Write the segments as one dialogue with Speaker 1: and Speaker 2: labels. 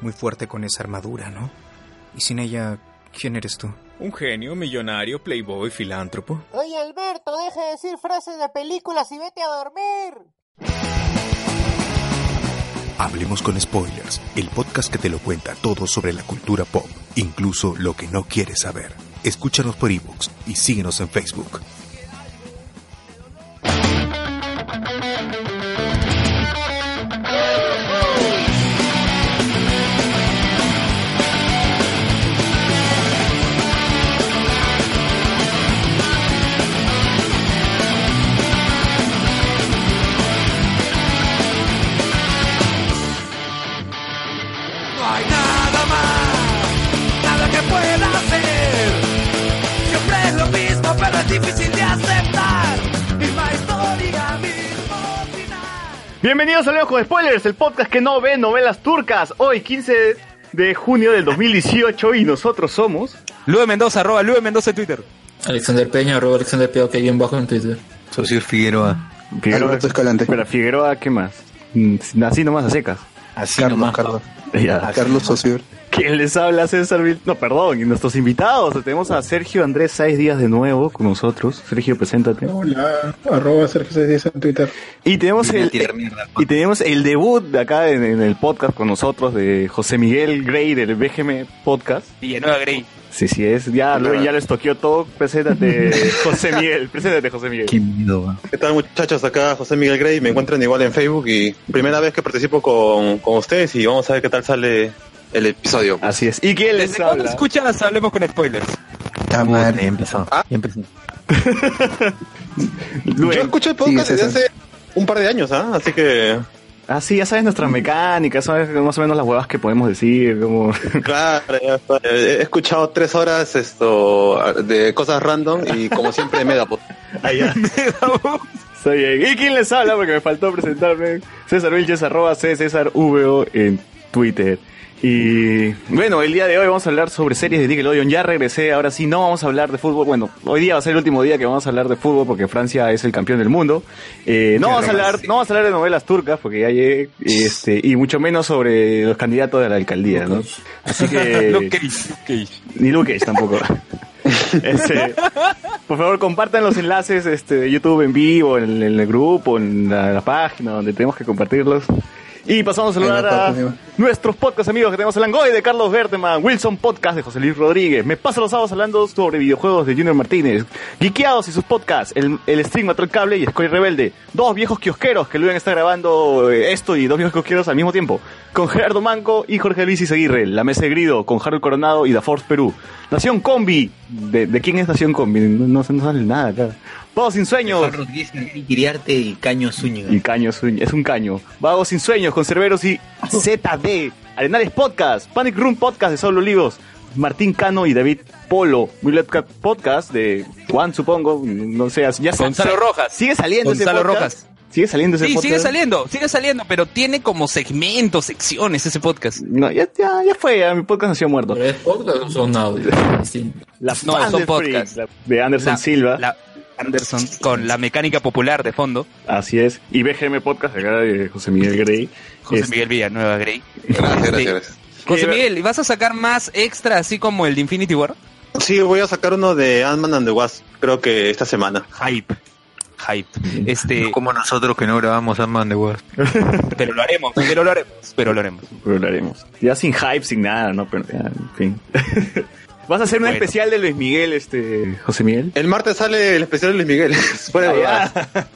Speaker 1: Muy fuerte con esa armadura, ¿no? Y sin ella, ¿quién eres tú?
Speaker 2: Un genio, millonario, playboy, filántropo.
Speaker 3: Oye, Alberto, deja de decir frases de películas y vete a dormir.
Speaker 4: Hablemos con Spoilers, el podcast que te lo cuenta todo sobre la cultura pop, incluso lo que no quieres saber. Escúchanos por ebooks y síguenos en Facebook.
Speaker 5: Bienvenidos a Leo con Spoilers, el podcast que no ve novelas turcas. Hoy, 15 de junio del 2018, y nosotros somos.
Speaker 2: Lue Mendoza, arroba Lue Mendoza en Twitter.
Speaker 6: Alexander Peña, arroba Alexander Peña, que bien bajo en Twitter.
Speaker 7: Socio Figueroa.
Speaker 5: Figueroa,
Speaker 7: Alberto Escalante.
Speaker 5: Espera, Figueroa, ¿qué más? Mm, Así nomás a secas.
Speaker 7: Así
Speaker 6: Carlos,
Speaker 7: nomás.
Speaker 6: Carlos.
Speaker 5: Ya.
Speaker 7: Carlos Socio.
Speaker 5: ¿Quién les habla? César Vil- No, perdón, y nuestros invitados. Tenemos a Sergio Andrés Sáez Díaz de nuevo con nosotros. Sergio, preséntate.
Speaker 8: Hola, arroba Sergio César en Twitter.
Speaker 5: Y tenemos
Speaker 7: Vine
Speaker 5: el,
Speaker 7: mierda.
Speaker 5: y tenemos el debut de acá en, en el podcast con nosotros de José Miguel Grey del BGM Podcast.
Speaker 2: Villanueva Grey.
Speaker 5: Sí, sí es. Ya, lo- ya lo estoqueó todo. Preséntate, José Miguel. Preséntate, José Miguel.
Speaker 7: Qué miedo.
Speaker 9: ¿Qué tal muchachos? Acá José Miguel Grey, me encuentran igual en Facebook y primera vez que participo con, con ustedes y vamos a ver qué tal sale el episodio.
Speaker 5: Así es. ¿Y quién les
Speaker 2: escuchas Hablemos con Spoilers?
Speaker 7: Ah, madre, ya empezó.
Speaker 9: Ah.
Speaker 7: Ya empezó.
Speaker 9: Yo escucho el podcast
Speaker 7: Sí,
Speaker 9: desde hace un par de años, ¿ah? Así que,
Speaker 5: Ah, sí, ya sabes nuestras mecánicas, sabes más o menos las huevas que podemos decir, como...
Speaker 9: claro, ya está. he escuchado tres horas esto de cosas random y como siempre me da po-
Speaker 5: Allá. Está bien. ¿Y quién les habla? Porque me faltó presentarme. César Vilches, arroba C César VO en Twitter. Y bueno, el día de hoy vamos a hablar sobre series de Nickelodeon. Ya regresé, ahora sí, no vamos a hablar de fútbol. Bueno, hoy día va a ser el último día que vamos a hablar de fútbol porque Francia es el campeón del mundo. Eh, no, vamos a hablar, no vamos a hablar de novelas turcas porque ya llegué, este, y mucho menos sobre los candidatos de la alcaldía, ¿no? Así que...
Speaker 2: Luke Cage, Luke Cage.
Speaker 5: Ni Luke Cage tampoco. Este, por favor, compartan los enlaces este, de YouTube en vivo, en, en el grupo, en la, la página donde tenemos que compartirlos. Y pasamos a saludar a nuestros podcast amigos que tenemos el Langoy de Carlos Berteman, Wilson Podcast de José Luis Rodríguez. Me paso los sábados hablando sobre videojuegos de Junior Martínez, Geekeados y sus podcasts, el, el Stream el Cable y Scoy Rebelde. Dos viejos kiosqueros que Luis está grabando eh, esto y dos viejos kiosqueros al mismo tiempo. Con Gerardo Manco y Jorge Luis Izaguirre. La Mesa de Grido con Harold Coronado y Da Force Perú. Nación Combi. ¿De, de quién es Nación Combi? No, no, no sale nada acá. Vagos sin sueños.
Speaker 7: Quiriarte y Caño Zúñiga.
Speaker 5: Y caño, sueño- es un caño. Vagos sin sueños, con Cerberos y ZD. Arenales Podcast, Panic Room Podcast de Solo Olivos, Martín Cano y David Polo. Mullet Cat Podcast de Juan, supongo. No sé, ya
Speaker 2: Gonzalo Rojas.
Speaker 5: Sigue saliendo
Speaker 2: Gonzalo
Speaker 5: ese podcast.
Speaker 2: Rojas.
Speaker 5: Sigue saliendo ese
Speaker 2: Sí,
Speaker 5: podcast.
Speaker 2: sigue saliendo, sigue saliendo, pero tiene como segmentos, secciones ese podcast.
Speaker 5: No, ya, ya, ya fue, ya, mi podcast nació muerto.
Speaker 6: ¿Pero es podcast o son audios? Sí.
Speaker 5: La
Speaker 2: No, son
Speaker 5: de
Speaker 2: podcasts.
Speaker 5: De Anderson
Speaker 2: La-
Speaker 5: Silva.
Speaker 2: la- Anderson con la mecánica popular de fondo.
Speaker 5: Así es. Y BGM Podcast acá de José Miguel Grey.
Speaker 2: José
Speaker 5: Es-
Speaker 2: Miguel Villanueva Grey.
Speaker 9: Gracias,
Speaker 2: Este,
Speaker 9: gracias, gracias.
Speaker 2: José Miguel, ¿y vas a sacar más extra así como el de Infinity War?
Speaker 9: Sí, voy a sacar uno de Ant-Man and the Wasp, creo que esta semana.
Speaker 2: Hype. Hype. Este,
Speaker 7: Como nosotros que no grabamos a Man de Wasp.
Speaker 2: pero lo haremos, pero lo haremos, pero lo haremos.
Speaker 5: Pero lo haremos. Ya sin hype, sin nada, ¿no? Pero ya, en fin. ¿Vas a hacer un
Speaker 2: Bueno.
Speaker 5: especial de Luis Miguel, este, José Miguel?
Speaker 9: El martes sale el especial de Luis Miguel. Fuera de
Speaker 5: Ah.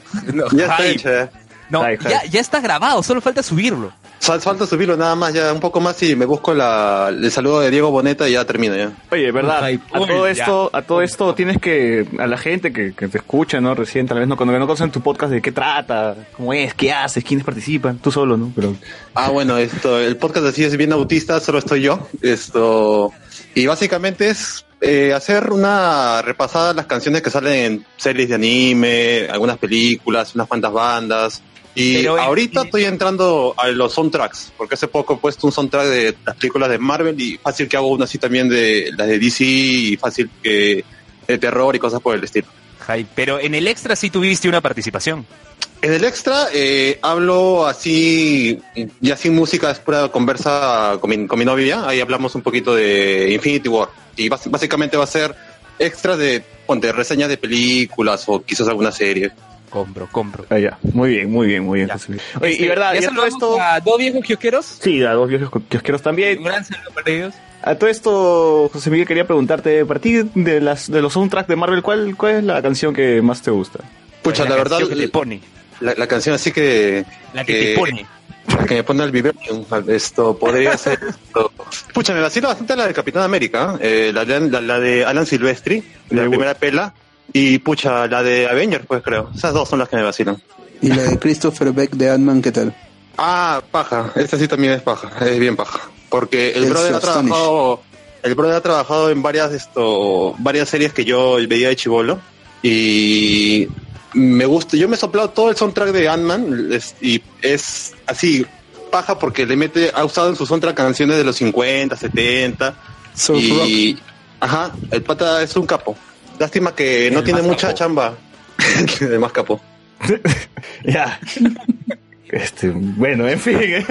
Speaker 2: No,
Speaker 9: ya está hecho, ya.
Speaker 2: No,
Speaker 5: Hype,
Speaker 2: ya,
Speaker 5: hype.
Speaker 2: ya está grabado, solo falta subirlo.
Speaker 9: Fal- Falta subirlo nada más, ya un poco más y me busco la, el saludo de Diego Boneta y ya termino ya.
Speaker 5: Oye, verdad, a
Speaker 2: Uy,
Speaker 5: todo
Speaker 2: ya.
Speaker 5: esto, a todo esto tienes que, a la gente que, que te escucha, ¿no? Recién, tal vez no, cuando no conocen tu podcast, de qué trata, cómo es, qué haces, quiénes participan, tú solo, ¿no? Pero,
Speaker 9: Ah, bueno, esto, el podcast así es bien autista, solo estoy yo. Esto, y básicamente es eh, hacer una repasada de las canciones que salen en series de anime, algunas películas, unas cuantas bandas. Y
Speaker 2: Pero,
Speaker 9: ahorita estoy entrando a los soundtracks, porque hace poco he puesto un soundtrack de las películas de Marvel y fácil que hago una así también de las de DC y fácil que de terror y cosas por el estilo.
Speaker 2: Pero en el extra sí tuviste una participación.
Speaker 9: En el extra eh, hablo así, ya sin música, es pura conversa con mi, con mi novia. Ahí hablamos un poquito de Infinity War. Y básicamente va a ser extra de, ponte, reseñas de películas o quizás alguna serie.
Speaker 2: Compro, compro.
Speaker 5: Ah, ya. Muy bien, muy bien, muy bien, José Miguel. Oye,
Speaker 2: Este,
Speaker 5: y verdad,
Speaker 2: ¿ya
Speaker 5: y a todo
Speaker 2: saludamos
Speaker 5: esto...
Speaker 2: a dos viejos kiosqueros?
Speaker 5: Sí, a dos viejos kiosqueros también.
Speaker 2: Un gran saludo para ellos.
Speaker 5: A todo esto, José Miguel, quería preguntarte, para ti, de, las, de los soundtracks de Marvel, ¿cuál, ¿cuál es la canción que más te gusta?
Speaker 9: Pucha, la, verdad,
Speaker 2: canción que te pone.
Speaker 9: La, la canción así que...
Speaker 2: La que te pone.
Speaker 9: La que me pone el Vibranium. Esto podría ser... esto. Pucha, me vacila bastante la de Capitán América, eh, la, la- la de Alan Silvestri, la primera pela, y pucha, la de Avengers, pues creo. Esas dos son las que me vacilan.
Speaker 10: Y la de Christopher Beck de Ant-Man, ¿qué tal?
Speaker 9: Ah, paja. Esta sí también es paja. Es bien paja. Porque el
Speaker 10: El
Speaker 9: brother ha trabajado, el brother ha trabajado en varias esto, varias series que yo veía de chivolo y me gusta. Yo me he soplado todo el soundtrack de Ant-Man y es así paja porque le mete, ha usado en su soundtrack canciones de los 50, 70
Speaker 10: Surf
Speaker 9: y ajá, el pata es un capo. Lástima que no tiene mucha
Speaker 2: capo.
Speaker 9: chamba. el más capo.
Speaker 5: Ya. Este, bueno, en fin.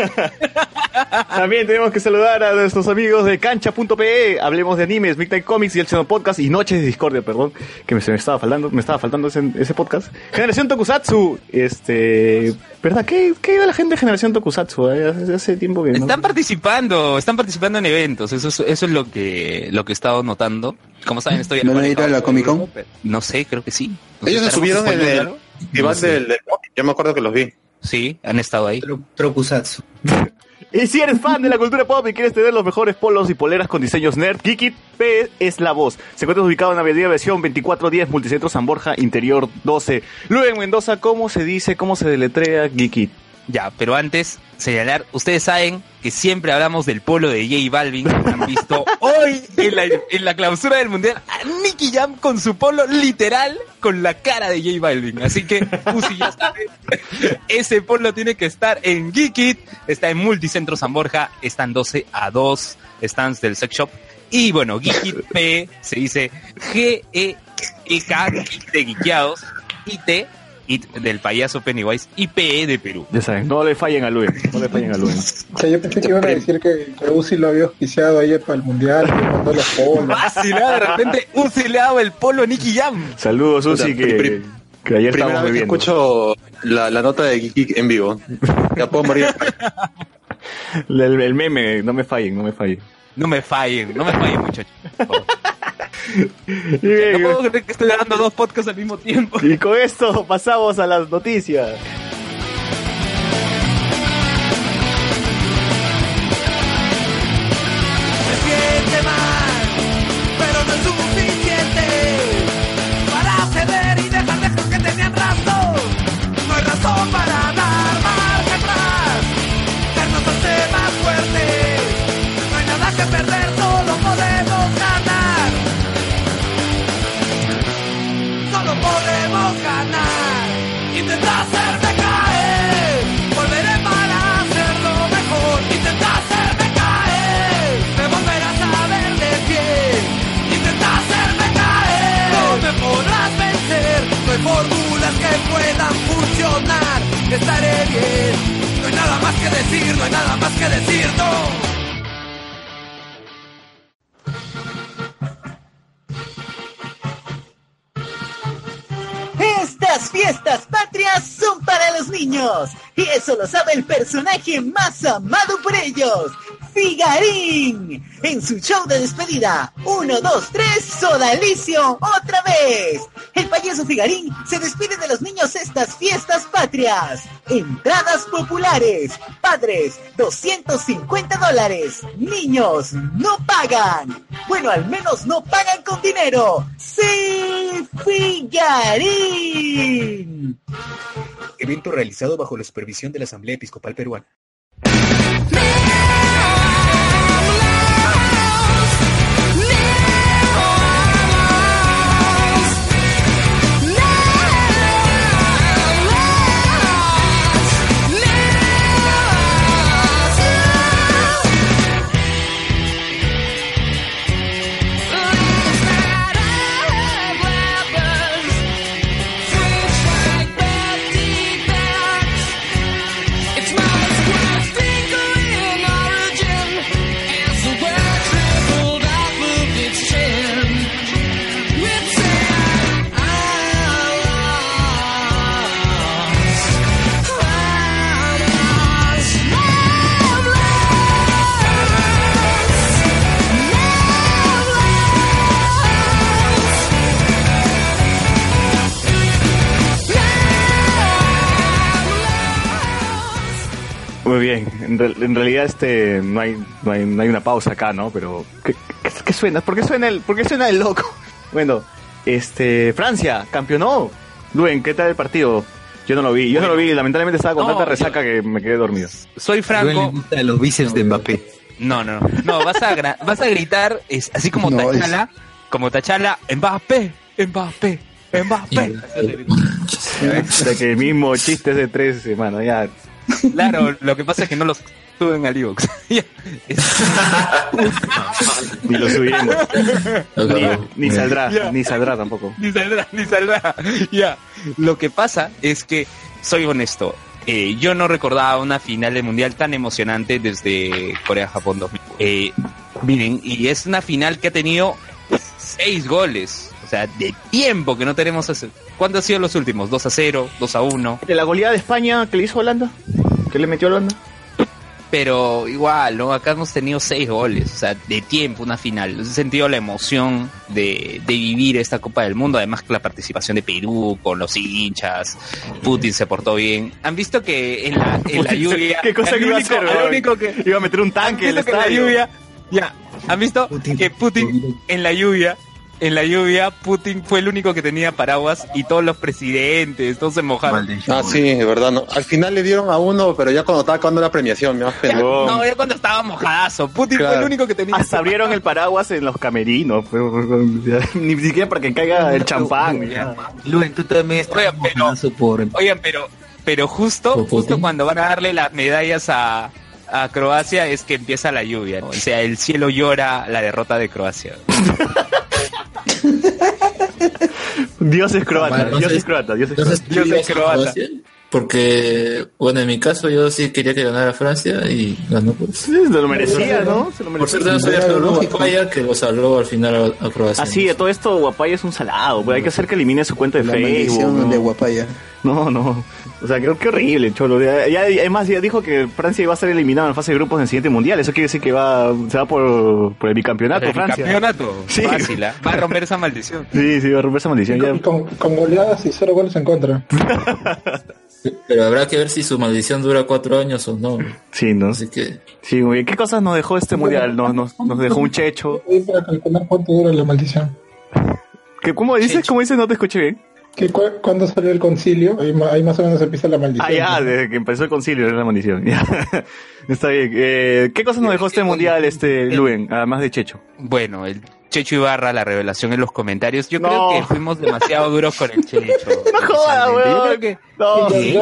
Speaker 5: También tenemos que saludar a nuestros amigos de cancha.pe. Hablemos de animes, Midnight Comics y el Seno Podcast y Noches de Discordia, perdón, que me, se me estaba faltando, me estaba faltando ese, ese podcast. Generación Tokusatsu, este, ¿verdad? ¿Qué, qué ido la gente de Generación Tokusatsu? Eh, Hace, hace tiempo que no.
Speaker 2: Están participando, están participando en eventos, eso es, eso es lo que lo que he estado notando. Como saben, estoy
Speaker 10: ¿Van a ir a la Comic Con?
Speaker 2: No sé, creo que sí. No
Speaker 9: Ellos se
Speaker 2: ¿estaremos
Speaker 9: subieron en el
Speaker 2: No sé.
Speaker 9: del. Yo me acuerdo que los vi.
Speaker 2: Sí, han estado ahí.
Speaker 7: Trokusatsu.
Speaker 5: Y si eres fan de la cultura pop y quieres tener los mejores polos y poleras con diseños nerd, Geekit P es la voz. Se encuentra ubicado en Avenida Versión 2410, Multicentro San Borja, Interior 12. Luego en Mendoza, ¿cómo se dice, cómo se deletrea Geekit?
Speaker 2: Ya, pero antes, señalar, ustedes saben que siempre hablamos del polo de J Balvin. Han visto hoy en la, en la clausura del mundial a Nicky Jam con su polo literal con la cara de J Balvin. Así que, Uzi ya sabe, ese polo tiene que estar en Geekit. Está en Multicentro San Borja, están 12 a 2 stands del sex shop. Y bueno, Geekit P se dice G-E-E-K, Geek de Geekeados, IT, IT del payaso Pennywise y PE de Perú.
Speaker 5: Ya saben, no le fallen a Luen, no le fallen a Luen.
Speaker 8: O sea, yo pensé que iban a decir que, que Uzi lo había auspiciado ahí para el mundial, que mandó los polos.
Speaker 2: ¿no? de repente Uzi le ha dado el polo a Nicky Jam.
Speaker 5: Saludos,
Speaker 9: Puta,
Speaker 5: que, que ayer
Speaker 9: Primera
Speaker 5: estábamos
Speaker 9: vez que escucho la, la nota de Geek en vivo. Ya puedo morir.
Speaker 5: El, el meme, no me fallen, no me fallen.
Speaker 2: No me fallen, no me fallen, muchachos. No puedo creer que estoy grabando dos podcasts al mismo tiempo.
Speaker 5: y con esto pasamos a las noticias.
Speaker 11: Decir, no hay nada más que decir, no.
Speaker 12: Estas fiestas patrias son para los niños y eso lo sabe el personaje más amado por ellos, Figarín. En su show de despedida, 1, 2, 3, Sodalicio, otra vez. El payaso Figarín se despide de los niños estas fiestas patrias. Entradas populares, padres, 250 dólares. Niños, no pagan. Bueno, al menos no pagan con dinero. Sí, Figarín.
Speaker 1: Evento realizado bajo la supervisión de la Asamblea Episcopal Peruana.
Speaker 5: Bien. En, real- en realidad este no hay, no hay no hay una pausa acá, ¿no? Pero ¿qué, qué- qué suena? ¿Por qué suena el por qué suena el loco? Bueno, este Francia campeonó. Luen, ¿qué tal el partido? Yo no lo vi, yo no lo vi, lamentablemente estaba con
Speaker 2: No,
Speaker 5: tanta
Speaker 2: yo-
Speaker 5: resaca que me quedé dormido.
Speaker 2: Soy Franco.
Speaker 7: los bíceps de Mbappé.
Speaker 2: No, no, no. No, vas a, gra- vas a gritar es, así como
Speaker 10: No,
Speaker 2: Tachala. Como Tachala, Mbappé, Mbappé, Mbappé.
Speaker 5: O sea que el mismo chiste es de tres semanas, ya.
Speaker 2: Claro, lo que pasa es que no los suben al. Ya.
Speaker 5: Ni lo subiremos. ni, saldrá, ni saldrá tampoco.
Speaker 2: ni saldrá, ni saldrá. Ya. Lo que pasa es que, soy honesto, eh, yo no recordaba una final de mundial tan emocionante desde Corea-Japón 2000. Eh, miren, y es una final que ha tenido seis goles. O sea, de tiempo que no tenemos ese. ¿Cuántos han sido los últimos? ¿2 a 0? ¿2 a 1?
Speaker 5: ¿De la goleada de España que le hizo Holanda? ¿Que le metió a Holanda?
Speaker 2: Pero igual, ¿no? Acá hemos tenido seis goles, o sea, de tiempo, una final. En ese sentido, la emoción de, de vivir esta Copa del Mundo, además que la participación de Perú con los hinchas, Putin se portó bien. ¿Han visto que en la, en la lluvia...
Speaker 5: ¿Qué cosa que iba a hacer?
Speaker 2: único que,
Speaker 5: Iba a meter un
Speaker 2: ¿Han
Speaker 5: tanque en el
Speaker 2: la lluvia... Ya, ¿han visto que Putin en la lluvia... En la lluvia, Putin fue el único que tenía paraguas y todos los presidentes, todos se mojaron.
Speaker 9: Ah, sí, es verdad. No. Al final le dieron a uno, pero ya cuando estaba acabando la premiación, me pena.
Speaker 2: No, ya cuando estaba mojadazo. Putin fue el único que tenía.
Speaker 5: Hasta abrieron el paraguas en los camerinos. Ni siquiera para que caiga el champán.
Speaker 7: Luen, tú también estás
Speaker 2: Oigan, pero,
Speaker 7: mojadazo por...
Speaker 2: oigan, pero, pero justo, justo cuando van a darle las medallas a, a Croacia es que empieza la lluvia. ¿no? O sea, el cielo llora la derrota de Croacia.
Speaker 5: Dios es croata,
Speaker 6: Bueno,
Speaker 5: Dios
Speaker 6: entonces-
Speaker 5: es croata, Dios es
Speaker 6: Entonces,
Speaker 5: croata.
Speaker 6: Porque, bueno, en mi caso yo sí quería que ganara Francia y ganó pues.
Speaker 5: Se lo merecía, ¿no? Se lo
Speaker 6: Por
Speaker 5: merecía.
Speaker 6: cierto, no sabía Guapaya que lo salvó al final a, Croacia.
Speaker 5: Así, de todo esto, Guapaya es un salado. pues, hay que hacer que elimine su cuenta de
Speaker 10: La
Speaker 5: Facebook.
Speaker 10: de Guapaya.
Speaker 5: No, no. O sea, creo que horrible, Cholo. Ya, ya- además, ya dijo que Francia iba a ser eliminada en fase de grupos en el siguiente mundial. Eso quiere decir que va, se va por, por el bicampeonato,
Speaker 2: El
Speaker 5: Francia.
Speaker 2: campeonato.
Speaker 5: Sí.
Speaker 2: Fácil, ¿ah? Va a romper esa maldición.
Speaker 5: Sí, sí, va a romper esa maldición.
Speaker 8: Con, con- con goleadas y cero goles en contra.
Speaker 6: Pero habrá que ver si su maldición dura cuatro años o no.
Speaker 5: Sí, ¿no?
Speaker 6: Así que...
Speaker 5: Sí, muy bien. ¿Qué cosas nos dejó este mundial? Nos, nos, nos dejó un checho.
Speaker 8: Voy para calcular cuánto dura la maldición.
Speaker 5: ¿Qué, ¿Cómo dices? ¿Cómo dices? No te escuché bien.
Speaker 8: Que cu- cuando salió el concilio, ahí, ahí más o menos empieza la maldición.
Speaker 5: Ah, ya, desde que empezó el concilio era la maldición. Ya. Está bien. Eh, ¿Qué cosas nos dejó este mundial, este Luen, además de Checho?
Speaker 2: Bueno, el Checho Ibarra, la revelación en los comentarios. Yo
Speaker 5: No.
Speaker 2: creo que fuimos demasiado duros con el Checho.
Speaker 5: No jodas,
Speaker 2: Yo
Speaker 5: weón.
Speaker 2: creo que...
Speaker 5: No.
Speaker 2: Sí,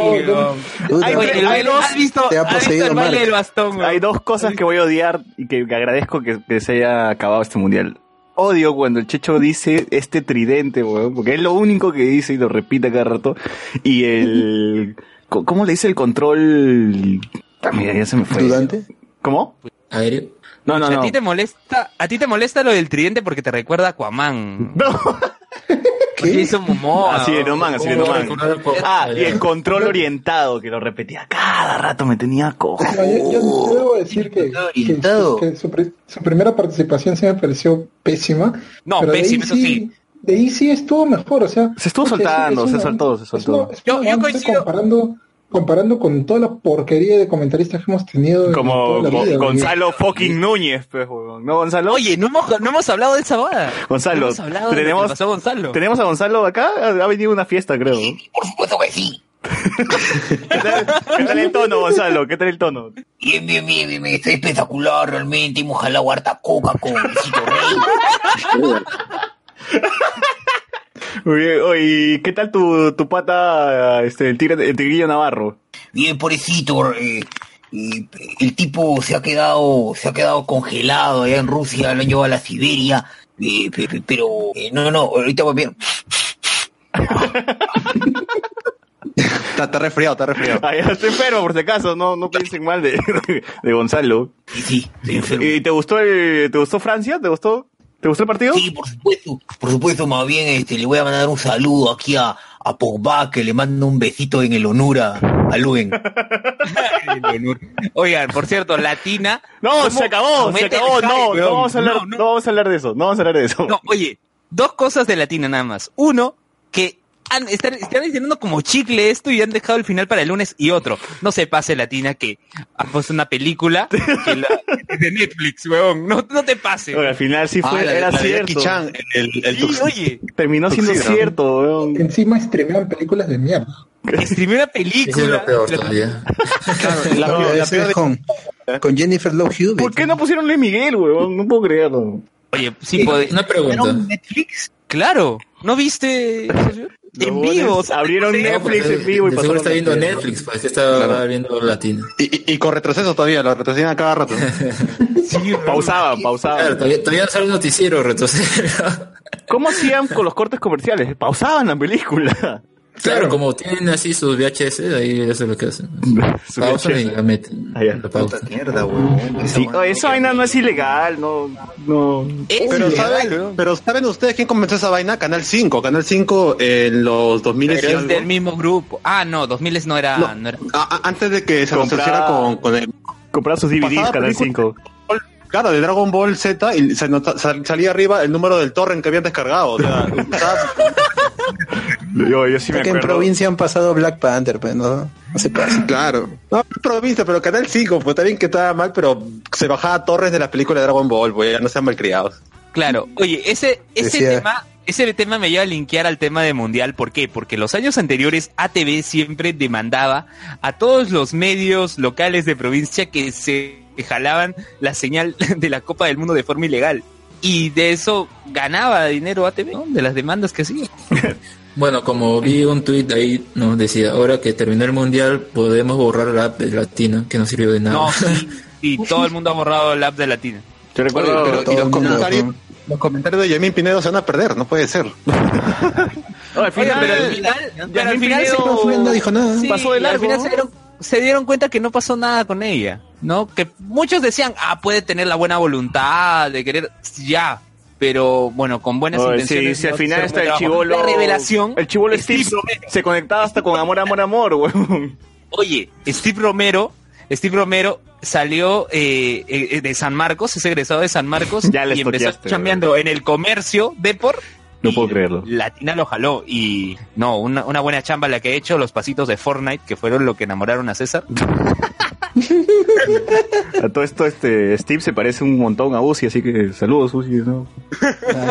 Speaker 5: Hay-
Speaker 2: Oye,
Speaker 5: hay
Speaker 2: baile-
Speaker 5: dos-
Speaker 2: ¿Has visto,
Speaker 10: te ha
Speaker 2: has visto el baile del bastón? weón?
Speaker 5: Hay dos cosas que voy a odiar y que agradezco que, que se haya acabado este mundial. Odio cuando el Checho dice este tridente, weón, porque es lo único que dice y lo repite cada rato. Y el... ¿Cómo le dice el control? Ah, mira, ya se me fue.
Speaker 10: ¿Dudante?
Speaker 5: ¿Cómo?
Speaker 6: Aéreo.
Speaker 5: No, no,
Speaker 2: ¿A
Speaker 5: no.
Speaker 2: ti te molesta, a ti te molesta lo del tridente porque te recuerda a Aquaman?
Speaker 5: No.
Speaker 10: ¿Qué?
Speaker 2: Jason Momoa.
Speaker 5: Así de no man, así de no
Speaker 6: ¿Cómo
Speaker 5: man.
Speaker 6: recordar al Aquaman?
Speaker 5: Ah, y el control orientado, que lo repetía cada rato, me tenía cojo.
Speaker 8: No, yo, yo- debo decir que, que- que su, su primera participación sí me pareció pésima.
Speaker 2: No,
Speaker 8: pero de ahí
Speaker 2: pésima, eso sí.
Speaker 8: De ahí sí estuvo mejor, o sea.
Speaker 5: Se estuvo soltando,
Speaker 8: es
Speaker 5: se soltó, se
Speaker 8: es
Speaker 5: soltó.
Speaker 8: una-
Speaker 2: Yo- yo coincido.
Speaker 8: Comparando, comparando con toda la porquería de comentaristas que hemos tenido. en
Speaker 5: Como
Speaker 8: toda la vida,
Speaker 5: Gonzalo fucking Núñez, pues, huevón. ¿no, Gonzalo?
Speaker 2: Oye, no hemos, no hemos hablado de esa boda.
Speaker 5: Gonzalo,
Speaker 2: no hemos de
Speaker 5: tenemos,
Speaker 2: pasó a Gonzalo.
Speaker 5: tenemos a Gonzalo acá, ha ha venido a una fiesta, creo.
Speaker 12: Por supuesto que sí.
Speaker 5: ¿Qué tal, qué tal el tono, Gonzalo? ¿Qué tal el tono?
Speaker 12: Bien, bien, bien, bien, bien. Está espectacular realmente. Hemos jalado harta coca con Luisito Rey.
Speaker 5: Muy bien, oye, ¿qué tal tu, tu pata, este, el tigre, el tigrillo Navarro?
Speaker 12: Bien, pobrecito. eh, eh, el tipo se ha quedado, se ha quedado congelado allá en Rusia, lo han llevado a la Siberia. eh, pe- pe- pero, eh, no, no, ahorita va bien.
Speaker 9: Está, está resfriado, está resfriado.
Speaker 5: Ah, ya estoy enfermo, por si acaso, no, no piensen mal de, de Gonzalo.
Speaker 12: Sí, sí, estoy enfermo.
Speaker 5: ¿Y te gustó, el- te gustó Francia? ¿Te gustó, te gustó el partido?
Speaker 12: Sí, por supuesto, por supuesto, más bien este, le voy a mandar un saludo aquí a, a Pogba, que le mando un besito en el honor a, a Luen.
Speaker 2: Oigan, por cierto, Latina.
Speaker 5: No,
Speaker 2: ¿cómo
Speaker 5: se acabó, se acabó, no, no vamos a hablar,
Speaker 2: No,
Speaker 5: no,
Speaker 2: no.
Speaker 5: vamos a hablar de eso, no vamos a hablar de eso.
Speaker 2: No, oye, dos cosas de Latina nada más. Uno, que han, están, están estrenando como chicle esto y han dejado el final para el lunes y otro. No se pase Latina que ha puesto una película que la- de Netflix, weón. No, no te pase.
Speaker 5: Oye, al final sí fue,
Speaker 9: Ah, la
Speaker 5: era
Speaker 9: la de
Speaker 5: cierto.
Speaker 9: Jackie Chan, el, el
Speaker 2: Sí,
Speaker 9: tux-
Speaker 2: oye,
Speaker 5: Terminó siendo cierto, weón.
Speaker 8: Encima streamean películas de mierda.
Speaker 2: streamé una
Speaker 6: Ese es
Speaker 2: película.
Speaker 6: lo peor todavía.
Speaker 9: la,
Speaker 10: No,
Speaker 9: la peor
Speaker 10: es
Speaker 9: de-
Speaker 10: con, con Jennifer Love Hewitt.
Speaker 5: ¿Por qué no pusieron Luis Miguel, weón? No puedo creerlo.
Speaker 2: Oye, sí, puede-
Speaker 6: Una pregunta.
Speaker 7: Netflix?
Speaker 2: claro. ¿No viste? En vivo.
Speaker 5: Abrieron
Speaker 2: no.
Speaker 5: Netflix en vivo y
Speaker 6: de seguro está viendo Netflix, pues
Speaker 9: Claro.
Speaker 6: viendo Latino.
Speaker 9: y, y- y con retroceso todavía, lo retrocedían a cada rato.
Speaker 5: Pausaban, pausaban.
Speaker 6: Claro, todavía, todavía no sale un noticiero.
Speaker 5: ¿Cómo hacían con los cortes comerciales? Pausaban la película.
Speaker 6: Claro, como tienen así sus VHS, ahí eso es lo que hacen.
Speaker 5: Su
Speaker 6: Pausan
Speaker 5: VHS.
Speaker 6: y la meten.
Speaker 5: Ya.
Speaker 6: La pausan.
Speaker 7: Mierda, weón.
Speaker 5: Sí, oye, esa vaina no es ilegal, no, no.
Speaker 9: Pero ¿saben, pero ¿saben ustedes quién comenzó esa vaina? Canal 5. Canal 5 en los 2000 y
Speaker 2: Pero es
Speaker 9: algo.
Speaker 2: del mismo grupo. Ah, no, 2000 no era.
Speaker 9: No.
Speaker 2: no era-
Speaker 9: A- a- antes de que se asociara con, con el...
Speaker 5: Comprar sus DVDs, Canal
Speaker 9: película.
Speaker 5: 5.
Speaker 9: Claro, de Dragon Ball Z y se nota- sal- salía arriba el número del torrent que habían descargado. O sea,
Speaker 5: Yo, yo sí me
Speaker 10: que en
Speaker 5: acuerdo.
Speaker 10: provincia han pasado Black Panther, pues no, no se pasa.
Speaker 9: claro. No, es provincia, pero Canal 5, pues está bien que estaba mal, pero se bajaba torres de la película de Dragon Ball, pues ya no sean malcriados.
Speaker 2: Claro. Oye, ese, ese
Speaker 10: Decía-
Speaker 2: tema. Ese tema me lleva a linkear al tema de mundial. ¿Por qué? Porque los años anteriores ATV siempre demandaba a todos los medios locales de provincia que se jalaban la señal de la Copa del Mundo de forma ilegal. Y de eso ganaba dinero ATV, ¿no? De las demandas que hacía.
Speaker 6: Bueno, como vi un tweet ahí, nos decía, ahora que terminó el mundial, podemos borrar la app de Latina, que no sirvió de nada.
Speaker 2: No, sí, sí, todo el mundo ha borrado el app de Latina.
Speaker 5: Yo recuerdo.
Speaker 9: Oye, pero- y los comentarios,
Speaker 10: ¿no?
Speaker 9: los comentarios de Yemín Pinedo se van a perder, no puede ser.
Speaker 5: No, al final,
Speaker 2: pero al final, pero al final se
Speaker 10: No, dijo nada.
Speaker 2: Sí,
Speaker 5: Pasó de
Speaker 2: y al
Speaker 5: largo,
Speaker 2: final se dieron, se dieron cuenta que no pasó nada con ella, ¿no? Que muchos decían, ah, puede tener la buena voluntad de querer, ya, pero bueno, con buenas
Speaker 5: Oye,
Speaker 2: intenciones.
Speaker 5: sí, sí, al final está el chivolo.
Speaker 2: La revelación.
Speaker 5: El chivolo Steve
Speaker 2: Steve
Speaker 5: se conectaba hasta con amor, amor, amor, weón.
Speaker 2: Oye, Steve Romero, Steve Romero salió eh, eh, de San Marcos, es egresado de San Marcos
Speaker 5: Ya
Speaker 2: y empezó chambeando en el comercio Depor.
Speaker 5: No
Speaker 2: y
Speaker 5: puedo creerlo.
Speaker 2: Latina lo jaló y no, una, una buena chamba la que he hecho, los pasitos de Fortnite, que fueron lo que enamoraron a César.
Speaker 5: A todo esto, este, Steve se parece un montón a Uzi, así que saludos, Uzi, ¿no?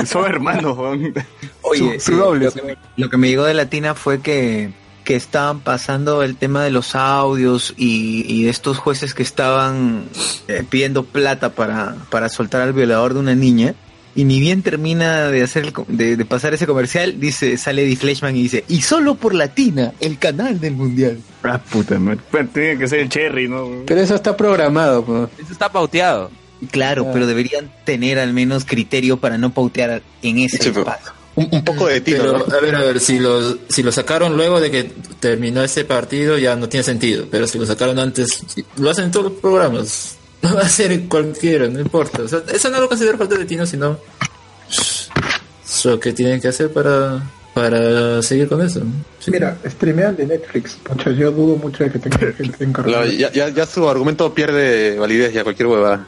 Speaker 5: Son hermanos.
Speaker 7: Oye,
Speaker 5: Su- doble.
Speaker 7: lo, que me, lo que me llegó de Latina fue que, que estaban pasando el tema de los audios y, y estos jueces que estaban eh, pidiendo plata para, para soltar al violador de una niña. Y ni bien termina de hacer el co- de, de pasar ese comercial, dice, sale Eddie Fleshman y dice, y solo por Latina, el canal del mundial.
Speaker 5: Ah, puta madre. Tiene que ser el Cherry, ¿no?
Speaker 10: Pero eso está programado.
Speaker 2: Eso está pauteado.
Speaker 7: Claro,
Speaker 10: Ah.
Speaker 7: pero deberían tener al menos criterio para no pautear en ese
Speaker 9: Sí,
Speaker 7: espacio.
Speaker 9: Un, un poco de tiro,
Speaker 6: Pero,
Speaker 9: ¿no?
Speaker 6: a ver, a ver, si lo, si lo sacaron luego de que terminó ese partido ya no tiene sentido, pero si lo sacaron antes, lo hacen en todos los programas. Va a ser cualquiera, no importa. O sea, eso no lo considero falta de tino, sino lo que tienen que hacer para, para seguir con eso. Sí.
Speaker 8: Mira, streamean de Netflix. Pucha, yo dudo mucho de que tenga gente encargada.
Speaker 9: Ya, ya, ya su argumento pierde validez ya cualquier hueva.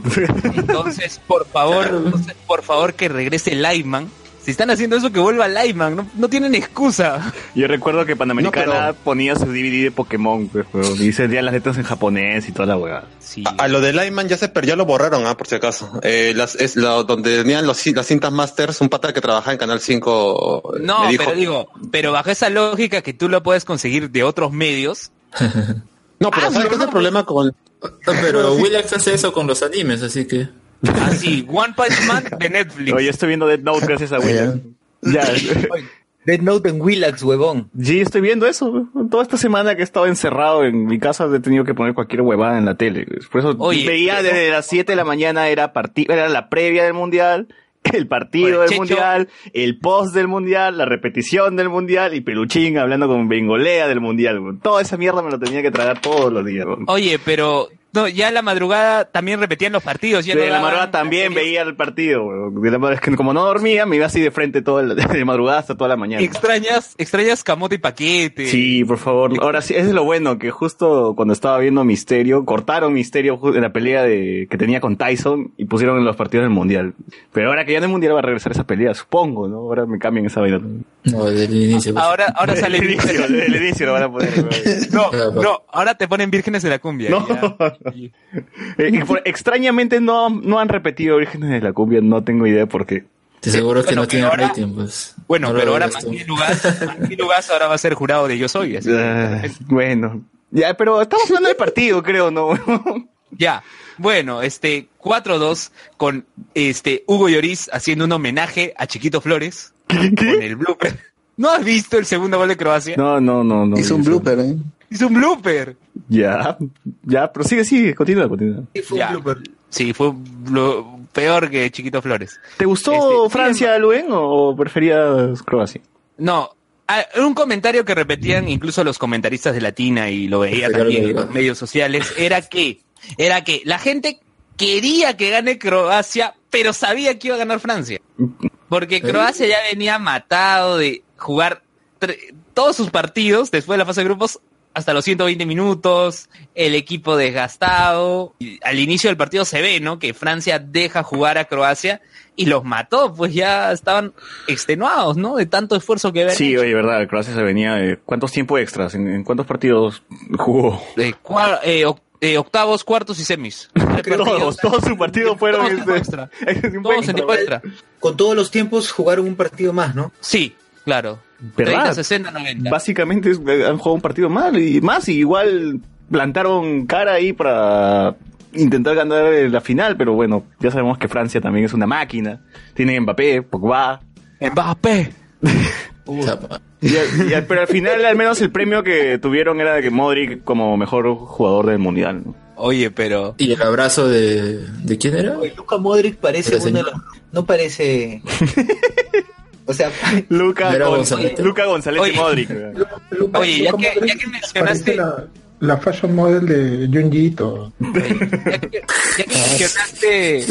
Speaker 2: Entonces, por favor, entonces, por favor que regrese Lyman. Si están haciendo eso, que vuelva Lyman. No, no tienen excusa.
Speaker 5: Yo recuerdo que Panamericana
Speaker 9: No, pero-
Speaker 5: ponía su DVD de Pokémon, pues, weón, y se leían las letras en japonés y toda la weá.
Speaker 2: Sí.
Speaker 9: A, a lo de Lyman ya se per- ya lo borraron, ah, por si acaso. Eh, las, es lo, donde tenían los, las cintas masters, un pata que trabajaba en Canal 5
Speaker 2: No,
Speaker 9: me dijo,
Speaker 2: pero digo, pero bajo esa lógica que tú lo puedes conseguir de otros medios.
Speaker 9: no, pero
Speaker 2: Ah,
Speaker 9: ¿sabes qué es el
Speaker 2: no.
Speaker 9: problema con
Speaker 6: Ah, Pero Willax hace eso con los animes, así que...
Speaker 2: Así, One Punch Man de Netflix.
Speaker 5: Oye, estoy viendo Dead Note gracias a
Speaker 10: Ya.
Speaker 5: William. Ya.
Speaker 7: Dead Note en Willax, huevón.
Speaker 5: Sí, estoy viendo eso. Toda esta semana que he estado encerrado en mi casa he tenido que poner cualquier huevada en la tele. Por eso
Speaker 2: Oye,
Speaker 5: veía
Speaker 2: pero-
Speaker 5: desde las 7 de la mañana era era la previa del mundial, el partido
Speaker 2: Oye,
Speaker 5: del
Speaker 2: Checho-
Speaker 5: mundial, el post del mundial, la repetición del mundial y Peluchín hablando con Bengolea del mundial. Toda esa mierda me lo tenía que tragar todos los días.
Speaker 2: Oye, pero no, ya en la madrugada también repetían los partidos. Ya
Speaker 5: de
Speaker 2: no
Speaker 5: la madrugada también veía el partido, weón. De la madrugada- es que como no dormía, me iba así de frente todo el- de madrugada hasta toda la mañana.
Speaker 2: Extrañas, extrañas camote y paquete.
Speaker 5: Sí, por favor. Ahora sí, eso es lo bueno, que justo cuando estaba viendo Misterio, cortaron Misterio en la pelea de que tenía con Tyson y pusieron en los partidos del Mundial. Pero ahora que ya en el Mundial va a regresar esa pelea, supongo, ¿no? Ahora me cambian esa vaina.
Speaker 6: No, desde el inicio. pues.
Speaker 2: Ahora, ahora
Speaker 5: Desde
Speaker 2: sale
Speaker 5: el inicio, desde el inicio lo van a poner.
Speaker 2: No, no, ahora te ponen vírgenes de la cumbia.
Speaker 5: No.
Speaker 2: ya.
Speaker 5: Eh, extrañamente no, no han repetido Vírgenes de la Cumbia, no tengo idea por qué.
Speaker 6: Te seguro que
Speaker 2: Bueno,
Speaker 6: no tiene
Speaker 2: ahora-
Speaker 6: rating, pues.
Speaker 2: Bueno,
Speaker 6: No
Speaker 2: pero ahora. Martín Lugas, Lugas ahora va a ser jurado de Yo Soy. así que-
Speaker 5: Ah, bueno, ya, pero estamos hablando del partido, creo, ¿no?
Speaker 2: Ya. Bueno, este 4-2 con este Hugo Lloris haciendo un homenaje a Chiquito Flores con el blooper. ¿No has visto el segundo gol de Croacia?
Speaker 5: No, no, no, no.
Speaker 10: Hizo un blooper, ¿eh?
Speaker 2: Hizo un blooper.
Speaker 5: Ya, ya, pero sigue, sigue, continúa, continúa.
Speaker 2: Ya. Sí, fue lo peor que Chiquito Flores.
Speaker 5: ¿Te gustó
Speaker 2: Este,
Speaker 5: Francia, Luen, o preferías Croacia?
Speaker 2: No, ah, un comentario que repetían incluso los comentaristas de Latina y lo veía
Speaker 6: Pero
Speaker 2: también en los medios sociales, era que, era que la gente quería que gane Croacia, pero sabía que iba a ganar Francia. Porque Croacia ya venía matado de jugar todos sus partidos después de la fase de grupos hasta los 120 minutos, el equipo desgastado. Y al inicio del partido se ve, ¿no? Que Francia deja jugar a Croacia y los mató, pues ya estaban extenuados, ¿no? De tanto esfuerzo que habían
Speaker 5: Sí,
Speaker 2: hecho.
Speaker 5: oye, verdad, Croacia se venía de... ¿Cuántos tiempos extras? ¿En, en cuántos partidos jugó?
Speaker 2: De cua- eh, oc- eh, octavos, cuartos y semis.
Speaker 5: Todos, todos sus partidos fueron...
Speaker 2: Todos en tiempo
Speaker 5: este-
Speaker 2: extra. Todos en tiempo extra.
Speaker 7: Con todos los tiempos jugaron un partido más, ¿no?
Speaker 2: Sí, claro.
Speaker 5: ¿Verdad?
Speaker 2: 30, 60, 90.
Speaker 5: Básicamente es- han jugado un partido mal y más, y igual plantaron cara ahí para intentar ganar eh, la final, pero bueno, ya sabemos que Francia también es una máquina. Tiene Mbappé, Pogba.
Speaker 2: Mbappé.
Speaker 5: Y al- y al- pero al final al menos el premio que tuvieron era de que Modric como mejor jugador del mundial. ¿no?
Speaker 2: Oye, pero...
Speaker 6: ¿Y el abrazo de, de quién era?
Speaker 7: Oye, Luka Modric parece uno de los... No parece... o sea,
Speaker 5: Luca,
Speaker 6: Era
Speaker 5: Gon-
Speaker 6: González.
Speaker 5: Luca González
Speaker 2: Oye.
Speaker 5: y Modric.
Speaker 2: Oye, ya que,
Speaker 8: Modric
Speaker 2: ya que mencionaste...
Speaker 8: la, la fashion model de Junjito.
Speaker 2: Ya que, ya que mencionaste,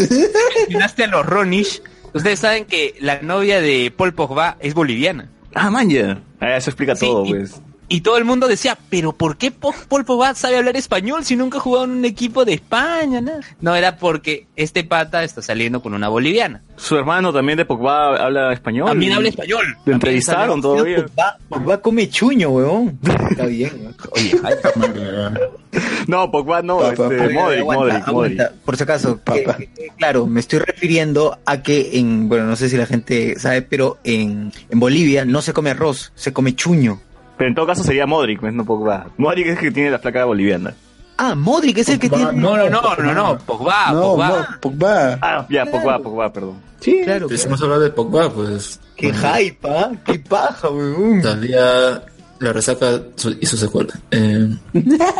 Speaker 2: mencionaste a los Ronish, ustedes saben que la novia de Paul Pogba es boliviana.
Speaker 5: Ah, man, ya. Ah, eso explica
Speaker 2: Sí,
Speaker 5: todo,
Speaker 2: y-
Speaker 5: pues.
Speaker 2: Y todo el mundo decía, pero ¿por qué Paul Pogba sabe hablar español si nunca ha jugado en un equipo de España? nada? No, era porque este pata está saliendo con una boliviana.
Speaker 5: Su hermano también de Pogba habla español.
Speaker 2: También habla español.
Speaker 5: Lo entrevistaron todavía.
Speaker 7: Pogba, Pogba come chuño, weón. Está bien. ¿no?
Speaker 2: Oye,
Speaker 5: No, Pogba no,
Speaker 10: Papá.
Speaker 5: este,
Speaker 7: A ver,
Speaker 5: Modric,
Speaker 7: aguanta,
Speaker 5: Modric,
Speaker 7: aguanta.
Speaker 5: Modric.
Speaker 7: Por si acaso, que- que, claro, me estoy refiriendo a que en, bueno, no sé si la gente sabe, pero en, en Bolivia no se come arroz, se come chuño.
Speaker 5: Pero en todo caso sería Modric, no Pogba. Modric es el que tiene la placa boliviana.
Speaker 7: Ah, Modric es el que
Speaker 8: Pogba,
Speaker 7: tiene...
Speaker 2: no, no, no, no, no, Pogba,
Speaker 10: no,
Speaker 2: Pogba.
Speaker 10: no, Pogba.
Speaker 5: Ah, ya, Pogba, Pogba, perdón. Sí,
Speaker 7: Claro,
Speaker 6: Pero si hemos hablado de Pogba, pues.
Speaker 7: qué hype, ¿ah? Qué paja, weón.
Speaker 6: Todavía la resaca y su secuela. Eh,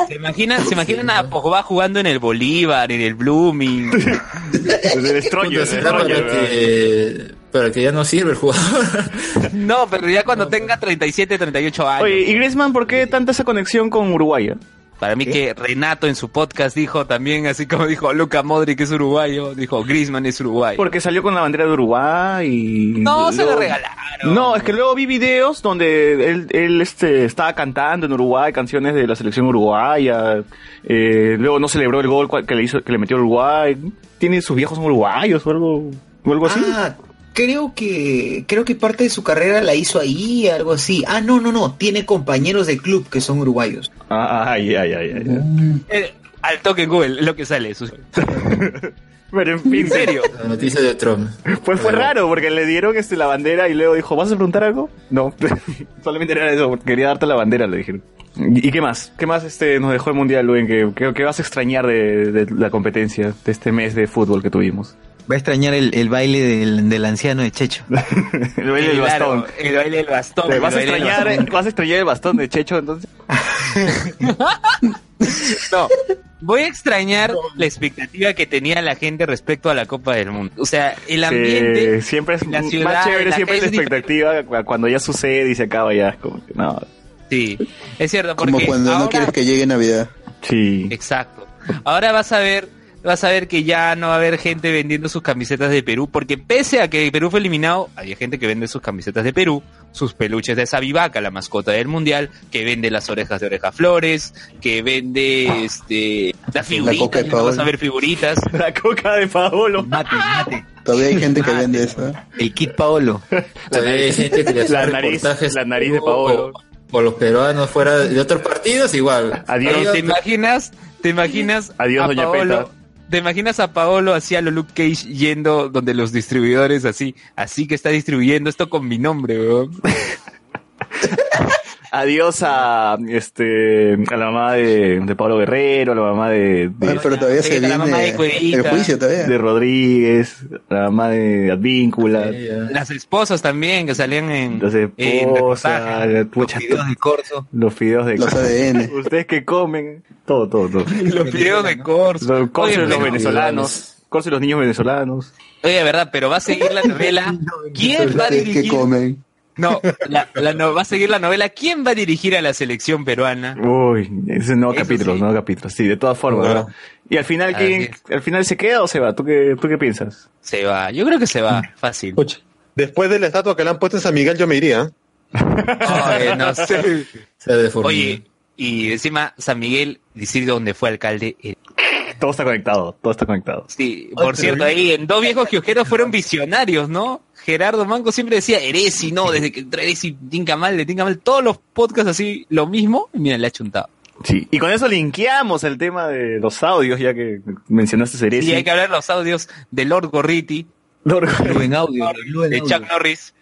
Speaker 2: ¿Se imaginan, ¿Se imaginan a Pogba jugando en el Bolívar, en el Blooming?
Speaker 5: desde el estroño,
Speaker 6: puta,
Speaker 5: el ¿verdad?
Speaker 6: que, ya no sirve el jugador.
Speaker 2: No, pero ya cuando tenga 37, 38 años.
Speaker 5: Oye, ¿y Griezmann por qué tanta esa conexión con Uruguay?
Speaker 2: Para mí que Renato en su podcast dijo también, así como dijo Luca Modric es uruguayo, dijo Griezmann es uruguayo.
Speaker 5: Porque salió con la bandera de Uruguay y...
Speaker 2: No, se lo
Speaker 5: luego-
Speaker 2: regalaron.
Speaker 5: No, es que luego vi videos donde él, él este, estaba cantando en Uruguay canciones de la selección uruguaya. eh, luego no celebró el gol que le hizo, que le metió Uruguay. Tiene sus viejos uruguayos o algo, o algo así.
Speaker 7: Creo que creo que parte de su carrera la hizo ahí, algo así. Ah, no, no, no, tiene compañeros de club que son uruguayos.
Speaker 5: Ah, ay, ay, ay, ay, ay.
Speaker 2: Eh, al toque en Google, es lo que sale. sus-
Speaker 5: Pero en fin,
Speaker 2: En serio.
Speaker 6: La noticia de Trump.
Speaker 5: Pues fue raro porque le dieron este la bandera y luego dijo, ¿vas a preguntar algo? No, solamente era eso, porque quería darte la bandera, le dijeron. ¿Y, y qué más? ¿Qué más este nos dejó el Mundial, Luen? ¿Qué, qué, qué vas a extrañar de, de la competencia de este mes de fútbol que tuvimos?
Speaker 7: Va a extrañar el, el baile del, del anciano de Checho.
Speaker 5: el baile del
Speaker 2: Claro,
Speaker 5: bastón.
Speaker 2: El baile del bastón.
Speaker 5: ¿Te
Speaker 2: el
Speaker 5: ¿Vas, a extrañar. ¿Vas a extrañar el bastón de Checho entonces?
Speaker 2: No, voy a extrañar la expectativa que tenía la gente respecto a la Copa del Mundo. O sea, el ambiente...
Speaker 5: Sí, siempre es
Speaker 2: la
Speaker 5: más
Speaker 2: ciudad,
Speaker 5: chévere,
Speaker 2: la
Speaker 5: siempre es la expectativa cu- cuando ya sucede y se acaba ya. Como que, no.
Speaker 2: Sí, es cierto, porque
Speaker 10: Como cuando no
Speaker 2: ahora-
Speaker 10: quieres que llegue Navidad.
Speaker 5: Sí.
Speaker 2: Exacto. ahora vas a ver, vas a ver que ya no va a haber gente vendiendo sus camisetas de Perú, porque pese a que Perú fue eliminado, hay gente que vende sus camisetas de Perú, sus peluches de esa vivaca, la mascota del mundial, que vende las orejas de oreja flores, que vende este las figuritas,
Speaker 10: coca de
Speaker 2: no vas
Speaker 10: Paolo.
Speaker 2: a ver figuritas.
Speaker 5: La coca de Paolo.
Speaker 7: Mate, mate.
Speaker 10: Todavía hay gente que vende eso. ¿eh?
Speaker 7: El kit Paolo.
Speaker 6: Todavía hay gente que le hace
Speaker 5: La nariz- la nariz de Paolo.
Speaker 6: O, o los peruanos fuera de otros partidos, igual.
Speaker 5: Adiós.
Speaker 2: ¿Te imaginas? ¿Te imaginas
Speaker 5: Adiós,
Speaker 2: a
Speaker 5: doña
Speaker 2: Paolo?
Speaker 5: Peta.
Speaker 2: ¿Te imaginas a Paolo así a lo Luke Cage yendo donde los distribuidores así, así que está distribuyendo esto con mi nombre, weón?
Speaker 5: Adiós a este a la mamá de, de Pablo Guerrero, a la mamá de, de,
Speaker 10: Bueno, pero todavía se
Speaker 2: la mamá de
Speaker 10: viene el juicio todavía.
Speaker 5: de Rodríguez, a la mamá de Advíncula,
Speaker 6: Sí.
Speaker 2: Las esposas también que salían en,
Speaker 5: las
Speaker 2: en
Speaker 5: esposas,
Speaker 2: reportajes.
Speaker 5: la- pucha,
Speaker 7: Videos de corso.
Speaker 5: los fideos de
Speaker 10: Los ADN.
Speaker 5: Ustedes que comen, todo, todo, todo.
Speaker 2: los videos de Corso.
Speaker 5: Los Corso
Speaker 2: Oye,
Speaker 5: los venezolanos, Corso y los niños venezolanos.
Speaker 2: Oye, verdad, pero va a seguir la novela. ¿Quién va a
Speaker 10: Ustedes que
Speaker 2: dirigir?
Speaker 10: comen.
Speaker 2: No, la, la no- va a seguir la novela. ¿Quién va a dirigir a la selección peruana?
Speaker 5: Uy, ese es un nuevo
Speaker 2: Eso
Speaker 5: capítulo,
Speaker 2: sí.
Speaker 5: nuevo capítulo, sí, de todas formas. ¿verdad? Y al final, ¿quién, al final se queda o se va? ¿Tú qué, tú qué piensas?
Speaker 2: Se va. Yo creo que se va. Fácil.
Speaker 9: Después de la estatua que le han puesto en San Miguel, yo me iría.
Speaker 2: Oye, no sé.
Speaker 6: Se ha deformado.
Speaker 2: Oye, y encima San Miguel, distrito donde fue alcalde. eh,
Speaker 5: Todo está conectado, todo está conectado.
Speaker 2: Sí, por cierto, ahí en dos viejos kiosqueros fueron visionarios, ¿no? Gerardo Manco siempre decía Eresi, no, desde que entró Eresi, tinca mal, le tinca mal. Todos los podcasts así, lo mismo, y mira, le ha chuntado.
Speaker 5: Sí, y con eso linkeamos el tema de los audios, ya que mencionaste Ceresi.
Speaker 2: Y hay que hablar los audios de Lord Gorriti,
Speaker 7: Luen audio. Luen
Speaker 2: de
Speaker 7: audio.
Speaker 2: Chuck Norris.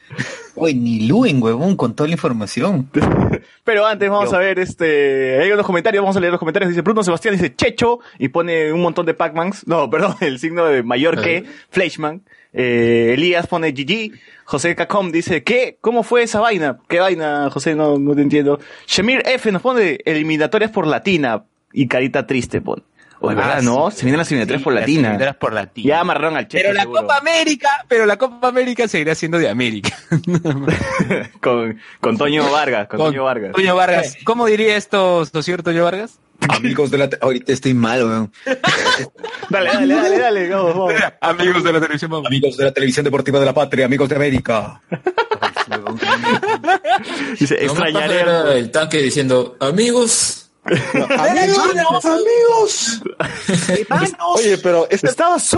Speaker 7: Oye, ni Luen, huevón, con toda la información.
Speaker 5: Pero antes vamos a ver, este, hay unos comentarios, vamos a leer los comentarios. Dice Bruno Sebastián, dice Checho, y pone un montón de Pac-Mans. No, perdón, el signo de mayor que, Fleischman. Eh, Elías pone GG. José Cacom dice, ¿qué? ¿Cómo fue esa vaina? ¿Qué vaina, José? No, no te entiendo. Shemir F nos pone eliminatorias por latina y carita triste, pone. Oye,
Speaker 2: Ah,
Speaker 5: ¿verdad?
Speaker 2: sí.
Speaker 5: no, se vienen las eliminatorias
Speaker 2: Sí,
Speaker 5: por
Speaker 2: las
Speaker 5: latina.
Speaker 2: eliminatorias por latina.
Speaker 5: Ya amarraron al.
Speaker 2: Pero la
Speaker 5: seguro.
Speaker 2: Copa América, pero la Copa América seguirá siendo de América.
Speaker 5: con, con Toño Vargas, con, Toño Vargas.
Speaker 2: Toño Vargas. ¿Cómo diría esto, ¿no es cierto, Toño Vargas?
Speaker 7: Amigos de la... Ahorita estoy mal, weón.
Speaker 5: Dale, dale, dale, dale, vamos, vamos.
Speaker 2: Amigos de la televisión, vamos.
Speaker 7: Amigos de la televisión deportiva de la patria, amigos de América.
Speaker 5: Dice, extrañaré.
Speaker 6: el tanque diciendo, amigos.
Speaker 10: Amigos, amigos.
Speaker 9: Oye, pero este,
Speaker 5: Estaba
Speaker 9: es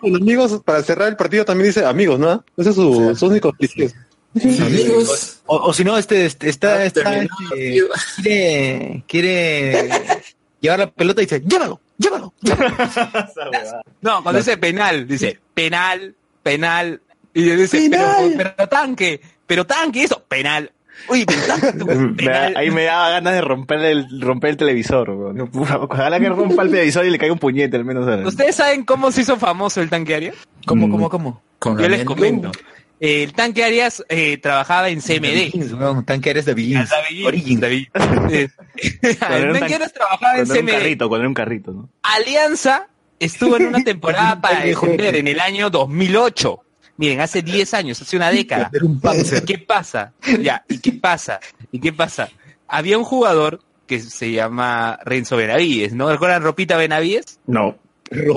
Speaker 9: con amigos para cerrar el partido también dice amigos, ¿no? Ese es su, su único cliché.
Speaker 6: Amigos.
Speaker 7: O, o si no, este, este está,
Speaker 6: Ah,
Speaker 7: está, este, quiere, quiere llevar la pelota y dice, llévalo, llévalo.
Speaker 2: No, cuando dice penal, dice penal, penal. Y dice, pero, pero tanque, pero tanque, eso, penal. Uy, pero tanque, penal.
Speaker 5: ahí me daba ganas de romper el, romper el televisor. Ojalá que rompa el televisor y le caiga un puñete al menos.
Speaker 2: ¿Ustedes saben cómo se hizo famoso el tanque?
Speaker 7: ¿Cómo,
Speaker 5: Mm.
Speaker 7: cómo, cómo?
Speaker 6: Con
Speaker 2: Yo les comento. El tanque Arias eh, trabajaba en CMD.
Speaker 7: Begins, weón, tanque eres de Begins.
Speaker 2: David,
Speaker 7: Origin.
Speaker 2: El tanque
Speaker 5: tan-
Speaker 2: Arias trabajaba en
Speaker 5: Cuando era un
Speaker 2: CMD.
Speaker 5: carrito, cuando era un carrito, ¿no?
Speaker 2: Alianza estuvo en una temporada para defender en el año 2008. Miren, hace 10 años, hace una década.
Speaker 7: Panzer.
Speaker 2: ¿Qué pasa? Ya, ¿y qué pasa? ¿Y qué pasa? Había un jugador que se llama Renzo Benavides, ¿no? ¿Recuerdan Ropita Benavides?
Speaker 5: No.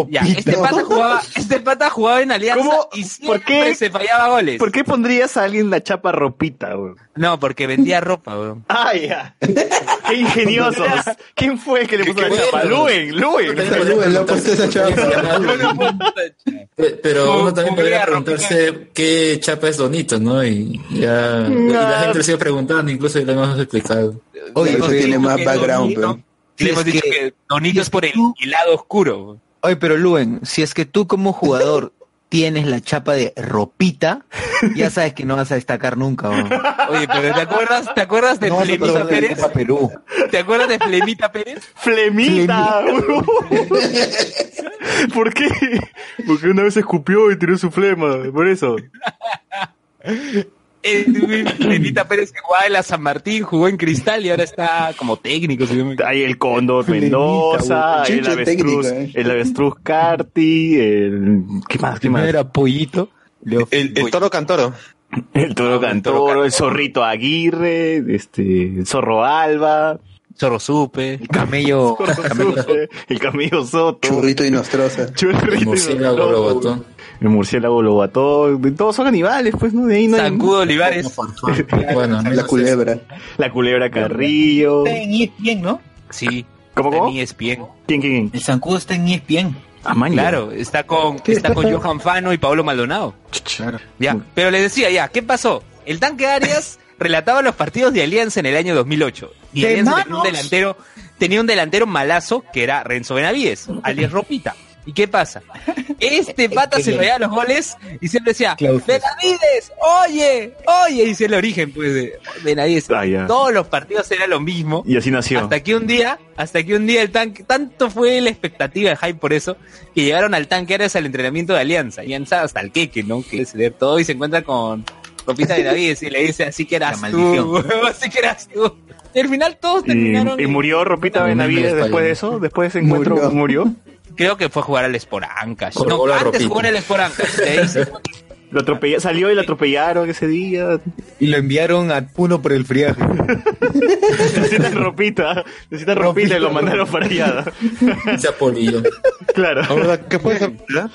Speaker 2: Ya, este pata jugaba, este pata jugaba en Alianza
Speaker 5: ¿Cómo?
Speaker 2: y
Speaker 5: ¿Por qué?
Speaker 2: se fallaba goles.
Speaker 5: ¿Por qué pondrías a alguien la chapa ropita, weón?
Speaker 2: No, porque vendía ropa, weón.
Speaker 5: ¡Ah, ya! ¡Qué ingeniosos! ¿Quién fue el que le puso
Speaker 6: Qué
Speaker 5: la chapa? ¡Luen! ¡Luen!
Speaker 10: Luen le ha puesto esa chapa.
Speaker 6: Pe- Pero uno también podría preguntarse qué chapa es Donito, ¿no? Y ya y la gente lo sigue preguntando, incluso le hemos explicado.
Speaker 7: Oye,
Speaker 10: tiene más background, pero.
Speaker 2: Le hemos dicho
Speaker 7: que-
Speaker 2: Donito es por el lado oscuro.
Speaker 7: Oye, pero Luen, si es que tú como jugador tienes la chapa de ropita, ya sabes que no vas a destacar nunca. weón.
Speaker 2: Oye, pero ¿te acuerdas, ¿te acuerdas de
Speaker 7: No vas a
Speaker 2: Flemita
Speaker 7: de
Speaker 2: Pérez?
Speaker 7: Perú.
Speaker 2: ¿Te acuerdas de Flemita Pérez?
Speaker 5: ¡Flemita! weón. ¿Por qué? Porque una vez escupió y tiró su flema, por eso.
Speaker 2: Flemita Pérez en la San Martín, jugó en Cristal y ahora está como técnico. si me.
Speaker 5: Hay el Cóndor Mendoza, el avestruz,
Speaker 10: técnica, eh.
Speaker 5: el avestruz Carti, el... ¿Qué más? ¿Qué más?
Speaker 7: Era pollito. Leo-
Speaker 9: El, el toro cantoro.
Speaker 5: El Toro
Speaker 2: Ah, el Toro
Speaker 5: Cantoro, el Zorrito Aguirre, este, el Zorro Alba.
Speaker 2: Chorro Supe.
Speaker 7: El camello.
Speaker 5: el camello Soto.
Speaker 10: Churrito y nostrosa.
Speaker 5: Churrito y nostrosa. El murciélago lo bató. Todos son animales, pues, ¿no? De ahí no hay...
Speaker 2: Zancudo Olivares.
Speaker 6: Bueno,
Speaker 10: La culebra.
Speaker 5: La culebra Carrillo.
Speaker 12: Está en ESPN, ¿no?
Speaker 2: Sí.
Speaker 5: ¿Cómo,
Speaker 2: está
Speaker 5: cómo?
Speaker 2: en ESPN.
Speaker 5: ¿Quién, quién, quién?
Speaker 12: El zancudo está en ESPN.
Speaker 5: Ah, man.
Speaker 2: Claro, está con, está con Johan Fano y Pablo Maldonado. Ya, pero les decía ya, ¿qué pasó? El tanque Arias relataba los partidos de Alianza en el año 2008. Y
Speaker 12: ¡De
Speaker 2: Alianza tenía un delantero, tenía un delantero malazo que era Renzo Benavides, alias Ropita. ¿Y qué pasa? Este pata se veía los goles y siempre decía, Benavides, oye, oye, y es el origen pues de Benavides.
Speaker 5: Ah.
Speaker 2: Todos los partidos era lo mismo.
Speaker 5: Y así nació.
Speaker 2: Hasta que un día, hasta que un día el tanque, tanto fue la expectativa de hype por eso, que llegaron al tanque Arias al entrenamiento de Alianza. Alianza hasta el queque, ¿no? Que es leer todo y se encuentra con Ropita de David y le dice, así que eras
Speaker 7: La
Speaker 2: tú,
Speaker 7: maldición.
Speaker 2: así que eras tú. Y al final todos
Speaker 5: Y,
Speaker 2: terminaron.
Speaker 5: y murió Ropita Benavides después de eso, después de ese encuentro
Speaker 10: Murió.
Speaker 5: murió.
Speaker 2: Creo que fue a jugar al Esporancas.
Speaker 6: Por
Speaker 2: No, antes
Speaker 6: Ropita.
Speaker 2: jugó en el Esporancas.
Speaker 5: Lo atropella- salió y lo atropellaron ese día.
Speaker 7: Y lo enviaron a Puno por el friaje.
Speaker 5: Necesitan ropita, necesitan ropita y lo mandaron para allá.
Speaker 6: Se apolilló.
Speaker 5: Claro.
Speaker 9: Ahora, ¿qué puedes hablar?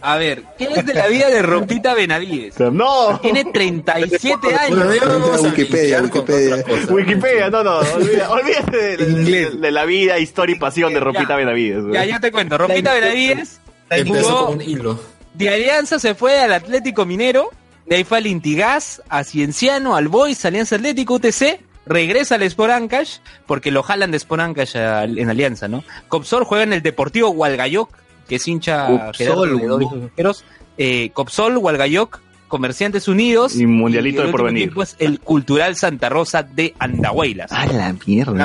Speaker 2: A ver, ¿qué es de la vida de Ropita Benavides?
Speaker 5: No.
Speaker 2: Tiene 37
Speaker 6: Bueno,
Speaker 2: años.
Speaker 6: vamos a
Speaker 10: Wikipedia, Wikipedia.
Speaker 6: cosa.
Speaker 5: Wikipedia, no, no, olvida- olvídate de, de- de la vida, historia y pasión de Ropita
Speaker 2: Ya.
Speaker 5: Benavides.
Speaker 2: Ya, ya te cuento. Ropita Benavides jugó
Speaker 6: con un hilo.
Speaker 2: de Alianza, se fue al Atlético Minero, de ahí fue al Intigas, a Cienciano, al Boys, Alianza Atlético, UTC, regresa al Sport Ancash, porque lo jalan de Sport Ancash en Alianza, ¿no? Copsol juega en el Deportivo Hualgayoc, que es hincha
Speaker 7: Copsol,
Speaker 2: Gerardo y sus arqueros. Eh, Copsol, Hualgayoc, Comerciantes Unidos.
Speaker 5: Y Mundialito
Speaker 2: el
Speaker 5: de Porvenir.
Speaker 2: equipo es el Cultural Santa Rosa de Andahuaylas.
Speaker 5: A la mierda.
Speaker 10: La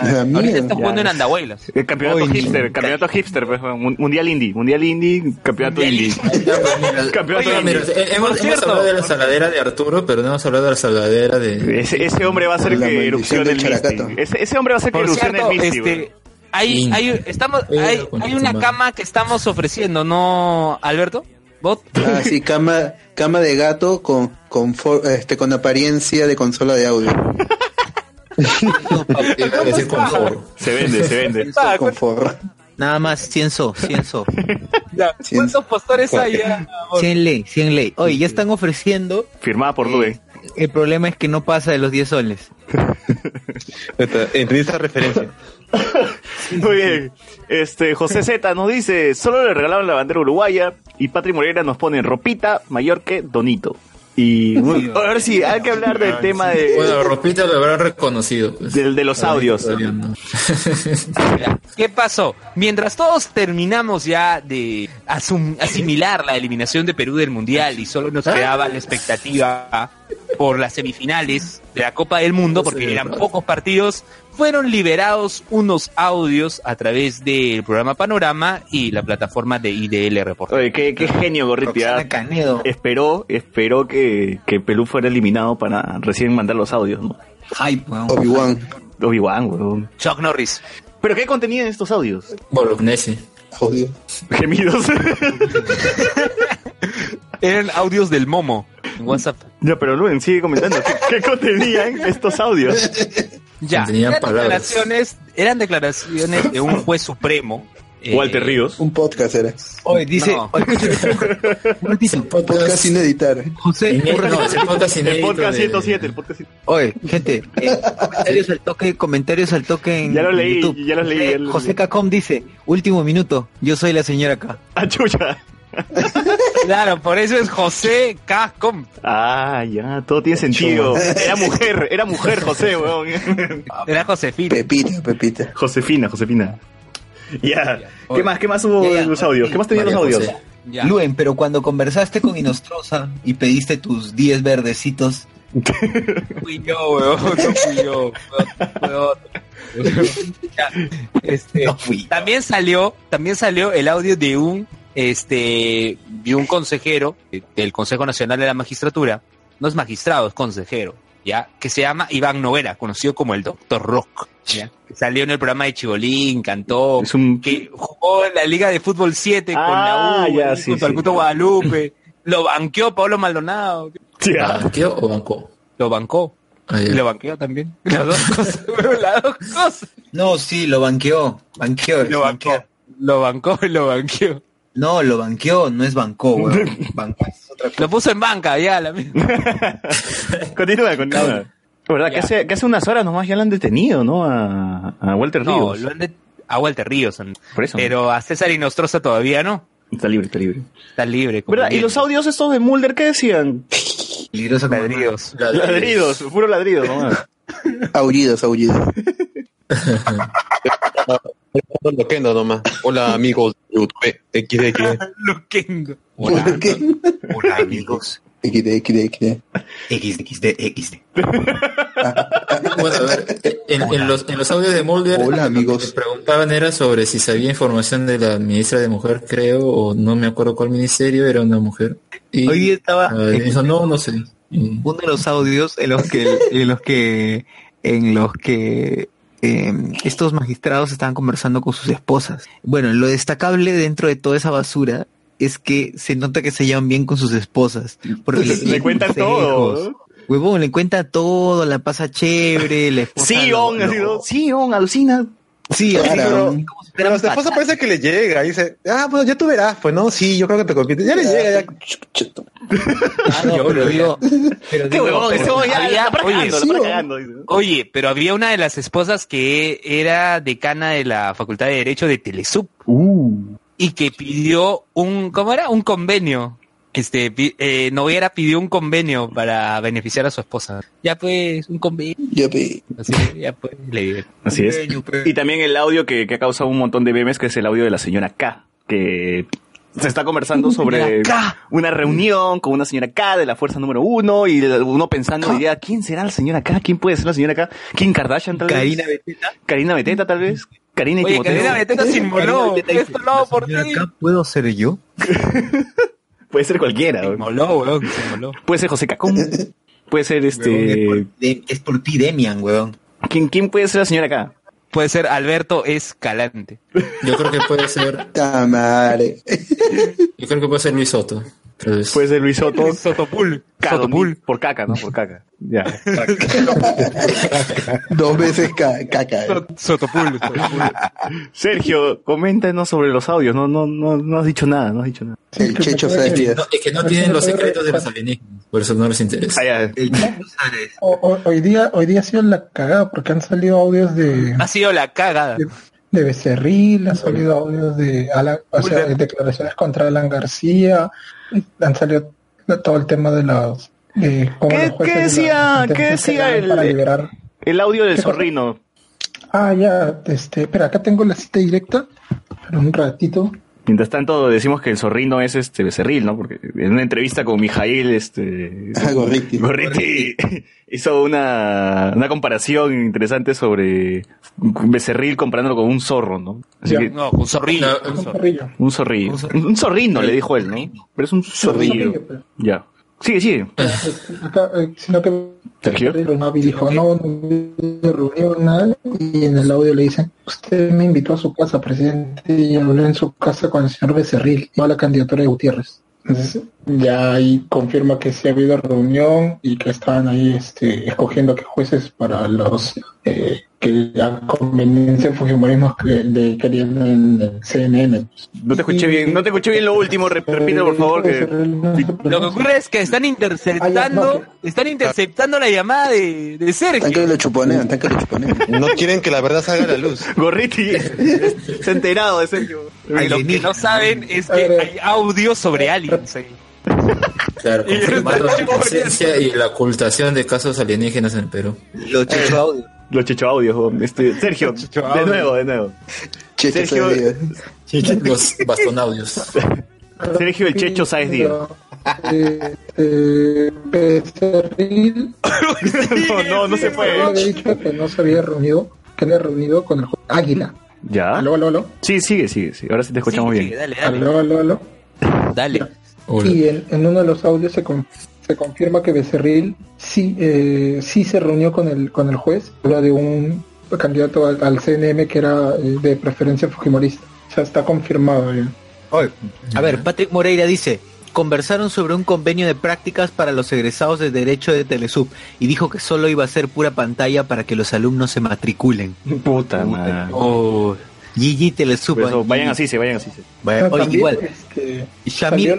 Speaker 2: Ahorita
Speaker 10: mierda.
Speaker 2: está jugando en Andahuaylas.
Speaker 5: El campeonato
Speaker 7: Oye,
Speaker 5: hipster, campeonato hipster, pues, mun- mundial indie, mundial indie, campeonato indie. Campeonato
Speaker 6: Oye, mira,
Speaker 5: indie.
Speaker 6: eh, hemos, hemos hablado de la saladera de Arturo, pero no hemos hablado de la saladera de...
Speaker 5: Ese, ese hombre va a hacer
Speaker 10: La
Speaker 5: que erupcione el. Ese, ese hombre va a hacer que erupcione el
Speaker 2: este, hay, hay, estamos, hay, hay una cama que estamos ofreciendo, ¿no, Alberto? ¿Bot?
Speaker 10: Ah, sí, cama, cama de gato con, con, for- este, con apariencia de consola de audio.
Speaker 6: Es decir, con foro.
Speaker 5: Se vende, se vende.
Speaker 2: Ah,
Speaker 10: Con forro.
Speaker 7: Nada más 100 so, 100 so.
Speaker 2: ya,
Speaker 10: Cien-
Speaker 2: ¿Cuántos postores hay ya?
Speaker 7: 100 ley, 100 ley. Oye, ya están ofreciendo.
Speaker 5: Firmada por Lue.
Speaker 7: El problema es que no pasa de los 10 soles.
Speaker 9: Entendí esa referencia.
Speaker 5: Muy bien. Este, José Z nos dice, solo le regalaron la bandera uruguaya y Patri Moreira nos pone ropita mayor que Donito. Y bueno, ahora sí, hay que hablar del tema de,
Speaker 6: Bueno, Ropita lo habrá reconocido. pues.
Speaker 5: del- de los audios.
Speaker 2: ¿Qué pasó? Mientras todos terminamos ya de asum- asimilar la eliminación de Perú del Mundial y solo nos quedaba la expectativa por las semifinales de la Copa del Mundo, porque eran pocos partidos, fueron liberados unos audios a través del programa Panorama y la plataforma de IDL Reporter.
Speaker 5: Oye, qué, qué genio Gorriti. Ah. Esperó, esperó que, que Perú fuera eliminado para recién mandar los audios, ¿no?
Speaker 7: Hype, weón.
Speaker 10: Obi-Wan.
Speaker 5: Obi-Wan, weón.
Speaker 2: Chuck Norris.
Speaker 5: ¿Pero qué contenían estos audios?
Speaker 6: Bolognese.
Speaker 10: Audio.
Speaker 5: Gemidos.
Speaker 2: Eran audios del Momo en WhatsApp.
Speaker 5: ya, pero Luen, sigue comentando. ¿Qué, qué contenían estos audios?
Speaker 2: Ya, eran declaraciones, eran declaraciones de un juez supremo. eh,
Speaker 5: Walter Ríos.
Speaker 10: Un podcast era.
Speaker 7: Oye, dice.
Speaker 2: No.
Speaker 7: oye, un ratito,
Speaker 10: Podcast sin editar.
Speaker 7: José,
Speaker 6: Inédito,
Speaker 7: un
Speaker 6: no,
Speaker 7: ratito.
Speaker 6: es el podcast
Speaker 5: El
Speaker 6: inédito de-
Speaker 5: 107, el podcast 107.
Speaker 7: Oye, gente, eh, comentarios al toque, comentarios al toque en
Speaker 5: Ya lo leí,
Speaker 7: YouTube.
Speaker 5: ya lo leí,
Speaker 7: José,
Speaker 5: ya lo
Speaker 7: José
Speaker 5: leí.
Speaker 7: Cacom dice, último minuto, yo soy la señora acá.
Speaker 5: Ah, chucha.
Speaker 2: Claro, por eso es José K. Com.
Speaker 5: Ah, ya, todo tiene sentido. Era mujer, era mujer, José, weón.
Speaker 2: Era Josefina.
Speaker 10: Pepita, Pepita.
Speaker 5: Josefina, Josefina. Ya. ¿Qué más? ¿Qué más hubo
Speaker 7: Ya, ya.
Speaker 5: en los audios? ¿Qué más tenían los audios?
Speaker 6: José.
Speaker 2: Ya.
Speaker 7: Luen, pero cuando conversaste con Inostroza y pediste tus 10 verdecitos,
Speaker 2: fui yo, weón. No fui yo. Ya, este,
Speaker 7: no fui.
Speaker 2: también salió, también salió el audio de un, este, de un consejero del Consejo Nacional de la Magistratura. No es magistrado, es consejero. ¿Ya? Que se llama Iván Novera, conocido como el Doctor Rock. ¿ya? Que Salió en el programa de Chibolín, cantó,
Speaker 5: Es un...
Speaker 2: que jugó en la Liga de Fútbol 7 con
Speaker 5: Ah,
Speaker 2: la U,
Speaker 5: ya, sí,
Speaker 2: junto al
Speaker 5: sí.
Speaker 2: Guadalupe. Lo banqueó Pablo Maldonado.
Speaker 5: Ya.
Speaker 6: ¿Banqueo o bancó?
Speaker 2: Lo bancó. Y lo banqueó también. Las dos cosas, las dos cosas.
Speaker 7: No, sí, lo banqueó. Banqueó.
Speaker 2: Lo bancó. Lo bancó y lo banqueó.
Speaker 7: No, lo banqueó, no es bancó, weón. Bancó es otra cosa.
Speaker 2: Lo puso en banca, ya, la misma.
Speaker 5: Continúa, continúa. ¿Verdad? Que hace, que hace unas horas nomás ya lo han detenido, ¿no? A, a Walter
Speaker 2: No,
Speaker 5: Ríos.
Speaker 2: lo han de... a Walter Ríos. han-
Speaker 5: Por eso.
Speaker 2: Pero a César Inostroza todavía no.
Speaker 5: Está libre, está libre.
Speaker 2: Está libre. como
Speaker 5: ¿Verdad? ¿Y los audios estos de Mulder qué decían?
Speaker 2: Ladridos.
Speaker 5: Ladridos, puro ladrido nomás.
Speaker 10: Aullidos, aullidos.
Speaker 9: Loquendo nomás. Hola amigos YouTube. XD.
Speaker 2: Loquendo.
Speaker 7: Hola,
Speaker 10: ¿Qué?
Speaker 7: hola amigos.
Speaker 10: XD, XD, XD.
Speaker 7: XD, XD.
Speaker 6: Bueno, a ver, en, en los, en los audios de Mulder,
Speaker 10: Hola,
Speaker 6: lo que preguntaban era sobre si sabía información de la ministra de Mujer, creo, o no me acuerdo cuál ministerio, era una mujer. Y
Speaker 7: Hoy estaba
Speaker 6: le dijo, no, no sé. Y-
Speaker 7: uno de los audios en los que en los que en los que eh, estos magistrados estaban conversando con sus esposas. Bueno, lo destacable dentro de toda esa basura es que se nota que se llevan bien con sus esposas. Porque
Speaker 5: Le cuentan todo, ¿no?
Speaker 7: Huevón, le cuenta todo, la pasa chévere, la esposa
Speaker 5: Sí, on. Sí, on, alucina.
Speaker 7: Sí,
Speaker 10: Claro.
Speaker 9: Pero su esposa
Speaker 7: patatas.
Speaker 9: parece que le llega y dice, ah, bueno, ya tú verás, pues no, sí, yo creo que te compite. Ya le llega, ya.
Speaker 7: Ah, no, pero digo, pero
Speaker 5: Qué
Speaker 7: digo,
Speaker 5: huevón,
Speaker 7: pero-
Speaker 5: ya
Speaker 2: había- oye,
Speaker 5: cagando,
Speaker 10: sí,
Speaker 5: cagando, dice.
Speaker 2: Oye, pero había una de las esposas que era decana de la Facultad de Derecho de Telesub
Speaker 5: Uh.
Speaker 2: y que pidió un, ¿cómo era? Un convenio. Este, eh, Noguera pidió un convenio para beneficiar a su esposa. Ya pues, un convenio.
Speaker 10: Ya pe.
Speaker 2: Así, ya pues, le.
Speaker 5: Así es.
Speaker 7: Pe.
Speaker 5: Y también el audio que, que ha causado un montón de memes, que es el audio de la señora K, que se está conversando sobre una reunión con una señora K de la fuerza número uno y uno pensando, diría, ¿quién será la señora K? ¿Quién puede ser la señora K? ¿Kim Kardashian tal vez?
Speaker 7: Karina Beteta.
Speaker 5: Karina Beteta tal vez. Karina y
Speaker 2: Oye,
Speaker 5: Timoteo.
Speaker 2: Karina Beteta se inmoló. Por ti.
Speaker 7: Puedo ser yo.
Speaker 5: Puede ser cualquiera.
Speaker 2: Se
Speaker 5: weón.
Speaker 2: inmoló, weón, se inmoló.
Speaker 5: Puede ser José Cacón. Puede ser este...
Speaker 7: Es por ti, Demian, weón.
Speaker 5: ¿Quién, ¿Quién puede ser la señora K?
Speaker 2: Puede ser Alberto Escalante.
Speaker 6: Yo creo que puede ser,
Speaker 10: Ta madre.
Speaker 6: yo creo que puede ser Luis Soto.
Speaker 5: Puede ser Luis Soto.
Speaker 2: Sotopul.
Speaker 5: K,
Speaker 2: Sotopul.
Speaker 5: Por caca, ¿no? Por caca. Ya.
Speaker 10: Dos veces ca- caca. eh.
Speaker 2: Sotopul. Sotopul.
Speaker 5: Sergio, coméntanos sobre los audios. No, no, no, no has dicho nada, no has dicho nada.
Speaker 10: El Checho.
Speaker 6: No, es que no tienen los secretos de los alienígenas, por eso no les interesa.
Speaker 5: Ah, ya.
Speaker 7: El
Speaker 8: O- o- hoy día hoy día ha sido la cagada porque han salido audios de,
Speaker 2: Ha sido la cagada.
Speaker 8: De Becerril, han salido audios de Alan, o sea, de declaraciones contra Alan García, han salido todo el tema de los de cómo
Speaker 5: ¿Qué- qué
Speaker 8: de
Speaker 5: decía- qué decía el-
Speaker 8: para liberar
Speaker 5: El audio del zorrino.
Speaker 8: Ah, ya, este, espera, acá tengo la cita directa, pero un ratito.
Speaker 5: Mientras tanto, decimos que el zorrino es este becerril, ¿no? Porque en una entrevista con Mijail, este.
Speaker 10: Ah, Gorriti.
Speaker 5: Gorriti hizo una, una comparación interesante sobre becerril comparándolo con un zorro, ¿no? Así
Speaker 8: Ya.
Speaker 5: que,
Speaker 2: No, un zorrillo.
Speaker 8: Un zorrillo.
Speaker 5: un zorrillo. Un zorrino, le dijo él, ¿no? Pero es un zorrillo.
Speaker 8: Zorrillo,
Speaker 5: Ya. Sigue, sigue.
Speaker 8: Acá, sino que dijo, no, no reunión, nada, y en el audio le dicen, usted me invitó a su casa, presidente, y hablé en su casa con el señor Becerril, no a la candidatura de Gutiérrez. Entonces, ya ahí confirma que sí ha habido reunión y que estaban ahí este, escogiendo qué jueces para los eh, que a conveniencia de Fujimorismo que de, querían en el CNN.
Speaker 5: No te escuché bien, no te escuché bien lo último, rep- repite por favor que...
Speaker 2: Lo que ocurre es que están interceptando, están interceptando la llamada de, de
Speaker 10: Tan que
Speaker 2: Sergio.
Speaker 10: lo chuponean, tan que lo chuponean.
Speaker 9: No quieren que la verdad salga a la luz.
Speaker 5: Gorriti se ha enterado de Sergio.
Speaker 2: Lo que no saben es que hay audio sobre aliens. ahí.
Speaker 6: Claro, confirmando la presencia y la ocultación de casos alienígenas en el Perú.
Speaker 7: Los checho audio.
Speaker 5: Los checho audios, este, Sergio, de nuevo, de nuevo.
Speaker 10: Checho
Speaker 5: Sergio-.
Speaker 6: Los bastonaudios.
Speaker 5: Sergio el Checho Sáez Díaz.
Speaker 8: Eh, Becerril
Speaker 5: No, no, no se puede.
Speaker 8: había dicho que no se había reunido, que había reunido con el Águila.
Speaker 5: ¿Ya?
Speaker 8: Aló, aló, aló.
Speaker 5: Sí, sigue, sigue, sí. Ahora sí te escuchamos
Speaker 2: Sí,
Speaker 5: bien.
Speaker 2: sí, dale, dale.
Speaker 8: Aló, aló, aló.
Speaker 2: Dale.
Speaker 8: Y en, en uno de los audios se, con- se confirma que Becerril sí, eh, sí se reunió con el, con el juez, habla de un candidato al, al CNM que era eh, de preferencia fujimorista. O sea, está confirmado ya.
Speaker 7: A ver, Patrick Moreira dice, conversaron sobre un convenio de prácticas para los egresados de Derecho de Telesub y dijo que solo iba a ser pura pantalla para que los alumnos se matriculen.
Speaker 5: Puta madre.
Speaker 7: Oh, GG Telesub.
Speaker 5: Por eso,
Speaker 7: ah,
Speaker 5: vayan así, se vayan así. se.
Speaker 7: Vaya,
Speaker 8: Ah,
Speaker 7: oye,
Speaker 8: también,
Speaker 7: igual,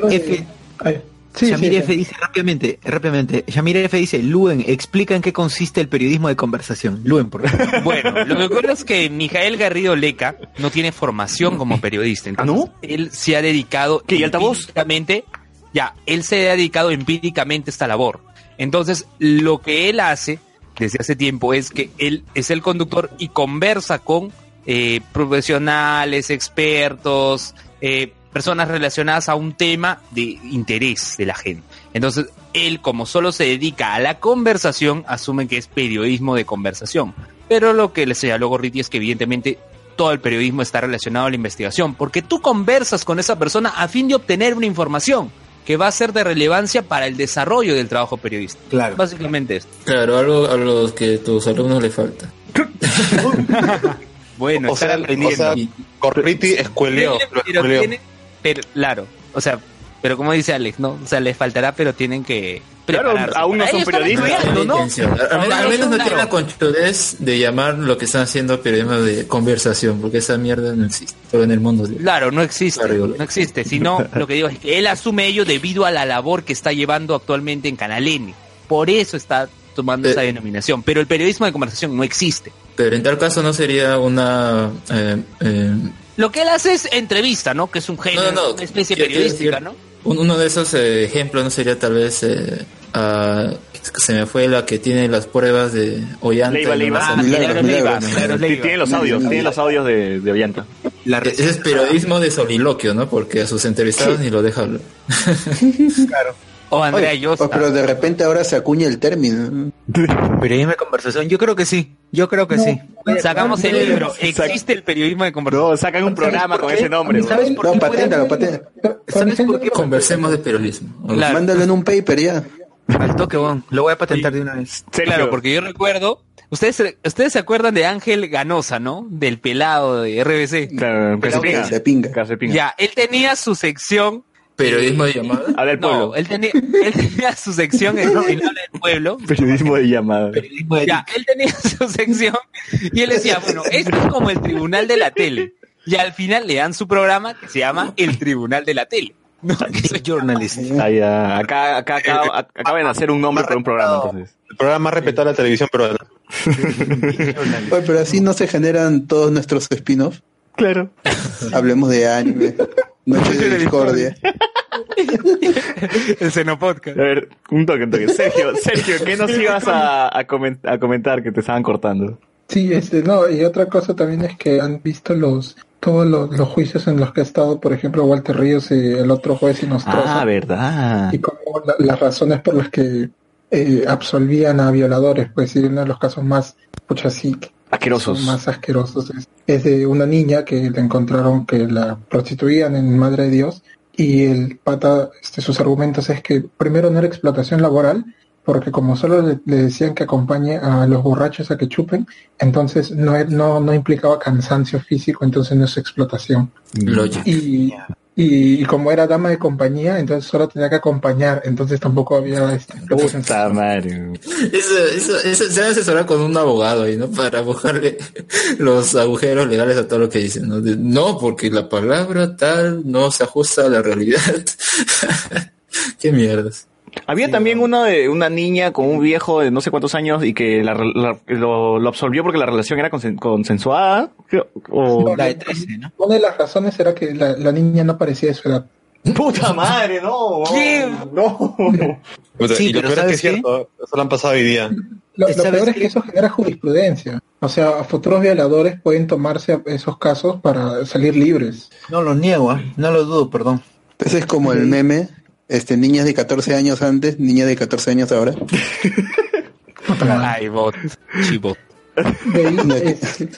Speaker 8: lo de-
Speaker 7: F.
Speaker 8: Ay, sí,
Speaker 7: Shamir
Speaker 8: sí,
Speaker 7: F
Speaker 8: sí.
Speaker 7: dice rápidamente, rápidamente. Shamir F dice, Luen, explica en qué consiste el periodismo de conversación. Luen, por favor.
Speaker 2: Bueno, lo que ocurre es que Mijael Garrido Leca no tiene formación como periodista. Entonces, Él se ha dedicado
Speaker 5: ¿Qué, y altavoz?
Speaker 2: empíricamente, ya, él se ha dedicado empíricamente a esta labor. Entonces, lo que él hace desde hace tiempo es que él es el conductor y conversa con eh, profesionales, expertos, eh, personas relacionadas a un tema de interés de la gente. Entonces, él, como solo se dedica a la conversación, asume que es periodismo de conversación. Pero lo que le señaló Gorriti es que evidentemente todo el periodismo está relacionado a la investigación, porque tú conversas con esa persona a fin de obtener una información que va a ser de relevancia para el desarrollo del trabajo periodístico.
Speaker 7: Claro.
Speaker 2: Básicamente esto.
Speaker 6: Claro, algo a los que tus alumnos le falta.
Speaker 2: Bueno,
Speaker 9: O
Speaker 2: estar
Speaker 9: sea, o sea, Corriti escueleó,
Speaker 2: pero
Speaker 9: escueleó.
Speaker 2: tiene- pero claro, o sea, pero como dice Alex, ¿no? O sea, les faltará, pero tienen que
Speaker 5: Claro, aún no son periodistas.
Speaker 2: ¿no?
Speaker 6: Intención. Al, menos no tiene la conchudez de llamar lo que están haciendo periodismo de conversación, porque esa mierda no existe, en el mundo. De...
Speaker 2: Claro, no existe, no existe, sino lo que digo es que él asume ello debido a la labor que está llevando actualmente en Canal N. Por eso está tomando
Speaker 6: Eh.
Speaker 2: esa denominación, pero el periodismo de conversación no existe.
Speaker 6: Pero en tal caso no sería una... eh, eh,
Speaker 2: Lo que él hace es entrevista, ¿no? Que es un género,
Speaker 6: No,
Speaker 2: una especie
Speaker 6: Quiero- quiero
Speaker 2: periodística,
Speaker 6: decir,
Speaker 2: ¿no?
Speaker 6: un- uno de esos eh, ejemplos no sería tal vez... eh, ah, se me fue la que tiene las pruebas de Ollanta.
Speaker 5: Leiva, Leiva. Ah,
Speaker 8: Milagros,
Speaker 2: Leiva,
Speaker 8: milagros.
Speaker 2: Milagros
Speaker 5: Sí,
Speaker 2: Leiva.
Speaker 5: Tienen los audios, tienen los audios de, de Ollanta.
Speaker 7: La
Speaker 6: E- Ese es periodismo de soliloquio, ¿no? Porque a sus entrevistados ni lo deja hablar.
Speaker 2: O Andrea
Speaker 10: Oye,
Speaker 2: Llosa.
Speaker 10: oh, pero de repente ahora se acuña el término.
Speaker 7: periodismo de conversación, yo creo que sí. Yo creo que sí.
Speaker 2: Sacamos el libro. ¿Existe el periodismo de conversación?
Speaker 5: No, sacan un programa con ese nombre.
Speaker 7: ¿Sabes por
Speaker 10: No,
Speaker 7: qué?
Speaker 10: paténtalo, paténtalo.
Speaker 6: Conversemos de periodismo.
Speaker 2: Claro.
Speaker 10: Mándalo en un paper ya.
Speaker 7: Al toque, bon. Lo voy a patentar de una vez.
Speaker 5: Sergio,
Speaker 2: Claro, porque yo recuerdo, ustedes ustedes se acuerdan de Ángel Ganosa, ¿no? Del pelado de RBC.
Speaker 5: Claro, que se pinga.
Speaker 10: Se pinga.
Speaker 5: Que se pinga.
Speaker 2: Ya, él tenía su sección,
Speaker 6: Periodismo de llamada.
Speaker 5: Habla del pueblo.
Speaker 2: no, él tenía, él tenía su sección en Habla del pueblo.
Speaker 5: Periodismo de llamada.
Speaker 7: Periodismo de
Speaker 2: Ya, él tenía su sección y él decía, bueno, esto es como el tribunal de la tele. Y al final le dan su programa que se llama El Tribunal de la Tele. No,
Speaker 7: Journalist.
Speaker 5: Ahí, ah, acá, acá, acá, acá, acaban de hacer un nombre para un programa, entonces.
Speaker 9: El programa más respetado de la televisión peruana.
Speaker 10: Oye, pero así no se generan todos nuestros spin-offs.
Speaker 5: Claro.
Speaker 10: Hablemos de anime. Noche de discordia.
Speaker 2: el Cenopodcast.
Speaker 5: A ver, un toque, un toque. Sergio, Sergio, ¿qué nos ibas a, a, a comentar que te estaban cortando?
Speaker 8: Sí, este, no, y otra cosa también es que han visto los todos los, los juicios en los que ha estado, por ejemplo, Walter Ríos y el otro juez y Nostroza,
Speaker 5: Ah, verdad.
Speaker 8: y como la- las razones por las que eh, absolvían a violadores, pues, y uno de los casos más, pucha, sí,
Speaker 5: Asquerosos.
Speaker 8: son más asquerosos es, es de una niña que le encontraron que la prostituían en Madre de Dios, y el pata, este, sus argumentos es que primero no era explotación laboral, porque como solo le, le decían que acompañe a los borrachos a que chupen, entonces no, no, no implicaba cansancio físico, entonces no es explotación.
Speaker 6: Logic.
Speaker 8: Y, y, y como era dama de compañía, entonces solo tenía que acompañar, entonces tampoco había este,
Speaker 5: Puta madre.
Speaker 6: Eso, eso, eso se asesorar con un abogado ahí, ¿no? Para buscarle los agujeros legales a todo lo que dicen, ¿no? De- no, porque la palabra tal no se ajusta a la realidad. Qué mierdas.
Speaker 5: Había también uno de una niña con un viejo de no sé cuántos años y que la, la- lo, lo absolvió porque la relación era consen- consensuada. creo, O...
Speaker 7: La de 13, ¿no?
Speaker 8: Una de las razones era que la, la niña no parecía de su edad.
Speaker 5: ¡Puta madre, no!
Speaker 2: ¿Qué?
Speaker 5: No.
Speaker 7: Sí,
Speaker 9: y lo
Speaker 7: pero
Speaker 9: peor es que
Speaker 7: ¿sabes
Speaker 9: es cierto, eso lo han pasado hoy día.
Speaker 8: Lo, lo
Speaker 7: ¿Sabes
Speaker 8: peor es que eso genera jurisprudencia. O sea, futuros violadores pueden tomarse esos casos para salir libres.
Speaker 7: No lo niego, ¿ah? no lo dudo, perdón.
Speaker 10: Ese es como el meme, este, niñas de 14 años antes, niñas de 14 años ahora.
Speaker 2: Ay, bot. Chibot.
Speaker 8: De ahí, este,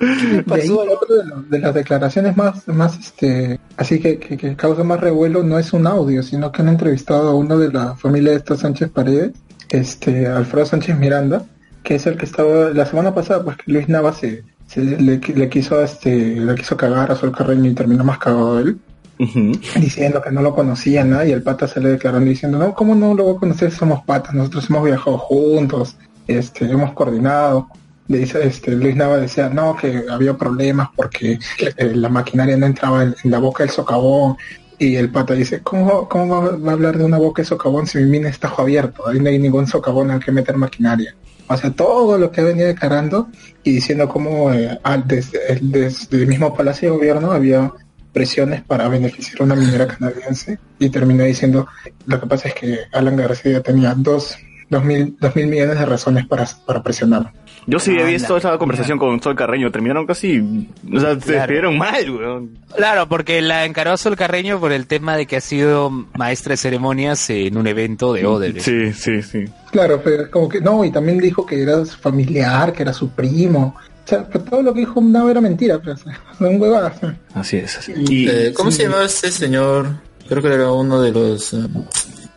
Speaker 8: de ahí otro de, los- de las declaraciones más, más este, así que, que, que causa más revuelo no es un audio, sino que han entrevistado a uno de la familia de estos Sánchez Paredes, este, Alfredo Sánchez Miranda, que es el que estaba la semana pasada, pues que Luis Nava se, se le, le quiso este, le quiso cagar a Sol Carreño y terminó más cagado él. Diciendo que no lo conocía, ¿no? Y el pata se le declarando diciendo, no, ¿cómo no lo voy a conocer? Somos patas, nosotros hemos viajado juntos, este, hemos coordinado. Le dice, este, Luis Nava decía, no, que había problemas porque eh, la maquinaria no entraba en, la boca del socavón. Y el pata dice, ¿cómo, cómo va a hablar de una boca de socavón si mi mina está abierto? Ahí no hay ningún socavón al que meter maquinaria. O sea, todo lo que venía declarando y diciendo cómo eh, desde, desde el mismo Palacio de Gobierno había presiones para beneficiar a una minera canadiense y terminó diciendo, lo que pasa es que Alan García tenía dos, dos, mil, dos mil millones de razones para, para presionar.
Speaker 5: Yo sí
Speaker 2: Ah,
Speaker 5: he visto
Speaker 2: la-
Speaker 5: esa conversación con Sol Carreño. Terminaron casi. O sea, se
Speaker 2: Claro.
Speaker 5: despidieron mal, weón.
Speaker 2: Claro, porque la encaró Sol Carreño por el tema de que ha sido maestra de ceremonias en un evento de Odebrecht.
Speaker 5: Sí, sí, sí.
Speaker 8: Claro, pero como que no, y también dijo que era su familiar, que era su primo. O sea, pero todo lo que dijo no era mentira, pero sea, son huevadas.
Speaker 5: Así es. Así.
Speaker 8: Y-
Speaker 6: Eh, ¿Cómo
Speaker 8: sí.
Speaker 6: se llamaba ese señor? Creo que era uno de los... eh,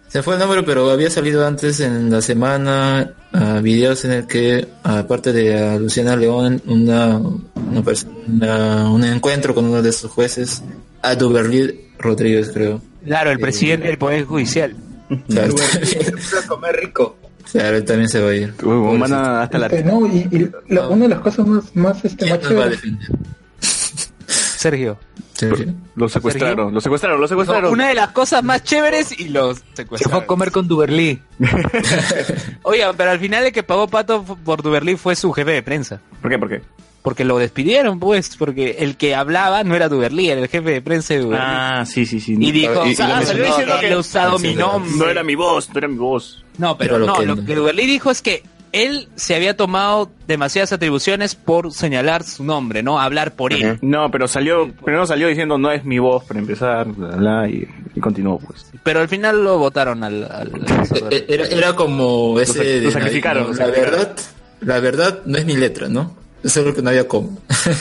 Speaker 6: se fue el nombre, pero había salido antes en la semana ah, videos en el que, aparte de a Luciana León, una, una persona- un encuentro con uno de sus jueces, a Rodríguez, creo.
Speaker 2: Claro, el presidente del Poder Judicial.
Speaker 6: Claro,
Speaker 7: a comer rico.
Speaker 6: Claro, él también se va a ir.
Speaker 5: Uy, a- hasta la.
Speaker 8: Este, no, y, y lo- una de las cosas más, más, este,
Speaker 6: ¿Quién
Speaker 8: más?
Speaker 2: Sergio.
Speaker 6: Sergio.
Speaker 5: Lo secuestraron, lo secuestraron, lo secuestraron.
Speaker 2: Una de las cosas más chéveres y los
Speaker 7: Se fue a
Speaker 2: secuestraron.
Speaker 7: comer con Duberly.
Speaker 2: Oigan, pero al final el que pagó pato por Duberly fue su jefe de prensa.
Speaker 5: ¿Por qué? ¿Por qué?
Speaker 2: Porque lo despidieron, pues, porque el que hablaba no era Duberly, era el jefe de prensa de Duberly.
Speaker 5: Ah, sí, sí, sí.
Speaker 2: y dijo,
Speaker 9: y- y
Speaker 2: o sea,
Speaker 9: lo
Speaker 2: ah, que he usado mi nombre.
Speaker 5: No era mi voz, no era mi voz.
Speaker 2: No, pero
Speaker 6: Era
Speaker 2: no,
Speaker 6: lo que
Speaker 2: lo que Duberly dijo es que él se había tomado demasiadas atribuciones por señalar su nombre, ¿no? Hablar por él.
Speaker 5: No, pero salió, primero salió diciendo no es mi voz para empezar, bla, bla, y, y continuó pues.
Speaker 2: Pero al final lo votaron al... al- al-
Speaker 6: Eh, Era, era como ese...
Speaker 5: lo sacrificaron,
Speaker 6: ¿no?
Speaker 5: lo
Speaker 6: La verdad, la verdad no es mi letra, ¿no? Eso es lo que no había como.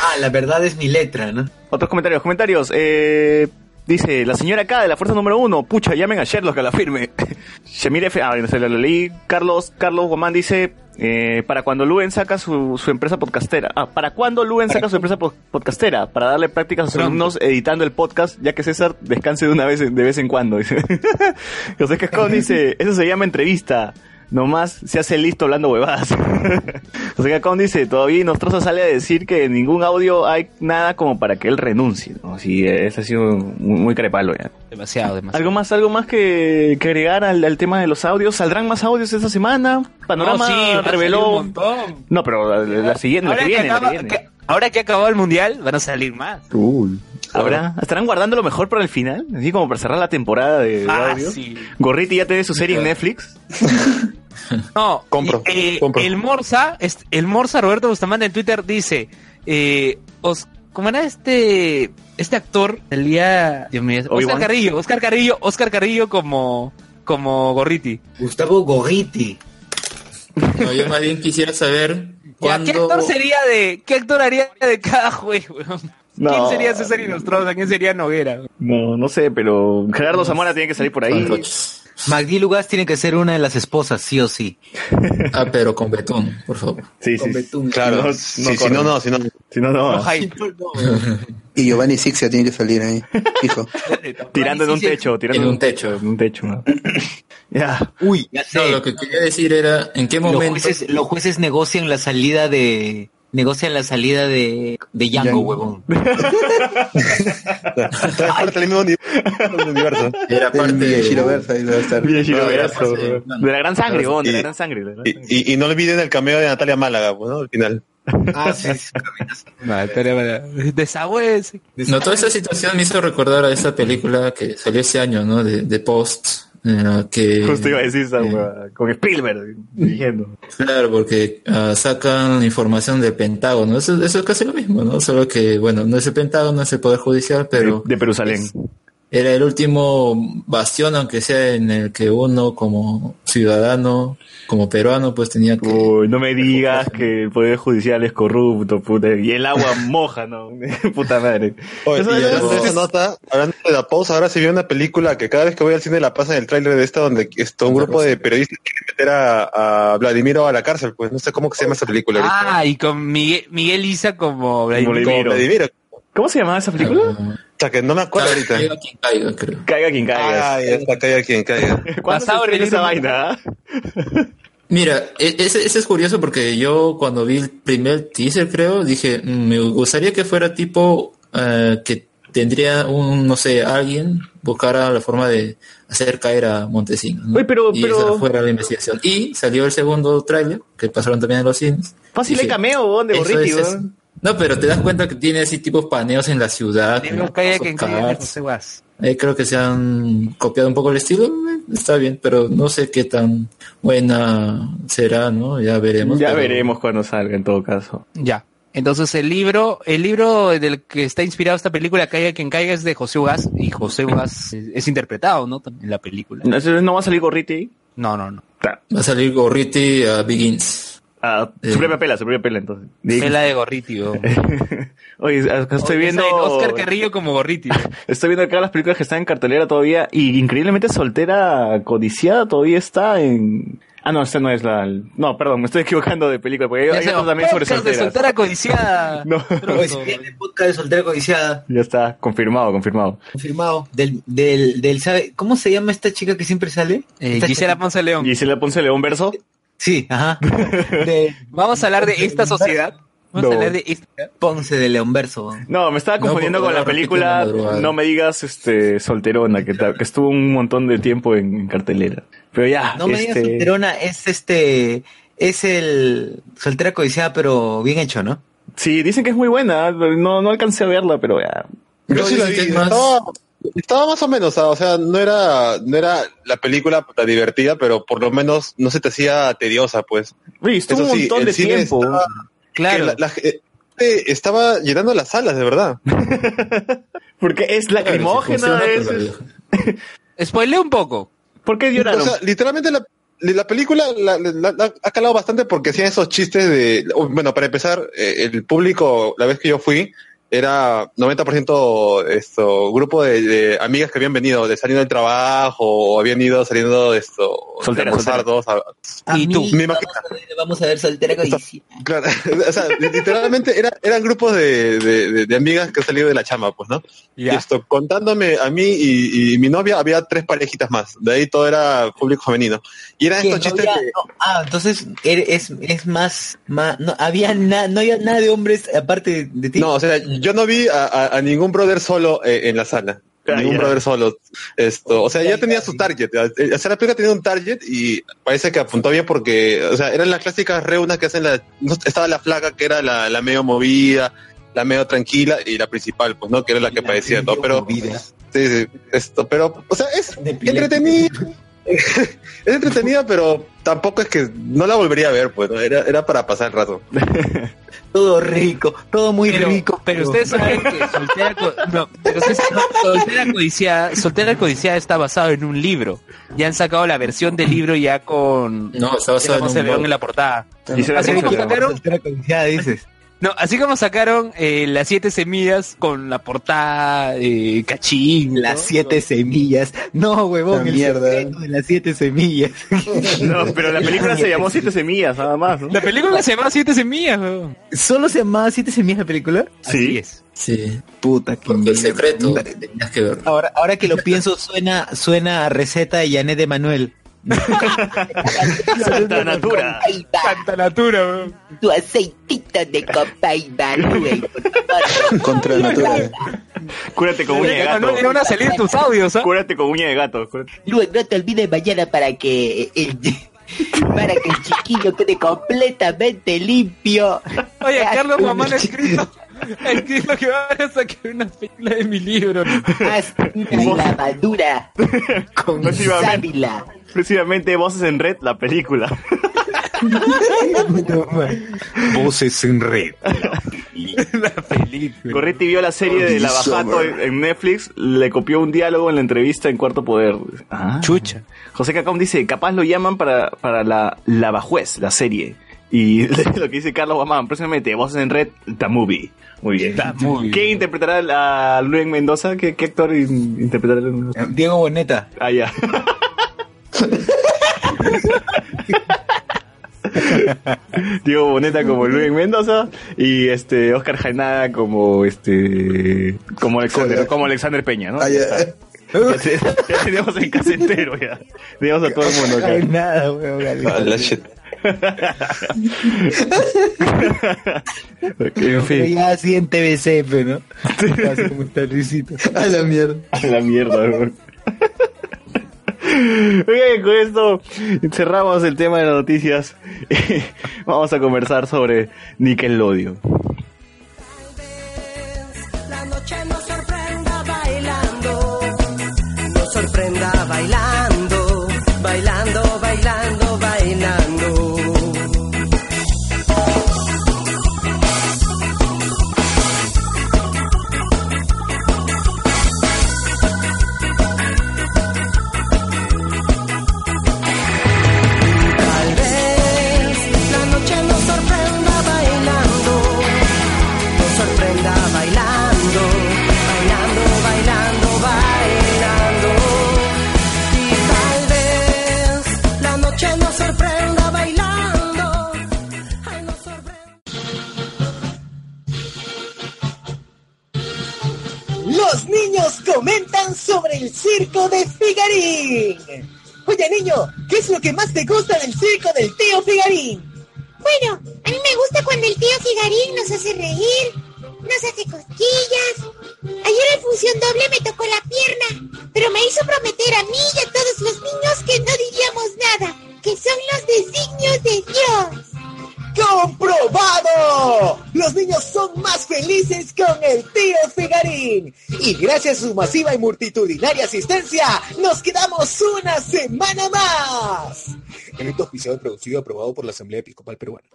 Speaker 7: Ah, la verdad es mi letra, ¿no?
Speaker 5: Otros comentarios, comentarios. Eh, dice, la señora K de la fuerza número uno, pucha, llamen a Sherlock a la firme. Shemir F, ah, no sé, lo leí. Carlos, Carlos Guamán dice, eh, para cuando Luen saca su, su empresa podcastera. Ah, ¿para cuándo Luen saca su empresa po- podcastera? Para darle prácticas a sus alumnos editando el podcast, ya que César descanse de una vez, de vez en cuando. Dice. José Cascón dice, eso se llama entrevista. Nomás se hace listo hablando huevadas. José Cascón dice, todavía Nostroza sale a decir que en ningún audio hay nada como para que él renuncie. ¿no? Sí, ese ha sido muy, muy carepalo ya.
Speaker 2: Demasiado, demasiado.
Speaker 5: ¿Algo más, algo más que, que agregar al, al tema de los audios? ¿Saldrán más audios esta semana? Panorama
Speaker 2: No, sí, salir un
Speaker 5: reveló...
Speaker 2: montón.
Speaker 5: No, pero la, la siguiente, la
Speaker 2: Ahora
Speaker 5: que
Speaker 2: que,
Speaker 5: viene, la que viene.
Speaker 2: que- ahora que ha acabado el mundial, van a salir más.
Speaker 5: Uy. ¿Habrá? ¿Estarán guardando lo mejor para el final? Así como para cerrar la temporada de, de
Speaker 2: Ah,
Speaker 5: audio.
Speaker 2: sí.
Speaker 5: Gorriti ya tiene su serie en Netflix.
Speaker 2: No,
Speaker 9: Compro,
Speaker 2: y, eh,
Speaker 9: compro.
Speaker 2: el Morsa, el Morsa Roberto Bustamante en Twitter dice, eh, os, ¿cómo era este, este actor? El día, Dios mío, Oscar
Speaker 5: Obi-Wan.
Speaker 2: Carrillo, Oscar Carrillo, Oscar Carrillo como, como Gorriti.
Speaker 7: Gustavo Gorriti.
Speaker 6: No, yo más bien quisiera saber
Speaker 2: ¿Qué actor sería de, qué actor haría de cada juego?
Speaker 5: No.
Speaker 2: ¿Quién sería César Inostroza? ¿Quién sería Noguera?
Speaker 5: No, no sé, pero Gerardo Zamora tiene que salir por ahí.
Speaker 7: Magdi Lugas tiene que ser una de las esposas, sí o sí.
Speaker 6: Ah, pero con betún, por favor.
Speaker 5: Sí,
Speaker 7: Con
Speaker 5: sí.
Speaker 7: betún.
Speaker 9: Claro,
Speaker 5: No,
Speaker 9: si,
Speaker 5: no
Speaker 9: si no, no, si no.
Speaker 5: Si no, no.
Speaker 10: Y Giovanni Sixia tiene que salir ahí, hijo.
Speaker 5: Tirando en un techo, tirando
Speaker 6: En un techo.
Speaker 5: En un techo. ¿no? ya.
Speaker 7: Uy, ya sé.
Speaker 6: No, lo que quería decir era en qué
Speaker 7: los,
Speaker 6: momento...
Speaker 7: jueces, los jueces negocian la salida de... Negocian la salida de, de Django,
Speaker 10: Django.
Speaker 7: huevón.
Speaker 9: Está parte del mismo uni- mismo universo.
Speaker 6: Era parte de...
Speaker 5: De la gran sangre, de la
Speaker 9: Y-
Speaker 5: gran sangre.
Speaker 9: no olviden el cameo de Natalia Málaga, ¿no? Al final.
Speaker 7: Ah, sí, sí.
Speaker 2: No,
Speaker 6: toda esa situación me hizo recordar a esa película que salió ese año, ¿no? De, de Post, que...
Speaker 5: Justo iba a decir esa,
Speaker 6: eh,
Speaker 5: Con Spielberg dirigiendo.
Speaker 6: Claro, porque ah, sacan información del Pentágono. Eso, eso es casi lo mismo, ¿no? Solo que, bueno, no es el Pentágono, no es el Poder Judicial, pero
Speaker 5: De Jerusalén.
Speaker 6: Era el último bastión, aunque sea en el que uno como ciudadano, como peruano, pues tenía que...
Speaker 5: Uy, no me digas que el Poder Judicial es corrupto, puta. Y el agua moja, ¿no? puta madre.
Speaker 9: Oye,
Speaker 5: Eso-
Speaker 9: y nota, hablando de la pausa, ahora se vio una película que cada vez que voy al cine la pasan el tráiler de esta donde esto, un grupo de periodistas quiere meter a, a Vladimiro a la cárcel, pues no sé cómo que se llama esa película. ahorita.
Speaker 2: Ah, y con Miguel, Miguel Isa como Vladimir.
Speaker 5: Vladimiro.
Speaker 9: Como Vladimiro.
Speaker 5: ¿Cómo se llamaba esa película?
Speaker 6: Ah,
Speaker 9: sea, que no me acuerdo ahorita.
Speaker 6: Caiga quien caiga, creo.
Speaker 5: Caiga quien caiga.
Speaker 9: Ah, ya está, caiga quien caiga.
Speaker 5: ¿Cuándo se
Speaker 2: el
Speaker 5: esa vaina? ah?
Speaker 6: Mira, e- ese, ese es curioso porque yo cuando vi el primer teaser, creo, dije, "Mm, me gustaría que fuera tipo eh, que tendría un, no sé, alguien buscara la forma de hacer caer a Montesinos. ¿no?
Speaker 5: Oye, pero-
Speaker 6: y
Speaker 5: pero-
Speaker 6: esa fuera la investigación. Y salió el segundo tráiler, que pasaron también en los cines.
Speaker 5: Fácil
Speaker 6: Dije,
Speaker 5: de cameo, weón, de
Speaker 6: eso
Speaker 5: Gorriti,
Speaker 6: es-. No, pero te das cuenta que tiene así tipos paneos en la ciudad.
Speaker 2: Guas.
Speaker 6: Eh, creo que se han copiado un poco el estilo, eh, está bien, pero no sé qué tan buena será, ¿no? Ya veremos.
Speaker 5: Ya
Speaker 6: pero-
Speaker 5: veremos cuando salga, en todo caso.
Speaker 2: Ya. Entonces el libro, el libro del que está inspirado esta película, Caiga quien caiga, es de José Ugas, y José Ugas es, es interpretado, ¿no? En la película.
Speaker 5: ¿No, no va a salir Gorriti ahí?
Speaker 2: No, no, no.
Speaker 6: Va a salir Gorriti a Begins.
Speaker 5: Ah,
Speaker 6: Eh.
Speaker 5: su propia pela, su propia pela, entonces.
Speaker 2: Es la de Gorriti, weón.
Speaker 5: Oye, estoy viendo...
Speaker 2: Oscar Carrillo como Gorriti.
Speaker 5: Estoy viendo acá las películas que están en cartelera todavía y increíblemente soltera codiciada todavía está en... Ah, no, esta no es la... No, perdón, me estoy equivocando de película porque hay, otros también sobre
Speaker 2: podcast de
Speaker 5: solteras.
Speaker 2: soltera codiciada.
Speaker 5: No,
Speaker 7: viene podcast de soltera codiciada.
Speaker 5: ya está, confirmado, confirmado.
Speaker 7: Confirmado. Del, del, del, ¿sabe? ¿Cómo se llama esta chica que siempre sale?
Speaker 2: Eh, Gisela
Speaker 7: chica-
Speaker 2: Ponce León.
Speaker 5: Gisela Ponce León verso.
Speaker 7: Sí, ajá. De
Speaker 2: Vamos a hablar de esta sociedad. Vamos
Speaker 5: No.
Speaker 2: a hablar de esta.
Speaker 7: Ponce de León Verso.
Speaker 5: No, me estaba
Speaker 6: No,
Speaker 5: confundiendo con la película. No me digas este solterona, que, estuvo un montón de tiempo en, en cartelera. Pero ya,
Speaker 7: No me digas
Speaker 5: este,
Speaker 7: solterona, es este, es el soltera codiciada, pero bien hecho, ¿no?
Speaker 5: Sí, dicen que es muy buena, no, no alcancé a verla, pero ya.
Speaker 9: Yo sí la vi.
Speaker 6: más-
Speaker 9: Estaba, estaba más o menos, o sea, no era, no era la película tan divertida, pero por lo menos no se te hacía tediosa, pues.
Speaker 5: Oye, estuvo
Speaker 9: Eso
Speaker 5: un
Speaker 9: sí,
Speaker 5: montón
Speaker 9: el
Speaker 5: de
Speaker 9: cine
Speaker 5: tiempo.
Speaker 9: estaba-
Speaker 2: Claro.
Speaker 9: que la- la gente estaba llenando las salas, de verdad.
Speaker 5: Porque es lacrimógena, es, es-
Speaker 2: un poco.
Speaker 5: ¿Por qué lloraron?
Speaker 9: O sea, literalmente la, la película la- la- la- ha calado bastante porque hacían esos chistes de, bueno, para empezar, eh, el público, la vez que yo fui, era 90% esto, grupo de, de amigas que habían venido de saliendo del trabajo o habían ido saliendo de esto,
Speaker 5: solteras.
Speaker 9: todos. a-
Speaker 2: ¿Y tú?
Speaker 9: Me imagino-
Speaker 7: Vamos a ver, vamos a ver soltera codiciada.
Speaker 9: Claro, o sea, literalmente era, eran grupos de, de, de- de amigas que han salido de la chama, pues, ¿no? Y esto, contándome a mí y, y mi novia, había tres parejitas más. De ahí todo era público femenino. Y eran estos
Speaker 7: No
Speaker 9: chistes
Speaker 7: había- no, ah, entonces er- es, es más, más no había na- no había nada de hombres aparte de, de ti.
Speaker 9: No, o sea, yo no vi a, a- a ningún brother solo eh, en la sala.
Speaker 5: Ah,
Speaker 9: ningún brother solo. Esto, o sea, ya tenía su target. O sea, la película tenía un target y parece que apuntó bien porque, o sea, eran las clásicas reunas que hacen la, no, estaba la flaca que era la, la medio movida, la medio tranquila y la principal, pues, ¿no? Que era la que padecía todo. Pero, sí, sí, esto, pero, o sea, es entretenida. es entretenida, pero tampoco es que no la volvería a ver, pues, ¿no? Era, era para pasar el rato.
Speaker 7: Todo rico, todo muy
Speaker 2: Pero,
Speaker 7: rico.
Speaker 2: pero ustedes saben que soltera, co- no, pero ustedes saben que soltera codiciada, soltera codiciada está basado en un libro. Ya han sacado la versión del libro ya con
Speaker 6: No, está basado en
Speaker 2: en la portada.
Speaker 5: Y se la
Speaker 2: Así
Speaker 5: hacen
Speaker 2: como
Speaker 5: soltera.
Speaker 2: sacaron,
Speaker 7: soltera codiciada dices.
Speaker 2: No, así como sacaron eh, las siete semillas con la portada eh, cachín. ¿no?
Speaker 7: Las siete semillas. No, huevón,
Speaker 10: La
Speaker 7: el
Speaker 10: mierda.
Speaker 7: de las siete semillas.
Speaker 5: No, pero la película se llamó Siete Semillas, nada más, ¿no?
Speaker 2: La película se llama Siete semillas. weón.
Speaker 7: ¿Solo se llamaba siete semillas la película?
Speaker 2: Así
Speaker 5: Sí.
Speaker 2: es.
Speaker 6: Sí.
Speaker 7: Puta que
Speaker 6: Porque el secreto tenías que ver.
Speaker 7: Ahora, ahora que lo pienso, suena, suena a receta de Janet de Manuel.
Speaker 5: Santa Natura.
Speaker 2: Santa Natura. weón.
Speaker 12: Tu aceitito de copaiba, güey.
Speaker 10: Contra la natura.
Speaker 5: Cúrate con uña de
Speaker 2: No,
Speaker 5: gato.
Speaker 2: no, no van a salir tus audios, ¿ah?
Speaker 5: Cúrate con uña de gato. cúrate.
Speaker 12: Luego no te olvides mañana para que el, para que el chiquillo quede completamente limpio.
Speaker 2: Oye, Carlos Mamán ha escrito, ha escrito que van a sacar una película de mi libro. ¿no?
Speaker 12: Haz una lavadura con sábila.
Speaker 5: próximamente Voces en Red, la película.
Speaker 7: Voces en red.
Speaker 2: La película.
Speaker 5: Corretti vio la serie de Lavajato en Netflix, le copió un diálogo en la entrevista en Cuarto Poder. Ah.
Speaker 2: Chucha.
Speaker 5: José Cacón dice, capaz lo llaman para, para la Lavajuez, la serie. Y lo que dice Carlos Guamán, próximamente, Voces en Red, The Movie. Muy bien.
Speaker 2: The Movie.
Speaker 5: ¿Quién interpretará a Luis Mendoza? ¿Qué, qué actor in- interpretará a Luis Mendoza?
Speaker 7: Diego Boneta.
Speaker 5: Ah, ya. Diego Boneta como Luis Mendoza y este Oscar Jaenada como este como Alexander, como Alexander Peña, ¿no?
Speaker 10: Ah, ya.
Speaker 5: Ya, te- ya tenemos el casentero ya. Tenemos a todo el mundo acá.
Speaker 7: Ay, nada, weón.
Speaker 9: La shit.
Speaker 5: en fin,
Speaker 7: ya así en TVC, pero ¿no? Así como está Luisito.
Speaker 10: A la mierda.
Speaker 5: a la mierda, weón. Oigan, con esto cerramos el tema de las noticias. Vamos a conversar sobre Nickelodeon.
Speaker 11: La noche nos sorprenda bailando, nos sorprenda bailando,
Speaker 12: comentan sobre el circo de Figarín. Oye, niño, ¿qué es lo que más te gusta del circo del tío Figarín?
Speaker 13: Bueno, a mí me gusta cuando el tío Figarín nos hace reír, nos hace cosquillas. Ayer en función doble me tocó la pierna, pero me hizo prometer a mí y a todos los niños que no diríamos nada, que son los designios de Dios.
Speaker 12: ¡Comprobado! Los niños son más felices con el tío Figarín. Y gracias a su masiva y multitudinaria asistencia, nos quedamos una semana más. Evento y producido aprobado por la Asamblea Episcopal Peruana.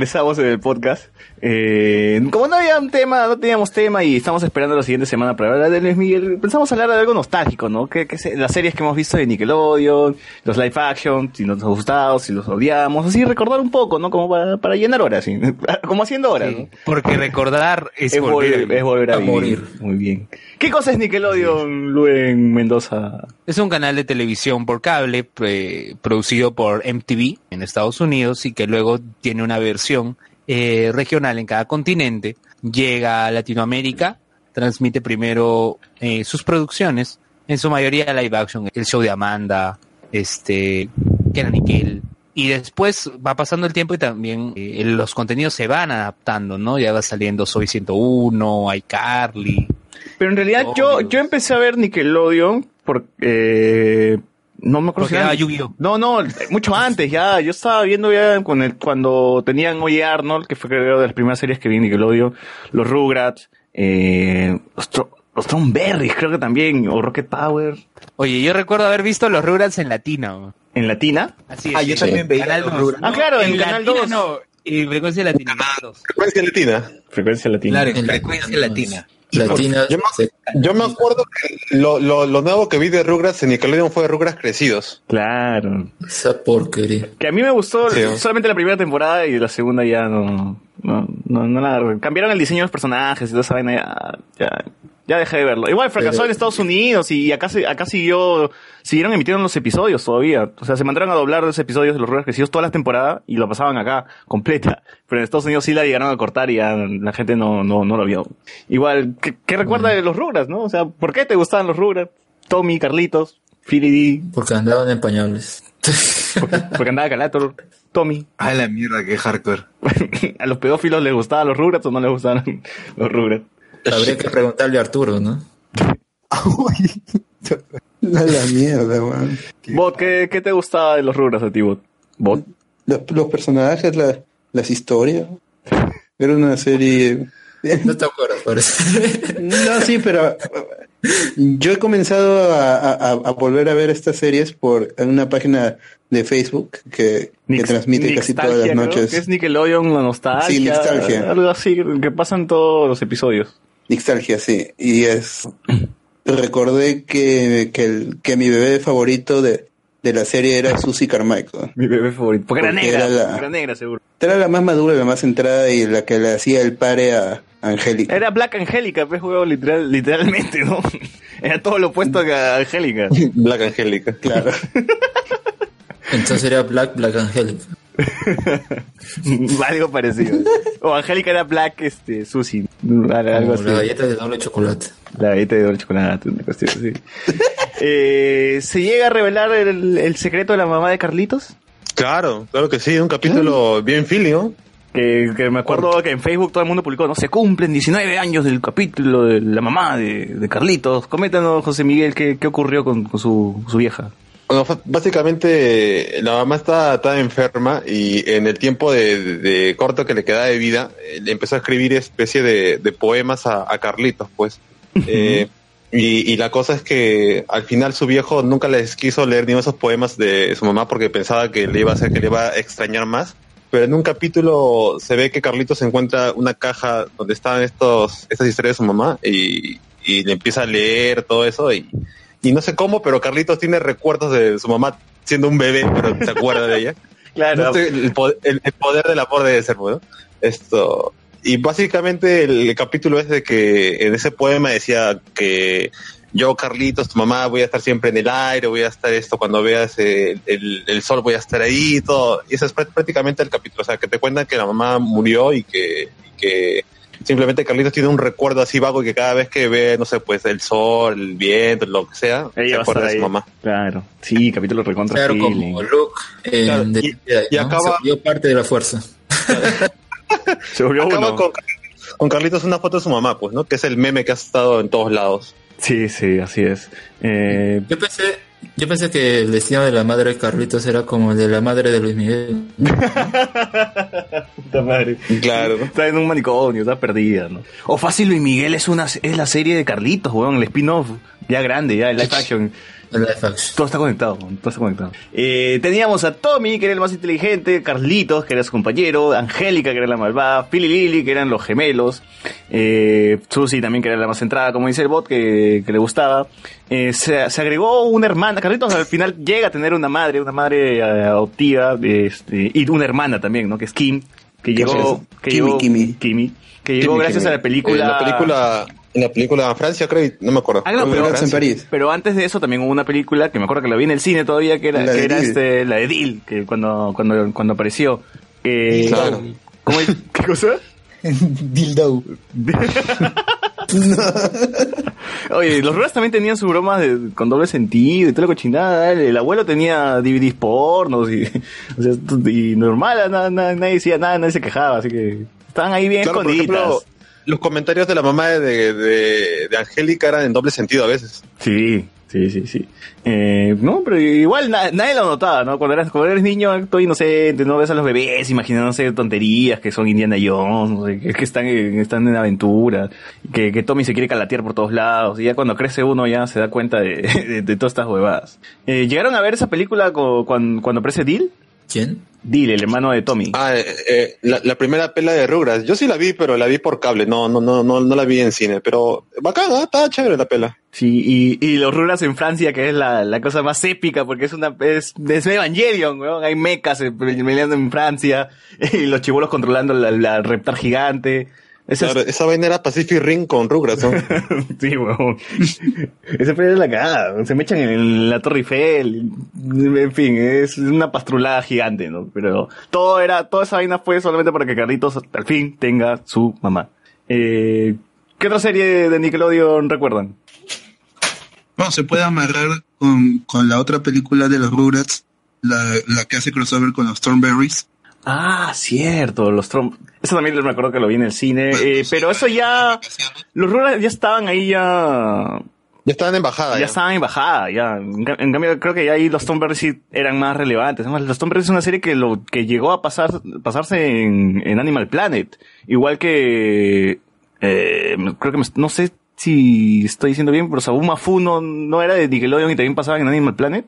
Speaker 5: Regresamos en el podcast. Eh, como no había un tema, no teníamos tema y estamos esperando la siguiente semana para hablar de Luis Miguel, pensamos hablar de algo nostálgico, ¿no? Que, que se- las series que hemos visto de Nickelodeon, los live action, si nos ha gustado, si los odiamos, así recordar un poco, ¿no? Como para, para llenar horas, ¿sí? como haciendo horas, ¿no?
Speaker 2: Porque recordar es,
Speaker 5: Es
Speaker 2: volver, a
Speaker 5: volver,
Speaker 2: vivir.
Speaker 5: es volver a,
Speaker 6: A
Speaker 5: vivir.
Speaker 6: morir.
Speaker 5: Muy bien. ¿Qué cosa es Nickelodeon, Luen Mendoza?
Speaker 2: Es un canal de televisión por cable eh, producido por MTV en Estados Unidos y que luego tiene una versión eh, regional en cada continente. Llega a Latinoamérica, transmite primero eh, sus producciones, en su mayoría live action, el show de Amanda, este, Kenan y Kel. Y después va pasando el tiempo y también eh, los contenidos se van adaptando, ¿no? Ya va saliendo Soy 101, iCarly.
Speaker 5: Pero en realidad yo, yo empecé a ver Nickelodeon porque... no me acuerdo
Speaker 2: Porque
Speaker 5: si
Speaker 2: daba
Speaker 5: era-
Speaker 2: Yu-Gi-Oh.
Speaker 5: No, no, mucho antes ya. Yo estaba viendo ya con el, cuando tenían Oye Arnold, que fue creo de las primeras series que vi en Nickelodeon, los Rugrats, eh, los, Tro- los Thornberrys creo que también, o Rocket Power.
Speaker 2: Oye, yo recuerdo haber visto los Rugrats en Latina.
Speaker 5: ¿En Latina?
Speaker 2: Así
Speaker 7: Ah, yo también veía
Speaker 2: Canal
Speaker 7: los. Rugrats.
Speaker 5: Ah, claro, en
Speaker 2: en
Speaker 5: Canal
Speaker 2: Latina
Speaker 5: 2.
Speaker 2: no, en frecuencia latina.
Speaker 9: Frecuencia latina.
Speaker 5: Frecuencia Latina.
Speaker 7: Claro, en frecuencia latina.
Speaker 6: Latina.
Speaker 9: Yo me, yo me acuerdo que lo, lo, lo nuevo que vi de Rugrats en Nickelodeon fue Rugrats crecidos.
Speaker 5: Claro.
Speaker 6: Esa porquería.
Speaker 5: Que a mí me gustó
Speaker 9: Sí.
Speaker 5: solamente la primera temporada y la segunda ya no, no, no, no la- cambiaron el diseño de los personajes y toda esa vaina ya, ya, ya dejé de verlo. Igual fracasó
Speaker 6: Pero-
Speaker 5: en Estados Unidos y acá, se- acá siguió, siguieron emitiendo los episodios todavía. O sea, se mandaron a doblar los episodios de los Rugrats Crecidos todas las temporadas y lo pasaban acá completa. Pero en Estados Unidos sí la llegaron a cortar y ya la gente no, no, no lo vio. Igual, ¿qué, qué recuerda de los Rugrats, no? O sea, ¿por qué te gustaban los Rugrats? Tommy, Carlitos, Philly
Speaker 6: Porque andaban en pañales.
Speaker 5: porque, porque andaba Calator, Tommy.
Speaker 7: A la mierda, qué hardcore.
Speaker 5: ¿A los pedófilos les gustaban los Rugrats o no les gustaban los Rugrats?
Speaker 6: Habría que preguntarle a Arturo, ¿no?
Speaker 10: La, la mierda, man.
Speaker 5: Bot, ¿qué, ¿qué te gustaba de los Rugrats a ti, Bot? ¿Bot?
Speaker 10: Los, los personajes, la- las historias. Era una serie.
Speaker 6: No te acuerdas, parece.
Speaker 10: No, sí, pero yo he comenzado a, a- a volver a ver estas series por una página de Facebook que, que transmite casi todas las noches.
Speaker 5: que es Nickelodeon, la nostalgia.
Speaker 10: Sí, Nixtalgia.
Speaker 5: Algo así, que pasan todos los episodios.
Speaker 10: Nostalgia, sí. Y es. Recordé que, que, el- que mi bebé favorito de, de la serie era Susie Carmichael.
Speaker 5: Mi bebé favorito. Porque era
Speaker 10: Porque
Speaker 5: negra,
Speaker 10: era la-
Speaker 5: era negra seguro.
Speaker 10: Era la más madura, la más centrada y la que le hacía el pare a Angélica.
Speaker 5: Era Black Angélica, pues, juego literal, literalmente, ¿no? Era todo lo opuesto a Angélica.
Speaker 9: Black Angélica.
Speaker 10: Claro.
Speaker 6: Entonces era Black Black Angelic.
Speaker 5: algo parecido. O Angélica era Black, este, Susie. Algo
Speaker 6: Como
Speaker 5: así.
Speaker 6: la galleta de doble chocolate.
Speaker 5: La galleta de doble chocolate, una cuestión así. Eh, ¿Se llega a revelar el, el secreto de la mamá de Carlitos?
Speaker 9: Claro, claro que sí, un capítulo bien feeling, ¿no?
Speaker 5: Que, que me acuerdo que en Facebook todo el mundo publicó, no se cumplen 19 años del capítulo de la mamá de, de Carlitos. Coméntanos, José Miguel, qué, qué ocurrió con, con su, su vieja.
Speaker 9: Bueno, básicamente la mamá está, está enferma y en el tiempo de, de corto que le queda de vida, eh, le empezó a escribir especie de, de poemas a, a Carlitos, pues. Eh, y, y la cosa es que al final su viejo nunca les quiso leer ni esos poemas de su mamá porque pensaba que le iba a hacer que le iba a extrañar más. Pero en un capítulo se ve que Carlitos encuentra una caja donde estaban estos, estas historias de su mamá y, y le empieza a leer todo eso y, y no sé cómo, pero Carlitos tiene recuerdos de su mamá siendo un bebé, pero se acuerda de ella.
Speaker 5: Claro.
Speaker 9: No sé, el, po- el- el poder del amor debe ser, ¿no? Esto. Y básicamente el, capítulo es de que en ese poema decía que yo, Carlitos, tu mamá, voy a estar siempre en el aire, voy a estar esto cuando veas el, el sol, voy a estar ahí y todo. Y ese es prá- prácticamente el capítulo. O sea, que te cuentan que la mamá murió y que, y que simplemente Carlitos tiene un recuerdo así vago y que cada vez que ve, no sé, pues el sol, el viento, lo que sea,
Speaker 5: Ella
Speaker 9: se acuerda de su
Speaker 5: ahí.
Speaker 9: mamá.
Speaker 5: Claro. Sí, capítulo recontra
Speaker 6: Claro,
Speaker 5: feeling.
Speaker 6: como Luke
Speaker 9: Claro,
Speaker 6: The
Speaker 9: y-
Speaker 6: Jedi,
Speaker 9: y
Speaker 6: ¿no?
Speaker 9: acaba-
Speaker 6: Se volvió parte de la fuerza.
Speaker 5: Se volvió
Speaker 9: Acaba
Speaker 5: uno.
Speaker 9: con, con Carlitos una foto de su mamá, pues, ¿no? Que es el meme que ha estado en todos lados.
Speaker 5: Sí, sí, así es. Eh,
Speaker 6: Yo pensé, yo pensé que el destino de la madre de Carlitos era como el de la madre de Luis Miguel.
Speaker 5: puta madre.
Speaker 9: Claro.
Speaker 5: Está en un manicomio, está perdida, ¿no? O fácil Luis Miguel es una es la serie de Carlitos, weón, el spin-off. Ya grande, ya, el live action. Todo está conectado, todo está conectado. Eh, teníamos a Tommy, que era el más inteligente, Carlitos, que era su compañero, Angélica, que era la malvada, Philly Lily, que eran los gemelos, eh, Susie también, que era la más centrada, como dice el bot, que, que le gustaba. Eh, se, se agregó una hermana, Carlitos al final llega a tener una madre, una madre eh, adoptiva, este, y una hermana también, ¿no? Que es Kim, que llegó, que
Speaker 10: Kimi,
Speaker 5: llegó,
Speaker 10: Kimi.
Speaker 5: Kimi, que llegó
Speaker 9: Kimi,
Speaker 5: gracias
Speaker 9: Kimi.
Speaker 5: a la película.
Speaker 9: En la película, en la película Francia, creo, no me acuerdo.
Speaker 5: Ah, no, pero.
Speaker 10: París.
Speaker 5: antes de eso también hubo una película que me acuerdo que la vi en el cine todavía, que era,
Speaker 10: La de
Speaker 5: que era
Speaker 10: Dil.
Speaker 5: este, la de Dil, que cuando, cuando, cuando apareció. Eh,
Speaker 9: Claro.
Speaker 5: ¿cómo es? ¿Qué cosa?
Speaker 8: Dildo.
Speaker 5: Oye, los Rugrats también tenían sus bromas de- con doble sentido y toda la cochinada. El, el abuelo tenía DVDs pornos y, o sea, y normal, na- na- nadie decía nada, nadie se quejaba, así que estaban ahí bien
Speaker 9: Claro, por
Speaker 5: escondidas.
Speaker 9: ejemplo, los comentarios de la mamá de, de, de Angélica eran en doble sentido a veces.
Speaker 5: Sí, sí, sí, sí. Eh, no, pero igual na- nadie lo notaba, ¿no? Cuando eras, cuando eres niño, todo inocente, no ves a los bebés imaginándose tonterías que son Indiana Jones, que, están, en, están en aventura, que, que Tommy se quiere calatear por todos lados, y ya cuando crece uno ya se da cuenta de, de, todas estas huevadas. Eh, ¿Llegaron a ver esa película cuando, cuando aparece Dil?
Speaker 6: ¿Quién?
Speaker 5: Dil, el hermano de Tommy.
Speaker 9: Ah, eh, eh, la, la primera pela de Rugrats. Yo sí la vi, pero la vi por cable. No, no, no, no, no la vi en cine. Pero bacán, ¿ah? estaba chévere la pela.
Speaker 5: Sí, y, y los Rugrats en Francia, que es la, la cosa más épica, porque es una, es, es Evangelion, weón. Hay mechas eh, peleando en Francia, y los chibolos controlando la, la reptar gigante. Esa es-
Speaker 9: esa vaina era Pacific Ring con Rugrats, ¿no?
Speaker 5: sí, weón. Ese pelea es la cagada. Se me echan en la Torre Eiffel. En fin, es una pastrulada gigante, ¿no? Pero todo era, toda esa vaina fue solamente para que Carlitos al fin tenga su mamá. Eh, ¿Qué otra serie de Nickelodeon recuerdan?
Speaker 10: Bueno, se puede amarrar con, con la otra película de los Rugrats, la, la que hace crossover con los Thornberries.
Speaker 5: Ah, cierto, los Trump. Eso también me acuerdo que lo vi en el cine, eh, pero eso ya, los Rugrats ya estaban ahí ya,
Speaker 9: Ya estaban en bajada.
Speaker 5: ya estaban en bajada, ya. En, ca- en cambio, creo que ya ahí los Tom sí eran más relevantes. Además, los Tom es una serie que lo que llegó a pasar, pasarse en, en Animal Planet. Igual que, eh, creo que me- no sé si estoy diciendo bien, pero Sabu Mafu no, no era de Nickelodeon y también pasaba en Animal Planet.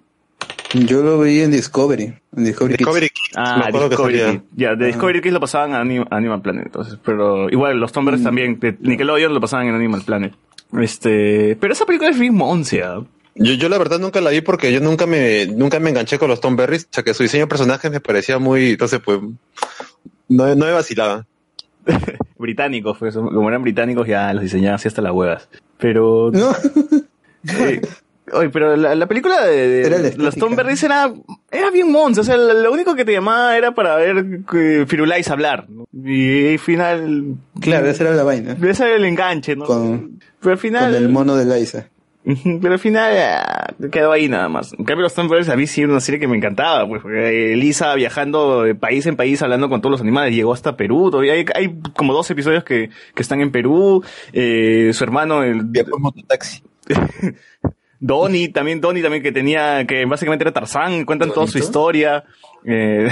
Speaker 10: Yo lo veía en Discovery. En Discovery,
Speaker 9: Discovery
Speaker 10: Kids.
Speaker 5: Ah,
Speaker 9: que
Speaker 5: Discovery. Kids. Ya, de Discovery Kids lo pasaban a Anim- Animal Planet, entonces, pero igual los Tom Berry también, de Nickelodeon lo pasaban en Animal Planet. Este, pero esa película es bien moncia.
Speaker 9: Yo, yo la verdad nunca la vi porque yo nunca me, nunca me enganché con los Tom Berries, o sea que su diseño de personajes me parecía muy, entonces pues, no, no me vacilaba.
Speaker 5: británicos, pues, como eran británicos ya los diseñaban así hasta las huevas. Pero... Eh, oye, pero la, la película de, los. Tom Berries era, era bien monza, o sea, lo, único que te llamaba era para ver que Firulais hablar, ¿no? Y al final...
Speaker 10: Claro, esa era la vaina.
Speaker 5: Ese era el enganche, ¿no?
Speaker 10: Con,
Speaker 5: pero al final...
Speaker 10: con el mono de Liza.
Speaker 5: Pero al final ah, quedó ahí nada más. En cambio, los Tom Berries a mí sí era una serie que me encantaba, pues, porque Elisa viajando de país en país hablando con todos los animales, llegó hasta Perú, todavía hay, hay como dos episodios que, que están en Perú, eh, su hermano, el...
Speaker 9: mototaxi.
Speaker 5: Donnie, también Donnie también que tenía, que básicamente era Tarzán, cuentan toda su historia. Eh,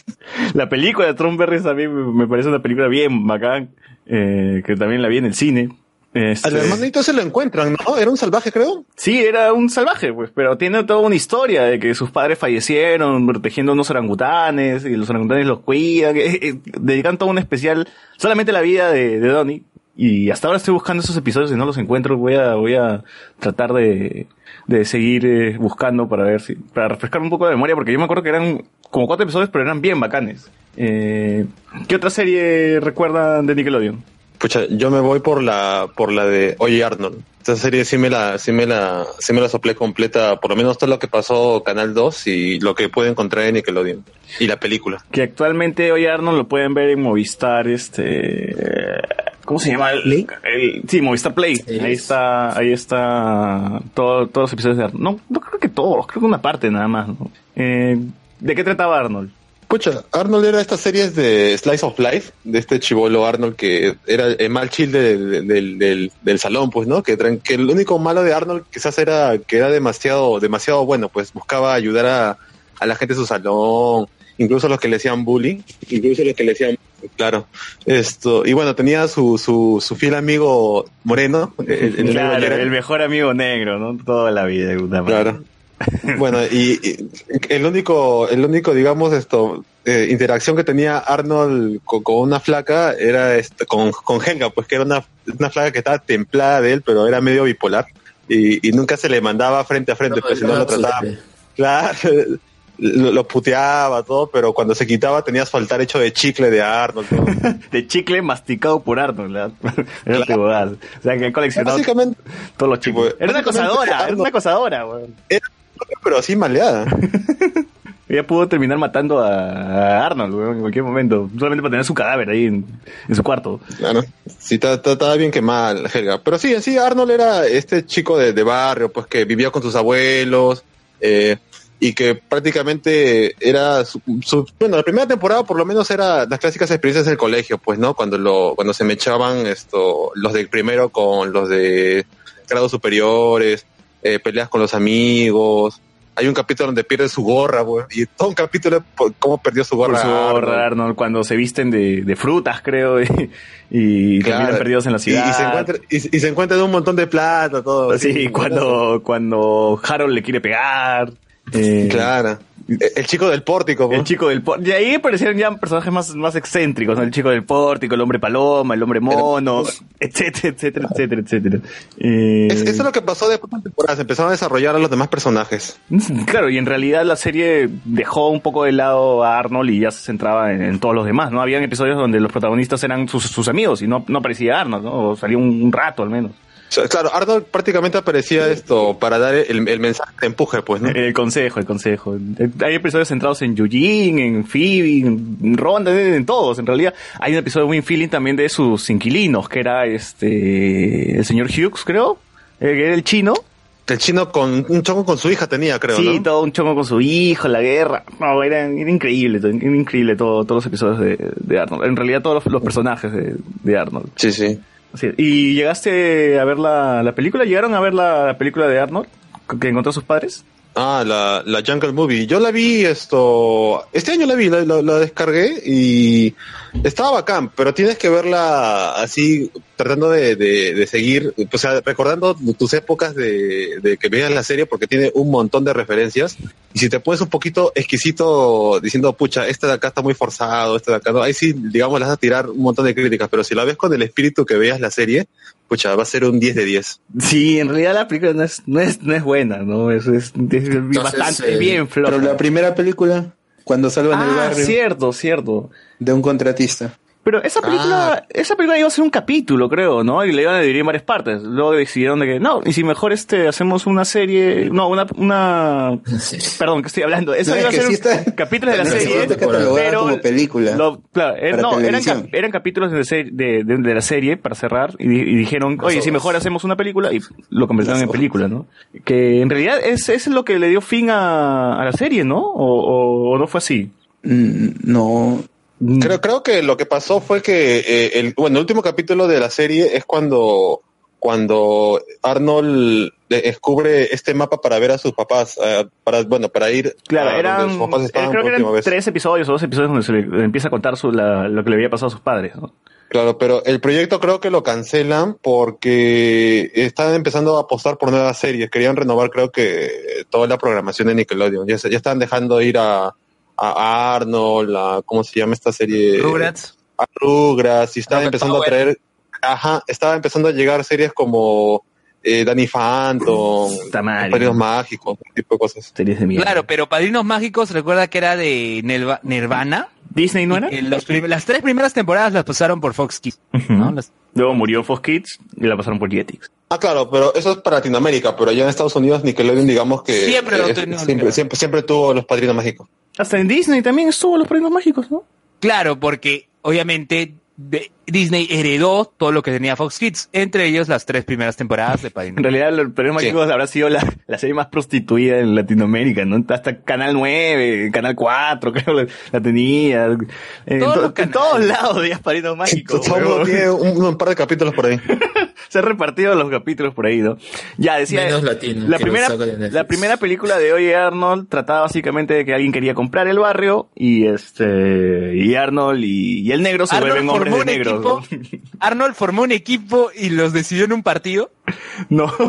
Speaker 5: la película de Tom Berries también me parece una película bien bacán, eh, que también la vi en el cine. Este-
Speaker 9: Al hermanito se lo encuentran, ¿no? Era un salvaje, creo.
Speaker 5: Sí, era un salvaje, pues, pero tiene toda una historia de que sus padres fallecieron protegiendo unos orangutanes y los orangutanes los cuidan, que, eh, dedican todo un especial solamente la vida de, de Donnie. Y hasta ahora estoy buscando esos episodios y no los encuentro. Voy a, voy a tratar de, de seguir eh, buscando para ver si, para refrescar un poco la memoria, porque yo me acuerdo que eran como cuatro episodios, pero eran bien bacanes. Eh, ¿Qué otra serie recuerdan de Nickelodeon?
Speaker 9: Pucha, yo me voy por la, por la de Oye Arnold. Esta serie sí me la, sí me la, sí me la soplé completa, por lo menos todo lo que pasó Canal 2 y lo que pude encontrar en Nickelodeon. Y la película.
Speaker 5: que actualmente hoy Arnold lo pueden ver en Movistar, este, ¿cómo se llama? El, el- sí, Movistar Play. Ahí está, ahí está todo- todos los episodios de Arnold. No, no creo que todos, creo que una parte nada más. ¿no? Eh, ¿De qué trataba Arnold?
Speaker 9: Pucha, Arnold era estas series de Slice of Life, de este chivolo Arnold que era el mal chill de- de- del, del, del salón, pues, ¿no? Que, que el único malo de Arnold quizás era que era demasiado, demasiado bueno, pues buscaba ayudar a, a la gente de su salón, incluso los que le hacían bullying, incluso los que le decían, claro, esto, y bueno, tenía su, su, su fiel amigo Moreno, el, el
Speaker 5: Claro, el mejor amigo negro, ¿no? Toda la vida. de puta madre.
Speaker 9: Claro. Bueno, y, y el único, el único, digamos, esto, eh, interacción que tenía Arnold con, con una flaca era este, con, con Helga, pues que era una, una flaca que estaba templada de él, pero era medio bipolar. Y, y nunca se le mandaba frente a frente, pues si no lo trataba. Claro, lo, lo puteaba todo, pero cuando se quitaba tenía su altar hecho de chicle de Arnold. todo.
Speaker 5: De chicle masticado por Arnold. Era
Speaker 9: Claro.
Speaker 5: te bodas. O sea, que han coleccionado
Speaker 9: Básicamente,
Speaker 5: todos los chicles. Era una acosadora, era una acosadora, weón.
Speaker 9: pero así maleada.
Speaker 5: Ella pudo terminar matando a Arnold, weón, en cualquier momento. Solamente para tener su cadáver ahí en, en su cuarto.
Speaker 9: Claro. Sí, ta- ta- estaba bien quemada la Helga. Pero sí, en sí, Arnold era este chico de, de barrio, pues que vivía con sus abuelos, eh, y que prácticamente era su, su- bueno, la primera temporada por lo menos era las clásicas experiencias del colegio, pues, ¿no? Cuando lo, cuando se me echaban esto, los del primero con los de grados superiores, eh, peleas con los amigos. Hay un capítulo donde pierde su gorra, güey, y todo un capítulo por cómo perdió su gorra.
Speaker 5: Por su gorra, Arnold, cuando se visten de, de frutas, creo, y, y
Speaker 9: Claro.
Speaker 5: terminan perdidos en la ciudad.
Speaker 9: Y, se encuentra, y, y se encuentra de un montón de plata, todo.
Speaker 5: Sí, cuando, cuando Harold le quiere pegar. Eh,
Speaker 9: Claro. El chico del pórtico.
Speaker 5: El chico del pórtico. Y ahí aparecieron ya personajes más, más excéntricos, ¿no? El chico del pórtico, el hombre paloma, el hombre mono, etcétera, etcétera, etcétera, etcétera. Eh,
Speaker 9: Es- eso es lo que pasó después de temporadas. Empezaron a desarrollar a los demás personajes.
Speaker 5: Claro, y en realidad la serie dejó un poco de lado a Arnold y ya se centraba en, en todos los demás, ¿no? Habían episodios donde los protagonistas eran sus, sus amigos y no, no aparecía Arnold, ¿no? O salía un, un rato al menos.
Speaker 9: Sea, claro, Arnold prácticamente aparecía esto para dar el, el mensaje de empuje, pues, ¿no?
Speaker 5: El consejo, el consejo. Eh, Hay episodios centrados en Eugene, en Phoebe, en Ronda, en todos. En realidad hay un episodio muy feeling también de sus inquilinos, que era este el señor Hughes, creo, eh, que era el chino.
Speaker 9: El chino con un chongo con su hija tenía, creo,
Speaker 5: sí,
Speaker 9: ¿no?
Speaker 5: todo un chongo con su hijo, la guerra. No, era, era increíble, todo- era increíble todo, todos los episodios de, de Arnold. En realidad todos los, los personajes de, de Arnold.
Speaker 9: Sí, sí.
Speaker 5: ¿Y llegaste a ver la, la película? ¿Llegaron a ver la, la película de Arnold que encontró a sus padres?
Speaker 9: Ah, la, la Jungle Movie. Yo la vi esto. Este año la vi, la, la- la descargué y estaba bacán, pero tienes que verla así, tratando de, de, de seguir, o sea, recordando tus épocas de, de que veas la serie, porque tiene un montón de referencias. Y si te pones un poquito exquisito diciendo, pucha, este de acá está muy forzado, este de acá no, ahí sí, digamos, le vas a tirar un montón de críticas, pero si la ves con el espíritu que veas la serie, pucha, va a ser un 10 de 10.
Speaker 5: Sí, en realidad la película no es, no es, no es buena, ¿no? Es, es, es bastante
Speaker 10: eh,
Speaker 5: bien floja.
Speaker 10: Pero la primera película, cuando salvan el
Speaker 5: Ah,
Speaker 10: barrio
Speaker 5: cierto, cierto.
Speaker 10: de un contratista.
Speaker 5: Pero esa película, esa película iba a ser un capítulo, creo, ¿no? Y le iban a dividir en varias partes. Luego decidieron de que, no, y si mejor este, hacemos una serie, no, una, una, perdón, que estoy hablando. Eso
Speaker 10: No,
Speaker 5: iba a ser
Speaker 10: sí
Speaker 5: un
Speaker 10: está-
Speaker 5: capítulo de la
Speaker 10: Sí,
Speaker 5: serie, pero
Speaker 10: como película
Speaker 5: lo- claro, er- no, eran, cap- eran capítulos de, se- de, de- de la serie para cerrar y, y dijeron, oye, si mejor hacemos una película y lo convirtieron en película, ¿no? Que en realidad es, es lo que le dio fin a, a la serie, ¿no? O, o- o no fue así.
Speaker 10: Mm, No.
Speaker 9: Creo, creo que lo que pasó fue que eh, el, bueno, el último capítulo de la serie es cuando, cuando Arnold de- descubre este mapa para ver a sus papás, eh, para, bueno, para ir
Speaker 5: Claro,
Speaker 9: a donde
Speaker 5: eran,
Speaker 9: sus papás
Speaker 5: eh,
Speaker 9: estaban
Speaker 5: creo que eran
Speaker 9: vez.
Speaker 5: tres episodios o dos episodios donde se le, empieza a contar su, la- lo que le había pasado a sus padres, ¿no?
Speaker 9: Claro, pero el proyecto creo que lo cancelan porque están empezando a apostar por nuevas series. Querían renovar, creo que, toda la programación de Nickelodeon. Ya, ya están dejando ir a, a Arnold, a, ¿cómo se llama esta serie?
Speaker 2: Rugrats.
Speaker 9: A Rugrats, y
Speaker 2: Rocket
Speaker 9: empezando a traer, ajá, estaba empezando a llegar series como eh, Danny Phantom, Padrinos Mágicos, tipo de cosas.
Speaker 5: Series de
Speaker 2: Claro, pero Padrinos Mágicos, recuerda que era de Nelva- Nirvana.
Speaker 5: ¿Disney no era?
Speaker 2: Y los las tres primeras temporadas las pasaron por Fox Kids. ¿no? Las-
Speaker 5: Luego murió Fox Kids y la pasaron por Jetix.
Speaker 9: Ah, claro, pero eso es para Latinoamérica, pero allá en Estados Unidos Nickelodeon digamos que
Speaker 2: Siempre
Speaker 9: siempre, siempre, siempre tuvo los padrinos mágicos.
Speaker 5: Hasta en Disney también estuvo los premios mágicos, ¿no?
Speaker 2: Claro, porque obviamente Disney heredó todo lo que tenía Fox Kids, entre ellos las tres primeras temporadas de Padrinos.
Speaker 5: En realidad, los premios
Speaker 2: Sí.
Speaker 5: mágicos habrá sido la, la serie más prostituida en Latinoamérica, ¿no? Hasta Canal 9, Canal 4, creo la, la tenía. En,
Speaker 2: Todos
Speaker 5: to-
Speaker 2: los
Speaker 5: en todos lados de Padrinos Mágicos.
Speaker 9: Todo el tiene un, un par de capítulos por ahí.
Speaker 5: Se han repartido los capítulos por ahí, ¿no? Ya, decía...
Speaker 6: Menos latino,
Speaker 5: La primera, la primera película de Oye Arnold trataba básicamente de que alguien quería comprar el barrio y este y Arnold y, y el negro se
Speaker 2: Arnold
Speaker 5: vuelven hombres
Speaker 2: formó
Speaker 5: de
Speaker 2: un
Speaker 5: negros.
Speaker 2: equipo, Arnold formó un equipo y los decidió en un partido.
Speaker 5: No.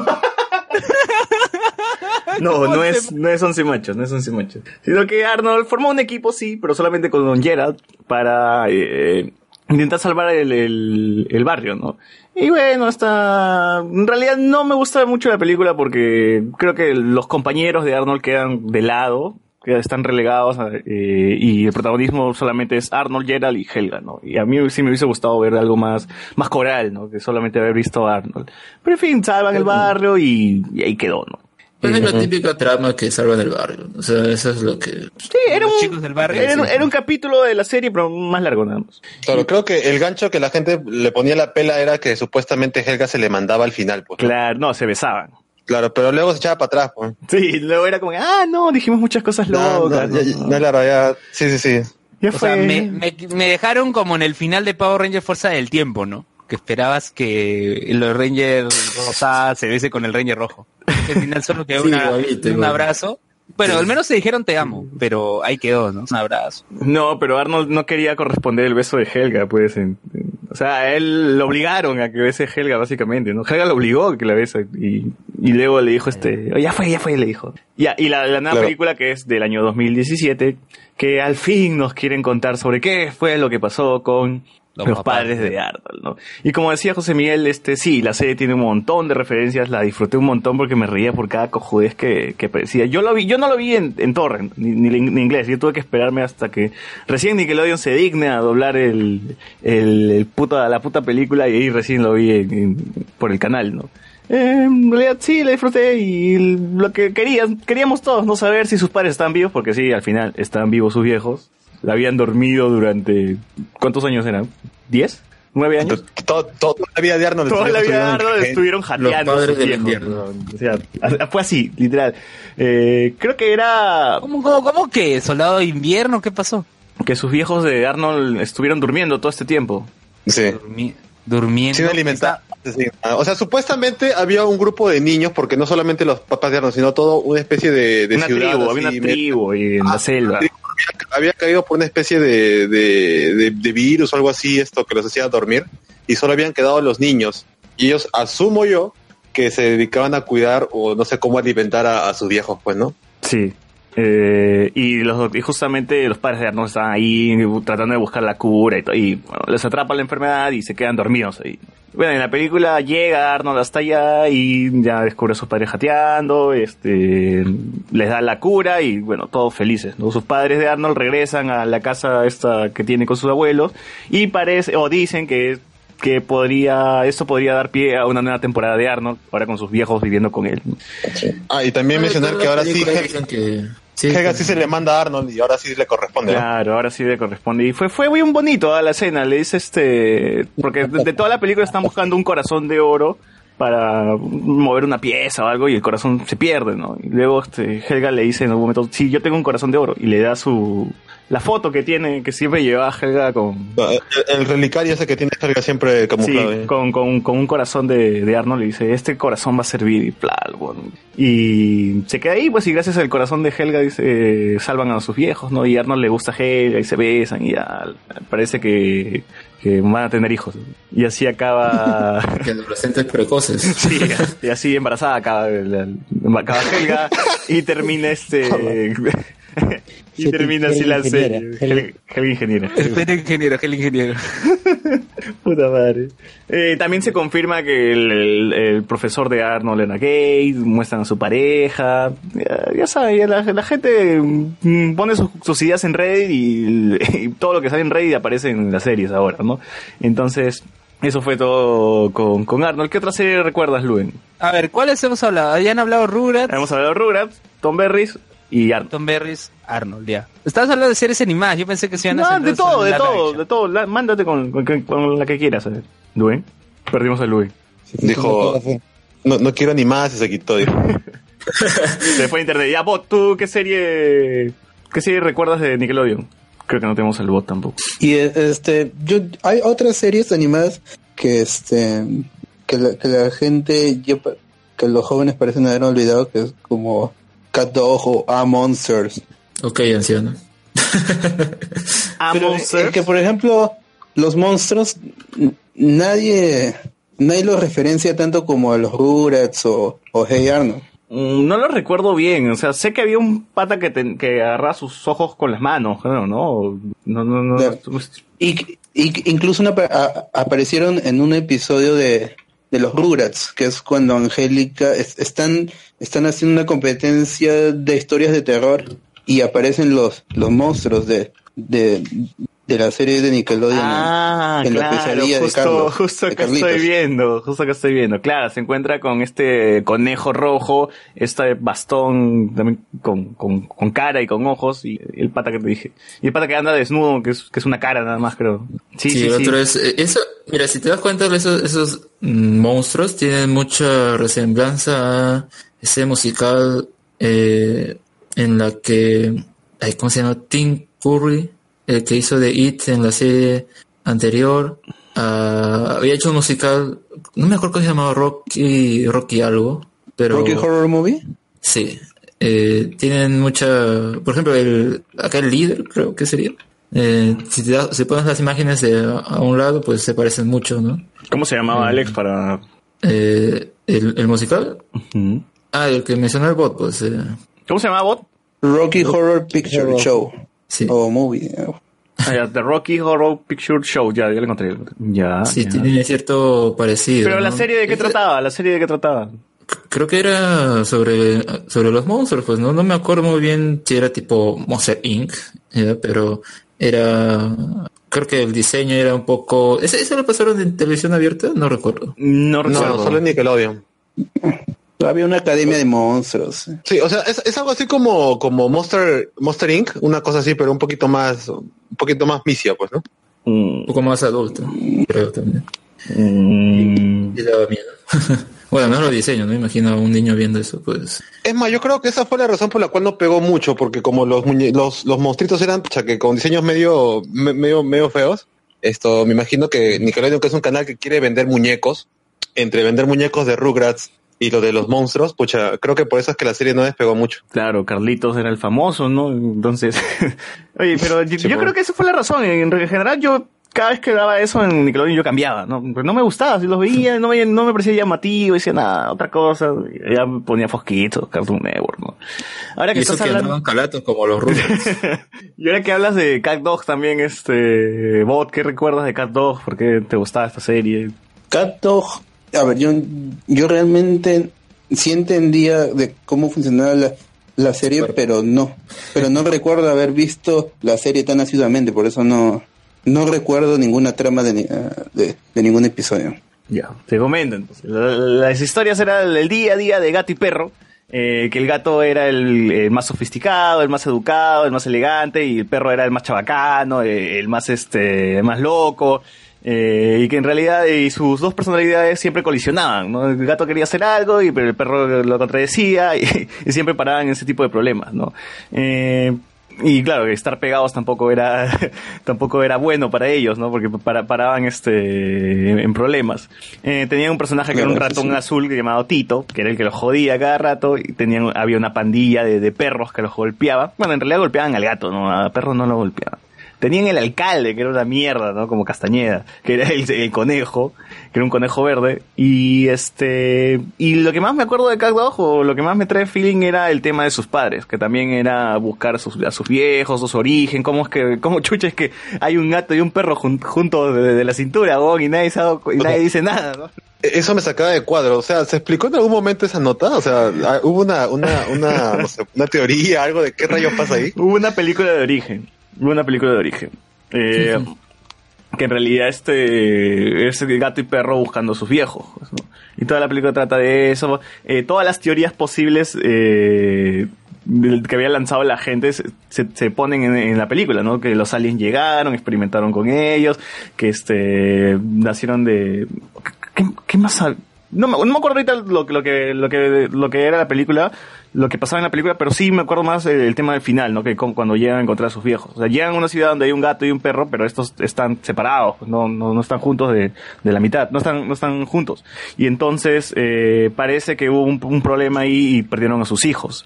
Speaker 5: No, no es, no es once machos, no es once machos. Sino que Arnold formó un equipo, sí, pero solamente con Don Gerald para eh, intentar salvar el, el, el barrio, ¿no? Y bueno, está... En realidad no me gusta mucho la película porque creo que los compañeros de Arnold quedan de lado, están relegados eh, y el protagonismo solamente es Arnold, Gerald y Helga, ¿no? Y a mí sí me hubiese gustado ver algo más, más coral, ¿no? Que solamente haber visto a Arnold. Pero en fin, salvan el barrio y, y ahí quedó, ¿no?
Speaker 6: Es la típica trama que salvan el barrio. O sea, eso es lo que.
Speaker 5: Sí, era un,
Speaker 2: chicos del barrio.
Speaker 5: era, un- era un capítulo de la serie, pero más largo nada más.
Speaker 9: Claro, creo que el gancho que la gente le ponía la pela era que supuestamente Helga se le mandaba al final, pues.
Speaker 5: Claro, no, se besaban.
Speaker 9: Claro, pero luego se echaba para atrás, pues.
Speaker 5: Sí, luego era como, ah, no, dijimos muchas cosas
Speaker 9: No,
Speaker 5: locas.
Speaker 9: no, ya- no, claro, ya, sí, sí, sí.
Speaker 5: Ya
Speaker 2: O
Speaker 5: fue.
Speaker 2: sea, me, me- me dejaron como en el final de Power Ranger Fuerza del Tiempo, ¿no? Que esperabas que los Rangers rosa se bese con el Ranger rojo. Al final solo quedó
Speaker 6: Sí,
Speaker 2: una-
Speaker 6: igualito,
Speaker 2: un
Speaker 6: igual.
Speaker 2: abrazo. Bueno, al menos se dijeron te amo, pero ahí quedó, ¿no? Un abrazo.
Speaker 5: No, pero Arnold no quería corresponder el beso de Helga, pues. en- en- o sea, a él lo obligaron a que bese Helga, básicamente, ¿no? Helga lo obligó a que la bese. Y, y luego le dijo este, "Oh, ya fue, ya fue, le dijo. Ya, y la, la nueva
Speaker 9: Claro.
Speaker 5: película que es del año 2017, que al fin nos quieren contar sobre qué fue lo que pasó con
Speaker 2: Los
Speaker 5: padres de Arnold, ¿no? Y como decía José Miguel, este, sí, la serie tiene un montón de referencias, la disfruté un montón porque me reía por cada cojudez que, que aparecía. Yo lo vi, yo no lo vi en, en torrent, ni, ni en inglés, yo tuve que esperarme hasta que recién Nickelodeon se digne a doblar el, el, el puta, la puta película y ahí recién lo vi en- en- por el canal, ¿no? En realidad sí, la disfruté y lo que querían, queríamos todos no saber si sus padres estaban vivos, porque sí, al final estaban vivos sus viejos. La habían dormido durante... ¿Cuántos años eran? ¿Diez? nueve años.
Speaker 9: Todo, toda la vida de Arnold.
Speaker 5: Toda la vida de Arnold estuvieron jateando. a
Speaker 6: padres
Speaker 5: sus
Speaker 6: del
Speaker 5: viejos,
Speaker 6: invierno.
Speaker 5: ¿no? O sea, fue así, literal. Eh, creo que era
Speaker 2: ¿Cómo, cómo, cómo que? ¿Soldado de invierno? ¿Qué pasó?
Speaker 5: que sus viejos de Arnold estuvieron durmiendo todo este tiempo.
Speaker 9: Sí.
Speaker 2: Durmi- durmiendo.
Speaker 9: Sin alimentar. Sí. O sea, supuestamente había un grupo de niños, porque no solamente los papás de Arnold, sino todo una especie de, de
Speaker 5: una
Speaker 9: ciudad.
Speaker 5: tribu,
Speaker 9: así,
Speaker 5: había una tribu y en la selva.
Speaker 9: Había caído por una especie de, de, de- virus o algo así, esto que los hacía dormir, y solo habían quedado los niños. Y ellos, asumo yo, que se dedicaban a cuidar o no sé cómo alimentar a, sus viejos, pues, ¿no?
Speaker 5: Sí. Eh, y, los, y justamente los padres de Arnold estaban ahí tratando de buscar la cura y, y bueno, les atrapa la enfermedad y se quedan dormidos ahí. Bueno, en la película llega Arnold hasta allá y ya descubre a sus padres jateando, este, les da la cura y bueno, todos felices. ¿no? Sus padres de Arnold regresan a la casa esta que tiene con sus abuelos y parece, o dicen que que podría, esto podría dar pie a una nueva temporada de Arnold, ahora con sus viejos viviendo con él.
Speaker 9: Ah, y también mencionar que ahora sí,
Speaker 6: Dicen que... Sí,
Speaker 9: Helga sí se le manda a Arnold y ahora sí le corresponde. ¿no?
Speaker 5: Claro, ahora sí le corresponde. Y fue, fue muy bonito a la escena, le dice este, porque de, de toda la película están buscando un corazón de oro para mover una pieza o algo y el corazón se pierde, ¿no? Y luego este, Helga le dice en un momento, sí, yo tengo un corazón de oro y le da su, la foto que tiene, que siempre lleva Helga con,
Speaker 9: El, el relicario ese que tiene Helga siempre camuflado.
Speaker 5: Sí,
Speaker 9: ¿eh?
Speaker 5: con, con, con un corazón de, de Arnold le dice, este corazón va a servir y bla, bueno. Y se queda ahí, pues, y gracias al corazón de Helga, dice, salvan a sus viejos, ¿no? Y a Arnold le gusta a Helga y se besan y ya, parece que, que van a tener hijos. Y así acaba...
Speaker 6: Que adolescentes precoces.
Speaker 5: Sí, y así embarazada acaba, la- acaba Helga y termina este... y termina así la serie. Helga Helga ingeniera.
Speaker 2: El ingeniero, el ingeniero.
Speaker 5: Puta madre. Eh, también se confirma que el, el- el profesor de Arnold era gay, muestran a su pareja. Ya, ya sabes, ya la, la gente mm, pone sus, sus ideas en Reddit y, y todo lo que sale en Reddit aparece en las series ahora, ¿no? Entonces, eso fue todo con, con Arnold. ¿Qué otra serie recuerdas, Luen?
Speaker 2: A ver, ¿cuáles hemos hablado? Habían hablado Rugrats.
Speaker 5: Hemos hablado de Rugrats, Tom Berries y Arnold.
Speaker 2: Tom Berries, Arnold, ya. Estabas hablando de series animadas, yo pensé que se iban a
Speaker 5: No,
Speaker 2: centrar
Speaker 5: de todo, de todo, de todo. La- mándate con, con- con la que quieras, a ver. Luen. Perdimos a Luen.
Speaker 9: Dijo, no, no quiero ni más y se quitó. Dijo.
Speaker 5: Se fue a internet. Ya, bot, ¿tú qué serie, qué serie recuerdas de Nickelodeon? Creo que no tenemos el bot tampoco.
Speaker 10: Y eh, este, yo, hay otras series animadas que este, que la, que la gente, yo, que los jóvenes parecen haber olvidado, que es como Cat Dog o A Monsters.
Speaker 6: Ok, anciano.
Speaker 10: Pero es que, por ejemplo, los monstruos, nadie, nadie los referencia tanto como a los Rugrats o, o Hey Arnold.
Speaker 5: Mm, No lo recuerdo bien, o sea, sé que había un pata que, te- que agarraba sus ojos con las manos, creo, ¿no? No, no, no.
Speaker 10: Y, y- incluso una a- aparecieron en un episodio de, de los Rugrats, que es cuando Angélica es- están, están haciendo una competencia de historias de terror y aparecen los, los monstruos de, de, de la serie de Nickelodeon. en-
Speaker 5: Ah,
Speaker 10: en, la pesadilla
Speaker 5: justo,
Speaker 10: de Carlos.
Speaker 5: justo
Speaker 10: de
Speaker 5: que estoy viendo, justo que estoy viendo. Claro, se encuentra con este conejo rojo, este bastón también con, con, con cara y con ojos, y el pata que te dije. Y el pata que anda desnudo, que es, que es una cara nada más, creo. Sí,
Speaker 6: Sí,
Speaker 5: sí,
Speaker 6: el
Speaker 5: sí.
Speaker 6: otro es, eh, eso, mira, si te das cuenta, esos, esos mm, monstruos tienen mucha resemblanza a ese musical eh, en la que, ¿cómo se llama? Tim Curry, el que hizo de It en la serie anterior, ah, había hecho un musical, no me acuerdo cómo se llamaba, Rocky, Rocky algo, pero...
Speaker 10: Rocky Horror Movie.
Speaker 6: Sí, eh, tienen mucha, por ejemplo, el, acá el líder creo que sería. Eh, si, te das- si pones las imágenes de a, un lado, pues se parecen mucho, ¿no?
Speaker 5: ¿Cómo se llamaba Alex para...?
Speaker 6: Eh, el, el musical. Ah, el que mencionó el bot, pues. eh,
Speaker 5: ¿Cómo se llamaba bot?
Speaker 10: Rocky Horror Picture Show. O movie.
Speaker 5: Ah, ya, The Rocky Horror Picture Show, ya, ya lo encontré. Ya,
Speaker 6: sí,
Speaker 5: ya.
Speaker 6: tiene cierto parecido.
Speaker 5: Pero la
Speaker 6: ¿no?
Speaker 5: serie de qué trataba, la serie de qué trataba.
Speaker 6: Creo que era sobre, sobre los monstruos, pues no, no me acuerdo muy bien si era tipo Monster Inc., ¿ya? pero era, creo que el diseño era un poco, ¿ese, ese lo pasaron en televisión abierta? No recuerdo.
Speaker 5: No
Speaker 9: No, solo en Nickelodeon.
Speaker 10: Había una academia de monstruos.
Speaker 9: Sí, o sea, es, es algo así como, como Monster, Monster Inc., una cosa así, pero un poquito más, un poquito más misia, pues, ¿no?
Speaker 6: Un poco más adulto, creo también.
Speaker 5: Mm.
Speaker 6: Y daba miedo. bueno, no lo diseño, no imagino a un niño viendo eso, pues.
Speaker 9: Es más, yo creo que esa fue la razón por la cual no pegó mucho, porque como los muñe- los, los monstruitos eran pucha, que con diseños medio, me- medio, medio feos, esto me imagino que Nickelodeon, que es un canal que quiere vender muñecos, entre vender muñecos de Rugrats y lo de los monstruos, pucha, creo que por eso es que la serie no despegó mucho.
Speaker 5: Claro, Carlitos era el famoso, ¿no? Entonces, oye, pero yo, yo creo que esa fue la razón. En general, yo cada vez que daba eso en Nickelodeon yo cambiaba, ¿no? Pero no me gustaba, si los veía, no me, no me parecía llamativo, decía nada, otra cosa. Ya me ponía fosquitos, Cartoon Network, ¿no? Ahora que
Speaker 6: Y eso
Speaker 5: estás
Speaker 6: que
Speaker 5: hablando...
Speaker 6: andaban calatos como los Rugrats.
Speaker 5: Y ahora que hablas de Cat Dog también, este, Bot, ¿qué recuerdas de Cat Dog? ¿Por qué te gustaba esta serie?
Speaker 10: Cat Dog, a ver, yo, yo realmente sí entendía de cómo funcionaba la, la serie, pero no. Pero no recuerdo haber visto la serie tan asiduamente, por eso no, no recuerdo ninguna trama de, eh, de, de ningún episodio.
Speaker 5: Ya, te comento entonces. La- Las historias eran el día a día de gato y perro. eh, que el gato era el, el más sofisticado, el más educado, el más elegante, y el perro era el más chabacano, eh, el más este, el más loco. Eh, y que en realidad eh, sus dos personalidades siempre colisionaban, ¿no? El gato quería hacer algo, y pero el perro lo contradecía, y, y siempre paraban en ese tipo de problemas, ¿no? Eh, y claro, estar pegados tampoco era, tampoco era bueno para ellos, ¿no? Porque para, paraban este, en problemas. Eh, tenían un personaje que era un ratón
Speaker 10: sí.
Speaker 5: azul llamado Tito, que era el que los jodía cada rato, y tenían, había una pandilla de, de perros que los golpeaba. Bueno, en realidad golpeaban al gato, ¿no? A perros no lo golpeaban. Tenían el alcalde, que era una mierda, ¿no? Como Castañeda, que era el, el conejo, que era un conejo verde. Y este, y lo que más me acuerdo de Cat Dog, o lo que más me trae feeling era el tema de sus padres, que también era buscar a sus, a sus viejos, su origen, cómo es que, cómo chucha es que hay un gato y un perro jun- juntos de, de la cintura, weón, y nadie, cu- y nadie dice nada, ¿no?
Speaker 9: E- Eso me sacaba de cuadro, o sea, ¿se explicó en algún momento esa nota? O sea, ah, hubo una, una, una, no sé, una teoría, algo de qué rayos pasa ahí.
Speaker 5: Hubo una película de origen. Una película de origen. Eh, que en realidad este es el gato y perro buscando a sus viejos. pues, ¿no? Y toda la película trata de eso. Eh, todas las teorías posibles eh, que había lanzado la gente se, se- se ponen en, en la película, ¿no? Que los aliens llegaron, experimentaron con ellos, que este nacieron de... ¿Qué, qué más? No me, no me acuerdo ahorita lo, lo, que, lo, que, lo que era la película, lo que pasaba en la película, pero sí me acuerdo más el, tema del final, ¿no? Que cuando llegan a encontrar a sus viejos. O sea, llegan a una ciudad donde hay un gato y un perro, pero estos están separados, no, no, no están juntos de, de la mitad, no están, no están juntos. Y entonces eh, parece que hubo un, problema ahí y perdieron a sus hijos.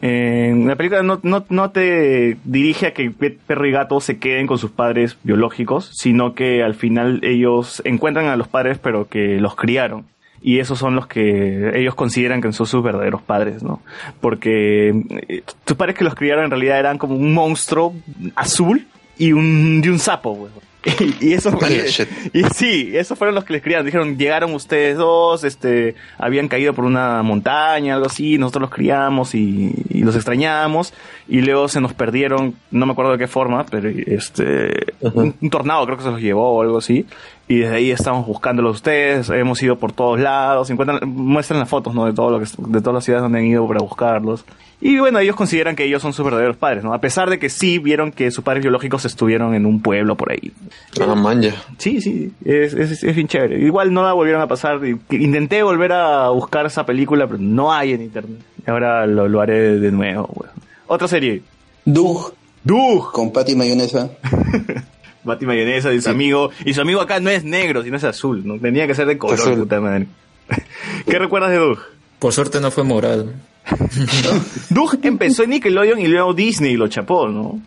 Speaker 5: La película no, no, no te dirige a que perro y gato se queden con sus padres biológicos, sino que al final ellos encuentran a los padres pero que los criaron. Y esos son los que ellos consideran que son sus verdaderos padres, ¿no? Porque eh, tus padres que los criaron en realidad eran como un monstruo azul y un, y un sapo, güey. Y, y eso fue, y sí, esos fueron los que les criaron. Dijeron, llegaron ustedes dos, este, habían caído por una montaña, algo así, nosotros los criamos y, y los extrañamos, y luego se nos perdieron, no me acuerdo de qué forma, pero este, un, un tornado creo que se los llevó o algo así, y desde ahí estamos buscándolos ustedes, hemos ido por todos lados, encuentran, muestran las fotos, ¿no? De todo lo que, de todas las ciudades donde han ido para buscarlos. Y bueno, ellos consideran que ellos son sus verdaderos padres, ¿no? A pesar de que sí vieron que sus padres biológicos estuvieron en un pueblo por ahí.
Speaker 9: Ah, manja.
Speaker 5: Sí, sí, es, es, es bien chévere. Igual no la volvieron a pasar. Intenté volver a buscar esa película, pero no hay en internet. Ahora lo, lo haré de nuevo, weón. Otra serie.
Speaker 10: Doug.
Speaker 5: Doug.
Speaker 10: Con Patty Mayonesa.
Speaker 5: Mati Mayonesa y su amigo. Y su amigo acá no es negro, sino es azul, ¿no? Tenía que ser de color,
Speaker 6: Azul.
Speaker 5: puta madre. ¿Qué recuerdas de Doug?
Speaker 6: Por suerte no fue morado.
Speaker 5: Doug empezó en Nickelodeon y luego Disney lo chapó, ¿no?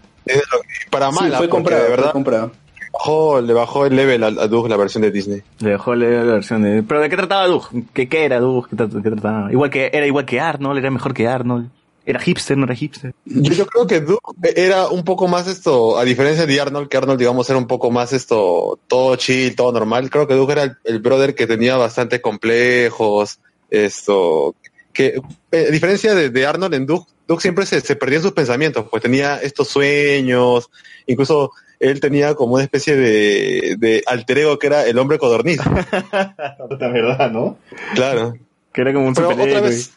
Speaker 9: Para
Speaker 10: Sí,
Speaker 9: mala,
Speaker 10: fue comprado,
Speaker 9: de
Speaker 10: fue
Speaker 9: verdad
Speaker 10: comprado.
Speaker 9: bajó, le bajó el level a, a Doug la versión de Disney.
Speaker 5: Le dejó leer la versión de... ¿Pero de qué trataba Doug? ¿Qué, qué era Doug? ¿Qué, qué trataba? Igual que, era igual que Arnold, era mejor que Arnold. Era hipster, no era hipster.
Speaker 9: Yo, yo creo que Doug era un poco más esto, a diferencia de Arnold, que Arnold, digamos, era un poco más esto, todo chill, todo normal. Creo que Doug era el, el brother que tenía bastante complejos, esto, que eh, a diferencia de, de Arnold en Doug, Doug siempre se, se perdía en sus pensamientos, pues tenía estos sueños, incluso él tenía como una especie de, de alter ego que era el hombre codorniz.
Speaker 5: La verdad, ¿no?
Speaker 9: Claro.
Speaker 5: Que era como un
Speaker 9: Pero otra vez,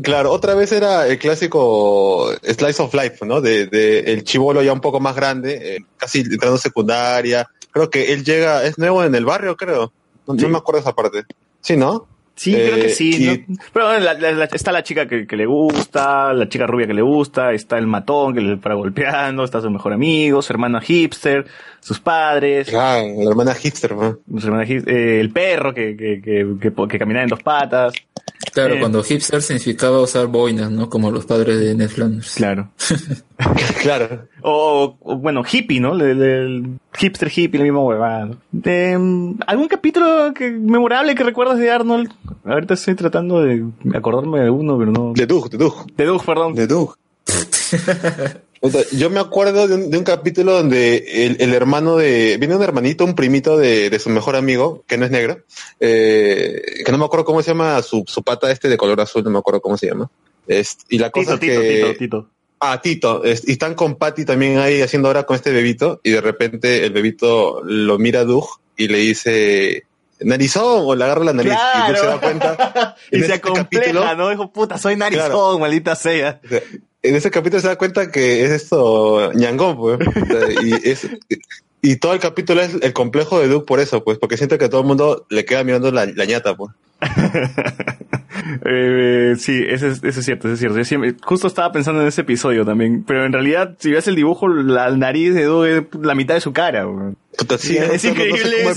Speaker 9: claro, otra vez era el clásico Slice of Life, ¿no? De, de el chivolo ya un poco más grande, eh, casi entrando secundaria, creo que él llega, es nuevo en el barrio, creo. No, no me acuerdo esa parte. Sí, ¿no?
Speaker 5: Sí, creo que
Speaker 9: Eh,
Speaker 5: sí.
Speaker 9: y-
Speaker 5: ¿no? Pero bueno, la- la- la- está la chica que, que le gusta, la chica rubia que le gusta, está el matón que le para golpeando, está su mejor amigo, su hermana hipster, sus padres.
Speaker 9: la hermana hipster,
Speaker 5: Su hermana hip- eh, el perro que, que, que, que caminaba en dos patas.
Speaker 6: Claro,
Speaker 5: Eh,
Speaker 6: cuando hipster significaba usar boinas, ¿no? Como los padres de Ned Flanders.
Speaker 5: Claro.
Speaker 9: claro.
Speaker 5: O, o, bueno, hippie, ¿no? El, el hipster hippie, la misma huevada. ¿no? Eh, ¿Algún capítulo que, memorable que recuerdas de Arnold? Ahorita estoy tratando de acordarme de uno, pero no.
Speaker 9: De Doug, de Doug.
Speaker 5: De Doug, perdón.
Speaker 9: De Doug. Yo me acuerdo de un, de un capítulo donde el, el hermano de... Viene un hermanito, un primito de, de su mejor amigo, que no es negro, eh, que no me acuerdo cómo se llama su, su pata este de color azul, no me acuerdo cómo se llama. Es- y la cosa
Speaker 5: Tito,
Speaker 9: es
Speaker 5: Tito,
Speaker 9: que...
Speaker 5: Tito, Tito.
Speaker 9: Ah, Tito. y están con Patty también ahí haciendo ahora con este bebito y de repente el bebito lo mira a Doug y le dice narizón o le agarra la nariz y Doug se da cuenta.
Speaker 5: y se
Speaker 9: este
Speaker 5: acompleja,
Speaker 9: capítulo-
Speaker 5: ¿no? Dijo, puta, soy narizón,
Speaker 9: Claro.
Speaker 5: maldita sea.
Speaker 9: En ese capítulo se da cuenta que es esto ñangón, pues. Y, es, y todo el capítulo es el complejo de Doug por eso, pues, porque siente que todo el mundo le queda mirando la, la ñata, pues.
Speaker 5: Eh, sí, eso es, eso es cierto, eso es cierto. Yo siempre- justo estaba pensando en ese episodio también, pero en realidad, si ves el dibujo, la nariz de Doug es la mitad de su cara. weón.
Speaker 9: sí,
Speaker 5: es,
Speaker 9: no no sé
Speaker 5: increíble,
Speaker 9: cómo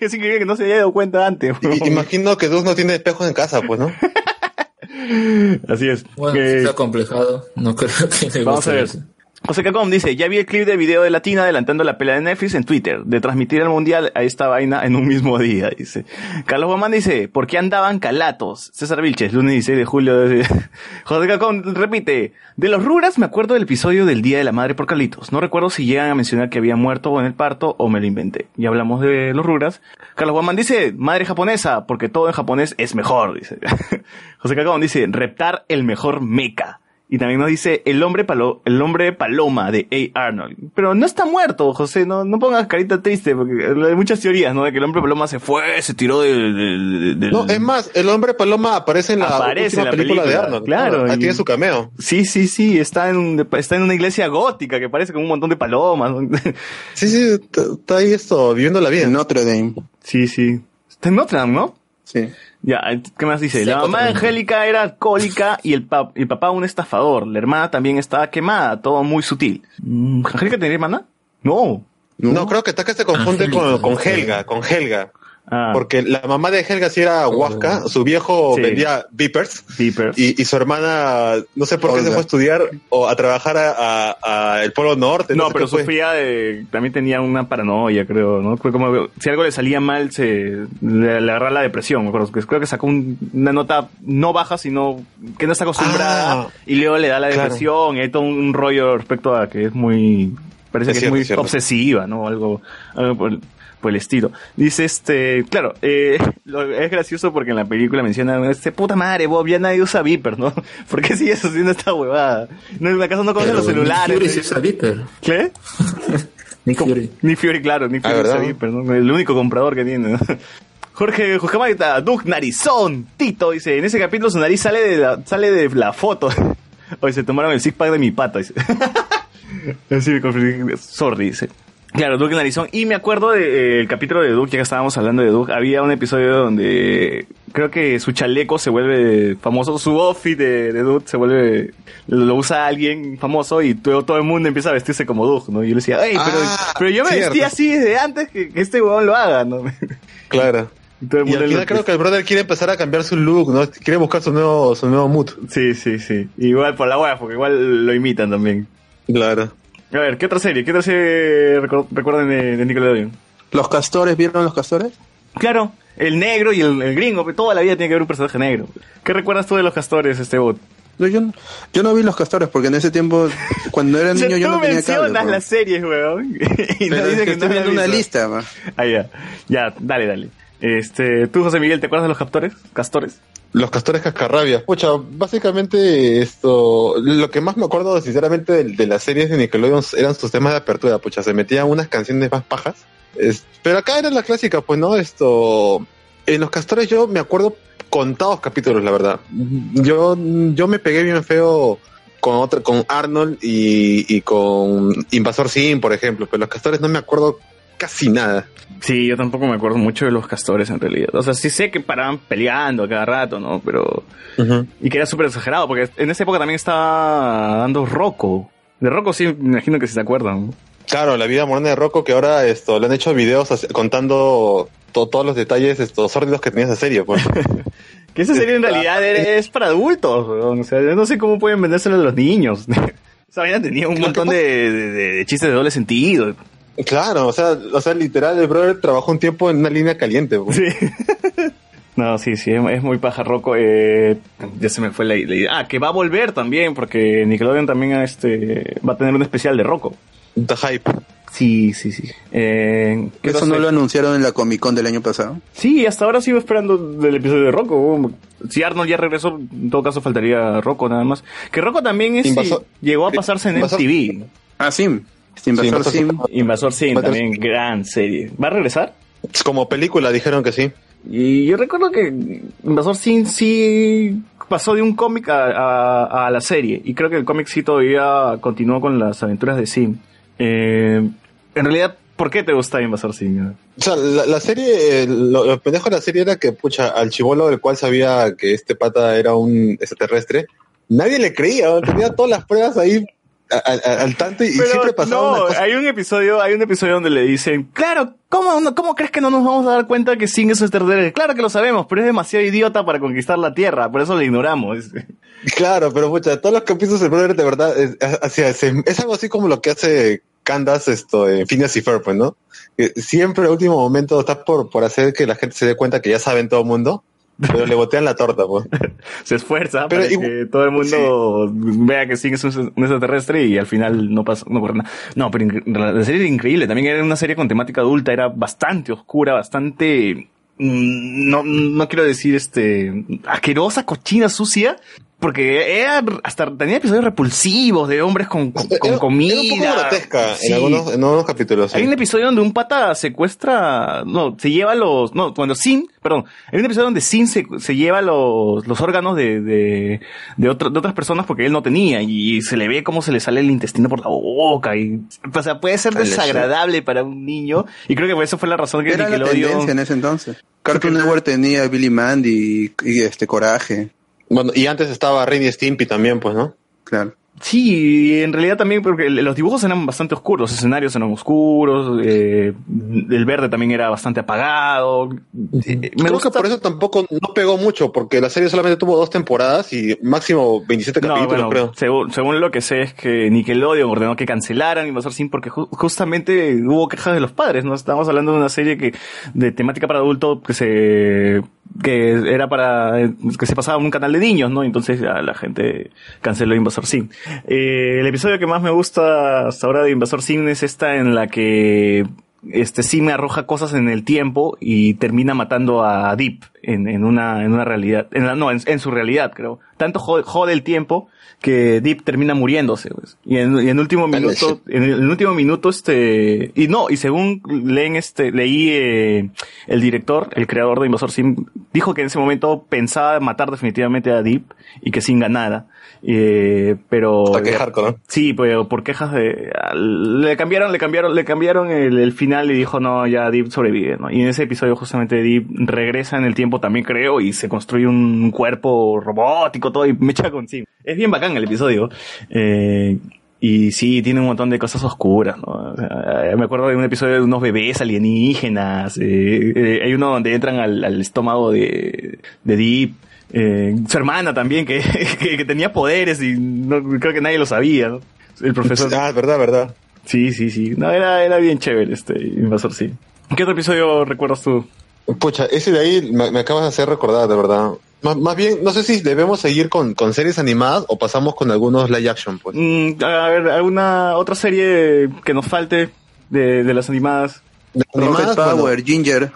Speaker 5: es, increíble que no se haya dado cuenta antes. weón.
Speaker 9: Y- imagino que Doug no tiene espejos en casa, pues, ¿no?
Speaker 5: Así es.
Speaker 6: Bueno,
Speaker 5: Eh,
Speaker 6: si está complejado. No creo que le
Speaker 5: Vamos
Speaker 6: guste
Speaker 5: a ver.
Speaker 6: eso.
Speaker 5: José Cacón dice, ya vi el clip de video de Latina adelantando la pelea de Netflix en Twitter, de transmitir el mundial a esta vaina en un mismo día, dice. Carlos Guamán dice, ¿por qué andaban calatos? César Vilches, lunes 16 de julio. José Cacón repite, de los Rugrats me acuerdo del episodio del Día de la Madre por Carlitos. No recuerdo si llegan a mencionar que había muerto en el parto o me lo inventé. Ya hablamos de los Rugrats. Carlos Guamán dice, madre japonesa, porque todo en japonés es mejor, dice. José Cacón dice, reptar el mejor mecha. Y también nos dice el hombre palo, el hombre paloma de A. Arnold. Pero no está muerto, José, no, no pongas carita triste, porque hay muchas teorías, ¿no? De que el hombre paloma se fue, se tiró del... del- del-
Speaker 9: No, es más, el hombre paloma aparece en la
Speaker 5: Aparece
Speaker 9: última
Speaker 5: en la
Speaker 9: película, de Arnold.
Speaker 5: claro,
Speaker 9: Ahí
Speaker 5: y-
Speaker 9: tiene su cameo.
Speaker 5: Sí, sí, sí, está en, un- está en una iglesia gótica que parece con un montón de palomas.
Speaker 9: Sí, sí, está está ahí esto, viviendo la vida.
Speaker 10: En Notre Dame.
Speaker 5: Sí, sí. Está en Notre Dame, ¿no?
Speaker 10: Sí.
Speaker 5: Ya, ¿qué más dice?
Speaker 6: Sí,
Speaker 5: la mamá de. Angélica era alcohólica y el, pa- el papá un estafador. La hermana también estaba quemada, todo muy sutil. Mm, ¿Angélica tenía hermana? No.
Speaker 9: No, creo que Taka se confunde con, con. Helga, con Helga.
Speaker 5: Ah,
Speaker 9: Porque la mamá de Helga sí era Huasca, su viejo
Speaker 5: Sí.
Speaker 9: vendía Beepers.
Speaker 5: Beepers.
Speaker 9: Y, y su hermana, no sé por qué se fue a estudiar o a trabajar a, a- a el Polo Norte.
Speaker 5: No,
Speaker 9: sé
Speaker 5: pero sufría de... También tenía una paranoia, creo, ¿no? Fue como... Si algo le salía mal, se... Le, le agarraba la depresión, me acuerdo. que Creo que sacó un- una nota no baja, sino que no está acostumbrada.
Speaker 9: Ah,
Speaker 5: y luego le da la
Speaker 9: claro.
Speaker 5: depresión. Y hay todo un rollo respecto a que es muy... Parece
Speaker 9: Es
Speaker 5: que
Speaker 9: cierto,
Speaker 5: es muy
Speaker 9: cierto.
Speaker 5: obsesiva, ¿no? Algo, algo por, el- estilo. Dice este... Claro, eh, lo- es gracioso porque en la película mencionan... Este, puta madre, Bob, ya nadie usa Viper, ¿no? ¿Por qué sigues haciendo esta huevada? No, acaso no conocen los
Speaker 6: Nick
Speaker 5: celulares.
Speaker 6: Fury sí usa Viper.
Speaker 5: ¿Qué?
Speaker 6: Nick Fury.
Speaker 5: Ni Fury, claro, ni Fury
Speaker 9: Ah,
Speaker 5: usa Viper, ¿no? El único comprador que tiene. ¿no? Jorge Jujamagita, Doug Narizón, Tito, dice, en ese capítulo su nariz sale de la, sale de la foto. Hoy se tomaron el six pack de mi pata, dice. Así me confundí. Sorry, dice. Claro, Doug Narizón. Y me acuerdo del capítulo de Doug, ya que estábamos hablando de Doug, había un episodio donde creo que su chaleco se vuelve famoso, su outfit de, de Doug se vuelve, lo usa alguien famoso y todo, todo el mundo empieza a vestirse como Doug, ¿no? Y yo le decía, hey, pero,
Speaker 9: Ah,
Speaker 5: pero yo me
Speaker 9: cierto.
Speaker 5: vestí así desde antes que, que este huevón lo haga, ¿no?
Speaker 9: Claro.
Speaker 5: Y todo el
Speaker 9: Y
Speaker 5: mundo
Speaker 9: al final creo que el brother quiere empezar a cambiar su look, ¿no? Quiere buscar su nuevo, su nuevo mood.
Speaker 5: Sí, sí, sí. Igual por la hueá, porque igual lo imitan también.
Speaker 9: Claro.
Speaker 5: A ver, ¿qué otra serie? ¿Qué otra serie recu- recuerdan de, de Nickelodeon?
Speaker 10: ¿Los castores vieron los castores?
Speaker 5: Claro, el negro y el, el gringo, toda la vida tiene que haber un personaje negro. ¿Qué recuerdas tú de los castores, este bot?
Speaker 10: No, yo, no- yo no vi los castores porque en ese tiempo, cuando era niño, yo
Speaker 5: tú
Speaker 10: no tenía
Speaker 5: mencionas
Speaker 10: cable. bro.
Speaker 5: las series, weón. y no dices
Speaker 10: que estoy
Speaker 5: no
Speaker 10: viendo una lista, ma.
Speaker 5: Ah, ya. Ya, dale, dale. Este, tú, José Miguel, ¿te acuerdas de los captores? Castores.
Speaker 9: Los castores cascarrabias. Pucha, básicamente esto, lo que más me acuerdo sinceramente de, las series de Nickelodeon eran sus temas de apertura, pucha, se metían unas canciones más pajas. Pero acá era la clásica, pues no, esto, en los castores yo me acuerdo contados capítulos, la verdad. Yo, yo me pegué bien feo con otra, con Arnold y, y con Invasor Sim, por ejemplo, pero los castores no me acuerdo casi nada.
Speaker 5: Sí, yo tampoco me acuerdo mucho de los castores en realidad. O sea, sí sé que paraban peleando a cada rato, ¿no? Pero... Y que era súper exagerado, porque en esa época también estaba dando Rocco. De Rocco sí, me imagino que sí se acuerdan.
Speaker 9: Claro, la vida moderna de Rocco, que ahora esto le han hecho videos contando to- todos los detalles estos sórdidos que tenía esa serie. Pues.
Speaker 5: Que esa serie en realidad es para adultos. O sea, yo no sé cómo pueden vendérselo a los niños. Esa vaina tenía un montón de, de- de- de chistes de doble sentido.
Speaker 9: Claro, o sea, o sea, literal, el brother trabajó un tiempo en una línea caliente. pues.
Speaker 5: No, sí, sí, es, muy paja Rocco. Eh, ya se me fue la, la idea. Ah, que va a volver también, porque Nickelodeon también este, va a tener un especial de Rocco.
Speaker 9: The Hype.
Speaker 5: Sí, sí, sí. Eh, ¿qué
Speaker 10: Eso no lo anunciaron en la Comic Con del año pasado.
Speaker 5: Sí, hasta ahora sigo esperando del episodio de Rocco. Si Arnold ya regresó, en todo caso faltaría Rocco nada más. Que Rocco también es,
Speaker 9: Invasor-
Speaker 5: llegó a pasarse en
Speaker 9: Invasor-
Speaker 5: MTV.
Speaker 10: Ah, Sim. Invasor Sim.
Speaker 5: Invasor Sim,
Speaker 9: Invasor
Speaker 5: también gran serie. ¿Va a regresar?
Speaker 9: Como película dijeron que sí.
Speaker 5: Y yo recuerdo que Invasor Sim sí pasó de un cómic a, a- a la serie. Y creo que el cómic sí todavía continuó con las aventuras de Sim. Eh, en realidad, ¿por qué te gusta Invasor Sim?
Speaker 9: O sea, la, la serie, eh, lo, lo pendejo de la serie era que, pucha, al chivolo del cual sabía que este pata era un extraterrestre, nadie le creía, ¿no? tenía todas las pruebas ahí al tanto y,
Speaker 5: Pero
Speaker 9: siempre pasaba
Speaker 5: no,
Speaker 9: cosa.
Speaker 5: hay un episodio, hay un episodio donde le dicen, claro, ¿cómo, no- ¿cómo crees que no nos vamos a dar cuenta que Singh es extraterrestre? Claro que lo sabemos, pero es demasiado idiota para conquistar la Tierra, por eso lo ignoramos.
Speaker 9: Claro, pero pucha, todos los capítulos del brother de verdad es, es, es algo así como lo que hace Candace esto en Phineas y Ferb, pues, ¿no? Que siempre al último momento está por, por hacer que la gente se dé cuenta que ya saben todo el mundo, pero le botean la torta, pues.
Speaker 5: Se esfuerza
Speaker 9: Pero
Speaker 5: para que todo el mundo vea que Singh es un, extraterrestre y al final no pasa, no ocurre nada. No, pero la serie era increíble, también era una serie con temática adulta, era bastante oscura, bastante, mm, no, no quiero decir este, asquerosa, cochina, sucia, porque era hasta tenía episodios repulsivos de hombres con, con, con comida.
Speaker 9: Era un poco grotesca
Speaker 5: Sí.
Speaker 9: en, algunos, en algunos capítulos. sí.
Speaker 5: Hay un episodio donde un pata secuestra, no, se lleva los, no, cuando Sin, perdón, hay un episodio donde Sin se, se lleva los, los órganos de, de, de, otro- de otras personas porque él no tenía y se le ve cómo se le sale el intestino por la boca y, o sea, puede ser desagradable para un niño y creo que por eso fue la razón que
Speaker 10: Era la tendencia en ese entonces. Cartoon Network tenía Billy Mandy y, y este Coraje.
Speaker 9: Bueno, y antes estaba Ren y Stimpy también, pues, ¿no?
Speaker 10: Claro.
Speaker 5: Sí, y en realidad también porque los dibujos eran bastante oscuros, los escenarios eran oscuros, eh, el verde también era bastante apagado. Eh, me
Speaker 9: Creo
Speaker 5: gusta
Speaker 9: que por eso tampoco no pegó mucho, porque la serie solamente tuvo dos temporadas y máximo 27
Speaker 5: No,
Speaker 9: capítulos,
Speaker 5: bueno,
Speaker 9: creo.
Speaker 5: Según, según lo que sé es que Nickelodeon ordenó que cancelaran Invasor Sim porque ju- justamente hubo quejas de los padres, ¿no? Estamos hablando de una serie que de temática para adulto que se que era para que se pasaba en un canal de niños, ¿no? Entonces ya la gente canceló Invasor Sim. Eh, el episodio que más me gusta hasta ahora de Invasor Sim es esta en la que este Sim arroja cosas en el tiempo y termina matando a Deep en, en una en una realidad, en la- no, en, en su realidad, creo. Tanto jode, jode el tiempo que Deep termina muriéndose, pues. Y en, y en último minuto, en el, en el último minuto, este, y no, y según leen este, leí, eh, el director, el creador de Invasor Sim, dijo que en ese momento pensaba matar definitivamente a Deep y que sin ganara. Eh, pero.
Speaker 9: ¿no?
Speaker 5: Sí, pues por quejas de. Le cambiaron, le cambiaron, le cambiaron el, el final y dijo no, ya Deep sobrevive, ¿no? Y en ese episodio justamente Deep regresa en el tiempo también creo y se construye un cuerpo robótico todo y me echa con Sim. Es bien bacán el episodio. Eh, y sí, tiene un montón de cosas oscuras, ¿no? O sea, eh, me acuerdo de un episodio de unos bebés alienígenas. eh, eh, hay uno donde entran al, al estómago de, de Deep. Eh, su hermana también, que, que, que tenía poderes y no, creo que nadie lo sabía, ¿no? El profesor.
Speaker 9: Ah, verdad, verdad.
Speaker 5: Sí, sí, sí. No, era, era bien chévere este Invasor, sí. ¿Qué otro episodio recuerdas tú?
Speaker 9: Pucha, ese de ahí me, me acabas de hacer recordar, de verdad. Más, más bien, no sé si debemos seguir con, con series animadas o pasamos con algunos live action, pues.
Speaker 5: Mm, a ver, ¿alguna otra serie que nos falte de, de las animadas?
Speaker 10: Rocket Power, Ginger.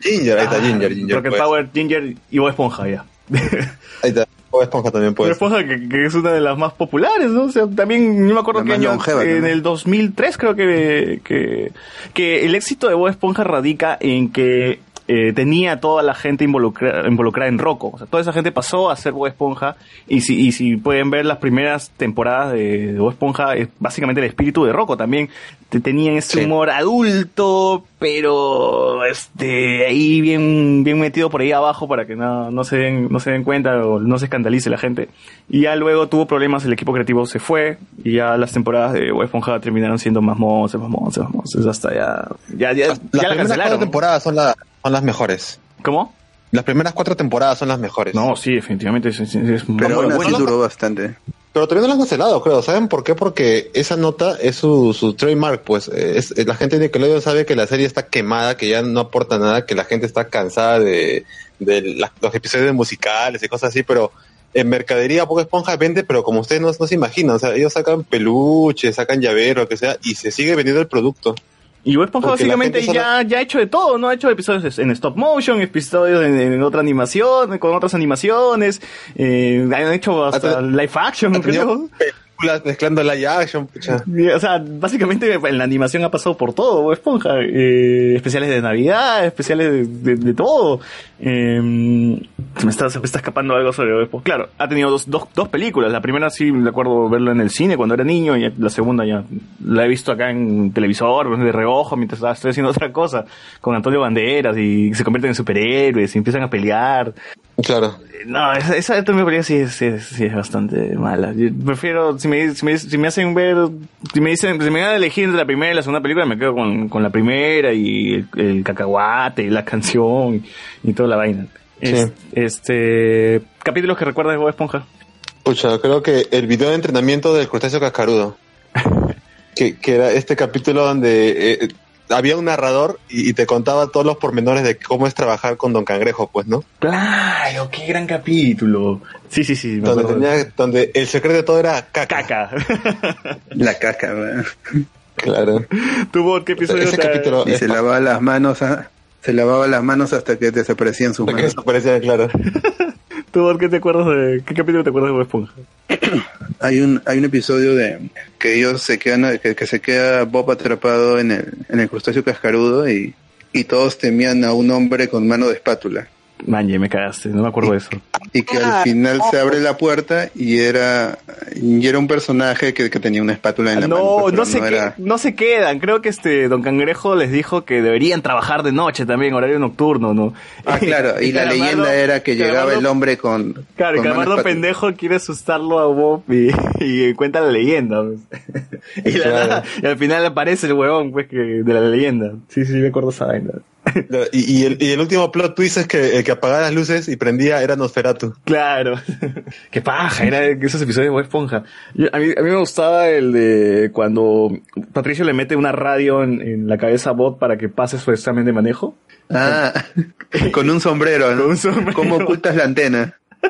Speaker 9: Ginger, ahí está, Ginger, Ginger.
Speaker 5: Rocket
Speaker 9: pues.
Speaker 5: Power, Ginger y Bob Esponja, ya.
Speaker 9: Ahí está, Bob Esponja también puede.
Speaker 5: Esponja que, que es una de las más populares, ¿no? O sea, también, no me acuerdo qué año,
Speaker 10: longeva
Speaker 5: en
Speaker 10: también.
Speaker 5: el 2003 creo que, que, que el éxito de Bob Esponja radica en que eh, tenía toda la gente involucra- involucrada en Rocco. O sea, toda esa gente pasó a ser Bob Esponja y si, y si pueden ver las primeras temporadas de, de Bob Esponja, es básicamente el espíritu de Rocco también. Te- tenían ese humor adulto, pero este ahí bien bien metido por ahí abajo para que no, no se den no se den cuenta o no se escandalice la gente. Y ya luego tuvo problemas, el equipo creativo se fue y ya las temporadas de Bob Esponja terminaron siendo más monces, más monces, más monces, hasta ya ya ya,
Speaker 9: Las
Speaker 5: ya la
Speaker 9: primeras cuatro
Speaker 5: cancelaron.
Speaker 9: temporadas son, la- son las mejores.
Speaker 5: ¿Cómo?
Speaker 9: Las primeras cuatro temporadas son las mejores.
Speaker 5: No, sí, definitivamente es, es- es
Speaker 10: Pero duró bastante.
Speaker 9: Pero todavía no lo han cancelado, creo. ¿Saben por qué? Porque esa nota es su, su trademark, pues. Es, la gente de Nickelodeon sabe que la serie está quemada, que ya no aporta nada, que la gente está cansada de, de la- los episodios musicales y cosas así, pero en mercadería Bob Esponja vende, pero como ustedes no, no se imaginan, o sea, ellos sacan peluches, sacan llavero, lo que sea, y se sigue vendiendo el producto.
Speaker 5: Y Bob Esponja
Speaker 9: Porque
Speaker 5: básicamente ya, ya ha hecho de todo, ¿no? Ha hecho episodios en stop motion, episodios en, en otra animación, con otras animaciones, eh, han hecho hasta live action, creo.
Speaker 9: Películas mezclando live action, pucha.
Speaker 5: O sea, básicamente en la animación ha pasado por todo, Bob Esponja. Eh, especiales de Navidad, especiales de, de- de todo. Eh, se, me está, me escapando algo sobre. Claro, ha tenido dos, dos, dos películas. La primera sí me acuerdo verla en el cine cuando era niño y la segunda ya la he visto acá en televisor, de reojo, mientras estoy haciendo otra cosa, con Antonio Banderas y se convierten en superhéroes y empiezan a pelear.
Speaker 9: Claro.
Speaker 5: No, esa, esa Tommy María sí sí sí es bastante mala. Yo prefiero, si me, si me, si me hacen ver, si me dicen, si me van a elegir entre la primera y la segunda película, me quedo con, con la primera y el, el cacahuate y la canción y toda la vaina. Es- Este, capítulos que recuerdas de Bob Esponja.
Speaker 9: Pucha, creo que el video de entrenamiento del crustáceo cascarudo. que, que era este capítulo donde eh, había un narrador y, y te contaba todos los pormenores de cómo es trabajar con Don Cangrejo, pues, ¿no?
Speaker 5: Claro, qué gran capítulo. Sí, sí, sí. me
Speaker 9: Donde, tenía- donde el secreto de todo era caca.
Speaker 5: Caca.
Speaker 10: La caca, weón.
Speaker 9: Claro.
Speaker 5: ¿Tuvo qué episodio
Speaker 9: Ese
Speaker 5: te-
Speaker 9: capítulo
Speaker 10: Y se lavaba las manos, ah, se lavaba las manos hasta que desaparecían sus
Speaker 9: que
Speaker 10: manos.
Speaker 9: desaparecía, claro.
Speaker 5: ¿Tú qué te acuerdas de, qué capítulo te acuerdas de Bob Esponja?
Speaker 10: Hay un, hay un episodio de que ellos se quedan, que, que se queda Bob atrapado en el, en el crustáceo cascarudo y, y todos temían a un hombre con mano de espátula.
Speaker 5: Manje, me cagaste, no me acuerdo de eso.
Speaker 10: Y que al final se abre la puerta y era, y era un personaje que, que tenía una espátula en la mano.
Speaker 5: No,
Speaker 10: pues,
Speaker 5: no que-
Speaker 10: era-
Speaker 5: no se quedan. Creo que este Don Cangrejo les dijo que deberían trabajar de noche también, horario nocturno, ¿no?
Speaker 10: Ah, claro, y la
Speaker 5: Calamardo-
Speaker 10: leyenda era que llegaba
Speaker 5: Calamardo-
Speaker 10: el hombre con...
Speaker 5: Claro,
Speaker 10: con mano
Speaker 5: Calamardo pendejo quiere asustarlo a Bob y, y cuenta la leyenda. pues. y, la
Speaker 9: Claro.
Speaker 5: nada- y al final aparece el huevón pues, que, de la leyenda. Sí, sí, me acuerdo esa vaina.
Speaker 9: Y, y el, y el último plot twist es que el que apagaba las luces y prendía era Nosferatu.
Speaker 5: Claro. Qué paja, era esos episodios de Bob Esponja. Yo- a, mí, a mí me gustaba el de cuando Patricio le mete una radio en, en la cabeza a Bob para que pase su examen de manejo.
Speaker 10: Ah, con un sombrero, ¿no?
Speaker 5: Con un sombrero.
Speaker 10: ¿Cómo ocultas la antena?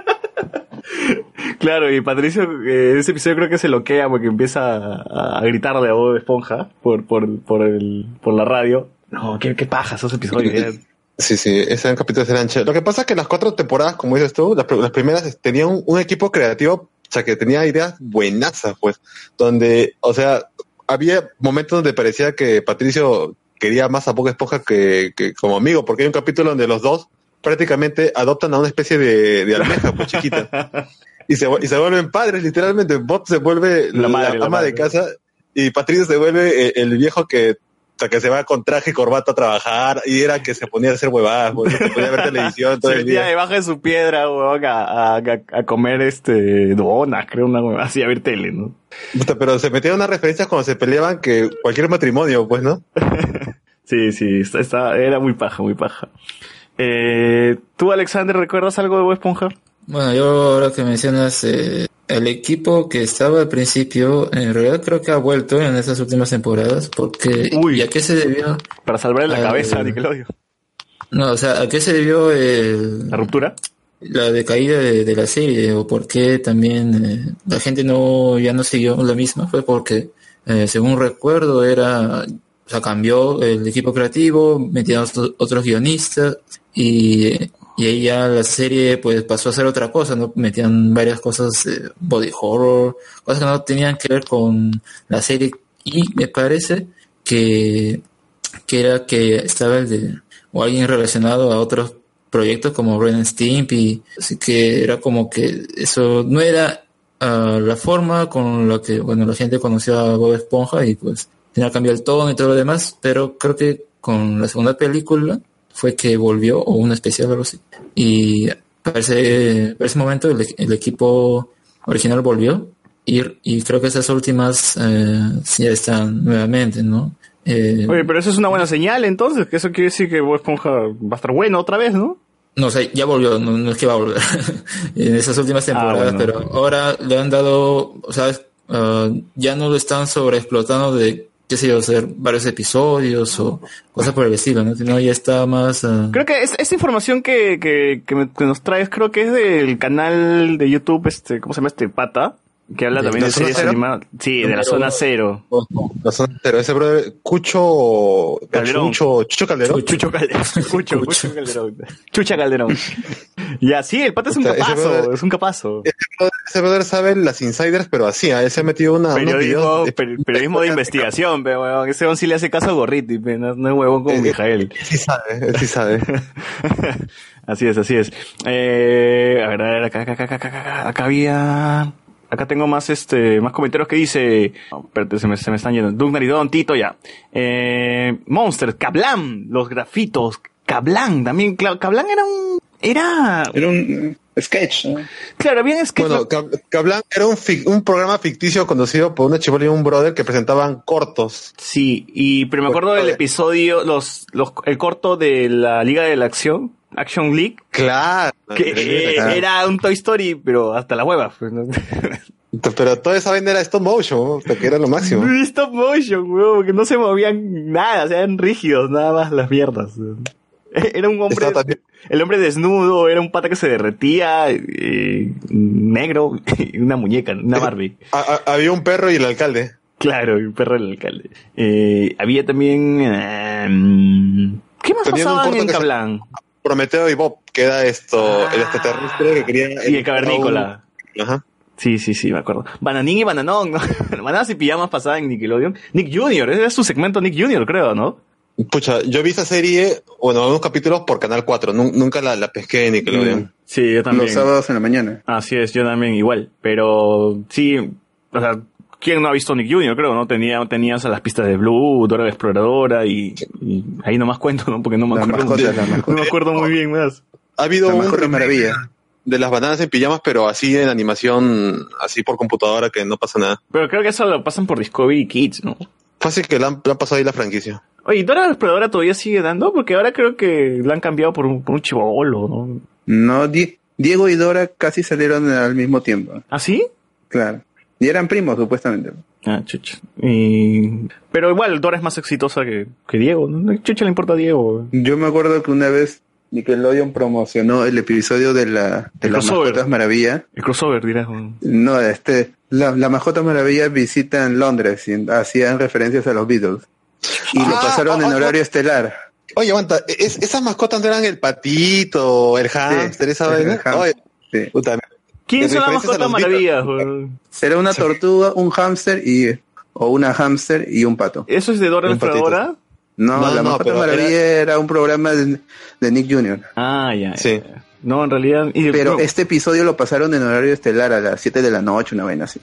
Speaker 5: Claro, y Patricio, eh, ese episodio creo que se loquea porque empieza a, a gritarle a Bob Esponja por, por, por, el, por la radio. No, qué, qué paja esos episodios.
Speaker 9: Sí, sí, esos capítulos eran chéveres. Lo que pasa es que las cuatro temporadas, como dices tú, las, pr- las primeras tenían un, un equipo creativo, o sea, que tenía ideas buenazas, pues, donde, o sea, había momentos donde parecía que Patricio quería más a Bob Esponja que, que como amigo, porque hay un capítulo donde los dos prácticamente adoptan a una especie de, de almeja, pues chiquita. Y se, y se vuelven padres, literalmente. Bob se vuelve
Speaker 5: La
Speaker 9: la,
Speaker 5: madre, la
Speaker 9: ama de casa y Patricio se vuelve eh, el viejo que sea, que se va con traje y corbata a trabajar y era que se ponía a hacer huevadas, pues, se ponía a ver televisión todo
Speaker 5: Se
Speaker 9: el
Speaker 5: metía
Speaker 9: día.
Speaker 5: debajo de su piedra, huevón, a, a, a- comer este donas, creo, una huevada así, a ver tele, ¿no?
Speaker 9: Pero se metían unas referencias cuando se peleaban que cualquier matrimonio, pues, ¿no?
Speaker 5: Sí, sí, está, está- era muy paja, muy paja. Eh, ¿Tú, Alexander, recuerdas algo de Bob Esponja?
Speaker 6: Bueno, yo ahora que mencionas eh, el equipo que estaba al principio, en realidad creo que ha vuelto en estas últimas temporadas, porque ¿y a qué se debió?
Speaker 5: Para salvarle la cabeza a Nickelodeon.
Speaker 6: No, o sea, ¿a qué se debió el,
Speaker 5: ¿La ruptura?
Speaker 6: La decaída de, de la serie, o por qué también eh, la gente no ya no siguió la misma, fue porque, eh, según recuerdo, era, o sea, cambió el equipo creativo, metieron otro- otros guionistas, y, y ahí ya la serie pues pasó a ser otra cosa, ¿no? Metían varias cosas, eh, body horror, cosas que no tenían que ver con la serie, y me parece que, que era que estaba el de o alguien relacionado a otros proyectos como Ren and Stimpy, así que era como que eso no era ah, la forma con la que bueno la gente conoció a Bob Esponja y pues tenía cambiar el tono y todo lo demás, pero creo que con la segunda película fue que volvió, o una especial algo así, y para ese, para ese momento el, el equipo original volvió y, y creo que esas últimas eh, ya están nuevamente, ¿no? Eh,
Speaker 5: Oye, pero eso es una buena señal entonces, que eso quiere decir que Bob Esponja va a estar bueno otra vez, ¿no?
Speaker 6: No, o sea, ya volvió, no, no es que va a volver en esas últimas temporadas,
Speaker 5: Ah, bueno.
Speaker 6: pero ahora le han dado, o sea, ah, ya no lo están sobreexplotando de, qué sé yo, hacer varios episodios o cosas por el estilo, ¿no? Sino ya está más... ah,
Speaker 5: Creo que es, esta información que, que, que, me- que nos traes, creo que es del canal de YouTube, este, ¿cómo se llama este pata? Que habla
Speaker 9: ¿De
Speaker 5: también de
Speaker 9: la zona
Speaker 5: series
Speaker 9: cero?
Speaker 5: animadas. Sí, de la zona cero.
Speaker 9: La zona cero. Ese brother, Cucho.
Speaker 5: Calderón.
Speaker 9: Chucho, Chucho Calderón.
Speaker 5: Chucho Calderón. Chucho, Chucho Calderón. Chucha Calderón. Ya, sí, el pata es un capazo, es un capazo.
Speaker 9: Ese brother, sabe las insiders, pero así, él se ha metido una,
Speaker 5: Periodismo,
Speaker 9: de-
Speaker 5: per- periodismo de investigación, pe, weón. Ese sí le hace caso a Gorriti, no, es huevón como Mijael.
Speaker 9: Sí sabe, sí sabe.
Speaker 5: Así es, así es. Eh, a ver, a ver, acá, acá, acá, acá, acá, acá, acá había... Acá tengo más este, más comentarios que dice, oh, espérate, se me, se me están yendo. Doug Naridón, Tito, ya. Eh, Monsters, Kablam, los grafitos, Kablam, también, claro, Kablam era un, era...
Speaker 10: Era un sketch. ¿no?
Speaker 5: Claro, bien que...
Speaker 9: Bueno, Cab- Cablan era un, fic- un programa ficticio conducido por una chivola y un brother que presentaban cortos.
Speaker 5: Sí, y pero me acuerdo del episodio, los, los, el corto de la Liga de la Acción, Action League,
Speaker 9: Claro.
Speaker 5: que eh, era un Toy Story, pero hasta la hueva. Pues, ¿no?
Speaker 9: Pero toda esa vaina era stop motion, que era lo máximo.
Speaker 5: Stop motion, weón, porque no se movían nada, o sea, eran rígidos, nada más las mierdas. Era un hombre, el hombre desnudo, era un pata que se derretía, eh, negro, y una muñeca, una Barbie.
Speaker 9: A- a- había un perro y el alcalde.
Speaker 5: Claro, y un perro del alcalde. Eh, había también, eh, ¿qué más
Speaker 9: Tenían
Speaker 5: pasaba en
Speaker 9: que se-
Speaker 5: Cablan?
Speaker 9: Prometeo y Bob, que era esto, el extraterrestre que quería...
Speaker 5: Ah. Y el cavernícola.
Speaker 9: Ajá.
Speaker 5: Sí, sí, sí, me acuerdo. Bananín y Bananón, ¿no? Bananas y pijamas pasaba en Nickelodeon. Nick Jr., ese era su segmento Nick Jr., creo, ¿no?
Speaker 9: Pucha, yo vi esa serie, bueno, algunos capítulos por Canal 4, nun- nunca la, la pesqué en Nickelodeon.
Speaker 5: Sí, yo también.
Speaker 10: Los sábados en la mañana.
Speaker 5: Así es, yo también igual. Pero sí, o sea, ¿quién no ha visto Nick Jr., creo, no? Tenía, tenías a las pistas de Blue, Dora la Exploradora y, y ahí nomás cuento, ¿no? Porque no me
Speaker 10: La
Speaker 5: acuerdo.
Speaker 10: mascota, la
Speaker 5: no me acuerdo muy bien más.
Speaker 9: Ha habido
Speaker 10: La
Speaker 9: un remake
Speaker 10: maravilla.
Speaker 9: de las bananas en pijamas, pero así en animación, así por computadora, que no pasa nada.
Speaker 5: Pero creo que eso lo pasan por Discovery Kids, ¿no?
Speaker 9: Fácil que le han, pasado ahí la franquicia.
Speaker 5: Oye, ¿y Dora la Exploradora todavía sigue dando? Porque ahora creo que la han cambiado por un, por un chivolo, ¿no?
Speaker 10: No, Di- Diego y Dora casi salieron al mismo tiempo.
Speaker 5: ¿Ah, sí?
Speaker 10: Claro. Y eran primos, supuestamente.
Speaker 5: Ah, chucha. Y... Pero igual, Dora es más exitosa que, que Diego. Chucha le importa a Diego.
Speaker 10: Yo me acuerdo que una vez Nickelodeon promocionó el episodio de la de
Speaker 5: El
Speaker 10: las
Speaker 5: crossover.
Speaker 10: mascotas maravilla.
Speaker 5: El crossover, dirás. ¿no?
Speaker 10: No, este, la, la mascota maravilla visita en Londres y hacían referencias a los Beatles. Y lo
Speaker 9: Ah,
Speaker 10: pasaron
Speaker 9: ah,
Speaker 10: en
Speaker 9: ah,
Speaker 10: horario estelar.
Speaker 9: Oye, aguanta, es- esas mascotas no eran el patito, el hámster, esa
Speaker 10: el
Speaker 9: vaina.
Speaker 10: Sí.
Speaker 9: puta,
Speaker 5: ¿Quién son las mascotas maravillas?
Speaker 10: Era una tortuga, un hámster y o una hámster y un pato.
Speaker 5: ¿Eso es de Dora. Exploradora?
Speaker 10: No,
Speaker 9: No,
Speaker 10: la
Speaker 9: no,
Speaker 10: mascota maravilla era... un programa de, de Nick Jr.
Speaker 5: Ah, ya.
Speaker 9: Sí.
Speaker 5: ya. No, en realidad... y-
Speaker 10: Pero
Speaker 5: no,
Speaker 10: este episodio lo pasaron en horario estelar a las 7 de la noche, una vaina así.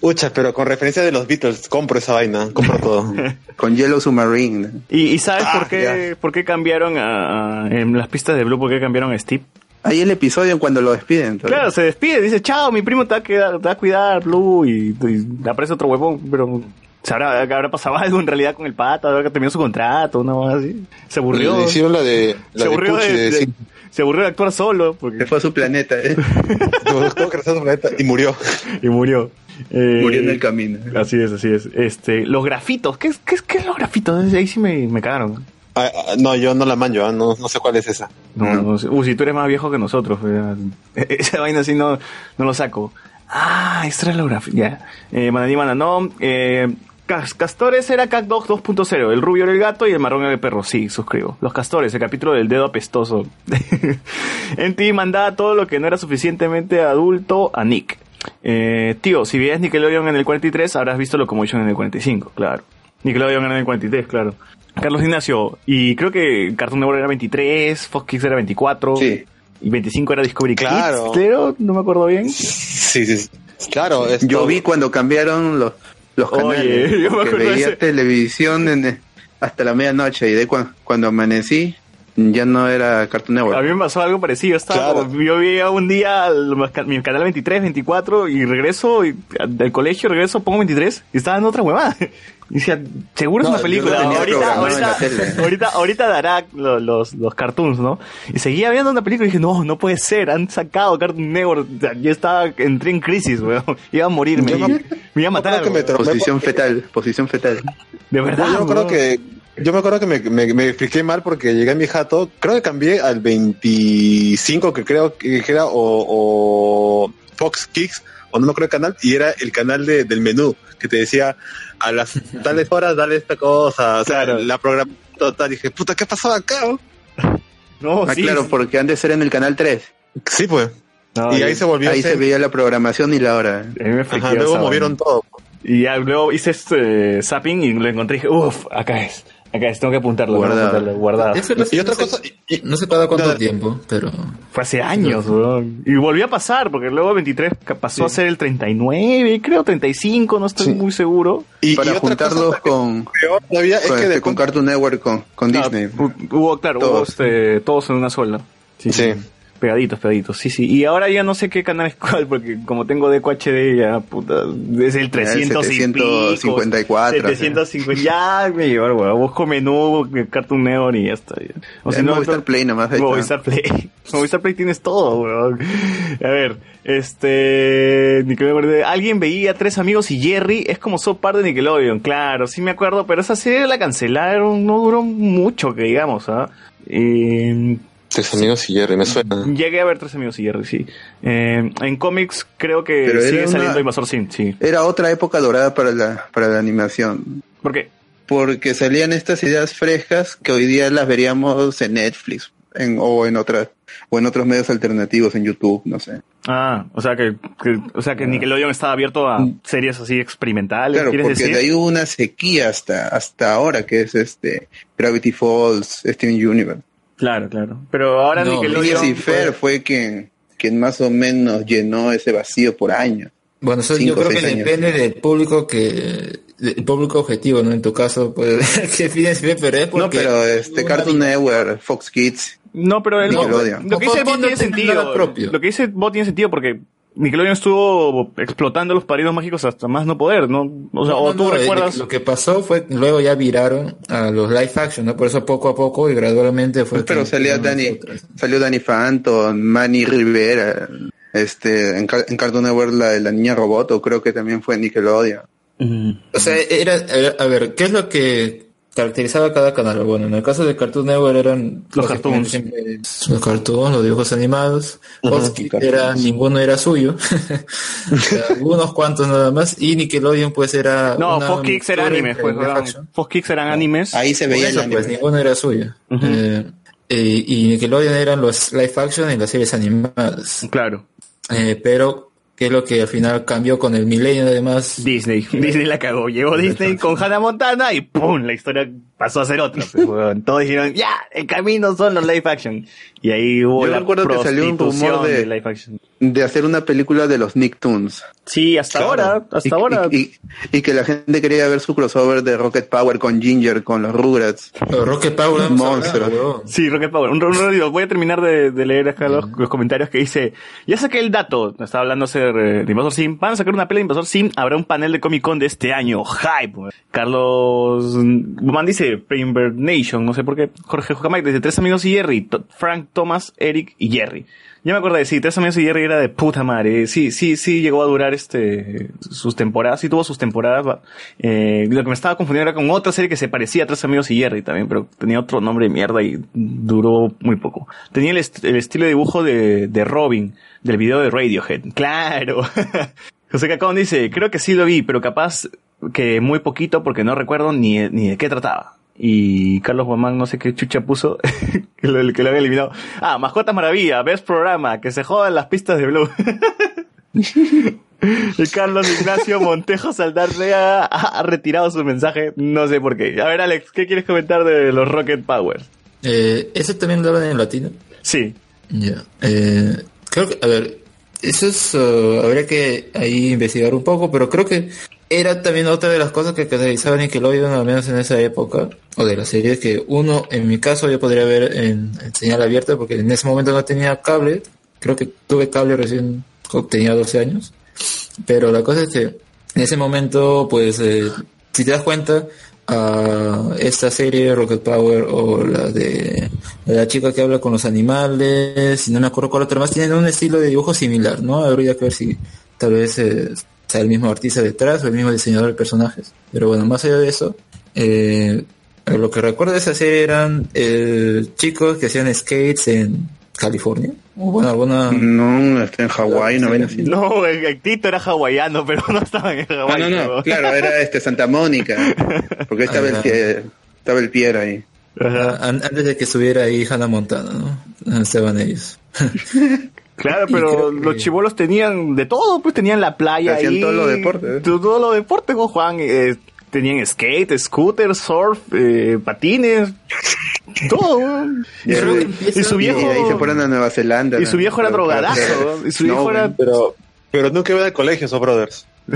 Speaker 9: Ucha, pero con referencia de los Beatles, compro esa vaina, compro todo.
Speaker 10: Con Yellow Submarine.
Speaker 5: ¿Y, y sabes
Speaker 9: Ah,
Speaker 5: por qué por qué cambiaron a, a- en las pistas de Blue? ¿Por qué cambiaron a Steve?
Speaker 10: Ahí el episodio en cuando lo despiden. todavía.
Speaker 5: Claro, se despide, dice, chao, mi primo te va a, quedar- te va a cuidar, Blue, y, y aparece otro huevón, pero ¿sabrá, habrá pasado algo en realidad con el pata? ¿Habrá que terminó su contrato? Una cosa así. Se aburrió.
Speaker 9: Le hicieron la de, la
Speaker 5: se
Speaker 9: de
Speaker 5: aburrió
Speaker 9: Pucci,
Speaker 5: de,
Speaker 9: de,
Speaker 5: de-
Speaker 9: sí,
Speaker 5: se aburrió de actuar solo, porque
Speaker 10: Se fue a su planeta, ¿eh?
Speaker 9: su planeta y murió.
Speaker 5: y murió. Eh,
Speaker 10: Murió en el camino.
Speaker 5: Así es, así es. Este, los grafitos, ¿qué es, qué es, qué es los grafitos? Ahí sí me, me cagaron.
Speaker 9: Ah, ah, no, yo no la manjo, ah, no, no sé cuál es esa.
Speaker 5: No,
Speaker 10: No.
Speaker 5: no sé. Uh, si tú eres más viejo que nosotros, eh, esa vaina así no, no lo saco. Ah, extra la gráfica. Ya. Eh, Mananí Mananón. Eh, Cas- Castores era CatDog 2.0. El rubio era el gato y el marrón era el perro. Sí, suscribo. Los Castores, el capítulo del dedo apestoso. en ti mandaba todo lo que no era suficientemente adulto a Nick. Eh, tío, si veías Nickelodeon en el 43, habrás visto Locomotion en el 45, claro. Nickelodeon era en el 43, claro. Carlos Ignacio, y creo que Cartoon Network era 23, Fox Kids era 24.
Speaker 9: Sí.
Speaker 5: Y 25 era Discovery
Speaker 9: Claro.
Speaker 5: Kids, creo, no me acuerdo bien.
Speaker 9: Sí, sí. sí. Claro, esto-
Speaker 10: Yo vi cuando cambiaron los, los
Speaker 5: Oye,
Speaker 10: canales.
Speaker 5: yo me acuerdo
Speaker 10: veía
Speaker 5: ese.
Speaker 10: televisión en- hasta la medianoche y de cua- cuando amanecí ya no era Cartoon Network.
Speaker 5: A mí me pasó algo parecido. Estaba como- yo veía un día el- mi canal 23, 24 y regreso y, del colegio, regreso, pongo 23 y estaba en otra huevada. Y decía, seguro es una película. Ahorita, ahorita,
Speaker 10: tele.
Speaker 5: ahorita, ahorita dará lo- los, los cartoons, ¿no? Y seguía viendo una película y dije, no, no puede ser, han sacado Cartoon Network. Yo estaba, entré en crisis, weón. Iba a morirme.
Speaker 9: Yo
Speaker 5: y-
Speaker 9: me-
Speaker 5: iba a matar.
Speaker 9: que me
Speaker 10: Posición fetal, posición fetal.
Speaker 5: De verdad.
Speaker 9: Yo me acuerdo
Speaker 5: weón.
Speaker 9: que yo me acuerdo que me, me, me expliqué mal porque llegué a mi jato, creo que cambié al 25 que creo que era o, o Fox Kicks o no me acuerdo el canal y era el canal de, del menú que te decía a las tales horas dale esta cosa, o sea, la programa total dije, puta, ¿qué pasó acá? oh?"
Speaker 5: No,
Speaker 10: ah, claro, porque antes era en el canal 3.
Speaker 9: Sí, pues.
Speaker 5: No,
Speaker 9: y ahí se volvió a
Speaker 10: Ahí se veía la programación y la hora.
Speaker 5: A mí me
Speaker 9: Ajá, luego movieron todo.
Speaker 5: Y ya luego hice este zapping y lo encontré y dije, uff, acá es. Acá tengo que apuntarlo, tengo que
Speaker 10: Guardado.
Speaker 5: apuntarlo, guardado.
Speaker 6: Eso no sé- no sé- No sé cada cuánto tiempo, pero.
Speaker 5: Fue hace años, weón. Y volvió a pasar, porque luego el 23 ca- pasó a ser el 39, creo 35, no estoy muy seguro.
Speaker 9: Y,
Speaker 10: Para
Speaker 9: y otra
Speaker 10: juntarlos
Speaker 9: cosa
Speaker 10: con,
Speaker 9: peor todavía es
Speaker 10: con,
Speaker 9: que
Speaker 10: este,
Speaker 9: de
Speaker 10: con Cartoon Network, con, con
Speaker 5: Claro,
Speaker 10: Disney.
Speaker 5: hu- Hubo, claro, hubo
Speaker 10: Todos.
Speaker 5: este, todos en una sola. Sí,
Speaker 9: Sí.
Speaker 5: Pegaditos, pegaditos, sí, sí. Y ahora ya no sé qué canal es cuál, porque como tengo DQHD, ya, puta, es el 300 y pico,
Speaker 10: 754.
Speaker 5: 750, ya me llevo, weón. Busco menú, Cartoon Network y ya está. ya. O
Speaker 10: Ya
Speaker 5: si no,
Speaker 10: Movistar Play nomás. ahí.
Speaker 5: Movistar Play. Movistar Play tienes todo, weón. A ver, este. ni que me acuerde. Alguien veía Tres Amigos y Jerry. Es como South Park de Nickelodeon, claro, sí me acuerdo, pero esa serie la cancelaron, no duró mucho, que digamos, ¿ah? Eh,
Speaker 9: Tres amigos y Jerry, me suena.
Speaker 5: llegué a ver Tres Amigos y Jerry, sí. Eh, en cómics creo que
Speaker 10: Pero era
Speaker 5: sigue
Speaker 10: una-
Speaker 5: saliendo Invasor Sim, sí.
Speaker 10: Era otra época dorada para la, para la animación.
Speaker 5: ¿Por qué?
Speaker 10: Porque salían estas ideas frescas que hoy día las veríamos en Netflix en, o en otras o en otros medios alternativos en YouTube, no sé.
Speaker 5: Ah, o sea que, que- o sea que Nickelodeon estaba abierto a series así experimentales,
Speaker 10: Claro,
Speaker 5: ¿quieres
Speaker 10: porque
Speaker 5: decir?
Speaker 10: de ahí hubo una sequía hasta hasta ahora que es este Gravity Falls, Steven Universe.
Speaker 5: Claro, claro. Pero ahora
Speaker 6: No,
Speaker 5: Nickelodeon...
Speaker 10: Lucifer fue quien quien más o menos llenó ese vacío por años.
Speaker 6: Bueno, eso yo
Speaker 10: Cinco,
Speaker 6: creo que
Speaker 10: años.
Speaker 6: depende del público que. del público objetivo, ¿no? En tu caso, pues. que fines pero es
Speaker 10: No,
Speaker 6: porque.
Speaker 10: pero este Cartoon Network, Fox Kids,
Speaker 5: No, pero el
Speaker 10: Nickelodeon.
Speaker 5: lo que dice el bot tiene
Speaker 6: no
Speaker 5: sentido.
Speaker 6: propio.
Speaker 5: Lo que dice el bot tiene sentido porque Nickelodeon estuvo explotando los padrinos mágicos hasta más no poder, ¿no? O sea,
Speaker 6: No,
Speaker 5: o
Speaker 6: no,
Speaker 5: tú
Speaker 6: no, eh,
Speaker 5: recuerdas...
Speaker 6: Lo que pasó fue que luego ya viraron a los live action, ¿no? Por eso poco a poco y gradualmente fue.
Speaker 10: pero
Speaker 6: que-
Speaker 10: salía Danny, salió Danny Phantom, Manny Rivera, este en, en Cartoon Network la de la niña robot, o creo que también fue Nickelodeon.
Speaker 6: O sea, era, era- a ver, ¿qué es lo que caracterizaba cada canal? Bueno, en el caso de Cartoon Network eran
Speaker 5: Los cartoons.
Speaker 6: siempre Los cartoons, los dibujos animados. Kids
Speaker 10: cartoons.
Speaker 6: era, ninguno era suyo. Algunos cuantos nada más. Y Nickelodeon pues era...
Speaker 5: No,
Speaker 6: una
Speaker 5: Fox Kids era anime, pues,
Speaker 6: live
Speaker 5: weón.
Speaker 6: action.
Speaker 5: Fox Kids eran animes.
Speaker 10: Ahí se veía el
Speaker 6: eso,
Speaker 10: anime.
Speaker 6: pues ninguno era suyo. Eh, eh, y Nickelodeon eran los live action y las series animadas.
Speaker 5: Claro.
Speaker 6: Eh, pero, ¿qué es lo que al final cambió con el milenio además?
Speaker 5: Disney. Disney la cagó. Llegó Disney con Hannah Montana y ¡pum! La historia pasó a ser otra. pues. Todos dijeron, ya, el camino son los live action. Y ahí hubo
Speaker 10: Yo
Speaker 5: la
Speaker 10: recuerdo que salió un rumor de-
Speaker 5: live action.
Speaker 10: De hacer una película de los Nicktoons.
Speaker 5: Sí, hasta
Speaker 10: Claro.
Speaker 5: ahora, hasta
Speaker 10: Y-
Speaker 5: ahora.
Speaker 10: Y, y- y que la gente quería ver su crossover de Rocket Power con Ginger, con los Rugrats.
Speaker 6: Rocket Power,
Speaker 10: Monstruo.
Speaker 5: Sí, Rocket Power. Un, un ratito, voy a terminar de, de leer acá los, los comentarios que dice, ya saqué el dato, estaba hablando de, Invasor Sim, van a sacar una peli de Invasor Sim, habrá un panel de Comic Con de este año, hype. Carlos Man dice, Pre-Invert Nation, no sé por qué, Jorge Jocamac dice, tres amigos y Jerry, Frank, Thomas, Eric y Jerry. Ya me acordé, sí, Tres Amigos y Jerry era de puta madre. Sí, sí, sí, llegó a durar este, sus temporadas, sí tuvo sus temporadas. Eh, lo que me estaba confundiendo era con otra serie que se parecía a Tres Amigos y Jerry también, pero tenía otro nombre de mierda y duró muy poco. Tenía el, est- el estilo de dibujo de, de Robin, del video de Radiohead. Claro. José Cacón dice, creo que sí lo vi, pero capaz que muy poquito porque no recuerdo ni, ni de qué trataba. Y Carlos Guamán, no sé qué chucha puso, que lo, que lo había eliminado. Ah, Mascotas Maravilla, best programa, que se jodan las pistas de Blue. Y Carlos Ignacio Montejo Saldarrea ha, ha retirado su mensaje, no sé por qué. A ver, Alex, ¿qué quieres comentar de los Rocket Powers?
Speaker 6: Eh, ¿Ese también lo hablan en latino?
Speaker 5: Sí.
Speaker 6: Ya. Eh, creo que, a ver, eso es, uh, habría que ahí investigar un poco, pero creo que era también otra de las cosas que caracterizaban Nickelodeon, al menos en esa época, o de la serie, que uno, en mi caso, yo podría ver en, señal abierta, porque en ese momento no tenía cable, creo que tuve cable recién, tenía 12 años, pero la cosa es que en ese momento, pues, eh, si te das cuenta, a esta serie Rocket Power o la de la chica que habla con los animales y no me acuerdo cuál otra más. Tienen un estilo de dibujo similar no habría que ver si tal vez eh, sea el mismo artista detrás o el mismo diseñador de personajes. Pero bueno más allá de eso eh, lo que recuerdo de esa serie eran eh, chicos que hacían skates en California o bueno alguna
Speaker 10: No, está en Hawái, no ven así.
Speaker 5: No, el, el Tito era hawaiano, pero no estaba en
Speaker 10: Ah,
Speaker 5: Hawái.
Speaker 10: no, no, claro, era este Santa Mónica. Porque estaba el, pie, estaba el Pierre ahí.
Speaker 6: Ah, an- antes de que subiera ahí Hannah Montana no Ah, estaban ellos
Speaker 5: Claro, pero
Speaker 6: que-
Speaker 5: los chivolos tenían de todo, pues tenían la playa
Speaker 10: Hacían
Speaker 5: ahí.
Speaker 10: todos los deportes, ¿eh?
Speaker 5: Todo, todo lo deportes, ¿no, Juan? Eh, tenían skate, scooter, surf, eh, patines, todo. Y,
Speaker 10: Y,
Speaker 5: su,
Speaker 10: y-
Speaker 5: y su viejo...
Speaker 10: y ahí se fueron a Nueva Zelanda.
Speaker 5: y su
Speaker 10: ¿no?
Speaker 5: viejo era drogadazo, y su viejo era...
Speaker 9: Pero, pero nunca iba al colegio esos brothers.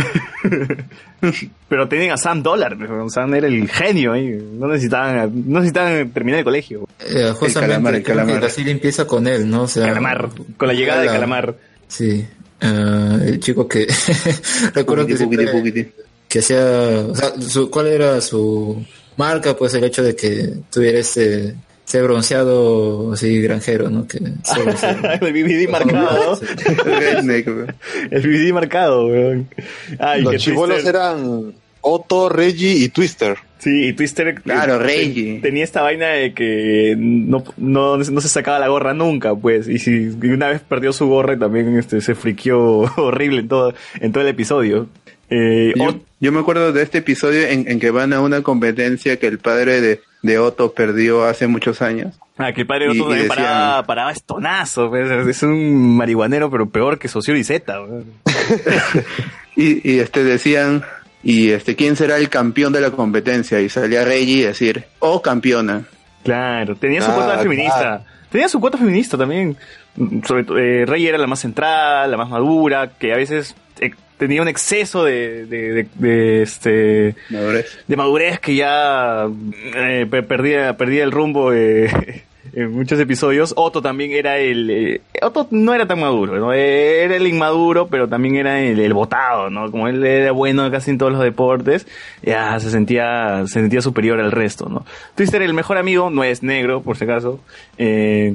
Speaker 5: Pero tenían a Sam Dollar, Sam era el genio ahí. No necesitaban, no necesitaban terminar el colegio.
Speaker 6: Eh, justamente
Speaker 5: calamar, el calamar.
Speaker 6: la serie empieza con él, ¿no? O sea,
Speaker 5: Calamar, con la llegada de
Speaker 6: la-
Speaker 5: Calamar.
Speaker 6: Sí, eh, el chico que recuerdo que, siempre-. Que hacía, o sea, su- ¿cuál era su marca? Pues el hecho de que tuviera ese, ese bronceado así granjero, ¿no? Que solo se-
Speaker 5: el BBD marcado. el BBD marcado, weón. Ay,
Speaker 9: Los
Speaker 5: Twister-
Speaker 9: eran Otto, Reggie y Twister.
Speaker 5: Sí, y Twister.
Speaker 10: Claro,
Speaker 5: eh,
Speaker 10: Reggie.
Speaker 5: Tenía esta vaina de que no, no, no se sacaba la gorra nunca, pues. Y si y una vez perdió su gorra y también este, se friqueó horrible en todo, en todo el episodio. Eh,
Speaker 10: Yo, yo me acuerdo de este episodio en, en que van a una competencia que el padre de, de Otto perdió hace muchos años.
Speaker 5: Ah, que el padre de
Speaker 10: Y-
Speaker 5: otro
Speaker 10: y
Speaker 5: también
Speaker 10: decían-
Speaker 5: paraba, paraba estonazo, pues. Es un marihuanero, pero peor que Socio y Zeta.
Speaker 10: Y, y este decían, y este, ¿quién será el campeón de la competencia? Y salía Reggie y decir, oh campeona.
Speaker 5: Claro, tenía su
Speaker 10: Ah,
Speaker 5: cuota feminista.
Speaker 10: claro.
Speaker 5: Tenía su cuota feminista también. Mm, Sobre todo, eh, Rey era la más central, la más madura, que a veces eh, tenía un exceso de, de, de- de, este
Speaker 10: Madurez.
Speaker 5: de madurez que ya eh, pe- perdía perdía el rumbo eh, en muchos episodios. Otto también era el eh, Otto no era tan maduro, ¿no? Eh, era el inmaduro, pero también era el, el botado, ¿no? Como él era bueno casi en todos los deportes, ya se sentía se sentía superior al resto, ¿no? Twister el mejor amigo no es negro, por si acaso,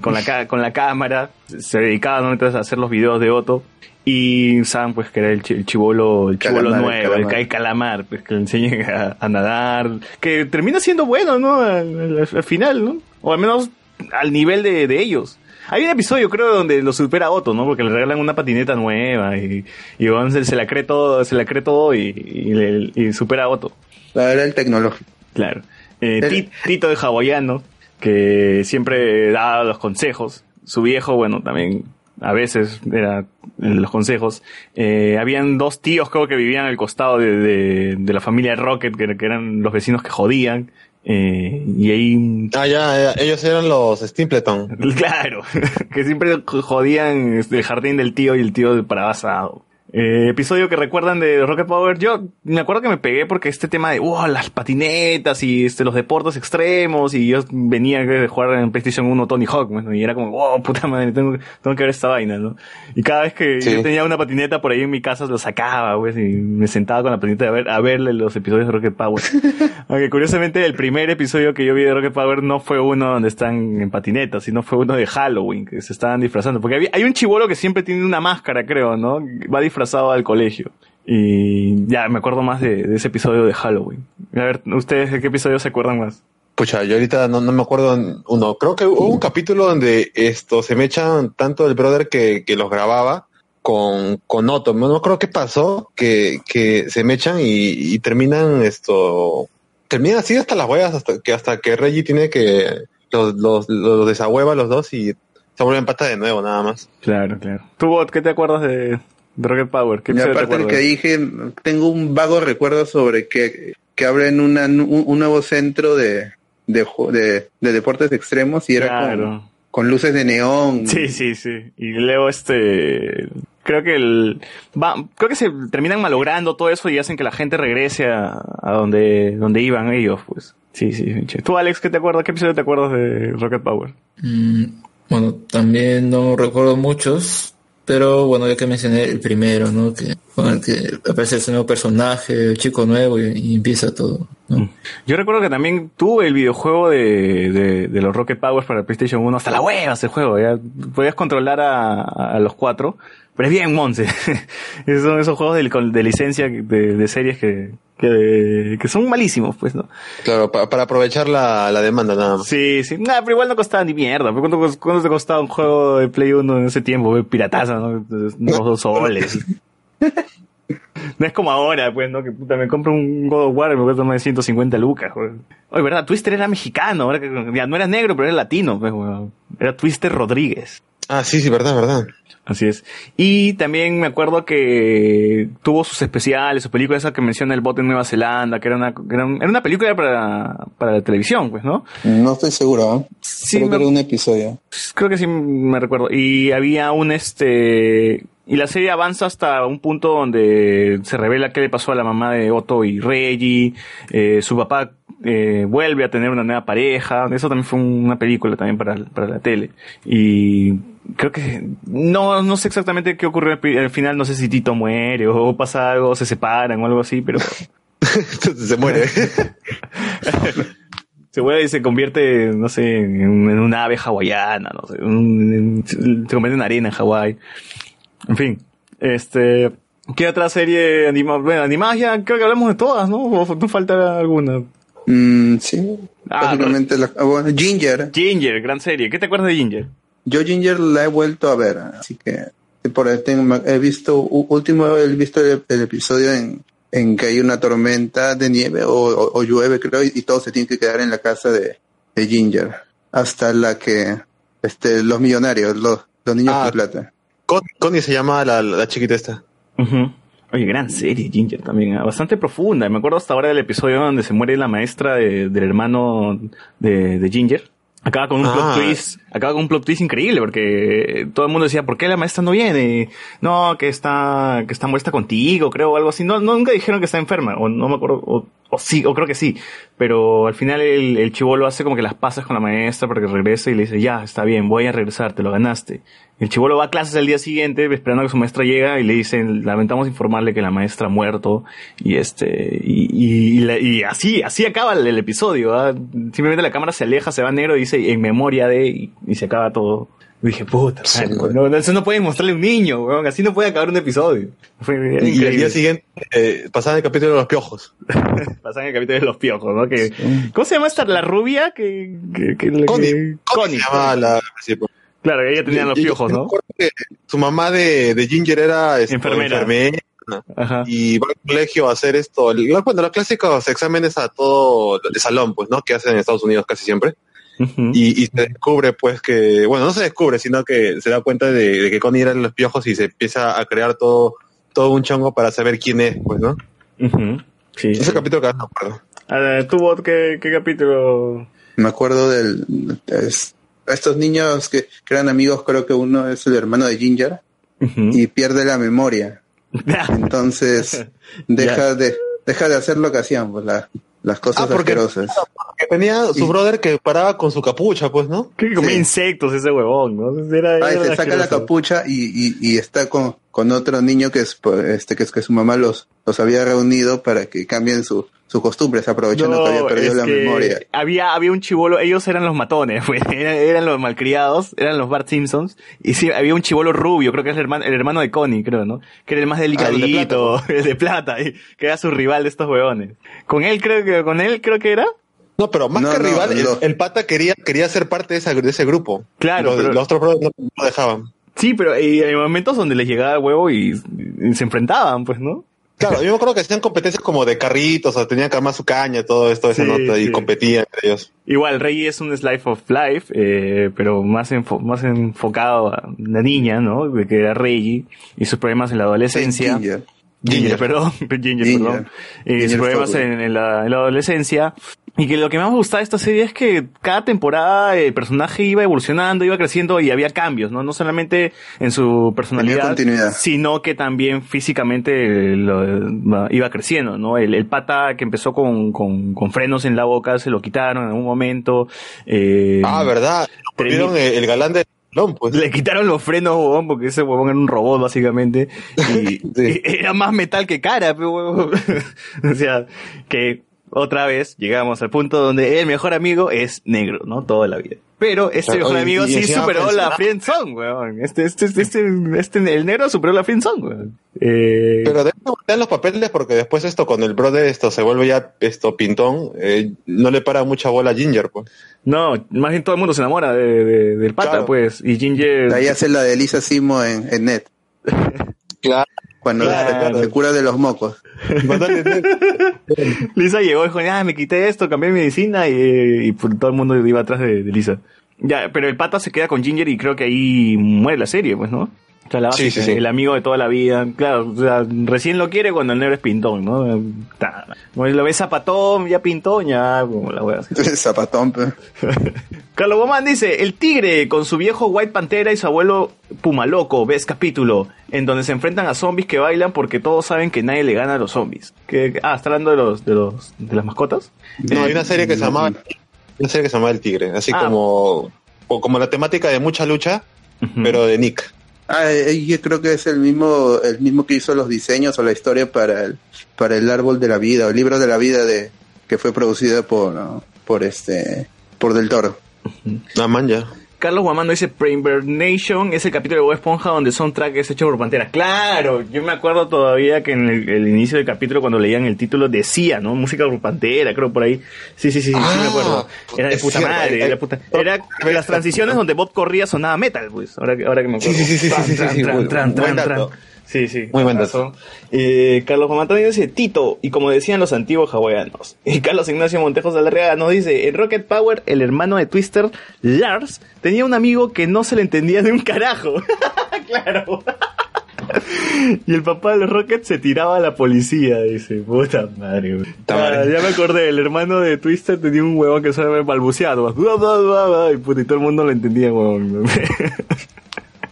Speaker 5: con la con la cámara se dedicaba ¿no? a hacer los videos de Otto. Y Sam, pues que era el, chi- el chivolo, el chivolo
Speaker 10: el
Speaker 5: nuevo, el,
Speaker 10: calamar.
Speaker 5: el calamar, pues que le enseñe a, a nadar, que termina siendo bueno, ¿no? Al, al- al final, ¿no? O al menos al nivel de, de ellos. Hay un episodio, creo, donde lo supera Otto, ¿no? Porque le regalan una patineta nueva y, y se, se la cree todo, se la cree todo y, y, le- y supera a Otto.
Speaker 10: Era el tecnológico.
Speaker 5: Claro. Eh, Ti- Tito de hawaiano, que siempre daba los consejos. Su viejo, bueno, también a veces era eh, los consejos. Eh, habían dos tíos, creo que vivían al costado de, de- de la familia Rocket, que, que eran los vecinos que jodían. Eh, y ahí
Speaker 9: Ah, ya, ya, ellos eran los Stimpleton.
Speaker 5: Claro, que siempre jodían este, el jardín del tío y el tío para asado. Eh, episodio que recuerdan de Rocket Power. Yo me acuerdo que me pegué porque este tema de wow, las patinetas y este, los deportes extremos. Y yo venía de jugar en PlayStation 1 Tony Hawk, bueno, y era como, wow, puta madre, tengo, tengo que ver esta vaina, ¿no? Y cada vez que
Speaker 9: Sí.
Speaker 5: yo tenía una patineta por ahí en mi casa, lo sacaba, pues, y me sentaba con la patineta a, ver, a verle los episodios de Rocket Power. Aunque curiosamente el primer episodio que yo vi de Rocket Power no fue uno donde están en patineta, sino fue uno de Halloween, que se estaban disfrazando. Porque había- hay un chivolo que siempre tiene una máscara, creo, ¿no? Va disfrazado al colegio. Y ya, me acuerdo más de, de ese episodio de Halloween. A ver, ¿ustedes de qué episodio se acuerdan más?
Speaker 9: Pucha, yo ahorita no, no me acuerdo uno. Creo que hubo un capítulo donde esto se me echan tanto el brother que, que los grababa con, con Otto. No, creo qué pasó, que, que se me echan y, y terminan esto. Terminan así hasta las huevas, hasta que hasta que Reggie tiene que los, los, los desahueva los dos y se vuelven pata de nuevo, nada más.
Speaker 5: Claro, claro. ¿Tú, Bot, qué te acuerdas de, Rocket Power. ¿Qué
Speaker 10: Y
Speaker 5: episodio te
Speaker 10: aparte el que dije, tengo un vago recuerdo sobre que, que abren una, un, un nuevo centro de, de, de, de deportes extremos y era
Speaker 5: Claro.
Speaker 10: con, con luces de neón.
Speaker 5: Sí, sí, sí. Y luego este creo que el va, creo que se terminan malogrando todo eso y hacen que la gente regrese a, a donde donde iban ellos, pues. Sí, sí, che. Tú Alex, ¿qué te acuerdas? ¿Qué episodio te acuerdas de Rocket Power?
Speaker 6: Mm, bueno, también no recuerdo muchos, pero bueno, ya que mencioné el primero, ¿no? Que, con el que aparece ese nuevo personaje, el chico nuevo y, y empieza todo. ¿no?
Speaker 5: Yo recuerdo que también tuve el videojuego de, de, de los Rocket Powers para el PlayStation 1. Hasta la hueva ese juego. Ya podías controlar a, a los cuatro. Pero es bien monce. son esos juegos de, licencia de, de series que, que, que son malísimos, pues, ¿no?
Speaker 9: Claro, pa- para aprovechar la, la demanda nada más.
Speaker 5: Sí, sí. Nah, pero igual no costaba ni mierda. ¿Pero ¿Cuánto, cuánto te costaba un juego de Play 1 en ese tiempo? Pirataza, ¿no? Unos dos soles. No es como ahora, pues, ¿no? Que puta, me compro un God of War y me cuesta más de 150 lucas, güey. Oye, ¿verdad? Twister era mexicano, ahora que ya no era negro, pero era latino, pues, güey. Era Twister Rodríguez.
Speaker 9: Ah, sí, sí, verdad, verdad.
Speaker 5: Así es. Y también me acuerdo que tuvo sus especiales, sus películas, esa que menciona el bote en Nueva Zelanda, que era una, que era, un- era una película para, para la televisión, pues, ¿no?
Speaker 10: No estoy seguro, ¿ah?
Speaker 5: Sí,
Speaker 10: Creo
Speaker 5: me-
Speaker 10: que era un episodio.
Speaker 5: Creo que sí me recuerdo. Y había un este. Y la serie avanza hasta un punto donde se revela qué le pasó a la mamá de Otto y Reggie. eh, su papá eh, vuelve a tener una nueva pareja. Eso también fue una película también para, para la tele. Y creo que no, no sé exactamente qué ocurrió al final. No sé si Tito muere o pasa algo, se separan o algo así, pero.
Speaker 9: se muere.
Speaker 5: se vuelve y se convierte, no sé, en, una ave hawaiana, no sé, un- se convierte en arena en Hawái. En fin, este, ¿qué otra serie animada? Bueno, animadas ya creo que hablamos de todas, ¿no? ¿O no falta alguna?
Speaker 10: Mm, sí.
Speaker 5: Ah,
Speaker 10: Básicamente la- ah, bueno, Ginger.
Speaker 5: Ginger, gran serie. ¿Qué te acuerdas de Ginger?
Speaker 10: Yo Ginger la he vuelto a ver, así que por ahí tengo- he visto, último he visto el, el episodio en, en que hay una tormenta de nieve o, o- o llueve, creo, y, y todos se tienen que quedar en la casa de, de Ginger. Hasta la que, este, los millonarios, los, los niños
Speaker 9: Ah.
Speaker 10: con plata.
Speaker 9: Con- Connie se llama la, la chiquita esta.
Speaker 5: Ujú. Oye, gran serie, Ginger también, ah, bastante profunda. Me acuerdo hasta ahora del episodio donde se muere la maestra de- del hermano de, de Ginger. Acaba con un
Speaker 9: Ah.
Speaker 5: plot twist, acaba con un plot twist increíble porque todo el mundo decía, ¿por qué la maestra no viene? No, que está, que está molesta contigo, creo, o algo así. No, nunca dijeron que está enferma, o no me acuerdo, o, sí, o creo que sí. Pero al final el, el chivolo hace como que las pasas con la maestra para que regrese y le dice, ya, está bien, voy a regresar, te lo ganaste. El chivolo va a clases al día siguiente esperando a que su maestra llega y le dicen, lamentamos informarle que la maestra ha muerto y este, y, y, así, así acaba el, episodio. Simplemente la cámara se aleja, se va negro y dice en memoria de, y, se acaba todo. Y dije, puta, madre, no, no, eso no puede mostrarle a un niño, weón, así no puede acabar un episodio. Fue
Speaker 9: Y,
Speaker 5: increíble.
Speaker 9: día siguiente eh, pasaba el capítulo de los piojos.
Speaker 5: Pasan el capítulo de los piojos, ¿no? Que, ¿Cómo se llama esta? La rubia que... que, que-
Speaker 9: Connie.
Speaker 5: que-
Speaker 9: Connie la... sí.
Speaker 5: Claro, ella tenía los piojos, ¿no?
Speaker 9: Su mamá de, de Ginger era este,
Speaker 5: Enfermera.
Speaker 9: enfermera.
Speaker 5: Ajá.
Speaker 9: Y va al colegio a hacer esto. el- Bueno, los clásicos exámenes a todo de salón, pues, ¿no? Que hacen en Estados Unidos casi siempre. Y, y se descubre, pues, que, bueno, no se descubre, sino que se da cuenta de, de que Connie eran los piojos y se empieza a crear todo, todo un chongo para saber quién es, pues, ¿no?
Speaker 5: Sí.
Speaker 9: Ese capítulo que no me acuerdo.
Speaker 5: Ah, ¿Tú, Bot, qué, qué capítulo?
Speaker 10: Me acuerdo del, es- estos niños que, que eran amigos, creo que uno es el hermano de Ginger y pierde la memoria. Entonces deja de deja de hacer lo que hacían, pues la- las cosas
Speaker 9: Ah, porque-
Speaker 10: asquerosas.
Speaker 9: Que tenía su
Speaker 10: Y-
Speaker 9: brother que paraba con su capucha, pues, ¿no?
Speaker 5: Que comía
Speaker 10: Sí.
Speaker 5: insectos ese huevón, ¿no? Era,
Speaker 10: Ah, y
Speaker 5: era
Speaker 10: se saca la capucha y, y, y está con, con otro niño que es pues, este que es que su mamá los, los había reunido para que cambien su, sus costumbres, aprovechando
Speaker 5: No,
Speaker 10: que había perdido la
Speaker 5: que
Speaker 10: memoria.
Speaker 5: Había, había un chivolo, ellos eran los matones, pues, eran, eran los malcriados, eran los Bart Simpsons, y sí, había un chivolo rubio, creo que es el hermano, el hermano de Connie, creo, ¿no? Que era el más
Speaker 9: Ah, el de
Speaker 5: delicadito, el de plata, y que era su rival de estos huevones. Con él creo que, con él creo que era.
Speaker 9: No, pero más
Speaker 10: No,
Speaker 9: que
Speaker 10: no,
Speaker 9: rival, el-
Speaker 10: no.
Speaker 9: el, pata quería, quería ser parte de, esa, de ese grupo.
Speaker 5: Claro,
Speaker 9: Los,
Speaker 5: pero-
Speaker 9: los otros brothers no, dejaban.
Speaker 5: Sí, pero hay momentos donde les llegaba el huevo y, y se enfrentaban, pues, ¿no?
Speaker 9: Claro, yo me acuerdo que hacían competencias como de carritos, o tenían que armar su caña, todo esto, esa
Speaker 5: Sí,
Speaker 9: nota, y competían entre ellos.
Speaker 5: Igual, Rey es un Slice of Life, eh, pero más, enfo- más enfocado a la niña, ¿no? De que era Reggie y sus problemas en la adolescencia.
Speaker 10: Ginger.
Speaker 5: Ginger,
Speaker 9: Ginger.
Speaker 5: perdón, Ginger,
Speaker 10: Ginger.
Speaker 5: perdón. Eh,
Speaker 10: Ginger
Speaker 5: sus problemas
Speaker 10: Fogg.
Speaker 5: en, en la, en la adolescencia. Y que lo que más me gustaba de esta serie es que cada temporada el personaje iba evolucionando, iba creciendo y había cambios, ¿no? No solamente en su personalidad,
Speaker 10: continuidad.
Speaker 5: sino que también físicamente lo- iba creciendo, ¿no? El, el pata que empezó con, con, con frenos en la boca se lo quitaron en algún momento. Eh,
Speaker 9: Ah, ¿verdad? Volvieron el, el galán de Lom, pues.
Speaker 5: le quitaron los frenos, huevón, porque ese huevón era un robot, básicamente. Y, y era más metal que cara, pe, huevón. o sea, que otra vez llegamos al punto donde el mejor amigo es negro, ¿no? Toda la vida. Pero este mejor amigo sí superó la friendzone, weón. Este, este, este, este, este- el negro superó la friendzone, weón. Eh,
Speaker 9: Pero deben voltear los papeles porque después esto, con el brother esto se vuelve ya esto pintón, eh, no le para mucha bola a Ginger, pues.
Speaker 5: no, más bien todo el mundo se enamora de, de- del pata,
Speaker 9: Claro.
Speaker 5: pues. Y Ginger...
Speaker 10: De ahí hace la de Lisa Simo en, en Net.
Speaker 9: Claro.
Speaker 10: Cuando
Speaker 5: Claro.
Speaker 10: se cura de los mocos.
Speaker 5: Lisa llegó y dijo, ah, me quité esto, cambié mi medicina y, y pues, todo el mundo iba atrás de, de Lisa. Ya, pero el pata se queda con Ginger y creo que ahí muere la serie, pues, ¿no? O sea, la
Speaker 9: Sí,
Speaker 5: básica,
Speaker 9: sí, sí.
Speaker 5: el amigo de toda la vida. Claro, o sea, recién lo quiere cuando el negro es pintón, ¿no? Lo ves zapatón, ya pintón, ya, como la wea. así.
Speaker 10: Zapatón.
Speaker 5: Carlos Bomán dice, el tigre con su viejo White Pantera y su abuelo Pumaloco, ves capítulo, en donde se enfrentan a zombies que bailan porque todos saben que nadie le gana a los zombies. ¿Qué- ah, ¿está hablando de los, de los, de las mascotas?
Speaker 9: No, hay una serie que se llama una serie que se llama El Tigre, así
Speaker 5: Ah.
Speaker 9: como o como la temática de mucha lucha, pero de Nick.
Speaker 10: Ah, eh, yo creo que es el mismo, el mismo que hizo los diseños o la historia para el, para el árbol de la vida, o el libro de la vida de, que fue producido por, por este, por Del Toro.
Speaker 9: La manja.
Speaker 5: Carlos Guamando dice Nation es el capítulo de Bob Esponja donde el soundtrack es hecho por Pantera. Claro, yo me acuerdo todavía que en el, el inicio del capítulo cuando leían el título decía, ¿no? Música por Pantera, creo por ahí. Sí, sí, sí, sí, sí me acuerdo. Era de puta
Speaker 9: cierto,
Speaker 5: madre,
Speaker 9: hay-
Speaker 5: era puta. Era las transiciones donde Bob corría sonaba metal, pues. Ahora que, ahora que me acuerdo.
Speaker 9: Sí, sí, sí, sí, sí, sí, sí.
Speaker 5: Sí.
Speaker 9: Muy buen.
Speaker 5: Eh, Carlos Juan dice Tito, y como decían los antiguos hawaianos. Y Carlos Ignacio Montejos Alarreaga nos dice, en Rocket Power, el hermano de Twister, Lars, tenía un amigo que no se le entendía de un carajo. claro. Y el papá de los Rockets se tiraba a la policía, dice, puta madre, güey. Ah, ya me acordé, el hermano de Twister tenía un huevón que bla, bla, y, puta, y todo el mundo lo entendía, huevón.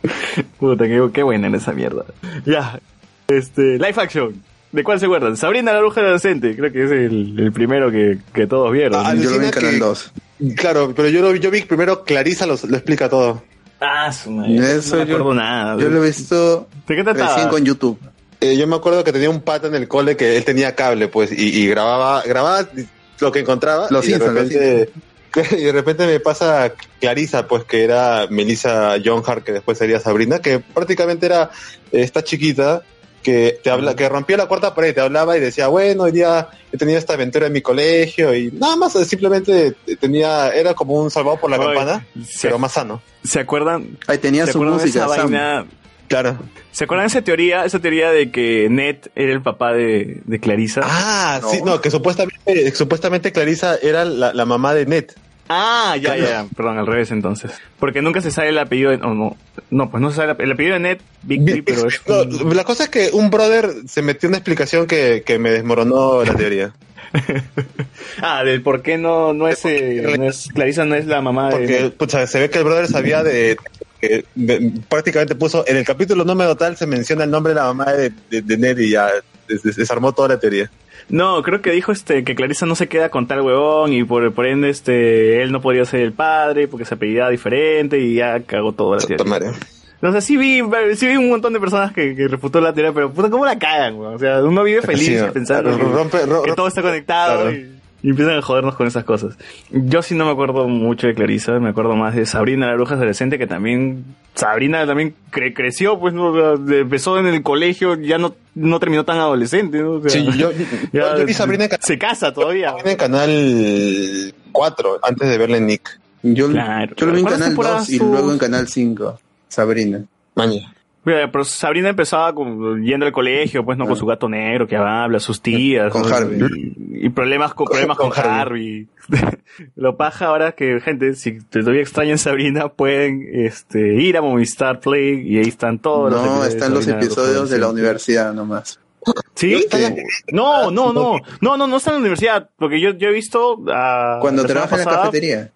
Speaker 5: puta, qué, qué buena en esa mierda. Ya, este, live action. ¿De cuál se acuerdan? Sabrina la bruja adolescente, creo que es el, el primero que, que todos vieron.
Speaker 9: Ah, alucina que- Claro, pero yo lo, yo vi primero Clarisa lo, lo explica todo.
Speaker 5: Ah, su madre.
Speaker 10: Eso
Speaker 5: no me
Speaker 10: yo-
Speaker 5: acuerdo nada.
Speaker 10: Yo lo he visto
Speaker 5: ¿De qué trataba?
Speaker 10: recién con YouTube.
Speaker 9: Eh, yo me acuerdo que tenía un pata en el cole que él tenía cable, pues, y, y grababa, grababa lo que encontraba.
Speaker 10: Los
Speaker 9: y, de
Speaker 10: Simpsons, los
Speaker 9: repente, y de repente me pasa Clarisa, pues, que era Melissa John Hart, que después sería Sabrina, que prácticamente era esta chiquita que te habla, que rompía la cuarta pared, te hablaba y decía, bueno, hoy día he tenido esta aventura en mi colegio y nada más, eh, simplemente tenía, era como un salvado por la
Speaker 5: Ay,
Speaker 9: campana,
Speaker 5: se-
Speaker 9: pero más sano.
Speaker 5: ¿Se acuerdan?
Speaker 10: Ahí tenía
Speaker 5: ¿Se
Speaker 10: su
Speaker 5: acuerdan
Speaker 10: música,
Speaker 5: esa vaina?
Speaker 9: Claro.
Speaker 5: ¿Se acuerdan de esa teoría, esa teoría de que Ned era el papá de, de Clarisa?
Speaker 9: Ah, sí, no, que supuestamente, supuestamente Clarisa era la, la mamá de Ned.
Speaker 5: Ah, ya, ya, ya. Perdón, al revés entonces. Porque nunca se sabe el apellido de... oh, no, no, pues no se sabe el, el apellido de Ned, Big B, pero es...
Speaker 9: No, la cosa es que un brother se metió una explicación que, que me desmoronó la teoría.
Speaker 5: Ah, del por qué no, no es, eh, no es... Clarisa no es la mamá de...
Speaker 9: Porque se ve que el brother sabía de, que prácticamente puso en el capítulo número tal se menciona el nombre de la mamá de, de- de Ned y ya des- des- desarmó toda la teoría.
Speaker 5: No, creo que dijo este que Clarisa no se queda con tal huevón y por, por ende este él no podría ser el padre porque se apellidaba diferente y ya cagó todo la teoría. No sé, sí vi, sí vi un montón de personas que, que refutó la teoría, pero puta, ¿cómo la cagan? O sea, uno vive feliz
Speaker 9: Sí, no.
Speaker 5: pensando que,
Speaker 9: Rompe-
Speaker 5: todo está conectado
Speaker 9: Claro.
Speaker 5: y, y empiezan a jodernos con esas cosas. Yo sí no me acuerdo mucho de Clarisa, me acuerdo más de Sabrina la bruja adolescente, que también, Sabrina también cre- creció, pues, ¿no? Empezó en el colegio, ya no, no terminó tan adolescente, ¿no? O sea,
Speaker 9: Sí, yo,
Speaker 5: ya
Speaker 9: yo- yo vi Sabrina en
Speaker 5: se casa todavía.
Speaker 9: en Canal 4 antes de verle Nick.
Speaker 10: Yo,
Speaker 5: Claro.
Speaker 10: yo lo vi en
Speaker 5: ¿Cuántas
Speaker 10: Canal
Speaker 5: temporadas
Speaker 10: 2 y luego en Canal 5. Sabrina.
Speaker 9: Maña.
Speaker 5: Mira, Pero Sabrina empezaba con- yendo al colegio, pues no con su gato negro que habla, sus tías.
Speaker 10: Con
Speaker 5: ¿no?
Speaker 10: Harvey.
Speaker 5: Y, y problemas con, problemas con, Harvey. Lo paja ahora que, gente, si todavía extrañan Sabrina, pueden este, ir a Movistar Play y ahí están todos los
Speaker 10: No, están los
Speaker 5: Sabrina
Speaker 10: episodios de la universidad nomás.
Speaker 5: ¿Sí? No, no, no. No, no, no está en la universidad. Porque yo, yo he visto. ah,
Speaker 10: Cuando trabaja en la cafetería.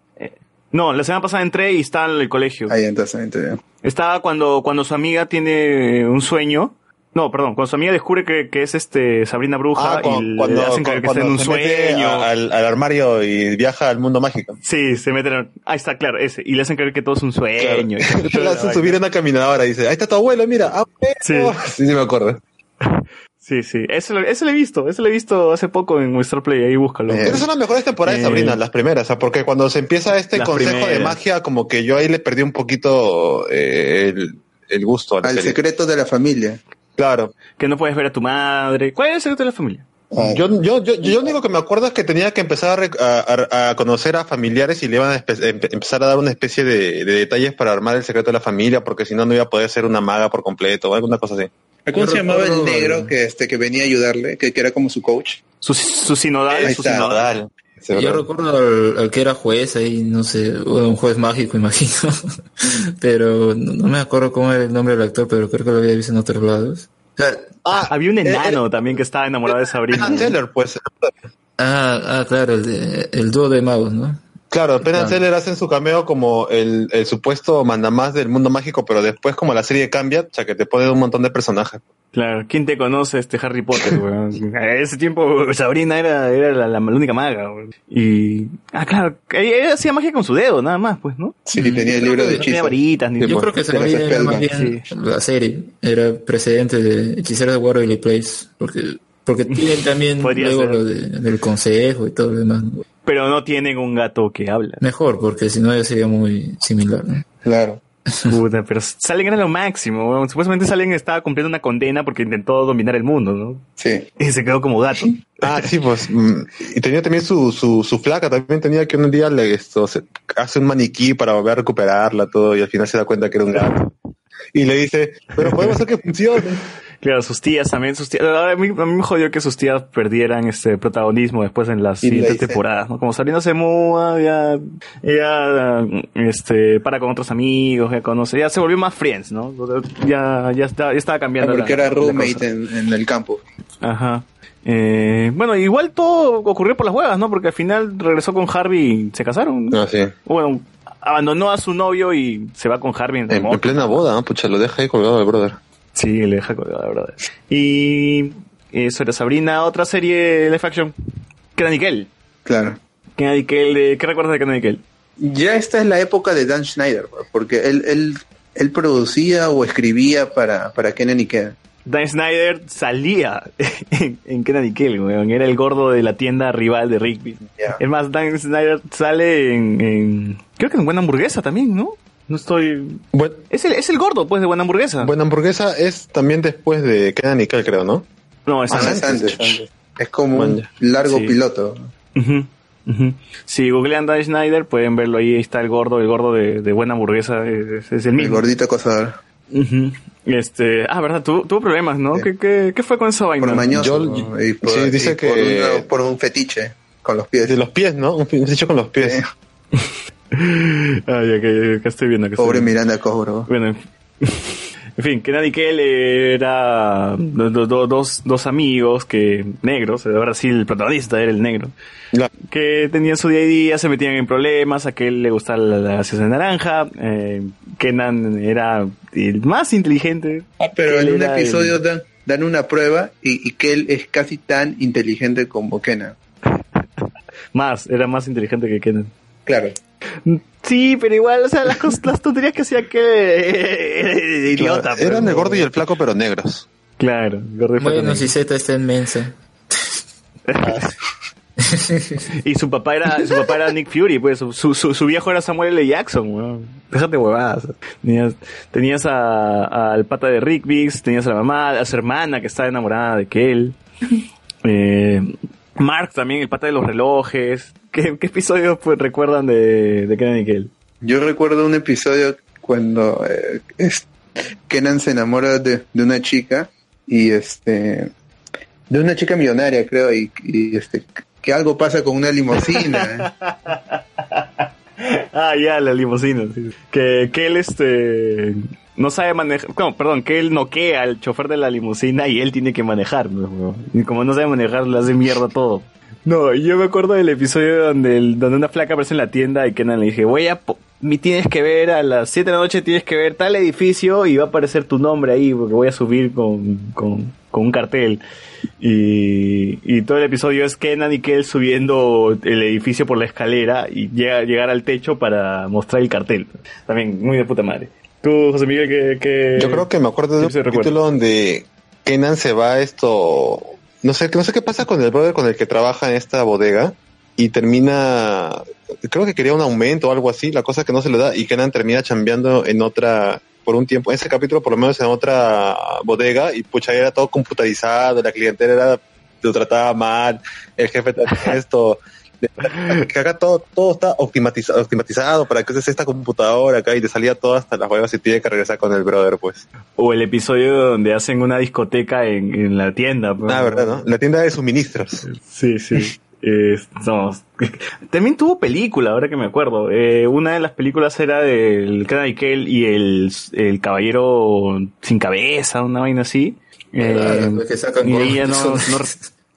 Speaker 5: No, la semana pasada entré y está en el colegio.
Speaker 10: Ahí entonces, entonces.
Speaker 5: Estaba cuando, cuando su amiga tiene un sueño. No, perdón, cuando su amiga descubre que, que es este Sabrina Bruja
Speaker 9: Ah, cu-
Speaker 5: y
Speaker 9: cuando,
Speaker 5: le hacen creer que está en
Speaker 9: cuando
Speaker 5: un
Speaker 9: se
Speaker 5: sueño.
Speaker 9: a- al, al armario y viaja al mundo mágico.
Speaker 5: Sí, se meten. en- Ahí está, claro, ese. Y le hacen creer que todo es un sueño.
Speaker 9: Le hace subir en una caminadora y dice, ahí está tu abuelo, mira. Ah,
Speaker 5: Sí.
Speaker 9: sí, sí me acuerdo.
Speaker 5: Sí, sí. Ese, lo- ese lo he visto. Ese lo he visto hace poco en Movistar Play. Ahí búscalo.
Speaker 9: Esas son las mejores temporadas
Speaker 5: Eh,
Speaker 9: Sabrina, las primeras, o sea, porque cuando se empieza este consejo de magia, como que yo ahí le perdí un poquito eh, el, el gusto
Speaker 10: Al secreto de la familia.
Speaker 9: Claro.
Speaker 5: Que no puedes ver a tu madre. ¿Cuál es el secreto de la familia?
Speaker 9: Yo, yo, yo, yo lo único que me acuerdo es que tenía que empezar a, a- conocer a familiares y le iban a empe- empezar a dar una especie de, de detalles para armar el secreto de la familia, porque si no, no iba a poder ser una maga por completo o alguna cosa así.
Speaker 10: ¿Cómo se llamaba el negro que este que venía a ayudarle, que, que era como su coach?
Speaker 5: Su, su sinodal.
Speaker 10: Ahí
Speaker 5: su
Speaker 10: está.
Speaker 5: sinodal.
Speaker 6: Yo recuerdo al, al que era juez ahí, no sé, un juez mágico, imagino. pero no, no me acuerdo cómo era el nombre del actor, pero creo que lo había visto en otros lados. O sea,
Speaker 9: Ah,
Speaker 5: Había un enano también que estaba enamorado de Sabrina.
Speaker 9: Pues.
Speaker 6: ah, ah, claro, el, de, el dúo de magos, ¿no?
Speaker 9: Claro, Penn and
Speaker 6: Claro.
Speaker 9: Teller hacen su cameo como el, el supuesto mandamás del mundo mágico, pero después como la serie cambia, o sea que te ponen un montón de personajes.
Speaker 5: Claro, ¿quién te conoce este Harry Potter, weón? A ese tiempo Sabrina era, era la, la única maga, weón. Y... Ah, claro, ella, ella hacía magia con su dedo, nada más, pues, ¿no?
Speaker 10: Sí, tenía el libro de
Speaker 5: No tenía
Speaker 10: hechizos.
Speaker 5: varitas, ni
Speaker 6: Yo creo que Sabrina era más bien la serie, era precedente de Hechiceros de Waverly Place, porque porque tienen también luego lo de- del consejo y todo lo demás.
Speaker 5: Pero no tienen un gato que habla.
Speaker 6: Mejor, porque si no ya sería muy similar, ¿no?
Speaker 10: Claro.
Speaker 5: Puta, pero Salen era lo máximo, weón. Supuestamente Salen estaba cumpliendo una condena porque intentó dominar el mundo, ¿no?
Speaker 10: Sí.
Speaker 5: Y se quedó como gato.
Speaker 9: Ah, sí, pues. mm, Y tenía también su, su, su flaca, también tenía que un día le esto, se- hace un maniquí para volver a recuperarla todo y al final se da cuenta que era un gato. Y le dice, pero podemos hacer que funcione.
Speaker 5: Claro, sus tías también, sus tías. A mí, a mí me jodió que sus tías perdieran este protagonismo después en las siguientes temporadas, ¿no? Como Sabrina se muda, ya, ya, este, para con otros amigos, ya conoce, ya se volvió más friends, ¿no? Ya, ya, está, ya estaba
Speaker 10: Ah,
Speaker 5: cambiando.
Speaker 10: porque
Speaker 5: la-
Speaker 10: era roommate en, en el campo.
Speaker 5: Ajá. Eh, bueno, igual todo ocurrió por las huevas, ¿no? Porque al final regresó con Harvey y se casaron.
Speaker 9: Ah, sí.
Speaker 5: Bueno, abandonó a su novio y se va con Harvey en
Speaker 9: En, en plena boda, ¿no? Pucha, lo deja ahí colgado el brother.
Speaker 5: Sí, le deja colgado, la verdad. Y eso era Sabrina, otra serie live action. Nickel.
Speaker 10: Claro.
Speaker 5: Nickel, eh, ¿qué recuerdas de Nickel?
Speaker 10: Ya esta es la época de Dan Schneider, porque él, él, él producía o escribía para, para y Kel.
Speaker 5: Dan Snyder salía en, en Kenan Nickel, weón. Era el gordo de la tienda rival de Rigby.
Speaker 10: Ya.
Speaker 5: Es más, Dan Snyder sale en, en- Creo que en Buena Hamburguesa también, ¿no? No estoy... Es el, es el gordo, pues, de Buena Hamburguesa.
Speaker 9: buena hamburguesa es también después de Kenan Nickel, creo, ¿no?
Speaker 5: no, es
Speaker 10: Ah,
Speaker 5: antes.
Speaker 10: es antes. Es como un largo
Speaker 5: Sí.
Speaker 10: piloto.
Speaker 5: Ujú, ujú. Si googlean Dan Schneider, pueden verlo ahí. Ahí está el gordo, el gordo de, de Buena Hamburguesa. Es, es el
Speaker 10: El
Speaker 5: mismo.
Speaker 10: gordito acosador.
Speaker 5: Ujú. Este, ah, verdad, tuvo, tuvo problemas, ¿no?
Speaker 10: Sí.
Speaker 5: ¿Qué, qué, qué fue con esa vaina?
Speaker 10: Por mañoso.
Speaker 9: Yo-
Speaker 10: ¿no? y por,
Speaker 9: sí, dice
Speaker 10: y
Speaker 9: que-
Speaker 10: por, una- por un fetiche con los pies.
Speaker 9: De los pies, ¿no? Un hecho con los pies.
Speaker 10: Sí.
Speaker 5: Ah, ya que, que estoy viendo. Que estoy
Speaker 10: Pobre
Speaker 5: viendo.
Speaker 10: Miranda Cobro.
Speaker 5: Bueno, en fin, que nadie que él era do- do- do- dos, dos amigos que negros, ahora sí el protagonista era el negro, que tenían su día a día, se metían en problemas, a que él le gustaba la, la gaseosa de naranja, eh, Kenan era el más inteligente.
Speaker 10: Ah, pero
Speaker 5: Él
Speaker 10: en un episodio
Speaker 5: el-
Speaker 10: dan, dan una prueba y, y que él es casi tan inteligente como Kenan.
Speaker 5: Más, era más inteligente que Kenan.
Speaker 10: Claro.
Speaker 5: Sí, pero igual, o sea, las, cos- las tonterías que hacía que era idiota.
Speaker 9: Claro,
Speaker 5: pero-
Speaker 9: eran el gordo y el flaco, pero negros.
Speaker 5: Claro, el gordo y flaco
Speaker 6: Bueno, si Z está inmensa.
Speaker 5: Y su papá era, su papá era Nick Fury, pues su, su, su- viejo era Samuel L. Jackson, weón. Déjate huevadas. Tenías, tenías a- al pata de Rigby's, tenías a la mamá, a su hermana que estaba enamorada de Kel. Eh, Mark también, el pata de los relojes. ¿Qué, qué episodios pues, recuerdan de, de Kenan y Kel?
Speaker 10: Yo recuerdo un episodio cuando eh, es- Kenan se enamora de, de una chica y este de una chica millonaria creo y, y, este que algo pasa con una limusina.
Speaker 5: Ah, ya, la limusina. sí. Que, que él este no sabe manejar, no, perdón, que él noquea al chofer de la limusina y él tiene que manejar. Y como no sabe manejar, le hace mierda todo. No, yo me acuerdo del episodio donde, donde una flaca aparece en la tienda y Kenan le dije, voy a, mi tienes que ver a las 7 de la noche, tienes que ver tal edificio y va a aparecer tu nombre ahí porque voy a subir con, con, con un cartel. Y, y todo el episodio es Kenan y Kel subiendo el edificio por la escalera y llega, llegar al techo para mostrar el cartel. También muy de puta madre. Tú, José Miguel, que... que
Speaker 9: Yo creo que me acuerdo de un capítulo donde Kenan se va a esto, no sé, no sé qué pasa con el brother con el que trabaja en esta bodega y termina, creo que quería un aumento o algo así, la cosa que no se le da y Kenan termina chambeando en otra, por un tiempo, en ese capítulo por lo menos en otra bodega y pucha era todo computarizado, la clientela era, lo trataba mal, el jefe esto, que acá todo, todo está optimizado, optimizado para que uses esta computadora acá y te salía todo hasta las huevas y tiene que regresar con el brother pues.
Speaker 5: O el episodio donde hacen una discoteca en, en la tienda. pues.
Speaker 9: Ah, verdad, ¿no? La tienda de suministros.
Speaker 5: Sí, sí. Eh, no. También tuvo película, ahora que me acuerdo. Eh, una de las películas era del Kenan y el, el caballero sin cabeza, una vaina así. Eh,
Speaker 6: Claro, que sacan
Speaker 5: y ahí ya no,
Speaker 6: con-
Speaker 5: no-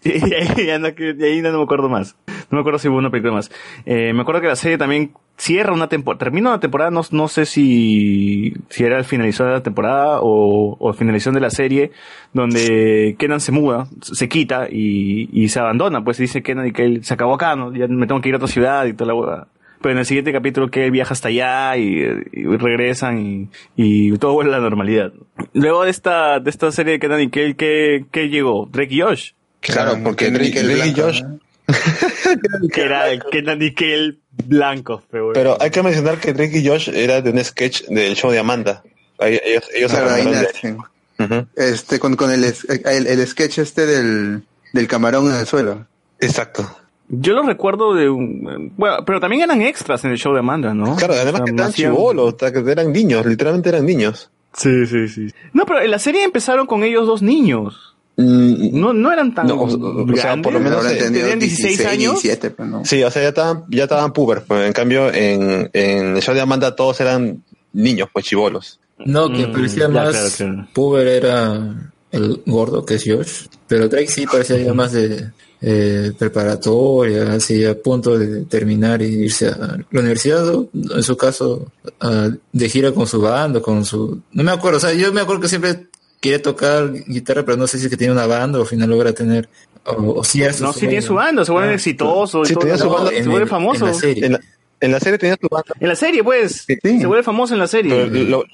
Speaker 5: y ahí ya no, que- y ahí no me acuerdo más. No me acuerdo si hubo una película más. Eh, me acuerdo que la serie también cierra una temporada, termina una temporada, no, no sé si, si era el finalización de la temporada o, o finalización de la serie, donde Kenan se muda, se quita y, y se abandona, pues dice Kenan y que él se acabó acá, ¿no? ya me tengo que ir a otra ciudad y toda la hueá. Pero en el siguiente capítulo que él viaja hasta allá y, y regresan y, y todo vuelve a la normalidad. Luego de esta, de esta serie de Kenan y Kel, ¿qué, qué llegó? Drake y Josh.
Speaker 9: Claro, porque Drake, y Josh,
Speaker 10: ¿no?
Speaker 5: Que era el Kenan y Kel blanco, pero,
Speaker 9: pero hay que mencionar que Drake y Josh era de un sketch del show de Amanda. Ellos, ellos
Speaker 10: Claro, ahí. Este, con, con el, el, el sketch este del, del camarón en el suelo.
Speaker 9: Exacto.
Speaker 5: Yo lo recuerdo de un... Bueno, pero también eran extras en el show de Amanda, ¿no?
Speaker 9: Claro, además
Speaker 5: O sea,
Speaker 9: que estaban
Speaker 5: hacían-
Speaker 9: chibolos, ta- que eran niños, literalmente eran niños.
Speaker 5: Sí, sí, sí. No, pero en la serie empezaron con ellos dos niños.
Speaker 9: Mm,
Speaker 5: No, no eran tan
Speaker 9: No, o- o sea, por lo menos
Speaker 5: tenían 16 años.
Speaker 10: 17, pero no.
Speaker 9: Sí, o sea, ya estaban, ya estaban puber. Pues, en cambio, en, en el show de Amanda todos eran niños, pues chibolos.
Speaker 6: No, que
Speaker 5: Mm,
Speaker 6: parecía más.
Speaker 5: claro, claro.
Speaker 6: Puber era el gordo, que es Josh. Pero Drake sí parecía ya más de eh, preparatoria, así a punto de terminar y irse a la universidad. o, En su caso, a- de gira con su banda, con su. No me acuerdo, o sea, yo me acuerdo que siempre quería tocar guitarra, pero no sé si es que tiene una banda o al final logra tener. O, o si es
Speaker 5: No, sí tiene su banda, se vuelve
Speaker 6: Ah,
Speaker 5: exitoso y
Speaker 9: sí,
Speaker 5: todo.
Speaker 9: tenía su
Speaker 5: No,
Speaker 9: banda
Speaker 5: se vuelve
Speaker 6: el-
Speaker 5: famoso.
Speaker 6: En la serie.
Speaker 9: En la, en la serie tenía su banda.
Speaker 5: En la serie, pues.
Speaker 10: Sí.
Speaker 5: Se vuelve famoso en la serie.
Speaker 9: Lo,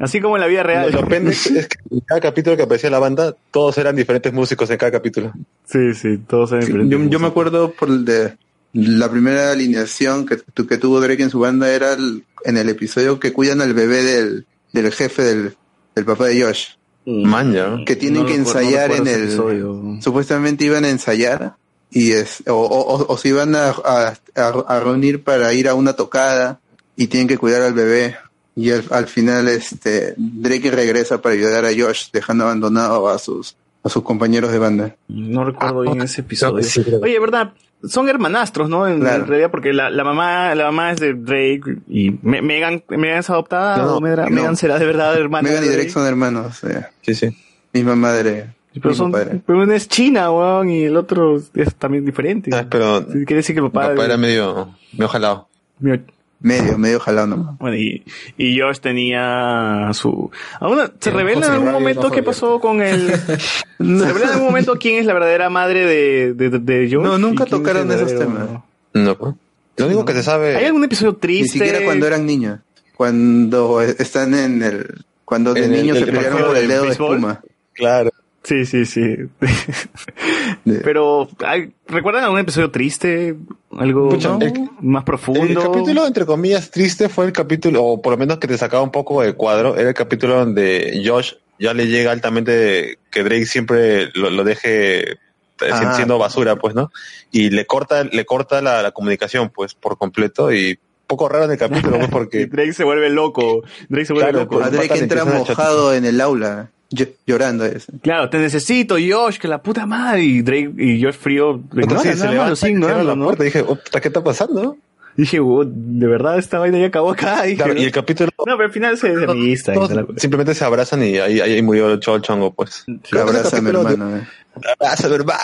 Speaker 5: Así como en la vida
Speaker 9: lo,
Speaker 5: real.
Speaker 9: lo pende es que en cada capítulo que aparecía la banda, todos eran diferentes músicos en cada capítulo.
Speaker 5: Sí, sí, todos eran
Speaker 10: Sí,
Speaker 5: diferentes.
Speaker 10: yo, yo me acuerdo por el de la primera alineación que, tu- que tuvo Drake en su banda era el- en el episodio que cuidan al bebé del, del jefe del, del papá de Josh.
Speaker 9: Maña.
Speaker 10: Que tienen
Speaker 5: No
Speaker 10: que
Speaker 5: recuerdo- no
Speaker 10: ensayar en el...
Speaker 5: episodio.
Speaker 10: Supuestamente iban a ensayar y es, o, o, o- o se iban a, a, a- a reunir para ir a una tocada y tienen que cuidar al bebé. Y al, al final este Drake regresa para ayudar a Josh, dejando abandonado a sus a sus compañeros de banda.
Speaker 5: No recuerdo bien ese episodio. Oye, ¿verdad? Son hermanastros, ¿no? En,
Speaker 10: Claro.
Speaker 5: en realidad, porque la, la mamá la mamá es de Drake y Me- Megan, Megan es adoptada
Speaker 9: No, no,
Speaker 5: o Megan,
Speaker 10: no.
Speaker 5: Megan será de verdad hermana.
Speaker 10: Megan y Drake son hermanos, eh,
Speaker 9: Sí, sí.
Speaker 10: misma madre.
Speaker 5: Pero, son,
Speaker 10: padre.
Speaker 5: pero una es china, weón, y el otro es también diferente.
Speaker 9: Ah, pero
Speaker 5: Quiere decir que el papá...
Speaker 9: papá era medio, medio jalado.
Speaker 5: Mira,
Speaker 10: Medio, medio jalado nomás.
Speaker 5: Bueno, y, y Josh tenía su... ¿Se revela en algún momento qué
Speaker 6: Abierto.
Speaker 5: pasó con el... ¿Se revela en algún momento quién es la verdadera madre de, de, de- Josh?
Speaker 10: No, nunca
Speaker 5: ¿Y quién es
Speaker 10: tocaron
Speaker 5: el
Speaker 10: esos temas.
Speaker 9: No. Lo único que se sabe.
Speaker 5: ¿Hay algún episodio
Speaker 10: Ni
Speaker 5: triste?
Speaker 10: siquiera cuando eran niños. Cuando están en el... Cuando de niños se pelearon por el
Speaker 5: de
Speaker 10: dedo de espuma.
Speaker 9: Claro.
Speaker 5: Sí, sí, sí. Pero, ¿hay- ¿recuerdan algún episodio triste? ¿Algo
Speaker 9: Pucha,
Speaker 5: ¿no?
Speaker 9: el-
Speaker 5: más profundo?
Speaker 9: El capítulo, entre comillas, triste fue el capítulo, o por lo menos que te sacaba un poco del cuadro, era el capítulo donde Josh ya le llega altamente que Drake siempre lo, lo deje eh,
Speaker 10: Ah.
Speaker 9: siendo basura, pues, ¿no? Y le corta, le corta la, la comunicación, pues, por completo y poco raro en el capítulo, pues, porque
Speaker 5: Drake se vuelve loco. Drake se vuelve
Speaker 9: Claro,
Speaker 5: loco.
Speaker 9: pues,
Speaker 10: A Drake entra mojado en el aula, llorando. ese.
Speaker 5: Claro, te necesito, Josh, que la puta madre. Y Drake y Josh Frío lo ignoran,
Speaker 9: sí, se levanta cierra
Speaker 5: ignorando,
Speaker 9: la
Speaker 5: ¿no?
Speaker 9: puerta. Dije, oh, puta, ¿qué está pasando?
Speaker 5: Dije, "Oh, de verdad esta vaina ya acabó acá. Dije,
Speaker 9: Claro,
Speaker 5: ¿no?
Speaker 9: y el capítulo
Speaker 5: No, pero al final se cosa.
Speaker 9: simplemente se abrazan y ahí, ahí murió el chavo chongo, pues.
Speaker 10: Abraza mi hermano. eh.
Speaker 9: Abraza, hermano.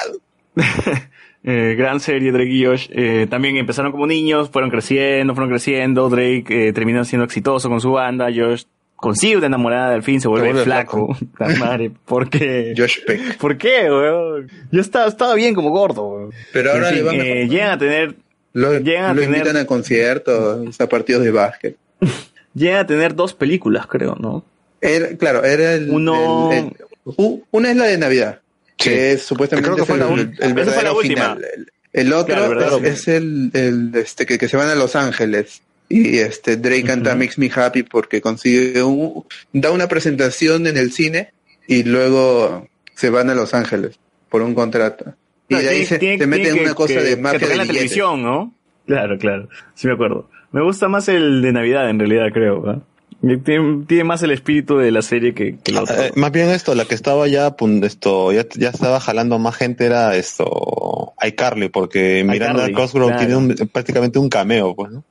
Speaker 5: Eh, gran serie, Drake y Josh. Eh, también empezaron como niños, fueron creciendo, fueron creciendo. Drake eh, termina siendo exitoso con su banda. Josh consigue una enamorada, al fin se vuelve,
Speaker 9: vuelve
Speaker 5: flaco. La madre, ¿por qué?
Speaker 10: Josh Peck.
Speaker 5: ¿Por qué, weón? Yo estaba, estaba bien como gordo, weón.
Speaker 10: Pero ahora
Speaker 5: En
Speaker 10: le
Speaker 5: fin,
Speaker 10: va mejor.
Speaker 5: eh, llegan a tener
Speaker 10: Lo,
Speaker 5: Llegan a
Speaker 10: lo
Speaker 5: tener-
Speaker 10: invitan a conciertos, a partidos de básquet.
Speaker 5: Llega a tener dos películas, creo, ¿no?
Speaker 10: Era, claro, era el,
Speaker 5: Uno-
Speaker 10: el- el- u- una es la de Navidad, que es supuestamente
Speaker 9: Creo que fue
Speaker 10: el,
Speaker 9: la
Speaker 10: el-
Speaker 5: fue la última.
Speaker 10: final. El, el otro
Speaker 5: Claro,
Speaker 10: es, es el, el, este que, que se van a Los Ángeles y este Drake canta Makes Me Happy porque consigue un, da una presentación en el cine y luego se van a Los Ángeles por un contrato. Y
Speaker 5: No,
Speaker 10: de ahí
Speaker 5: tiene-
Speaker 10: se, se meten en una
Speaker 5: que-
Speaker 10: cosa
Speaker 5: que-
Speaker 10: de
Speaker 5: que
Speaker 10: mafia de
Speaker 5: en la
Speaker 10: billetes.
Speaker 5: televisión, ¿no? Claro, claro. Sí me acuerdo. Me gusta más el de Navidad, en realidad, creo. ¿ah? Tiene, tiene más el espíritu de la serie que, que el otro.
Speaker 9: Eh, más bien esto, la que estaba ya, esto, ya, ya estaba jalando más gente era esto, iCarly, porque Miranda Cosgrove
Speaker 5: claro.
Speaker 9: tiene un, prácticamente un cameo, pues, ¿no?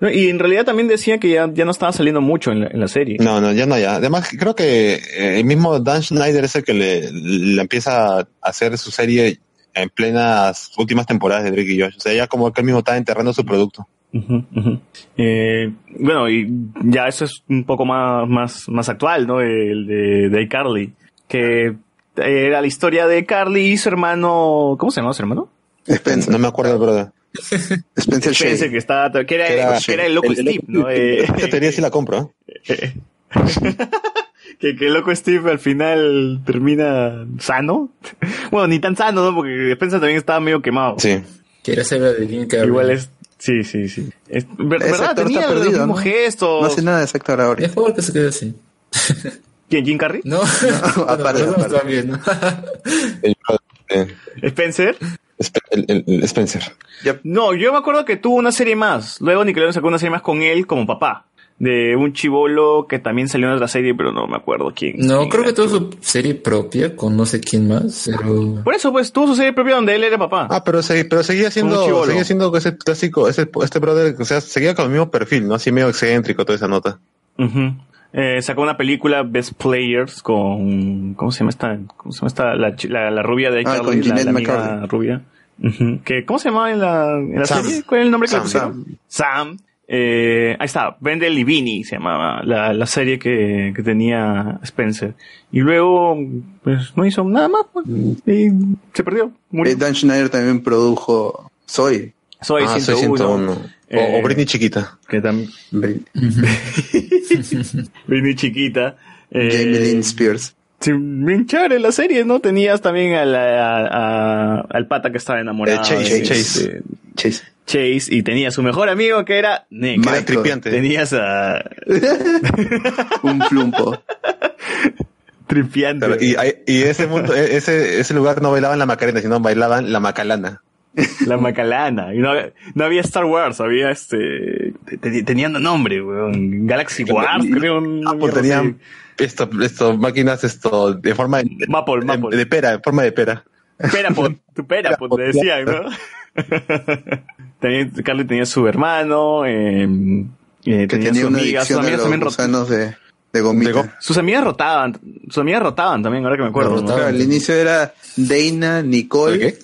Speaker 5: No, y en realidad también decía que ya, ya no estaba saliendo mucho en la, en la serie.
Speaker 9: No, no, ya no, ya. Además, creo que eh, el mismo Dan Schneider es el que le, le empieza a hacer su serie en plenas últimas temporadas de Drake y Josh. O sea, ya como que él mismo está enterrando su producto.
Speaker 5: Ujú. Eh, bueno, y ya eso es un poco más, más, más actual, ¿no? El de, de Carly. Que era la historia de Carly y su hermano. ¿Cómo se llamaba su hermano?
Speaker 10: Spencer,
Speaker 9: No me acuerdo, brother.
Speaker 10: Spencer
Speaker 5: Spencer,
Speaker 10: Shea.
Speaker 5: que, estaba, que, era,
Speaker 9: Que era-
Speaker 5: que era el loco
Speaker 10: el- el-
Speaker 5: Steve, ¿no? Eh,
Speaker 9: Esta teoría sí la compro, ¿eh?
Speaker 5: que, que el loco Steve al final termina sano. Bueno, ni tan sano, ¿no? Porque Spencer también estaba medio quemado.
Speaker 9: Sí.
Speaker 6: Quiere la de Jim Carrey.
Speaker 5: Igual es. Sí, sí, sí. Es, ¿Verdad? Tenía
Speaker 10: está
Speaker 5: los
Speaker 10: perdido,
Speaker 5: mismos
Speaker 10: ¿no?
Speaker 5: gestos.
Speaker 10: No hace nada de ese actor ahora.
Speaker 6: Es por que se quede así.
Speaker 5: ¿Quién? ¿Jim Carrey?
Speaker 6: No,
Speaker 10: aparte,
Speaker 6: no, no,
Speaker 10: aparte.
Speaker 6: está bien, ¿no?
Speaker 9: El, eh,
Speaker 5: ¿Spencer?
Speaker 9: El- el- el Spencer.
Speaker 5: No, yo me acuerdo que tuvo una serie más. Luego Nickelodeon sacó una serie más con él como papá. De un chivolo que también salió en otra serie, pero no me acuerdo quién.
Speaker 6: No,
Speaker 5: quién
Speaker 6: creo que tuvo su serie propia con no sé quién más, pero...
Speaker 5: Por eso, pues, tuvo su serie propia donde él era papá.
Speaker 9: Ah, pero, segui- pero seguía siendo, seguía siendo ese clásico, ese, este brother, o sea, seguía con el mismo perfil, ¿no? Así medio excéntrico, toda esa nota.
Speaker 5: Ujú. Eh, sacó una película Best Players con ¿cómo se llama esta? ¿Cómo se llama esta? La, la, la rubia de
Speaker 10: Ah, con
Speaker 5: la, la amiga rubia. Ujú. que ¿Cómo se llamaba en la, en la
Speaker 9: Sam.
Speaker 5: serie? ¿Cuál es el nombre que le
Speaker 9: Sam.
Speaker 5: pusieron? Sam. Eh, ahí está, Vendel y Vini se llamaba la, la serie que, que tenía Spencer. Y luego, pues no hizo nada más, pues, y se perdió. Murió.
Speaker 10: Eh, Dan Schneider también produjo Soy.
Speaker 5: Soy
Speaker 9: ah,
Speaker 5: 101.
Speaker 9: soy 101. O,
Speaker 5: Eh,
Speaker 9: o Britney chiquita.
Speaker 5: Que también,
Speaker 10: Jamie
Speaker 5: Vini chiquita. Eh,
Speaker 10: Lynn Spears.
Speaker 5: Sí, bien chévere la serie, ¿no? Tenías también a la- a- a- al pata que estaba enamorado.
Speaker 9: Eh, Chase,
Speaker 5: de-
Speaker 9: Chase.
Speaker 5: de
Speaker 10: Chase.
Speaker 5: Chase, y tenía su mejor amigo que era Nick.
Speaker 9: Que era
Speaker 10: Michael.
Speaker 9: tripiante.
Speaker 5: Tenías a
Speaker 10: Un flumpo.
Speaker 5: Tripiante.
Speaker 9: Claro, y, y ese mundo, e- ese, ese lugar no bailaban la Macarena, sino bailaban la Macalana.
Speaker 5: La Macalana. Y no, había- no había Star Wars, había este. te- te- Tenían un nombre, weón. Galaxy Wars, creo. una
Speaker 9: Ah, pues tenían esto, esto, máquinas esto, de forma de.
Speaker 5: Maple,
Speaker 9: de,
Speaker 5: Maple.
Speaker 9: de pera, en forma de pera.
Speaker 5: Perapod, tu Perapod, le decían, ¿no? también Carly tenía su hermano, eh, eh,
Speaker 10: Que
Speaker 5: tenía,
Speaker 10: tenía
Speaker 5: su
Speaker 10: una
Speaker 5: amiga, sus amigas también rotaban.
Speaker 10: gusanos de, de gomita.
Speaker 9: De go-
Speaker 5: Sus amigas rotaban, sus amigas rotaban también, ahora que me acuerdo. ¿no?
Speaker 10: Al inicio era Dana, Nicole
Speaker 9: ¿Qué?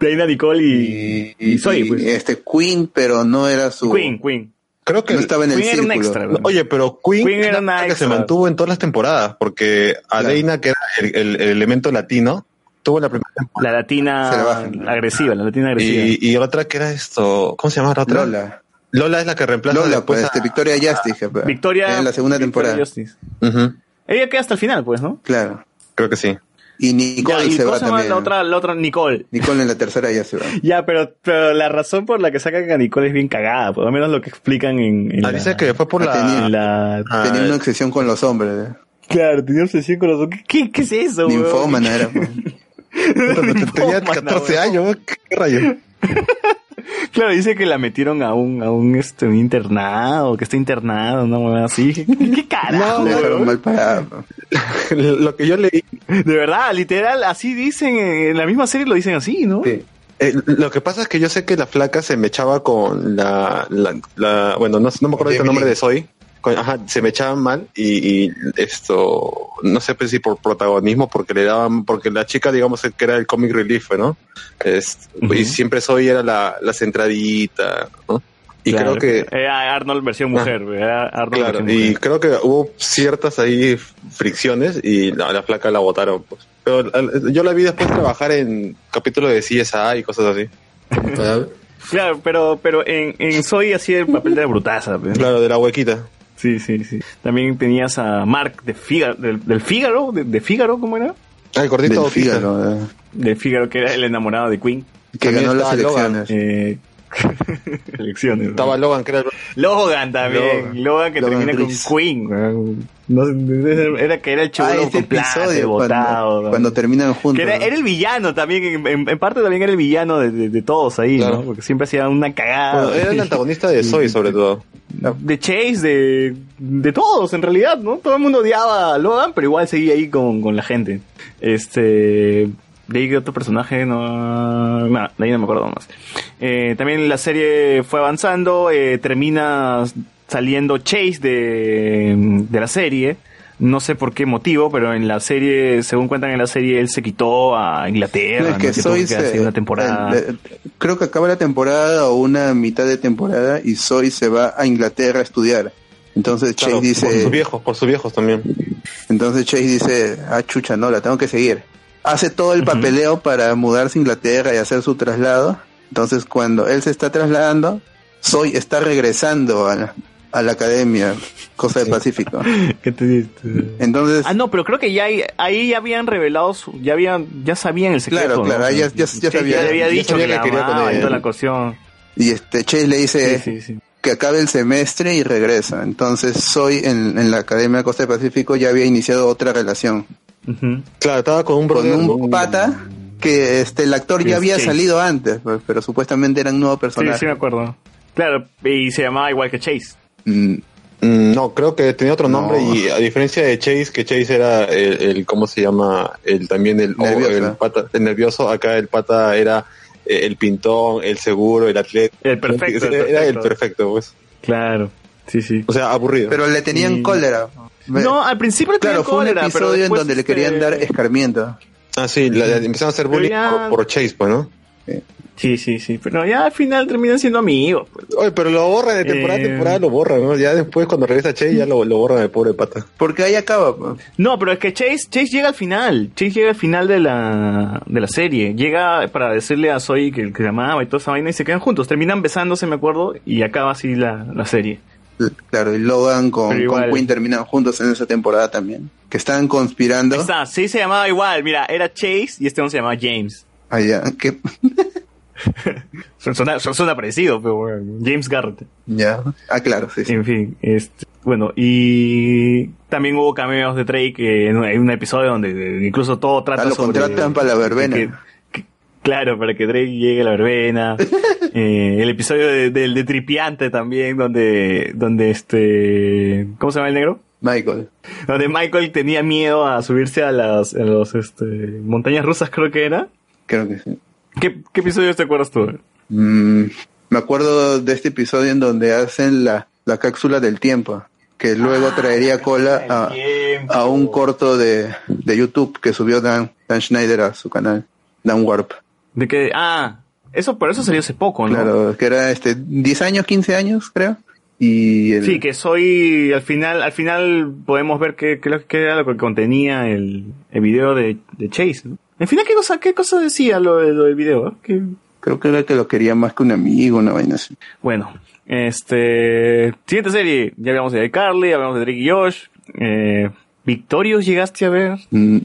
Speaker 5: Dana, Nicole y,
Speaker 10: y,
Speaker 5: y Zoe,
Speaker 10: y,
Speaker 5: pues.
Speaker 10: este Queen, pero no era su
Speaker 5: Queen, Queen.
Speaker 9: Creo que
Speaker 10: no estaba en el
Speaker 5: Queen era un
Speaker 10: círculo.
Speaker 5: extra,
Speaker 9: No. Oye, pero Queen,
Speaker 5: Queen era una
Speaker 9: que se mantuvo en todas las temporadas, porque a
Speaker 10: Claro.
Speaker 9: Dana, que era el, el- el elemento latino, tuvo la primera temporada.
Speaker 5: La latina
Speaker 10: la
Speaker 5: agresiva, la latina agresiva.
Speaker 9: Y, y otra que era esto, ¿cómo se llama la otra?
Speaker 10: Lola.
Speaker 9: Lola es la que reemplaza
Speaker 10: Lola,
Speaker 9: después
Speaker 10: pues,
Speaker 9: a-
Speaker 10: este, Victoria Justice.
Speaker 5: Victoria.
Speaker 10: En la segunda
Speaker 5: Victoria
Speaker 10: temporada.
Speaker 5: Ella queda hasta el final, pues, ¿no?
Speaker 10: Claro.
Speaker 9: creo que sí.
Speaker 10: Y Nicole
Speaker 5: Ya, ¿y
Speaker 10: se va también.
Speaker 5: la otra, la otra Nicole?
Speaker 10: Nicole en la tercera ya se va.
Speaker 5: Ya, pero, pero la razón por la que sacan a Nicole es bien cagada, por lo menos lo que explican en, en
Speaker 9: Ah,
Speaker 5: la,
Speaker 9: dice que fue por
Speaker 10: Ah,
Speaker 9: la...
Speaker 10: tenía-
Speaker 5: la-
Speaker 9: Ah,
Speaker 10: Tenía una obsesión con los hombres. ¿eh?
Speaker 5: Claro, tenía obsesión con los... ¿Qué, qué, qué es eso, weón?
Speaker 10: Ninfómana era. pues.
Speaker 9: tenía
Speaker 5: Ninfómana,
Speaker 9: 14
Speaker 5: weón.
Speaker 9: años, ¿qué, qué rayo?
Speaker 5: Claro, dice que la metieron a un, a un, este, un internado, que está internado, una huevada así. ¿Qué, qué carajo?
Speaker 10: No, mal parado.
Speaker 9: Lo que yo leí,
Speaker 5: De verdad, literal, así dicen, en la misma serie lo dicen así, ¿no?
Speaker 9: eh, lo que pasa es que yo sé que la flaca se me echaba con la, la, la- bueno, no, no me acuerdo el nombre de Soy. Ajá, se me echaban mal y, y esto, no sé pues, si por protagonismo, porque le daban, porque la chica, digamos, que era el comic relief, ¿no? Es- Y siempre Soy era la, la centradita, ¿no? Y
Speaker 5: Claro,
Speaker 9: creo que,
Speaker 5: Era Arnold versión mujer, era Arnold
Speaker 9: Claro,
Speaker 5: versión
Speaker 9: y
Speaker 5: mujer.
Speaker 9: creo que hubo ciertas ahí fricciones y la, la flaca la botaron. Pues. Pero yo la vi después trabajar en capítulos de CSI y cosas así.
Speaker 5: Claro, pero, pero en, en Soy hacía el papel de la brutaza. pues.
Speaker 9: Claro, de la huequita.
Speaker 5: Sí, sí, sí. También tenías a Mark de Fígaro, del, del Fígaro, de, de Fígaro, ¿cómo era?
Speaker 9: Ah, el gordito
Speaker 10: Del. Fígaro, eh.
Speaker 5: De Fígaro, que era el enamorado de Queen.
Speaker 10: que
Speaker 9: También
Speaker 10: ganó las elecciones.
Speaker 5: Eh, elecciones.
Speaker 9: Estaba Logan, que era el...
Speaker 5: Logan también. Logan,
Speaker 9: Logan.
Speaker 5: que
Speaker 10: Logan
Speaker 5: termina con Queen. No era que era el
Speaker 10: Ah,
Speaker 5: chulo
Speaker 10: episodio
Speaker 5: botado.
Speaker 10: cuando, cuando terminan
Speaker 5: Que
Speaker 10: juntos.
Speaker 5: era, era el villano también, en, en- en parte también era el villano de, de- de todos ahí,
Speaker 9: Claro.
Speaker 5: ¿no? Porque siempre hacía una cagada.
Speaker 9: Bueno, era el antagonista de Soy, sobre todo.
Speaker 5: de Chase, de, de todos en realidad, ¿no? Todo el mundo odiaba a Logan, pero igual seguía ahí con, con la gente. Este... De ahí que otro personaje, no... Nada, de ahí no me acuerdo más. Eh, también la serie fue avanzando, eh, termina saliendo Chase de, de la serie. No sé por qué motivo, pero en la serie, según cuentan en la serie, él se quitó a Inglaterra.
Speaker 10: No, es que
Speaker 5: ¿no?
Speaker 10: Soy se-
Speaker 5: una temporada.
Speaker 10: eh, creo que acaba la temporada o una mitad de temporada y Soy se va a Inglaterra a estudiar. Entonces
Speaker 9: Claro,
Speaker 10: Chase dice,
Speaker 9: por sus viejos, por sus viejos también.
Speaker 10: entonces Chase dice, ah chucha, no, la tengo que seguir. Hace todo el papeleo para mudarse a Inglaterra y hacer su traslado. Entonces cuando él se está trasladando, Soy está regresando a la, a la academia, cosa del Pacífico.
Speaker 5: ¿Qué te dices?
Speaker 10: Entonces,
Speaker 5: Ah, no, pero creo que ya ahí, ahí ya habían revelado, su- ya habían, ya sabían el secreto.
Speaker 10: Claro, claro, ya- ya- ya sabía-
Speaker 5: había dicho
Speaker 10: sabía
Speaker 5: que,
Speaker 10: que
Speaker 5: la
Speaker 10: quería
Speaker 5: y toda la cuestión.
Speaker 10: y este Chase le dice
Speaker 5: Sí, sí, sí.
Speaker 10: que acabe el semestre y regresa. Entonces Soy en, en la Academia Costa del Pacífico ya había iniciado otra relación
Speaker 9: Claro, estaba con un
Speaker 10: con un pata que este el actor ya había
Speaker 5: Chase.
Speaker 10: salido antes, pues, pero supuestamente eran nuevos
Speaker 5: Sí,
Speaker 10: personajes.
Speaker 5: sí me acuerdo. Claro, y se llamaba igual que Chase.
Speaker 10: Mm,
Speaker 9: Mm, No, creo que tenía otro nombre
Speaker 10: No.
Speaker 9: y a diferencia de Chase, que Chase era el, el- ¿cómo se llama? El también el,
Speaker 10: Nervioso.
Speaker 9: el pata, el nervioso, acá el pata era eh, el pintón, el seguro, el atleta.
Speaker 5: El perfecto, el
Speaker 9: Era el
Speaker 5: perfecto.
Speaker 9: perfecto, pues.
Speaker 5: Claro, sí, sí.
Speaker 9: O sea, aburrido.
Speaker 10: Pero le tenían
Speaker 5: Y-
Speaker 10: cólera.
Speaker 5: No, al principio le
Speaker 10: claro,
Speaker 5: tenían
Speaker 10: fue un
Speaker 5: cólera, pero
Speaker 10: episodio en donde le
Speaker 5: este,
Speaker 10: querían dar escarmiento.
Speaker 9: Ah, sí, la- la- empezaron a hacer bullying
Speaker 5: ya-
Speaker 9: por, por Chase, pues, ¿no?
Speaker 5: Sí, sí, sí. Pero ya al final terminan siendo amigos. pues.
Speaker 9: Oye, pero lo borran de temporada
Speaker 5: Eh.
Speaker 9: a temporada, lo borran, ¿no? Ya después, cuando regresa Chase, ya lo, lo borran el pobre pata.
Speaker 10: Porque ahí acaba. pues.
Speaker 5: No, pero es que Chase, Chase llega al final. Chase llega al final de la, de la serie. Llega para decirle a Zoe que, que amaba y toda esa vaina y se quedan juntos. Terminan besándose, me acuerdo, y acaba así la, la serie.
Speaker 10: Claro, y Logan con, con. Quinn terminan juntos en esa temporada también. Que estaban conspirando.
Speaker 5: Está, sí se llamaba igual. Mira, era Chase y este uno se llamaba James.
Speaker 10: Allá, que
Speaker 5: Suena, suena parecido, pero bueno, James Garrett.
Speaker 10: ya. Ah, claro, sí, sí.
Speaker 5: En fin, este, bueno, y también hubo cameos de Drake eh, en un, en un episodio donde incluso todo trata
Speaker 10: Ah, lo
Speaker 5: sobre...
Speaker 10: contratan para la verbena.
Speaker 5: Claro, para que Drake llegue a la verbena. Eh, el episodio de- del de Tripiante también, donde, donde este... ¿Cómo se llama el negro?
Speaker 10: Michael.
Speaker 5: Donde Michael tenía miedo a subirse a las a los, este, montañas rusas, creo que era.
Speaker 10: Creo que sí.
Speaker 5: ¿Qué, qué episodio te acuerdas tú?
Speaker 10: Mm, me acuerdo de este episodio en donde hacen la, la cápsula del tiempo, que luego traería cola a, a un corto de, de YouTube que subió Dan, Dan Schneider a su canal, Dan Warp.
Speaker 5: De que, ah, eso por eso salió hace poco, ¿no?
Speaker 10: Claro, que era este 10 años, 15 años, creo. Y el-
Speaker 5: Sí, que soy, al final, al final podemos ver qué, qué, qué era lo que contenía el, el video de, de Chase, ¿no? Al final, ¿qué cosa, qué cosa decía lo, de- lo del video? ¿Qué-
Speaker 10: creo que era que lo quería más que un amigo, una vaina así.
Speaker 5: Bueno, este, siguiente serie, ya hablamos de Carly, hablamos de Drake y Josh, eh, Victorious llegaste a ver.
Speaker 10: Mm,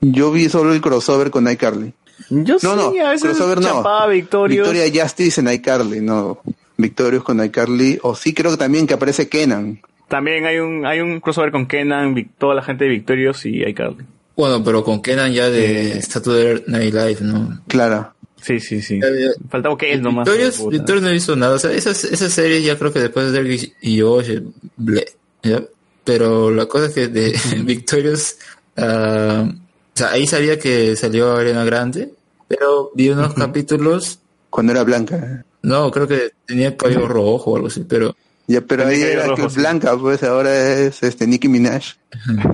Speaker 10: Yo vi solo el crossover con iCarly.
Speaker 5: Yo
Speaker 10: No, no,
Speaker 5: sí, a veces
Speaker 10: crossover no.
Speaker 5: chapaba Victorious.
Speaker 10: Victoria Justice en iCarly, no. Victorious con iCarly. O sí creo que también que aparece Kenan.
Speaker 5: También hay un, hay un crossover con Kenan, toda la gente de Victorious y iCarly.
Speaker 6: Bueno, pero con Kenan ya de Saturday Night Live, ¿no?
Speaker 10: Claro.
Speaker 5: Sí, sí, sí. Faltaba que él nomás.
Speaker 6: Victorious. Victorious no hizo nada. O sea, esa, esa serie ya creo que después de Derek y ¿ya? Pero la cosa es que de Victorious, ah, o sea, ahí sabía que salió Ariana Grande, pero vi unos capítulos.
Speaker 10: Cuando era blanca.
Speaker 6: No, creo que tenía cabello rojo o algo así, pero.
Speaker 10: Ya, pero ahí era que blanca, pues ahora es este Nicki Minaj.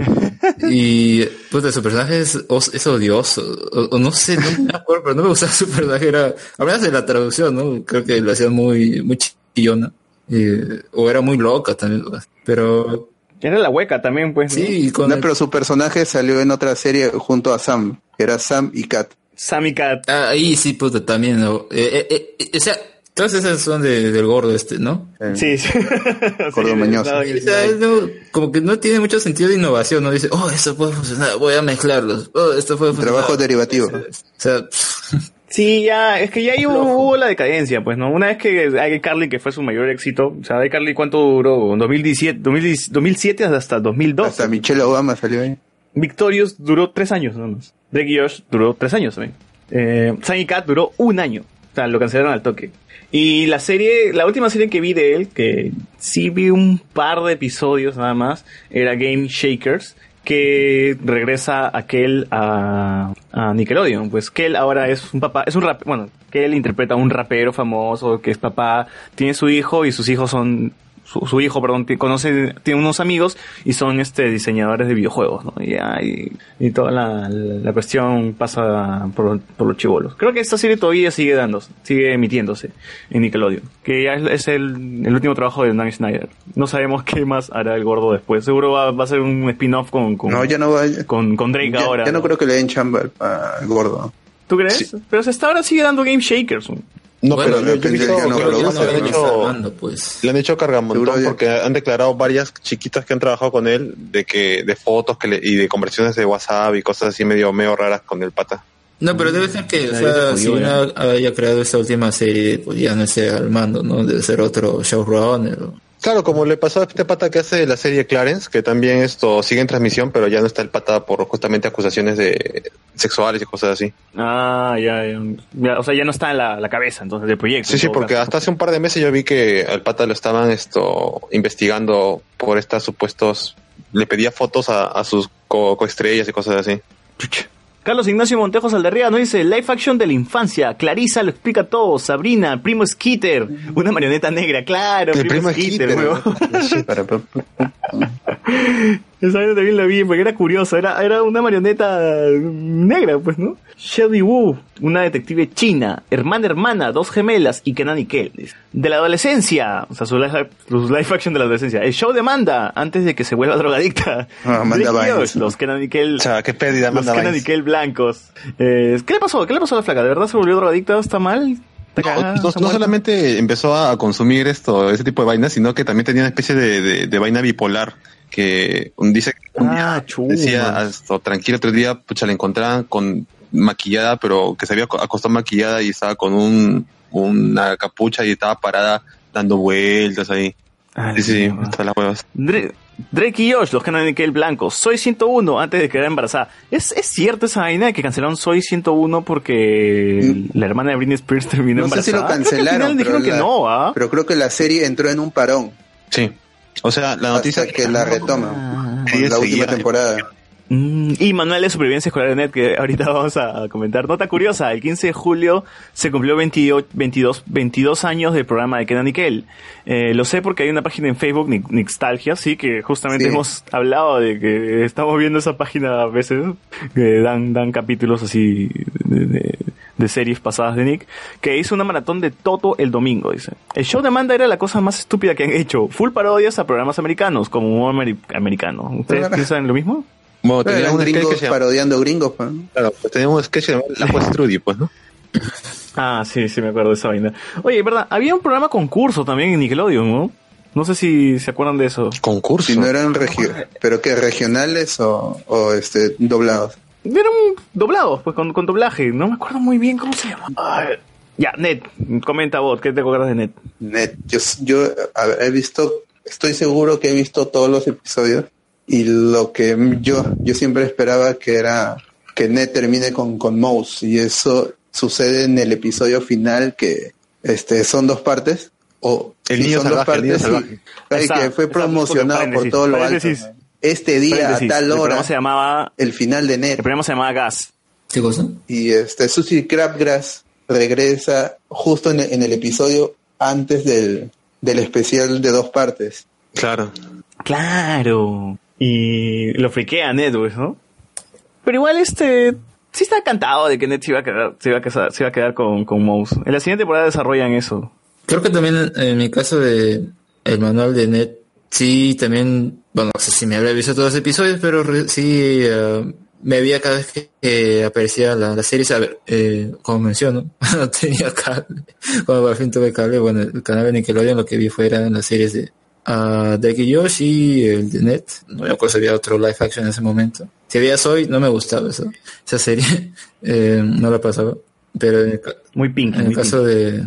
Speaker 6: Y pues de su personaje es, os- es odioso. O, o no sé, no me acuerdo, pero no me gustaba su personaje. Era, a menos de la traducción, ¿no? Creo que lo hacían muy, muy chillona. Eh, o era muy loca también. Pero.
Speaker 5: Era la hueca también, pues.
Speaker 6: Sí, con
Speaker 10: No,
Speaker 6: el-
Speaker 10: pero su personaje salió en otra serie junto a Sam, que era Sam y Kat.
Speaker 5: Sam y Kat.
Speaker 6: Ah, ahí sí, puta, también. ¿no? Eh, eh, eh, o sea, todas esas son de, del gordo este, ¿no?
Speaker 5: Sí, sí.
Speaker 10: Gordo mañoso.
Speaker 6: O sea, no, como que no tiene mucho sentido de innovación, ¿no? Dice, oh, esto puede funcionar, voy a mezclarlos. Oh, esto puede funcionar.
Speaker 10: Trabajo derivativo.
Speaker 6: O sea,
Speaker 5: Sí, ya, es que ya hubo, hubo la decadencia, pues, ¿no? Una vez que iCarly, que fue su mayor éxito, o sea, iCarly, ¿cuánto duró? 2017, 2010 2007 hasta 2012.
Speaker 10: Hasta Michelle Obama salió ahí.
Speaker 5: Victorious duró tres años, nada más. Drake Josh duró tres años también. Eh, Sam y Cat duró un año. O sea, lo cancelaron al toque. Y la serie, la última serie que vi de él, que sí vi un par de episodios nada más, era Game Shakers, que regresa aquel a, a Nickelodeon. Pues él ahora es un papá, es un rap, bueno, que él interpreta a un rapero famoso, que es papá, tiene su hijo y sus hijos son su, su hijo, perdón, conoce, tiene unos amigos y son este diseñadores de videojuegos, ¿no? Y, y, y toda la, la, cuestión pasa por, por los chivolos. Creo que esta serie todavía sigue dando, sigue emitiéndose en Nickelodeon, que ya es, es el, el último trabajo de Dan Schneider. No sabemos qué más hará el gordo después. Seguro va, va a ser un spin-off con, con,
Speaker 10: No, ya no va.
Speaker 5: con, con Drake
Speaker 10: Ya,
Speaker 5: ahora.
Speaker 10: ya no creo que le den chamba al- al gordo.
Speaker 5: ¿Tú crees? Pero hasta ahora sigue dando Game Shakers.
Speaker 9: No,
Speaker 6: Bueno,
Speaker 9: pero yo, yo he
Speaker 10: depende
Speaker 9: visto
Speaker 10: del que no
Speaker 9: que
Speaker 10: produce,
Speaker 9: le han hecho,
Speaker 6: pues.
Speaker 9: le han hecho cargamontón porque han declarado varias chiquitas que han trabajado con él de que de fotos que le, y de conversiones de WhatsApp y cosas así medio medio raras con el pata.
Speaker 6: No, pero debe ser que, o sea, si
Speaker 5: ¿eh?
Speaker 6: uno haya creado esta última serie, pues ya no esté al mando, ¿no? Debe ser otro showrunner. o-
Speaker 9: Claro, como le pasó a este pata que hace la serie Clarence, que también esto sigue en transmisión, pero ya no está el pata por justamente acusaciones de sexuales y cosas así.
Speaker 5: Ah, ya, ya, O sea, ya no está en la, la cabeza entonces del proyecto.
Speaker 9: Sí, sí, porque
Speaker 5: caso.
Speaker 9: hasta hace un par de meses yo vi que al pata lo estaban esto investigando por estas supuestos, le pedía fotos a, a sus co- coestrellas y cosas así.
Speaker 5: Carlos Ignacio Montejo Saldarriaga nos dice Live action de la infancia. Clarisa lo explica todo. Sabrina, primo Skitter. Una marioneta negra, claro.
Speaker 9: El primo
Speaker 5: Skitter,
Speaker 9: Skitter,
Speaker 5: huevón. Esa vaina también la vi porque era curioso. Era, era una marioneta negra, pues, ¿no? Shelby Wu, una detective china. Hermana, hermana, dos gemelas y Kenan y Kel. De la adolescencia. O sea, su live, su live action de la adolescencia. El show de Amanda antes de que se vuelva drogadicta.
Speaker 10: Ah, Amanda.
Speaker 5: Josh, Los Kenan y Kel.
Speaker 9: O sea, qué pérdida,
Speaker 5: Los
Speaker 9: Amanda
Speaker 5: Kenan y. Kel blancos. Eh, ¿Qué le pasó? ¿Qué le pasó a la flaca? ¿De verdad se volvió drogadicta? ¿Está mal? ¿Está
Speaker 9: No,
Speaker 5: cagada?
Speaker 9: no- solamente empezó a consumir esto, ese tipo de vainas, sino que también tenía una especie de, de- de vaina bipolar que dice que un día
Speaker 5: Ah,
Speaker 9: decía esto, tranquilo, otro día pucha la encontraban con maquillada, pero que se había aco- acostado maquillada y estaba con un una capucha y estaba parada dando vueltas ahí.
Speaker 5: Ay,
Speaker 9: Sí, sí, todas las huevas.
Speaker 5: Drake y Josh, los Kenan y Kel blancos. Soy 101 antes de quedar embarazada. ¿Es, ¿Es cierto esa vaina de que cancelaron Soy 101 porque la hermana de Britney Spears terminó
Speaker 10: No sé si
Speaker 5: embarazada?
Speaker 10: lo
Speaker 5: Creo que al
Speaker 10: cancelaron. pero
Speaker 5: que no, ¿ah?
Speaker 10: Pero creo que la serie entró en un parón.
Speaker 9: Sí. O sea, la noticia
Speaker 10: hasta que la retoma.
Speaker 9: Ella
Speaker 10: Con la última temporada.
Speaker 5: Mm, y manual de supervivencia escolar de net que ahorita vamos a comentar. Nota curiosa, el 15 de julio se cumplió 28 22, 22 años del programa de Kenan y Kel. Eh, lo sé porque hay una página en Facebook, Ni- Nixtalgia, sí, que justamente
Speaker 10: Sí.
Speaker 5: hemos hablado de que estamos viendo esa página a veces, que dan, dan capítulos así de, de- de series pasadas de Nick, que hizo una maratón de Toto el domingo, dice. El show de Amanda era la cosa más estúpida que han hecho. Full parodias a programas americanos, como humor ameri- americano. ¿Ustedes piensan lo mismo?
Speaker 9: Bueno,
Speaker 10: Pero
Speaker 9: tenía
Speaker 10: eran
Speaker 9: un sketch
Speaker 10: gringos parodiando gringos. pues.
Speaker 9: claro, pues tenía un sketch llamaba La Juez Trudy, pues, ¿no?
Speaker 5: Ah, sí, sí me acuerdo de esa vaina. Oye, verdad, había un programa concurso también en Nickelodeon, ¿no? No sé si se acuerdan de eso.
Speaker 9: Concurso.
Speaker 10: Si no eran pero que regionales o, o este doblados.
Speaker 5: Eran doblados, pues con, con doblaje. No me acuerdo muy bien cómo se llama. Ay, Ya, Net, comenta vos, ¿qué te acuerdas de Net?
Speaker 10: Net. Yo, yo a ver, he visto, estoy seguro que he visto todos los episodios y lo que yo, yo siempre esperaba que era que Net termine con, con Mouse y eso sucede en el episodio final que este son dos partes o
Speaker 9: El
Speaker 10: sí,
Speaker 9: niño
Speaker 10: son dos
Speaker 9: salvaje, el niño
Speaker 10: partes,
Speaker 5: Está,
Speaker 10: que fue promocionado por todo lo alto. Este día
Speaker 5: paréntesis,
Speaker 10: a tal
Speaker 5: El
Speaker 10: hora
Speaker 5: programa se llamaba,
Speaker 10: el final de Net
Speaker 5: el programa se llamaba Gas.
Speaker 6: ¿Qué cosa?
Speaker 10: y este Susie Crabgrass regresa justo en, en el episodio antes del, del especial de dos partes.
Speaker 9: Claro.
Speaker 5: Claro. Y lo friquea a Ned, pues, ¿no? Pero igual este sí está cantado de que Ned se iba a quedar, se iba a casar- se iba a quedar con, con Mouse. En la siguiente temporada desarrollan eso.
Speaker 6: Creo que también en mi caso de el manual de Net, sí, también, bueno, no sé si me habría visto todos los episodios, pero re- sí eh, me veía cada vez que eh, aparecía la, la serie, a ver, eh, como menciono, no tenía cable. Cuando por fin tuve cable, bueno, el canal de Nickelodeon lo que vi fueran las series de uh, Josh y el de Net. No me acuerdo si había otro live action en ese momento. Si había Soy, no me gustaba eso, esa serie, eh, no la pasaba. Pero en el,
Speaker 5: Muy pink.
Speaker 6: en el caso de...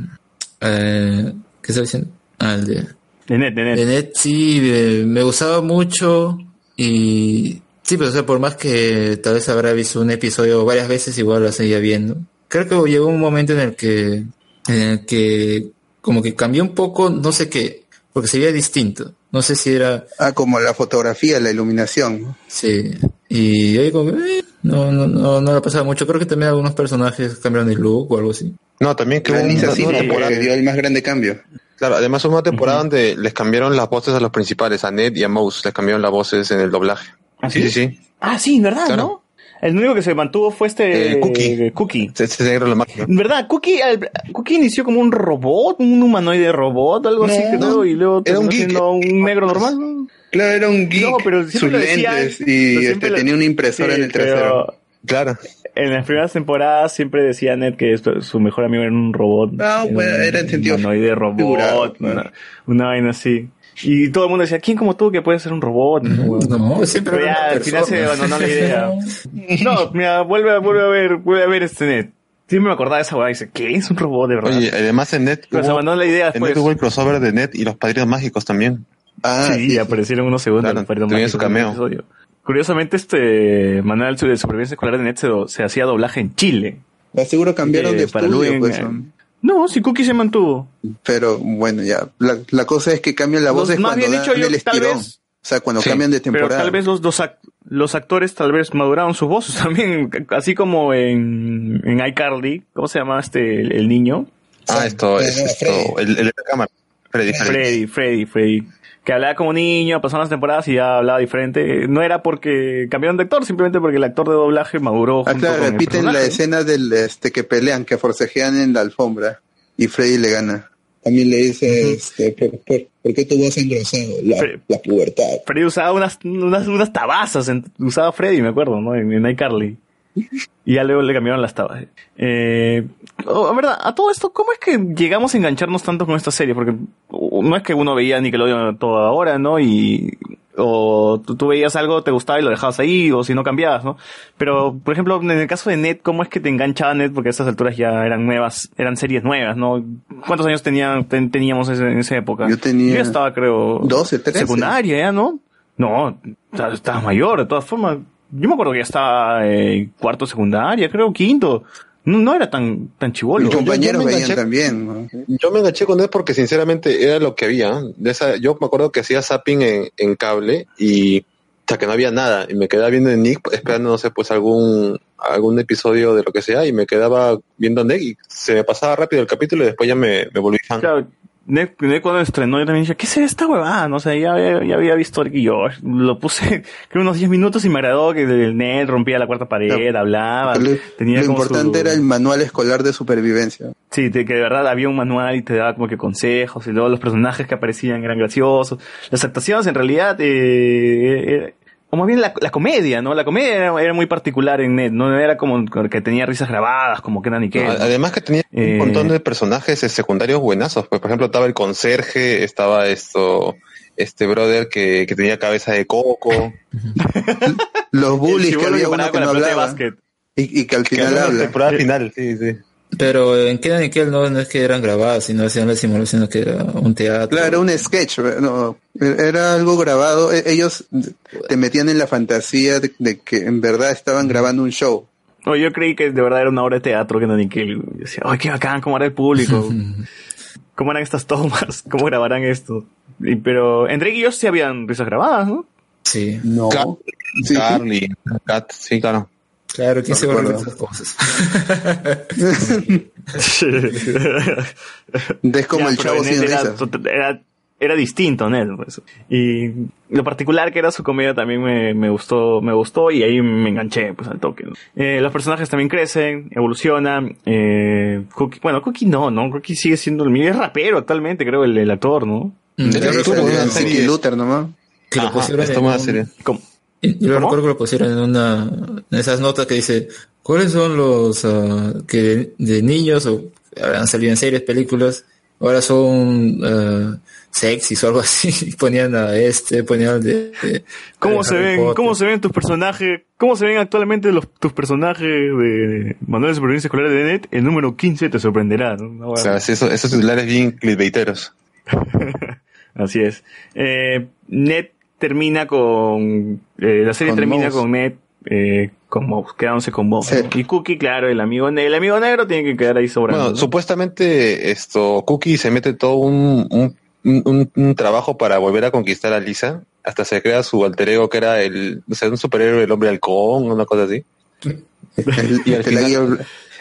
Speaker 6: Eh, ¿Qué está diciendo? Ah, el de...
Speaker 5: De Ned, de Ned.
Speaker 6: De Net sí, me gustaba mucho y sí, pero o sea, por más que tal vez habrá visto un episodio varias veces, igual lo seguía viendo. Creo que llegó un momento en el que, en el que como que cambió un poco, no sé qué, porque se veía distinto. No sé si era,
Speaker 10: Ah, como la fotografía, la iluminación.
Speaker 6: sí, y ahí como que, eh, no, no, no, no le pasaba mucho. Creo que también algunos personajes cambiaron de look o algo así.
Speaker 9: No, también que
Speaker 10: La
Speaker 9: hubo
Speaker 10: Lisa
Speaker 9: una-
Speaker 10: sí,
Speaker 9: una temporada-
Speaker 10: porque dio el más grande cambio.
Speaker 9: Claro, además hubo una temporada donde les cambiaron las voces a los principales, a Ned y a Mouse, les cambiaron las voces en el doblaje.
Speaker 5: ¿Ah,
Speaker 9: sí,
Speaker 5: sí?
Speaker 9: sí, sí.
Speaker 5: Ah, sí, ¿verdad?
Speaker 9: Claro.
Speaker 5: ¿no? El único que se mantuvo fue este
Speaker 9: Eh, Cookie.
Speaker 5: Cookie.
Speaker 9: Ese ese negro lo.
Speaker 5: ¿Verdad? Cookie, al- Cookie inició como un robot, un humanoide robot, algo así,
Speaker 10: No,
Speaker 5: creo, y luego
Speaker 9: era un
Speaker 5: terminó
Speaker 9: geek.
Speaker 5: siendo un negro normal.
Speaker 10: Claro, era un geek,
Speaker 5: No, pero
Speaker 10: sus lentes y este,
Speaker 5: lo-
Speaker 10: tenía una impresora
Speaker 5: Sí,
Speaker 10: en el trasero.
Speaker 5: pero
Speaker 9: Claro.
Speaker 5: En las primeras temporadas siempre decía Ned que esto- su mejor amigo era un robot.
Speaker 10: Ah, bueno, era en sentido
Speaker 5: humanoide robot,
Speaker 10: figurado,
Speaker 5: una,
Speaker 10: claro.
Speaker 5: una vaina así. Y todo el mundo decía, ¿quién como tú que puede ser un robot?
Speaker 6: No, siempre
Speaker 5: Pero ya, al final se abandonó la idea. No, mira, vuelve, a- vuelve a ver, vuelve a ver este Ned. Siempre me acordaba de esa weá y dice, ¿qué? Es un robot de verdad.
Speaker 9: Oye, además en Net
Speaker 5: Pero se
Speaker 9: hubo,
Speaker 5: abandonó la idea
Speaker 9: en
Speaker 5: después.
Speaker 9: Net hubo el crossover de Net y los Padrinos Mágicos también.
Speaker 10: Ah,
Speaker 5: sí,
Speaker 10: sí,
Speaker 5: aparecieron unos segundos.
Speaker 9: Claro,
Speaker 5: los Padrinos
Speaker 9: su
Speaker 5: Mágicos en el
Speaker 9: cameo.
Speaker 5: Curiosamente, este manual de supervivencia escolar de Net se, se hacía doblaje en Chile.
Speaker 10: Seguro cambiaron
Speaker 5: Eh,
Speaker 10: de
Speaker 5: para
Speaker 10: estudio,
Speaker 5: Luen,
Speaker 10: pues.
Speaker 5: eh,
Speaker 10: ¿no?
Speaker 5: Si Cookie se mantuvo.
Speaker 10: Pero bueno, ya. La, la cosa es que cambian la
Speaker 5: Los-
Speaker 10: voz es
Speaker 5: más
Speaker 10: cuando
Speaker 5: bien dicho,
Speaker 10: dan
Speaker 5: yo
Speaker 10: el
Speaker 5: tal
Speaker 10: estirón.
Speaker 5: vez-
Speaker 10: o sea, cuando
Speaker 9: Sí,
Speaker 10: cambian de
Speaker 5: Pero
Speaker 10: temporada.
Speaker 5: tal vez los dos ac- los actores tal vez maduraron sus voces también, así como en, en iCarly, ¿cómo se llama este el, el niño?
Speaker 9: Ah, esto es esto, el, el de la cámara. Freddy, Freddy.
Speaker 5: Freddy, Freddy, Freddy. Que hablaba como niño, pasaron las temporadas y ya hablaba diferente. No era porque cambiaron de actor, simplemente porque el actor de doblaje maduró.
Speaker 10: Ah,
Speaker 5: junto
Speaker 10: claro,
Speaker 5: con el
Speaker 10: repiten la escena del este que pelean, que forcejean en la alfombra y Freddy le gana. También le dice, este, ¿por, por, por qué tu voz engrosado? La,
Speaker 5: Fre-
Speaker 10: la pubertad.
Speaker 5: Freddy usaba unas, unas, unas tabazas, en- usaba Freddy, me acuerdo, ¿no? En, en iCarly. Y ya luego le cambiaron las tabas. Eh, oh, a verdad, a todo esto, ¿cómo es que llegamos a engancharnos tanto con esta serie? Porque uh, no es que uno veía Nickelodeon toda hora, ¿no? Y, o tú, tú veías algo, te gustaba y lo dejabas ahí, o si no cambiabas, ¿no? Pero, por ejemplo, en el caso de Net, ¿cómo es que te enganchaba Net? Porque a estas alturas ya eran nuevas, eran series nuevas, ¿no? ¿Cuántos años tenía, ten- teníamos en esa época?
Speaker 10: Yo tenía
Speaker 5: ya estaba, creo,
Speaker 10: 12, 13.
Speaker 5: secundaria, ya, ¿no? No, ta- estaba mayor, de todas formas. Yo me acuerdo que ya estaba eh, cuarto secundaria, creo, quinto. No, no era tan, tan chivolo.
Speaker 10: Mis compañeros
Speaker 9: yo me
Speaker 10: veían
Speaker 9: enganché-
Speaker 10: también. ¿no?
Speaker 9: Yo me enganché con él porque sinceramente era lo que había. De esa, yo me acuerdo que hacía zapping en, en cable y sea, que no había nada. Y me quedaba viendo en Nick esperando, no sé, pues algún, algún episodio de lo que sea y me quedaba viendo Nick y se me pasaba rápido el capítulo y después ya me, me volví fan.
Speaker 5: Claro, cuando estrenó yo también dije, ¿qué es esta huevada? No sé, ya, había- ya había visto Ricky George. Lo puse, creo, unos 10 minutos y me agradó que el Ned rompía la cuarta pared, hablaba.
Speaker 10: Lo,
Speaker 5: tenía
Speaker 10: lo
Speaker 5: como
Speaker 10: importante
Speaker 5: su-
Speaker 10: era el manual escolar de supervivencia.
Speaker 5: Sí, que de verdad había un manual y te daba como que consejos y luego los personajes que aparecían eran graciosos. Las actuaciones en realidad, eh, eh, o más bien la, la comedia, ¿no? La comedia era, era muy particular en Ned, no era como que tenía risas grabadas como que y
Speaker 9: No, además que tenía
Speaker 5: Eh,
Speaker 9: un montón de personajes eh, secundarios buenazos. Pues, por ejemplo, estaba el conserje, estaba esto, este brother que, que tenía cabeza de coco.
Speaker 10: Los bullies que había uno que no hablaba
Speaker 5: básquet.
Speaker 10: y, y que al
Speaker 9: Que
Speaker 10: final
Speaker 9: una
Speaker 10: habla.
Speaker 9: temporada final, sí, sí.
Speaker 6: Pero en Kenan y Kel no, no es que eran grabadas, sino hacían la simulación, sino que era un teatro.
Speaker 10: Claro, era un sketch, no, era algo grabado. E- Ellos te metían en la fantasía de, de que en verdad estaban grabando un show.
Speaker 5: No, yo creí que de verdad era una obra de teatro que no ni que. Yo decía, ¡ay, qué bacán! ¿Cómo hará el público? ¿Cómo harán estas tomas? ¿Cómo grabarán esto? Y- pero entre y yo sí habían risas grabadas, ¿no?
Speaker 6: Sí.
Speaker 10: No.
Speaker 9: Carly, Kat, sí, claro.
Speaker 6: Claro, ¿quién
Speaker 10: No
Speaker 6: se va a olvidar esas cosas?
Speaker 10: Es como
Speaker 5: Ya,
Speaker 10: el chavo sin
Speaker 5: era, era, era distinto, Ned. pues. Y lo particular que era su comedia también me, me gustó, me gustó y ahí me enganché pues al toque. ¿no? Eh, los personajes también crecen, evolucionan. Eh, Cookie, bueno, Cookie no, ¿no? Cookie sigue siendo el mismo, es rapero actualmente, creo, el, el actor, ¿no?
Speaker 6: Mm,
Speaker 9: una
Speaker 10: Ricky
Speaker 9: serie-
Speaker 10: Luther nomás.
Speaker 6: que lo pusieron en un-
Speaker 9: serie.
Speaker 5: ¿Cómo?
Speaker 6: Yo recuerdo que lo pusieron en una en esas notas que dice cuáles son los ah, que de, de niños o han salido en series, películas, ahora son ah, sexys o algo así. Ponían a este, ponían al de, de-
Speaker 5: ¿Cómo se ven,
Speaker 6: Potter.
Speaker 5: cómo se ven tus personajes, cómo se ven actualmente los, tus personajes de Manuel de Supervivencia Escolar de Net? El número 15 te sorprenderá, ¿no?
Speaker 9: O sea, eso- esos titulares bien clickbaiteros.
Speaker 5: Así es. Eh, Ned termina con. eh, la serie
Speaker 10: Con
Speaker 5: termina
Speaker 10: Mouse.
Speaker 5: con Ned eh, con Mouse, quedándose con Mouse.
Speaker 10: Sí.
Speaker 5: ¿no? Y Cookie, claro, el amigo, el amigo negro tiene que quedar ahí sobrando.
Speaker 9: Bueno,
Speaker 5: ¿no?
Speaker 9: supuestamente esto, Cookie se mete todo un, un, un- un trabajo para volver a conquistar a Lisa. Hasta se crea su alter ego que era el, o sea, un superhéroe, el hombre halcón, una cosa así.
Speaker 10: El,
Speaker 9: Y al
Speaker 10: el
Speaker 9: final-
Speaker 10: águila,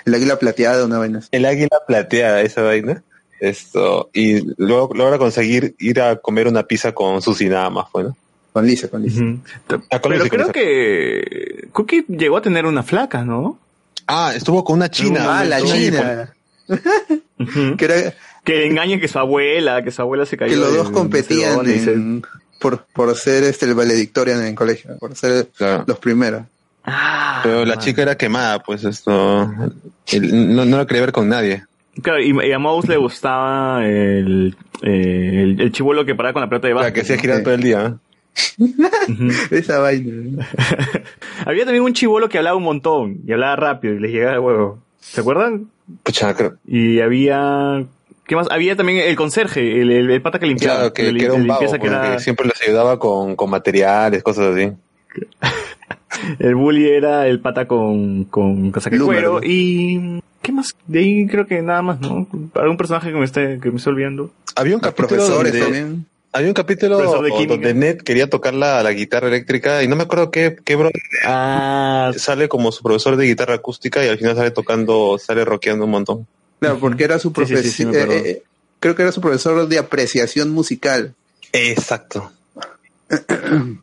Speaker 10: el águila plateada, una vaina.
Speaker 9: El águila plateada, esa vaina. Esto, y luego logra conseguir ir a comer una pizza con Susi nada más, bueno.
Speaker 10: Con Lisa, con Lisa.
Speaker 9: Con
Speaker 5: Pero creo que Cookie llegó a tener una flaca, ¿no?
Speaker 9: Ah, estuvo con una china.
Speaker 10: Ah, la china. Que, era,
Speaker 5: Que su abuela, que su abuela se cayó.
Speaker 10: que los dos competían en- por, por ser este, el valedictorian en el colegio, por ser
Speaker 9: Claro.
Speaker 10: los primeros.
Speaker 5: Ah,
Speaker 9: Pero la
Speaker 5: man.
Speaker 9: chica era quemada, pues esto. el- no, no la quería ver con nadie.
Speaker 5: Claro, y, y a Mouse le gustaba el, eh, el, el chivolo que paraba con la pelota de básquet.
Speaker 9: que hacía girar
Speaker 10: Sí.
Speaker 9: todo el día. ¿eh?
Speaker 10: Esa vaina.
Speaker 5: Había también un chivolo que hablaba un montón y hablaba rápido y les llegaba de huevo. ¿Se acuerdan?
Speaker 9: Pucha, creo-
Speaker 5: Y había... ¿Qué más? Había también el conserje, el, el, el pata que limpiaba.
Speaker 9: claro, que,
Speaker 5: el
Speaker 9: que era un vago,
Speaker 5: que era-
Speaker 9: que siempre les ayudaba con, con materiales, cosas así.
Speaker 5: El bully era el pata con, con de
Speaker 10: Bloomer,
Speaker 5: cuero.
Speaker 10: ¿no?
Speaker 5: Y... ¿Qué más? De ahí creo que nada más, ¿no? Algún personaje que me esté, que me estoy olvidando.
Speaker 9: Había un
Speaker 10: profesores
Speaker 9: donde,
Speaker 10: también.
Speaker 9: Había un capítulo donde Ned quería tocar la, la guitarra eléctrica y no me acuerdo qué, qué bro
Speaker 5: Ah,
Speaker 9: sale como su profesor de guitarra acústica y al final sale tocando, sale rockeando un montón.
Speaker 10: Claro, porque era su
Speaker 5: Sí, sí, sí,
Speaker 10: profesor.
Speaker 5: sí, me acuerdo.
Speaker 10: creo que era su profesor de apreciación musical.
Speaker 9: Exacto.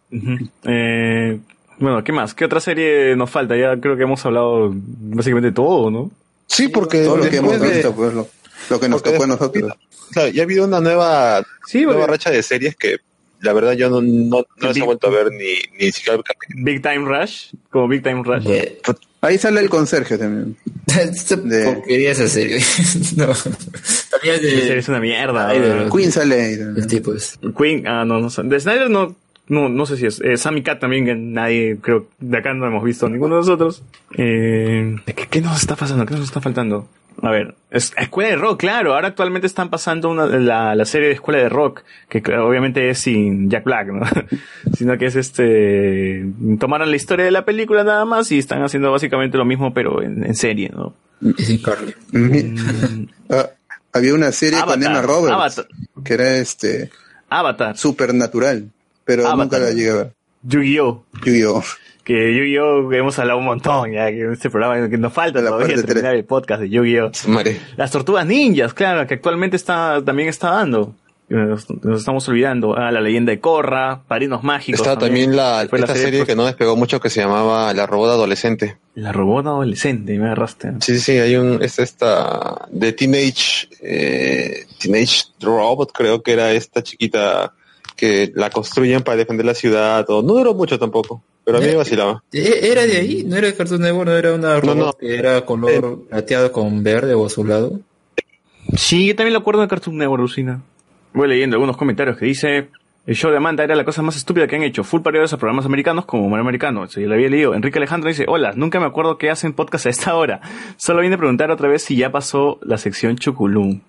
Speaker 5: Eh, bueno, ¿qué más? ¿Qué otra serie nos falta? Ya creo que hemos hablado básicamente todo, ¿no?
Speaker 9: Sí, porque
Speaker 10: Todo lo que hemos
Speaker 9: de-
Speaker 10: visto, pues lo, lo que nos
Speaker 9: porque
Speaker 10: tocó a nosotros.
Speaker 9: ya ha habido una nueva,
Speaker 5: Sí,
Speaker 9: nueva racha de series que la verdad yo no, no, no las he
Speaker 5: Big-
Speaker 9: vuelto a ver ni, ni siquiera.
Speaker 5: Big Time Rush, como Big Time Rush.
Speaker 6: Eh,
Speaker 10: Ahí sale el conserje también. De-
Speaker 6: porquería esa serie. no. También es
Speaker 5: Esa serie
Speaker 6: de,
Speaker 5: es una mierda.
Speaker 6: Ay, de los-
Speaker 10: Queen sale ahí
Speaker 6: el
Speaker 10: también.
Speaker 6: tipo es.
Speaker 5: Queen, ah, no, no sé. De Snyder no, no, no sé si es. Eh, Sammy Cat también, que nadie, creo, de acá no hemos visto ninguno de nosotros. Eh, ¿qué, ¿Qué nos está pasando? ¿Qué nos está faltando? A ver, es, Escuela de Rock, claro. Ahora actualmente están pasando una, la, la serie de Escuela de Rock, que claro, obviamente es sin Jack Black, ¿no? Sino que es este, tomaron la historia de la película nada más y están haciendo básicamente lo mismo, pero en, en serie, ¿no?
Speaker 6: Es sin Carly.
Speaker 10: Ah, había una serie con Emma Roberts
Speaker 5: Avatar.
Speaker 10: que era este
Speaker 5: Avatar,
Speaker 10: supernatural, pero
Speaker 5: Avatar.
Speaker 10: nunca la llegué a ver.
Speaker 5: Yu-Gi-Oh!
Speaker 10: Yu-Gi-Oh!
Speaker 5: Que Yu-Gi-Oh! hemos hablado un montón ya, que en este programa que nos falta
Speaker 10: La
Speaker 5: todavía terminar el podcast de Yu-Gi-Oh! Las tortugas ninjas, claro, que actualmente está, también está dando. Nos, nos estamos olvidando. Ah, la leyenda de Korra, Parinos Mágicos.
Speaker 9: Estaba también la,
Speaker 5: Fue la
Speaker 9: esta
Speaker 5: serie
Speaker 9: serie que no despegó mucho que se llamaba La Robot Adolescente.
Speaker 5: La robot adolescente, me agarraste.
Speaker 9: Sí, sí, sí, hay un, es esta, de Teenage, eh, Teenage Robot, creo que era esta chiquita que la construyen para defender la ciudad, o no duró mucho tampoco, pero a mí me vacilaba.
Speaker 6: Eh, ¿Era de ahí? ¿No era de Cartoon Network? ¿No era una robot
Speaker 9: no.
Speaker 6: que era color plateado con verde o azulado?
Speaker 5: Sí, yo también lo acuerdo de Cartoon Network, Lucina. Voy leyendo algunos comentarios que dice... El show de Amanda era la cosa más estúpida que han hecho. Full parodias a programas americanos como Humor Americano. Eso yo lo había leído. Enrique Alejandro dice, hola, nunca me acuerdo que hacen podcast a esta hora. Solo vine a preguntar otra vez si ya pasó la sección Chuculum.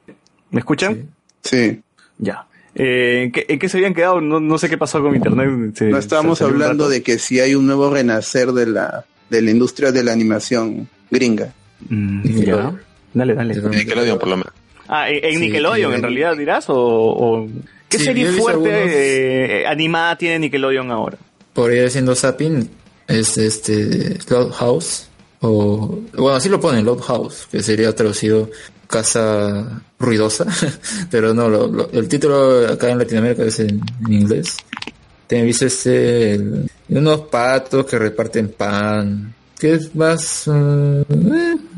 Speaker 5: ¿Me escuchan?
Speaker 10: Sí.
Speaker 5: Ya. Eh, ¿en, qué, en qué se habían quedado? No, no sé qué pasó con internet. Se-
Speaker 10: No estábamos hablando de que si hay un nuevo renacer de la de la industria de la animación gringa.
Speaker 5: Mm, ya. Dale, dale.
Speaker 9: Nickelodeon, por lo menos.
Speaker 5: Ah, en, en
Speaker 6: Sí,
Speaker 5: Nickelodeon, en realidad dirás, o, o- ¿qué
Speaker 6: Sí,
Speaker 5: serie fuerte
Speaker 6: algunos-
Speaker 5: eh, animada tiene Nickelodeon ahora?
Speaker 6: Por ir haciendo zapping, es este Loud House. O, bueno, así lo ponen, Loud House, que sería traducido casa ruidosa. Pero no, lo- el título acá en Latinoamérica es en, inglés. También visto este, unos patos que reparten pan. Que es más, mm,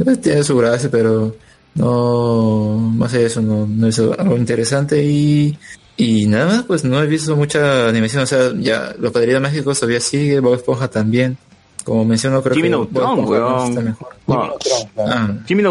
Speaker 6: eh, tiene su gracia, pero no, más allá eso, no, no es algo interesante y, y nada más, pues no he visto mucha animación, o sea, ya los padrinos mágicos todavía sigue, Bob Esponja también, como mencionó creo
Speaker 5: Jimmy
Speaker 6: que
Speaker 5: Neutron, weón.
Speaker 6: está mejor.
Speaker 5: Wow.
Speaker 6: Ah,
Speaker 5: Jimmy,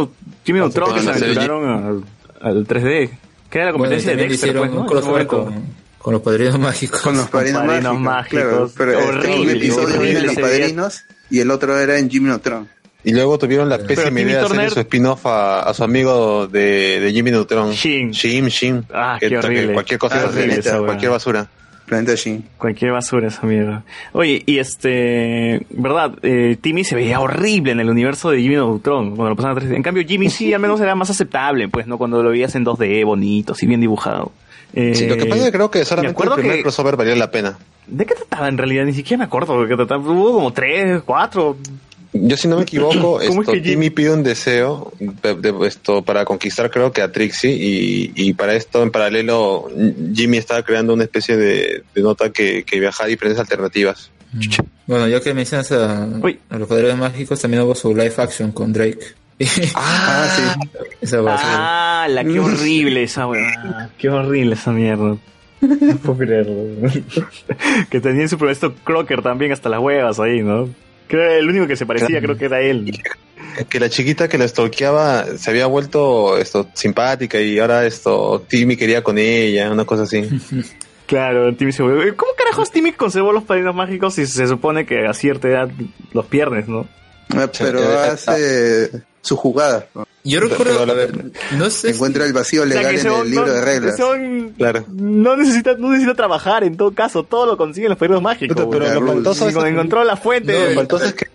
Speaker 5: Jimmy Neutron que se aventuraron al, al 3D. Que era la
Speaker 6: bueno,
Speaker 5: competencia de Dexter,
Speaker 6: hicieron
Speaker 5: pues, ¿no?
Speaker 6: un con, con los padrinos mágicos.
Speaker 5: Con los
Speaker 10: Padrinos
Speaker 5: padrinos
Speaker 10: mágicos,
Speaker 5: mágicos.
Speaker 10: claro, pero este,
Speaker 5: horrible,
Speaker 10: un episodio
Speaker 5: horrible
Speaker 10: Los. Padrinos y el otro era en Jimmy Neutron.
Speaker 9: Y luego tuvieron la pésima idea de hacerle su spin-off a, a su amigo de, de Jimmy Neutron.
Speaker 5: Shin.
Speaker 9: Jim, Jim.
Speaker 5: Ah,
Speaker 9: Que-
Speaker 5: qué
Speaker 9: que. Cualquier cosa,
Speaker 10: Ah, horrible
Speaker 9: cualquier basura.
Speaker 10: Planeta Shin.
Speaker 5: Cualquier basura esa mierda. Oye, y este, verdad, eh, Timmy se veía horrible en el universo de Jimmy Neutron cuando lo pasaban a 3D. En cambio, Jimmy sí, al menos era más aceptable, pues, ¿no? Cuando lo veías en 2D, bonito, así bien dibujado. Eh,
Speaker 9: Sí, lo que pasa es que creo que
Speaker 5: me
Speaker 9: solamente el primer
Speaker 5: que-
Speaker 9: crossover valió la pena.
Speaker 5: ¿De qué trataba en realidad? Ni siquiera me acuerdo de qué trataba. Hubo como tres, cuatro.
Speaker 9: Yo si no me equivoco,
Speaker 5: ¿Cómo es
Speaker 9: esto,
Speaker 5: que Jim-
Speaker 9: Timmy pide un deseo de- de- esto para conquistar creo que a Trixie y, y para esto en paralelo Jimmy estaba creando una especie de, de nota que, que viaja a diferentes alternativas.
Speaker 6: Bueno, ya que mencionas a, a los padrinos mágicos, también hubo su live action con Drake.
Speaker 10: Ah, sí.
Speaker 6: Esa va a ser-
Speaker 5: Ah, la qué horrible esa weá. Qué horrible esa mierda. No puedo creerlo. que tenía en su proyecto Crocker también hasta las huevas ahí, ¿no? Que era el único que se parecía, creo que era él.
Speaker 9: Que la chiquita que lo stalkeaba se había vuelto esto simpática y ahora esto Timmy quería con ella, una cosa así.
Speaker 5: Claro, Timmy se volvió- ¿Cómo carajos Timmy conservó los padrinos mágicos si se supone que a cierta edad los pierdes, no?
Speaker 10: Ah, Pero
Speaker 9: eh,
Speaker 10: hace su jugada. ¿no?
Speaker 6: Yo recuerdo, a ver, no sé.
Speaker 10: Encuentra el vacío
Speaker 5: O sea,
Speaker 10: legal en el libro
Speaker 5: no-
Speaker 10: de reglas.
Speaker 9: Claro.
Speaker 5: No necesita, no necesita trabajar en todo caso, todo lo consigue en los padrinos mágicos.
Speaker 9: Pero- lo faltoso es-
Speaker 5: cuando encontró la fuente.
Speaker 9: No, lo faltoso es que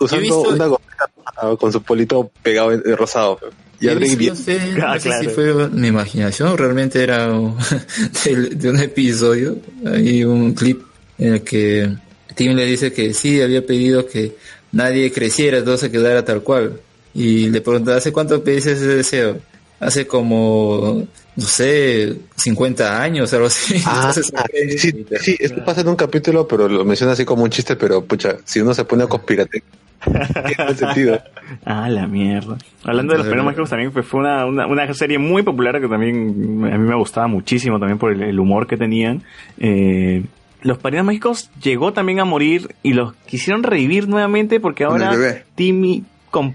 Speaker 9: usando
Speaker 6: visto-
Speaker 9: una gomita rosada con su polito pegado en- de rosado. Y
Speaker 6: Yo
Speaker 9: a Drake
Speaker 6: no
Speaker 9: bien-
Speaker 6: sé, no
Speaker 5: Ah,
Speaker 6: sé
Speaker 5: claro.
Speaker 6: si fue mi imaginación o realmente era de un episodio. Hay un clip en el que Tim le dice que sí había pedido que nadie creciera, todo se quedara tal cual. Y le pregunta, ¿hace cuánto pediste ese deseo? Hace como, no sé, 50 años, algo así.
Speaker 9: Ah,
Speaker 6: Entonces,
Speaker 9: sí, sí, esto pasa en un capítulo, pero lo menciona así como un chiste, pero pucha, si uno se pone a conspirate, tiene sentido.
Speaker 5: Ah, la mierda. Hablando de los padrinos mágicos también pues, fue una, una, una serie muy popular que también a mí me gustaba muchísimo también por el, el humor que tenían. Eh, los padrinos mágicos llegó también a morir y los quisieron revivir nuevamente porque ahora. Timmy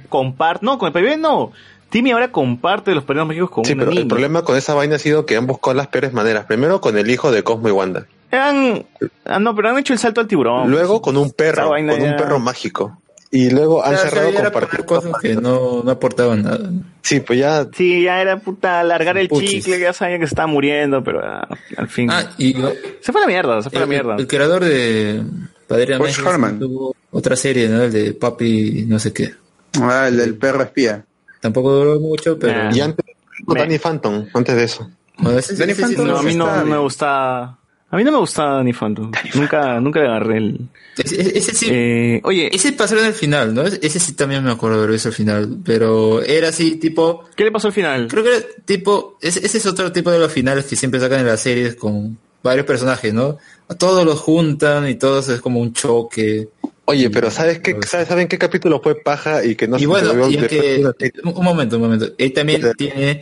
Speaker 5: comparte, no, con el bebé no. Timmy ahora comparte los padrinos mágicos con
Speaker 9: Sí,
Speaker 5: una
Speaker 9: pero el problema con esa vaina ha sido que han buscado las peores maneras. Primero con el hijo de Cosmo y Wanda.
Speaker 5: Han- ah, no, pero han hecho el salto al tiburón.
Speaker 9: Luego con un perro, con un perro mágico. Y luego han
Speaker 6: o sea,
Speaker 9: cerrado
Speaker 6: era
Speaker 9: con
Speaker 6: poner
Speaker 9: partir.
Speaker 6: cosas que no, no aportaban nada.
Speaker 9: Sí, pues ya
Speaker 5: Sí, ya era puta alargar el
Speaker 6: Puchis.
Speaker 5: chicle, ya sabían que se estaba muriendo, pero ah, al fin.
Speaker 6: Ah, y lo-
Speaker 5: se fue a la mierda, se fue a la mierda.
Speaker 6: el creador de Padre
Speaker 10: Harman.
Speaker 6: tuvo otra serie, ¿no? El de Papi no sé qué.
Speaker 10: Ah, el del perro espía.
Speaker 6: Tampoco duró mucho, pero...
Speaker 5: Ah.
Speaker 9: y antes con
Speaker 5: Me-
Speaker 9: Danny Phantom, antes de eso.
Speaker 6: Bueno, ese-
Speaker 10: Danny
Speaker 6: ese sí
Speaker 10: Phantom
Speaker 5: No, a mí no me gusta. A mí no me gusta ni Phantom. Nunca, nunca le agarré el.
Speaker 6: Ese, sí,
Speaker 5: Eh, oye,
Speaker 6: ese pasaron al final, ¿no? Ese sí también me acuerdo de haber visto al final, pero era así, tipo...
Speaker 5: ¿qué le pasó al final?
Speaker 6: Creo que era tipo... Ese, ese es otro tipo de los finales que siempre sacan en las series con varios personajes, ¿no? A todos los juntan y todos es como un choque.
Speaker 9: Oye, pero ¿sabes qué? ¿Sabes, ¿saben qué capítulo fue paja y que no
Speaker 6: y
Speaker 9: se
Speaker 6: bueno, y que, un momento, un momento. Él también tiene,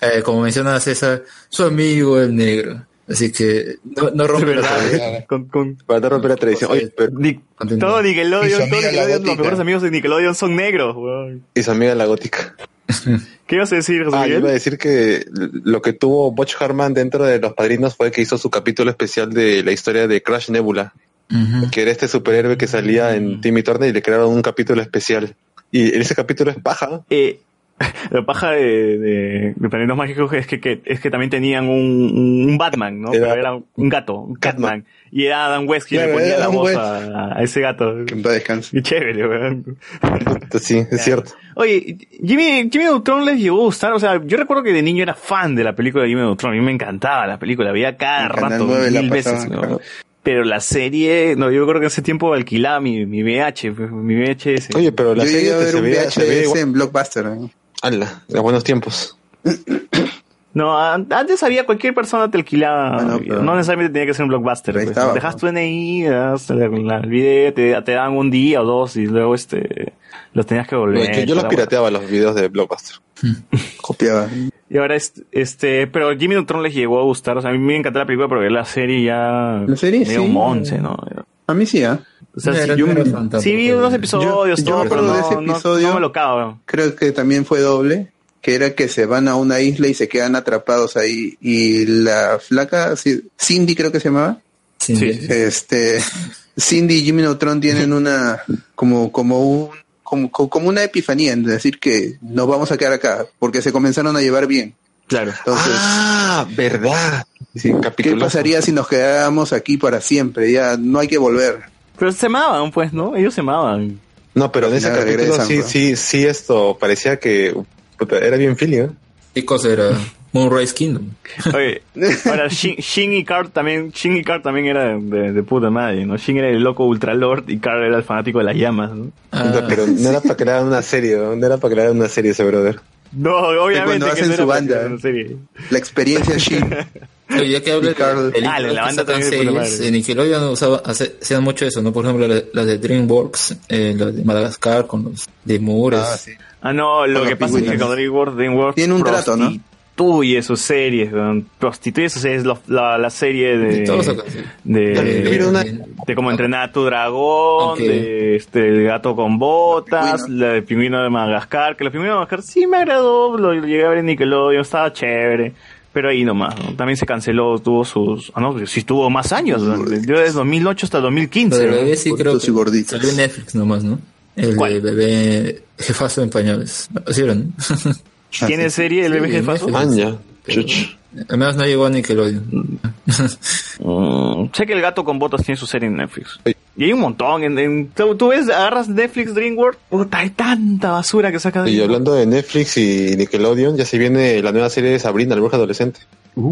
Speaker 6: eh, como menciona César, su amigo el negro. Así que no, no rompe la
Speaker 5: con, con
Speaker 9: para no romper la tradición. Oye, pero
Speaker 5: Ni-
Speaker 6: Continúa.
Speaker 5: todo Nickelodeon, todo Nickelodeon, los mejores amigos de Nickelodeon son negros, weón.
Speaker 9: y su amiga la gótica.
Speaker 5: ¿Qué ibas a decir, José
Speaker 9: Ah, yo
Speaker 5: Miguel?
Speaker 9: iba a decir que lo que tuvo Butch Harman dentro de Los Padrinos fue que hizo su capítulo especial de la historia de Crash Nebula, Que era este superhéroe que salía en Timmy Turner y le crearon un capítulo especial. Y ese capítulo es paja.
Speaker 5: Eh, La paja de, de, de Planetas Mágicos es que, que- es que también tenían un, un Batman, ¿no?
Speaker 9: Era-
Speaker 5: Pero era un gato, un Catman. Y era Adam West quien
Speaker 10: Claro,
Speaker 5: le ponía la
Speaker 10: Adam
Speaker 5: voz a, a ese gato.
Speaker 10: Que en descanse.
Speaker 5: Qué chévere, weón.
Speaker 9: Sí, es cierto.
Speaker 5: Oye, Jimmy, Jimmy Neutron les llegó a gustar, o sea, yo recuerdo que de niño era fan de la película de Jimmy Neutron, a mí me encantaba la película, veía cada
Speaker 10: En
Speaker 5: rato,
Speaker 10: 9 la
Speaker 5: mil veces,
Speaker 10: pasaban,
Speaker 5: ¿no?
Speaker 10: claro.
Speaker 5: Pero la serie, no, yo creo que en ese tiempo alquilaba mi, mi VH, mi VHS.
Speaker 9: Oye, pero la
Speaker 10: Yo
Speaker 9: serie
Speaker 10: a ver
Speaker 9: se
Speaker 10: un VHS
Speaker 9: igual.
Speaker 10: en Blockbuster. ¿eh?
Speaker 9: Ala, de buenos tiempos.
Speaker 5: No, an- antes había cualquier persona te alquilaba,
Speaker 10: Ah, no,
Speaker 5: necesariamente tenía que ser un blockbuster. Pues.
Speaker 10: estaba,
Speaker 5: Dejas
Speaker 10: pues.
Speaker 5: tu NI, el video, te, te daban un día o dos y luego este los tenías que volver.
Speaker 9: yo, yo los pirateaba los videos de Blockbuster.
Speaker 10: Copiaba.
Speaker 5: Y ahora, es- este, pero Jimmy Neutron les llegó a gustar. O sea, a mí me encantó la película, pero la serie ya.
Speaker 10: La serie,
Speaker 5: medio
Speaker 10: sí.
Speaker 5: monce, ¿no?
Speaker 10: A mí sí, ¿ah?
Speaker 5: O sea,
Speaker 6: No
Speaker 5: yo- sí vi unos episodios,
Speaker 10: Yo- yo
Speaker 5: todo,
Speaker 10: me
Speaker 5: pero
Speaker 10: acuerdo
Speaker 5: no,
Speaker 10: de ese
Speaker 5: no-
Speaker 10: episodio.
Speaker 5: no me lo acabo.
Speaker 10: Creo que también fue doble, que era que se van a una isla y se quedan atrapados ahí. Y la flaca, Cindy creo que se llamaba,
Speaker 6: Sí,
Speaker 5: Sí.
Speaker 10: este, Cindy y Jimmy Neutron tienen una, como, como un, como, como una epifanía en decir que nos vamos a quedar acá, porque se comenzaron a llevar bien.
Speaker 5: Claro.
Speaker 10: Entonces,
Speaker 9: Ah, verdad. Sí,
Speaker 10: ¿qué pasaría si nos quedáramos aquí para siempre? Ya no hay que volver.
Speaker 5: Pero se amaban, pues, ¿no? Ellos se amaban.
Speaker 9: No, pero en ese capítulo
Speaker 10: regresan,
Speaker 9: sí,
Speaker 10: pues.
Speaker 9: sí, sí, esto parecía que puta, era bien feeling, ¿eh?
Speaker 6: ¿Qué cosa era? Moonrise Kingdom.
Speaker 5: Oye, ahora Shin, Shin y Carl también, Shin y Carl también era de, de puta madre, ¿no? Shin era el loco ultralord y Carl era el fanático de las llamas, ¿no?
Speaker 6: Ah,
Speaker 9: Pero no era para crear una serie, ¿no? No era para crear una serie ese brother.
Speaker 5: No, obviamente
Speaker 10: cuando
Speaker 5: que
Speaker 10: hacen
Speaker 5: no
Speaker 10: su banda. La experiencia Shin.
Speaker 6: Oye, ya que hablo de
Speaker 10: Carl-
Speaker 6: películas
Speaker 5: Ah, la
Speaker 6: que
Speaker 5: banda puta
Speaker 6: series, en Nickelodeon usaba, hace- hacían mucho eso, ¿no? Por ejemplo, la- las de DreamWorks, eh, las de Madagascar con los de Moores.
Speaker 10: Ah, sí.
Speaker 5: Ah, no, lo
Speaker 10: Con
Speaker 5: que pasa es que con DreamWorks, DreamWorks
Speaker 10: Tiene un trato, ¿no?
Speaker 5: Prostituye sus series, weón. prostituye sus series, lo- la, la serie de,
Speaker 6: De todos
Speaker 5: de,
Speaker 9: una-
Speaker 5: de cómo entrenar a tu dragón, de este, el gato con botas,
Speaker 10: Pingüino.
Speaker 5: la de pingüino de Madagascar, que los pingüinos de Madagascar sí me agradó, lo llegué a ver en Nickelodeon, estaba chévere. Pero ahí nomás, ¿no? También se canceló, tuvo sus... Ah, no, sí tuvo más años. ¿no? Desde 2008 hasta
Speaker 6: Lo
Speaker 5: 2015.
Speaker 6: del
Speaker 5: ¿no?
Speaker 6: bebé sí creo que
Speaker 10: gorditos.
Speaker 6: salió en Netflix nomás, ¿no? El
Speaker 5: ¿Cuál?
Speaker 6: bebé jefazo en pañales. ¿Sí era,
Speaker 5: ¿Tiene serie el bebé
Speaker 6: Sí,
Speaker 5: jefazo?
Speaker 9: Maña. Chuch.
Speaker 6: Al menos no llegó a Nickelodeon.
Speaker 5: Mm, sé que el gato con botas tiene su serie en Netflix. Y hay un montón. En, en- tú, tú ves, agarras Netflix, DreamWorks, puta, hay tanta basura que saca
Speaker 9: Y hablando de Netflix y Nickelodeon, ya se viene la nueva serie de Sabrina, la bruja adolescente.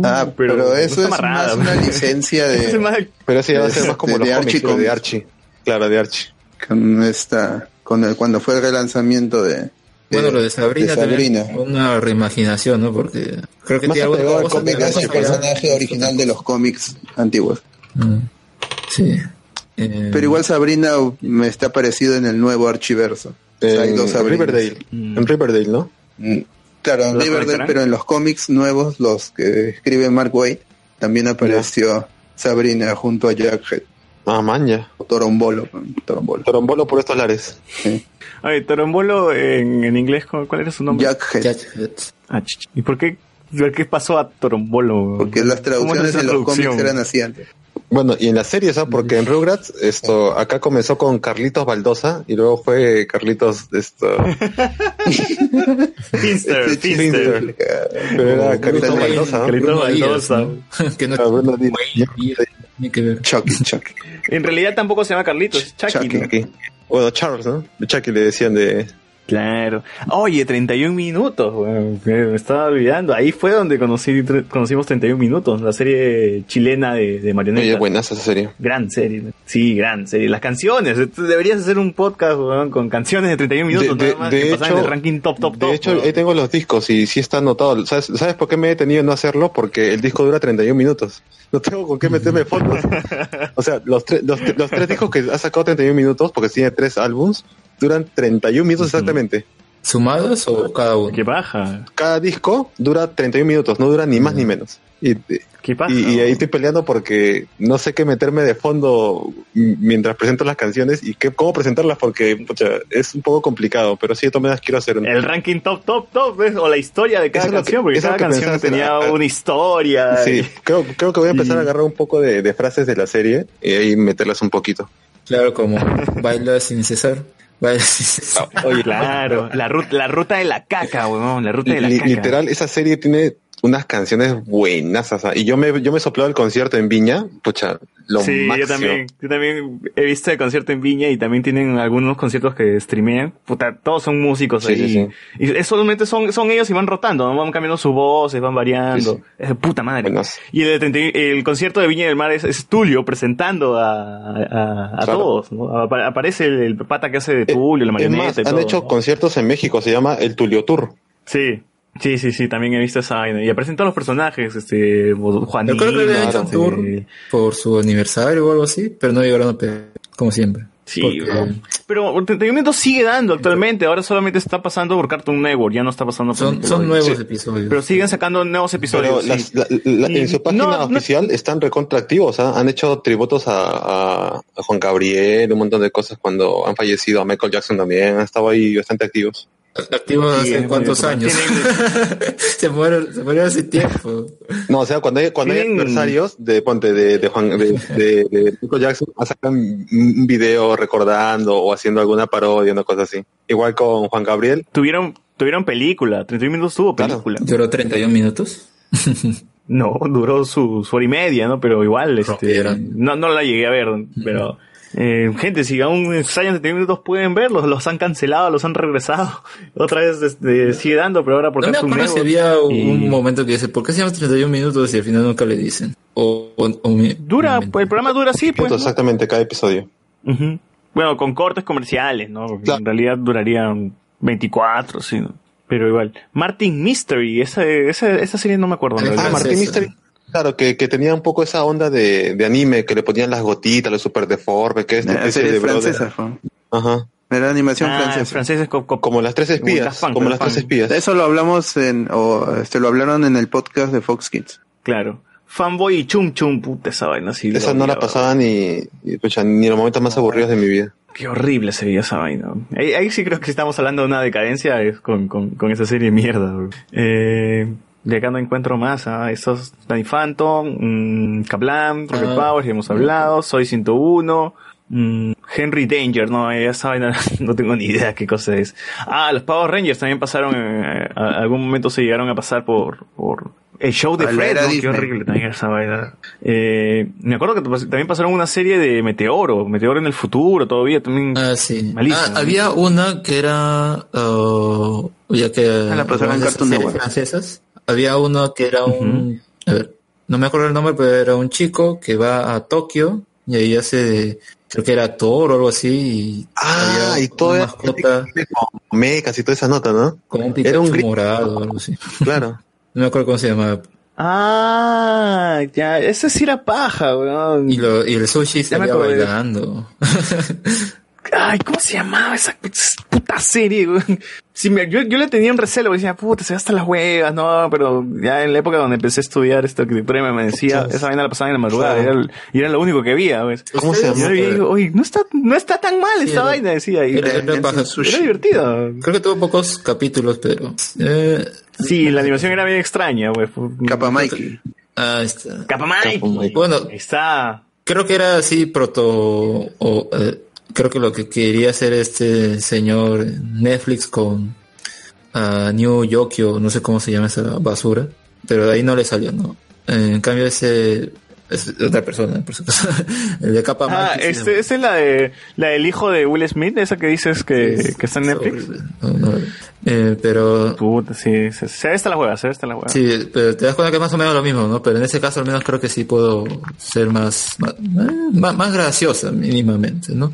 Speaker 10: Ah, pero, eso es más una licencia
Speaker 5: Es
Speaker 10: de,
Speaker 5: más-
Speaker 9: Pero ese ya va a ser más como
Speaker 10: De-
Speaker 9: los
Speaker 10: de
Speaker 9: cómics,
Speaker 10: Archie
Speaker 9: pero de. Archie. Claro, de Archie.
Speaker 10: con esta, con el, cuando fue el relanzamiento de,
Speaker 6: Bueno, lo de Sabrina,
Speaker 10: de Sabrina.
Speaker 6: también fue una reimaginación, ¿no? Porque creo que
Speaker 9: Más
Speaker 6: tiene
Speaker 9: apegado
Speaker 6: alguna
Speaker 9: al
Speaker 6: cosa
Speaker 9: cómic
Speaker 6: que
Speaker 10: es el personaje original de los cómics antiguos.
Speaker 6: Mm. Sí. Eh,
Speaker 10: Pero igual Sabrina me está parecido en el nuevo archiverso. O sea, hay
Speaker 9: En
Speaker 10: dos.
Speaker 9: Riverdale. En Riverdale, ¿no?
Speaker 10: Mm, Claro, en
Speaker 5: ¿Los
Speaker 10: Riverdale,
Speaker 5: conectarán?
Speaker 10: pero en los cómics nuevos, los que escribe Mark Waid, también apareció Sabrina junto a Jackhead.
Speaker 9: Ah, maña.
Speaker 10: O Torombolo. Torombolo.
Speaker 9: Torombolo por estos lares.
Speaker 10: Sí.
Speaker 5: Oye, Torombolo en, en inglés, ¿cuál era su nombre?
Speaker 10: Jackhead.
Speaker 6: Jackhead.
Speaker 5: Ah, ¿Y por qué, por qué pasó a Torombolo?
Speaker 10: Porque las
Speaker 5: ¿Cómo es
Speaker 10: traducciones en los cómics eran así antes.
Speaker 9: Bueno, y en la serie, ¿sabes? Porque en Rugrats, esto, acá comenzó con Carlitos Baldosa y luego fue Carlitos, esto,
Speaker 5: Finster,
Speaker 10: Este
Speaker 5: Finster.
Speaker 9: pero era Carlitos Baldosa, ¿no?
Speaker 5: Carlitos Baldosa.
Speaker 6: ¿no? que no Tiene que ver.
Speaker 10: Chucky, Chucky.
Speaker 5: En realidad tampoco se llama Carlitos, es Chucky.
Speaker 10: Chucky.
Speaker 5: ¿no?
Speaker 9: Aquí. Bueno, Charles, ¿no? Chucky le decían de...
Speaker 5: Claro. Oye, 31 minutos, weón. Me estaba olvidando. Ahí fue donde conocí, conocimos 31 minutos, la serie chilena de, de
Speaker 9: Oye,
Speaker 5: marionetas.
Speaker 9: buenas esa serie.
Speaker 5: Gran serie. Sí, gran serie. Las canciones. Tú Deberías hacer un podcast weón, con canciones de 31 minutos
Speaker 9: De- de-
Speaker 5: más
Speaker 9: de
Speaker 5: que
Speaker 9: hecho-
Speaker 5: en el ranking top, top, top.
Speaker 9: De hecho, ahí tengo los discos y sí está anotado. ¿Sabes, ¿Sabes por qué me he detenido en no hacerlo? Porque el disco dura 31 minutos. No tengo con qué meterme fotos. o sea, los, tre- los, los tres discos que ha sacado 31 minutos, porque tiene tres álbums, duran 31 minutos exactamente.
Speaker 6: ¿Sumados o cada uno?
Speaker 5: Qué baja.
Speaker 9: Cada disco dura 31 minutos, no dura ni más ni menos. Y,
Speaker 5: Qué paja.
Speaker 9: y, y ahí estoy peleando porque no sé qué meterme de fondo mientras presento las canciones y qué, cómo presentarlas porque pucha, es un poco complicado, pero sí de todas maneras quiero hacer un...
Speaker 5: El ranking top, top, top, ¿ves? o la historia de cada
Speaker 9: que-
Speaker 5: canción, porque cada canción tenía
Speaker 9: hacer.
Speaker 5: una historia.
Speaker 9: Sí,
Speaker 5: y-
Speaker 9: creo, creo que voy a empezar
Speaker 5: y-
Speaker 9: a agarrar un poco de, de frases de la serie y ahí meterlas un poquito.
Speaker 6: Claro, como baila sin cesar.
Speaker 5: Oye, claro, la ruta, la ruta de la caca, weón, la ruta de la caca.
Speaker 9: literal, esa serie tiene unas canciones buenas. o sea, y yo me, yo me soplaba el concierto en Viña, pucha, lo
Speaker 5: sí,
Speaker 9: máximo.
Speaker 5: yo también, yo también he visto el concierto en Viña y también tienen algunos conciertos que streamean. Puta, todos son músicos
Speaker 9: Sí,
Speaker 5: ahí.
Speaker 9: sí, sí.
Speaker 5: Y es solamente son, son ellos y van rotando, ¿no? van cambiando sus voces, van variando. Es de puta madre. Y el, 30 el concierto de Viña del Mar es, es Tulio presentando a, a, a
Speaker 9: Claro.
Speaker 5: todos. ¿no? Apa- Aparece el, el pata que hace de Tulio, la
Speaker 9: Es
Speaker 5: marioneta
Speaker 9: más,
Speaker 5: y
Speaker 9: han hecho
Speaker 5: ¿no?
Speaker 9: conciertos en México, se llama el Tulio Tour.
Speaker 5: Sí. Sí, sí, sí, también he visto esa vaina. Y aparecen todos los personajes, este, Juanito.
Speaker 6: Yo creo que habían hecho un
Speaker 5: este,
Speaker 6: tour por su aniversario o algo así, pero no llegaron a pegar, como siempre.
Speaker 5: Sí,
Speaker 6: Porque-.
Speaker 5: Pero entretenimiento sigue dando actualmente. Ahora solamente está pasando por Cartoon Network, ya no está pasando por
Speaker 6: Son, son nuevos
Speaker 5: Sí.
Speaker 6: episodios.
Speaker 5: Pero siguen sacando nuevos episodios.
Speaker 9: Pero las-
Speaker 5: sí.
Speaker 9: la- la- en su página
Speaker 5: no- no-
Speaker 9: oficial están recontraactivos, ¿ah? han hecho tributos a, a- a Juan Gabriel, un montón de cosas cuando han fallecido, a Michael Jackson también, han estado ahí bastante activos.
Speaker 6: Activos
Speaker 9: Sí,
Speaker 6: hace cuántos años. se muere, se murió hace tiempo.
Speaker 9: No, o sea, cuando hay, cuando hay aniversarios de, ponte, de, de Juan, de, de- de Michael Jackson, sacan un video recordando o haciendo alguna parodia, una cosa así. Igual con Juan Gabriel.
Speaker 5: Tuvieron, tuvieron película, 31 minutos tuvo película.
Speaker 6: Duró 31 minutos.
Speaker 5: No, duró su, su hora y media, ¿no? Pero igual, este, no, no la llegué a ver, pero, eh, gente, si aún extrañan 31 minutos pueden verlos, los han cancelado, los han regresado. Otra vez, este, sigue dando, pero ahora por
Speaker 6: No me si había un,
Speaker 5: Y-
Speaker 6: un momento que dice, ¿por qué se llama 31 minutos y al final nunca le dicen? O, o- o mi-
Speaker 5: Dura, pues, el programa dura así, pues. ¿no?
Speaker 9: Exactamente, cada episodio.
Speaker 5: Ujú. Bueno, con cortes comerciales, ¿no? Porque En realidad durarían 24, sí, ¿no? Pero igual. Martin Mystery, esa, esa, esa serie no me acuerdo.
Speaker 9: Ah. Martín Mystery. Claro, que, que tenía un poco esa onda de, de anime, que le ponían las gotitas, los super deformes, que es
Speaker 10: La
Speaker 9: especie
Speaker 10: serie
Speaker 9: de
Speaker 10: francesa.
Speaker 9: Ajá.
Speaker 10: Era animación
Speaker 5: Ah,
Speaker 10: francesa.
Speaker 5: franceses
Speaker 9: Como las tres espías, como las tres espías.
Speaker 10: Eso lo hablamos en, o este, lo hablaron en el podcast de Fox Kids.
Speaker 5: Claro. Fanboy y Chum Chum, puta esa vaina. Sí,
Speaker 9: Esa
Speaker 5: lo
Speaker 9: no la pasaba ni, ni, los momentos más aburridos de mi vida.
Speaker 5: Qué horrible se veía esa vaina. Ahí, ahí sí creo que estamos hablando de una decadencia es con, con, con esa serie de mierda. bro. Eh, de acá no encuentro más. ¿ah? Estos Danny Phantom, mm, Kablam, Rocket
Speaker 6: Ah.
Speaker 5: Powers, ya hemos hablado. Soy 101. mm, Henry Danger, no, esa vaina no tengo ni idea qué cosa es. Ah, los Power Rangers también pasaron, eh, a- algún momento se llegaron a pasar por, por el show de Fred, ¿no? Qué horrible también esa vaina. Eh, me acuerdo que también pasaron una serie de Meteoro, Meteoro en el futuro, todavía también.
Speaker 6: Ah, sí.
Speaker 5: Malísimo.
Speaker 6: Ah, había una que era, uh, ya que
Speaker 10: Ah, la pasaron en Cartoon Network.
Speaker 6: francesas, había uno que era un, a ver, no me acuerdo el nombre, pero era un chico que va a Tokio y ahí hace, de- creo que era actor o algo así. Y
Speaker 9: Ah,
Speaker 6: había
Speaker 9: y todo era
Speaker 6: mascota
Speaker 9: con mecas y toda esa nota, ¿no?
Speaker 6: como un
Speaker 9: Era un
Speaker 6: morado o algo así.
Speaker 9: Claro.
Speaker 6: No me acuerdo cómo se llamaba.
Speaker 5: Ah, ya, ese sí era paja, weón.
Speaker 6: Y, lo, y el sushi
Speaker 5: acordé.
Speaker 6: bailando.
Speaker 5: Ay, ¿cómo se llamaba esa puta serie, me- yo, yo le tenía un recelo, porque decía, puta, se hasta las huevas, no, pero ya en la época donde empecé a estudiar esta arquitectura me decía, esa vaina la pasaba en la madrugada,
Speaker 9: Claro.
Speaker 5: era, el- y era lo único que había, ¿ves?
Speaker 9: ¿Cómo se
Speaker 5: Y yo
Speaker 9: llama?
Speaker 5: veía y digo, oye, no está, no está tan mal
Speaker 6: Sí,
Speaker 5: esta
Speaker 6: era-
Speaker 5: vaina, decía, y
Speaker 6: Era, era
Speaker 5: era,
Speaker 6: paja.
Speaker 5: divertido.
Speaker 6: Creo que tuvo pocos capítulos, pero... Eh,
Speaker 5: Sí, la animación era bien extraña, güey.
Speaker 10: Capa Mikey.
Speaker 6: ah, está.
Speaker 5: Capa Mike.
Speaker 6: Bueno,
Speaker 5: Ahí está.
Speaker 6: creo que era así proto o eh, creo que lo que quería hacer este señor Netflix con ah, New Yokio no sé cómo se llama esa basura pero de ahí no le salió no en cambio ese es otra persona por supuesto el de capa
Speaker 5: Ah,
Speaker 6: sí,
Speaker 5: este, es la de la del hijo de Will Smith, esa que dices que, que está en Netflix.
Speaker 6: no, no, eh, pero
Speaker 5: Puta, sí, se, se ve esta la juega, se ve esta la juega.
Speaker 6: Sí, pero te das cuenta que es más o menos lo mismo, ¿no? Pero en ese caso al menos creo que sí puedo ser más, más, más, más graciosa mínimamente, ¿no?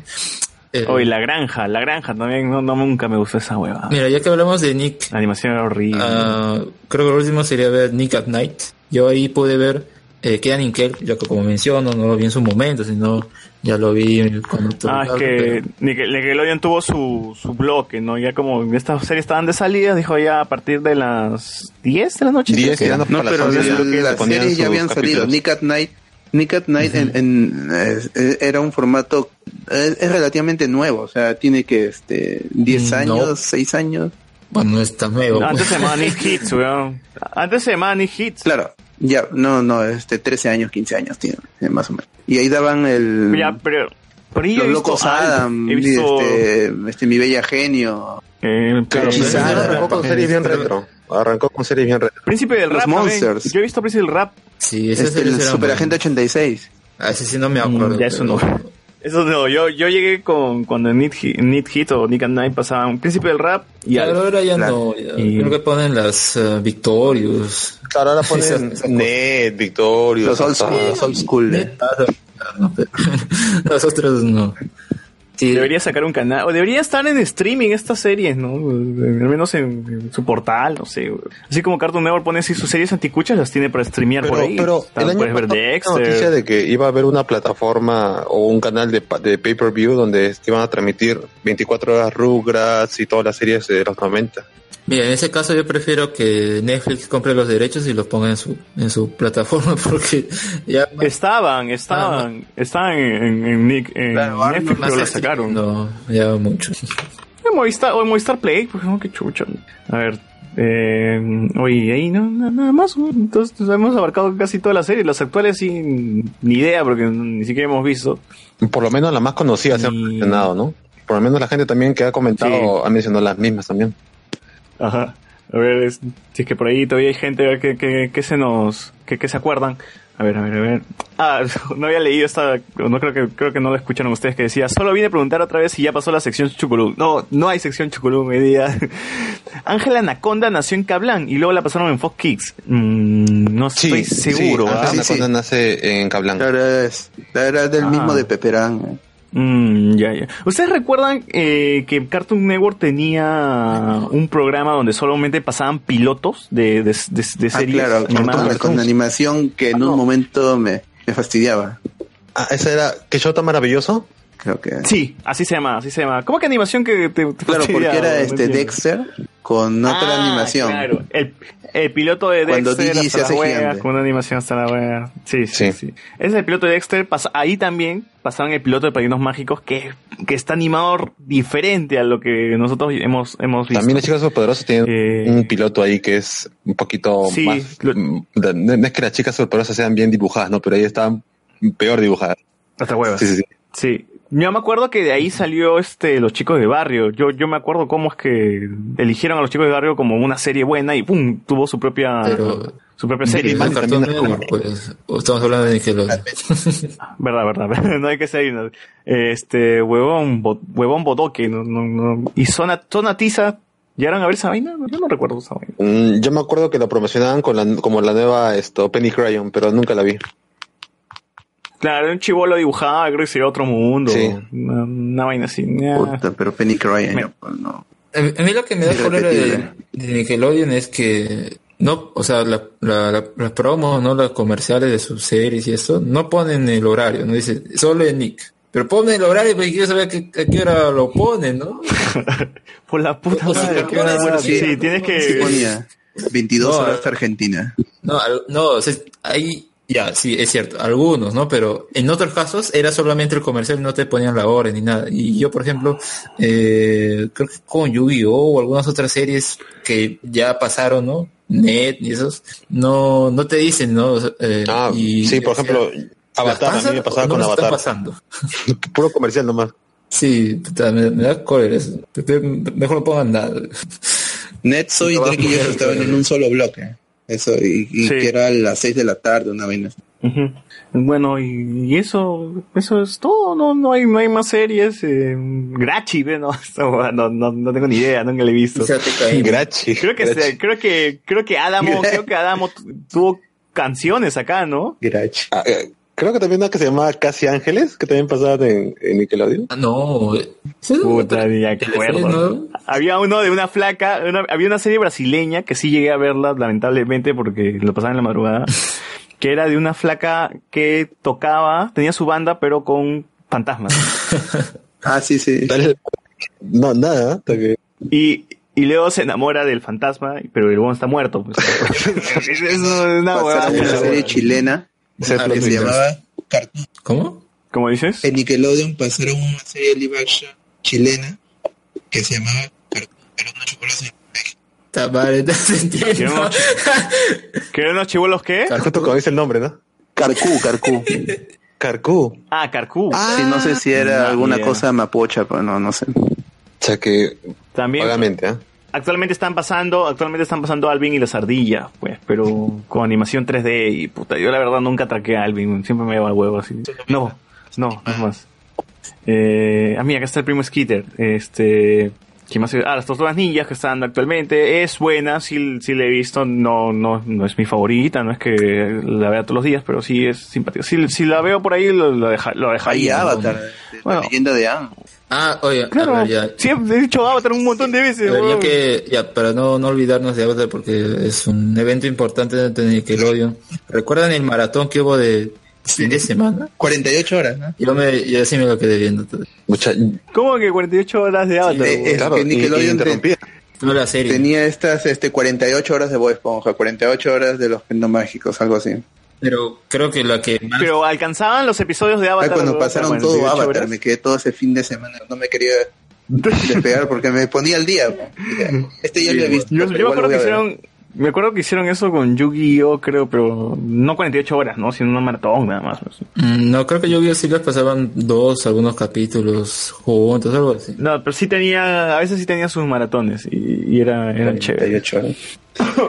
Speaker 6: Eh,
Speaker 5: Oye, la granja, la granja también, no, no nunca me gustó esa hueva.
Speaker 6: Mira, ya que hablamos de Nick,
Speaker 5: La animación era horrible.
Speaker 6: ah, creo que lo último sería ver Nick at Night. Yo ahí pude ver eh, Kenan y Kel, ya que como menciono, no lo vi en su momento, sino ya lo vi cuando
Speaker 5: Ah, es que
Speaker 6: pero-
Speaker 5: Nickel- Nickelodeon tuvo su, su bloque, ¿no? Ya como estas series estaban de salida, dijo ya a partir de las 10 de la noche.
Speaker 9: 10
Speaker 5: creo que
Speaker 9: tirando
Speaker 5: era.
Speaker 10: No, pero
Speaker 9: las
Speaker 10: series ya habían salido. Nick at Night, Nick at Night en, en, eh, era un formato eh, es relativamente nuevo, o sea, tiene que este 10
Speaker 6: No.
Speaker 10: años, 6 años.
Speaker 6: Bueno, no es tan nuevo.
Speaker 5: No, antes
Speaker 6: pues.
Speaker 5: se llamaba Nick Hits, weón. Antes se llamaba Nick Hits.
Speaker 10: Claro, ya, no, no, este 13 años, 15 años tiene, eh, más o menos. Y ahí daban el
Speaker 5: Ya, pero Por ahí yo
Speaker 10: Los locos Adam,
Speaker 5: he visto-
Speaker 10: este, este, mi bella genio.
Speaker 5: Eh,
Speaker 9: pero arrancó con series bien retro. Arrancó con series bien retro.
Speaker 5: Príncipe del
Speaker 10: Los
Speaker 5: rap.
Speaker 10: Monsters.
Speaker 5: Yo he visto Príncipe del rap.
Speaker 6: Sí, ese
Speaker 10: Este,
Speaker 6: es
Speaker 10: el Superagente 86.
Speaker 6: Ah, ese sí no me acuerdo.
Speaker 5: ya eso
Speaker 6: pero-
Speaker 5: no. Eso no, yo, yo llegué con cuando Need Hit, Need Hit o Nick and Night pasaban Príncipe del rap y
Speaker 6: Claro,
Speaker 5: Alf.
Speaker 6: ahora ya
Speaker 5: Claro.
Speaker 6: no. ya.
Speaker 5: Y-
Speaker 6: Creo que ponen las eh, Victorious.
Speaker 9: Claro, ahora ponen
Speaker 6: Esas- esas
Speaker 9: Net, Victorio.
Speaker 10: Los old school. Los old school. eh.
Speaker 6: No, pero- Las otras no. Sí,
Speaker 5: Debería sacar un canal, o debería estar en streaming estas series, ¿no? Al menos en, en su portal, no sé. Así como Cartoon Network pone así sus series anticuchas, las tiene para streamear
Speaker 9: Pero,
Speaker 5: por ahí.
Speaker 9: pero
Speaker 5: Está-
Speaker 9: el año
Speaker 5: puedes ver
Speaker 9: una noticia de que iba a haber una plataforma o un canal de, de pay-per-view donde iban a transmitir 24 horas Rugrats y todas las series de los 90.
Speaker 6: Mira, en ese caso yo prefiero que Netflix compre los derechos y los ponga en su, en su plataforma porque ya
Speaker 5: Estaban, estaban, estaban en, en, en Nick- en Netflix, pero la sacaron.
Speaker 6: No, ya mucho.
Speaker 5: En Movistar, o en Movistar Play, pues no, qué chucha. A ver, eh, oye, ahí no, na- nada más. Entonces pues, hemos abarcado casi todas las series. Las actuales sí, ni idea, porque ni siquiera hemos visto.
Speaker 9: Por lo menos la más conocida se han mencionado, ¿no? Por lo menos la gente también que ha comentado ha mencionado las mismas también.
Speaker 5: Ajá. A ver, es- si es que por ahí todavía hay gente a ver, que, que, que se nos, que, que se acuerdan. A ver, a ver, a ver. Ah, no había leído esta, no creo que, creo que no lo escucharon ustedes que decía, solo vine a preguntar otra vez si ya pasó la sección Chuculú. No, no hay sección Chuculú, me día. Ángela Anaconda nació en Cablán y luego la pasaron en Fox Kids. Mm, no estoy seguro.
Speaker 9: Sí,
Speaker 5: ¿ah?
Speaker 9: Ana Conda nace en Cablán.
Speaker 10: Ahora es, ahora es del
Speaker 5: Ah.
Speaker 10: mismo de Peperán.
Speaker 5: Mm, ya, ya. ¿Ustedes recuerdan eh, que Cartoon Network tenía un programa donde solamente pasaban pilotos de, de, de, de
Speaker 10: Ah,
Speaker 5: series
Speaker 10: claro, con,
Speaker 5: animadas?
Speaker 10: con animación que en un momento me, me fastidiaba.
Speaker 9: Ah, ¿ese era qué show tan maravilloso?
Speaker 10: Creo que.
Speaker 5: Sí, así se llama, así se llama. ¿Cómo que animación que te, te
Speaker 10: Claro, porque era este. Dexter con otra
Speaker 5: Ah,
Speaker 10: animación.
Speaker 5: Claro, el, el piloto de
Speaker 10: Cuando
Speaker 5: Dexter
Speaker 10: Didi
Speaker 5: hasta
Speaker 10: se
Speaker 5: la
Speaker 10: hace
Speaker 5: con una animación hasta la wea. Sí, sí, sí. Ese es el piloto de Dexter. pasa- ahí también pasaban el piloto de Padrinos Mágicos que, que está animado diferente a lo que nosotros hemos, hemos visto.
Speaker 9: También las chicas superpoderosas tienen un piloto ahí que es un poquito
Speaker 5: Sí,
Speaker 9: más. mm, No no es que las chicas superpoderosas sean bien dibujadas, ¿no? Pero ahí estaban peor dibujadas.
Speaker 5: Hasta huevas.
Speaker 9: Sí, sí, sí.
Speaker 5: Sí. Yo me acuerdo que de ahí salió este los chicos de barrio. Yo, yo me acuerdo cómo es que eligieron a los chicos de barrio como una serie buena y pum, tuvo su propia
Speaker 6: Pero-
Speaker 5: su propia serie.
Speaker 6: El Cartoon Network, pues, estamos hablando de Nickelodeon.
Speaker 5: Verdad, verdad, no hay que ser ignorante. Este, huevón, bo- huevón bodoque, no, no, no. Y zona, zona tiza, ¿llegaron a ver esa vaina? Yo no recuerdo esa vaina.
Speaker 9: Mm, yo me acuerdo que lo promocionaban con la, como la nueva esto, Penny Crayon, pero nunca la vi.
Speaker 5: Claro, era un chivolo dibujado, creo que sería otro mundo.
Speaker 9: Sí.
Speaker 5: Una, una vaina así.
Speaker 10: Puta, pero Penny Crayon, yo, pues, no.
Speaker 6: A mí lo que me da cólera de, de Nickelodeon es que no, o sea, la, la, la- las promos, no las comerciales de sus series y eso, no ponen el horario, no dice solo en Nick. Pero ponen el horario porque quiero saber a qué, a qué hora lo ponen, ¿no?
Speaker 5: Por la puta
Speaker 6: O sea,
Speaker 5: madre,
Speaker 6: ¿qué
Speaker 5: qué
Speaker 6: hora es?
Speaker 5: sí, tienes que...
Speaker 10: Sí ponía 22
Speaker 6: No,
Speaker 10: horas Argentina.
Speaker 6: No, no, o sea, ahí, ya, sí, es cierto, algunos, ¿no? Pero en otros casos era solamente el comercial, no te ponían la hora ni nada. Y yo, por ejemplo, eh, creo que con Yu-Gi-Oh! o algunas otras series que ya pasaron, ¿no? Net y esos, no, no te dicen, ¿no? Eh,
Speaker 9: Ah,
Speaker 6: y,
Speaker 9: sí, por
Speaker 6: o sea,
Speaker 9: ejemplo, Avatar,
Speaker 6: ¿las
Speaker 9: a mí me
Speaker 6: pasan
Speaker 9: pasaba
Speaker 6: o no
Speaker 9: con Avatar.
Speaker 6: pasando?
Speaker 9: Puro comercial nomás.
Speaker 6: Sí, me, me da cólera eso. Mejor no pongan nada.
Speaker 10: Netso y
Speaker 6: No va a
Speaker 10: Drake y estaban en un solo bloque. Eso, y, y
Speaker 5: Sí.
Speaker 10: que era a las 6 de la tarde, una vaina.
Speaker 5: Bueno, y, y eso, eso es todo, no, no hay, no hay más series, eh, Grachi, ¿ve? no, no, no, no tengo ni idea, nunca la he visto.
Speaker 9: Grachi.
Speaker 5: Creo que, se- creo que, creo que Adamo, creo que Adamo tu- tuvo canciones acá, ¿no?
Speaker 10: Grachi.
Speaker 9: Ah, eh, creo que también una que se llamaba Casi Ángeles, que también pasaba en, en Nickelodeon.
Speaker 6: Ah, no.
Speaker 5: Puta, ni acuerdo. Había uno de una flaca, una- había una serie brasileña que sí llegué a verla, lamentablemente, porque lo pasaba en la madrugada, que era de una flaca que tocaba, tenía su banda, pero con fantasmas.
Speaker 10: Ah, sí, sí.
Speaker 9: No, nada. hasta que-
Speaker 5: Y, y luego se enamora del fantasma, pero el huevón está muerto. Pues. es una.
Speaker 10: Pasaron una serie chilena Se
Speaker 9: twist.
Speaker 10: llamaba Cartoon.
Speaker 6: ¿Cómo?
Speaker 5: ¿Cómo dices?
Speaker 10: En Nickelodeon pasaron una serie live action chilena que se llamaba Cartoon, pero no chocolate.
Speaker 6: Tamare, te
Speaker 5: ¿Que
Speaker 6: entiendo.
Speaker 5: eran unos- ¿Que eran unos chivolos qué?
Speaker 9: Justo como dice el nombre, ¿no?
Speaker 10: Carcú, Carcú.
Speaker 9: Carcú.
Speaker 5: Ah, Carcú.
Speaker 10: sí, no sé si era
Speaker 5: Ah,
Speaker 10: alguna
Speaker 5: yeah.
Speaker 10: cosa mapocha, pero no, no sé.
Speaker 9: O sea que,
Speaker 5: También.
Speaker 9: obviamente, ¿ah?
Speaker 5: Actualmente están pasando, actualmente están pasando Alvin y las ardillas, pues, pero con animación 3D y puta, yo la verdad nunca atraqué a Alvin, siempre me lleva al huevo así. No, no, no más. Eh, ah, mira, acá está el primo Skitter. Este, ¿qué más? Ah, las tortugas ninjas que están dando actualmente. Es buena, sí, sí la he visto, no, no, no es mi favorita, no es que la vea todos los días, pero sí es simpática. Si, si la veo por ahí, lo, lo, deja, lo dejaría. ¿no?
Speaker 10: Avatar,
Speaker 5: Bueno.
Speaker 10: la leyenda de Anne.
Speaker 6: Ah, oye,
Speaker 5: Claro,
Speaker 6: a ver, ya.
Speaker 5: siempre he dicho Avatar un montón de veces.
Speaker 6: Ver, ya que, ya, para no, no olvidarnos de Avatar porque es un evento importante de Nickelodeon. ¿Recuerdan el maratón que hubo de fin de semana?
Speaker 10: 48 horas, ¿no?
Speaker 6: Yo me, yo sí me lo quedé viendo.
Speaker 9: Mucha-
Speaker 5: ¿Cómo que 48 horas de Avatar? Weón?
Speaker 10: es
Speaker 9: claro,
Speaker 10: que
Speaker 9: y- y
Speaker 10: Nickelodeon te-
Speaker 9: interrumpía.
Speaker 6: No la serie.
Speaker 10: tenía estas este 48 horas de Bob Esponja, 48 horas de los Pendos Mágicos, algo así.
Speaker 6: Pero creo que la que más...
Speaker 5: Pero alcanzaban los episodios de
Speaker 10: Ah,
Speaker 5: Avatar.
Speaker 10: cuando
Speaker 5: weón,
Speaker 10: pasaron
Speaker 5: hasta
Speaker 10: todo
Speaker 5: 48
Speaker 10: Avatar,
Speaker 5: horas.
Speaker 10: me quedé todo ese fin de semana, no me quería despegar porque me ponía al día. Este ya lo he visto.
Speaker 5: Yo, yo me acuerdo que hicieron. Me acuerdo que hicieron eso con Yu-Gi-Oh, creo, pero no 48 horas, ¿no? Sino una maratón nada más. pues.
Speaker 6: Mm, No, creo que yo vi así las pasaban dos, algunos capítulos juntos, algo así.
Speaker 5: No, pero sí tenía, a veces sí tenía sus maratones y, y era, eran chéveres.
Speaker 10: 48 horas.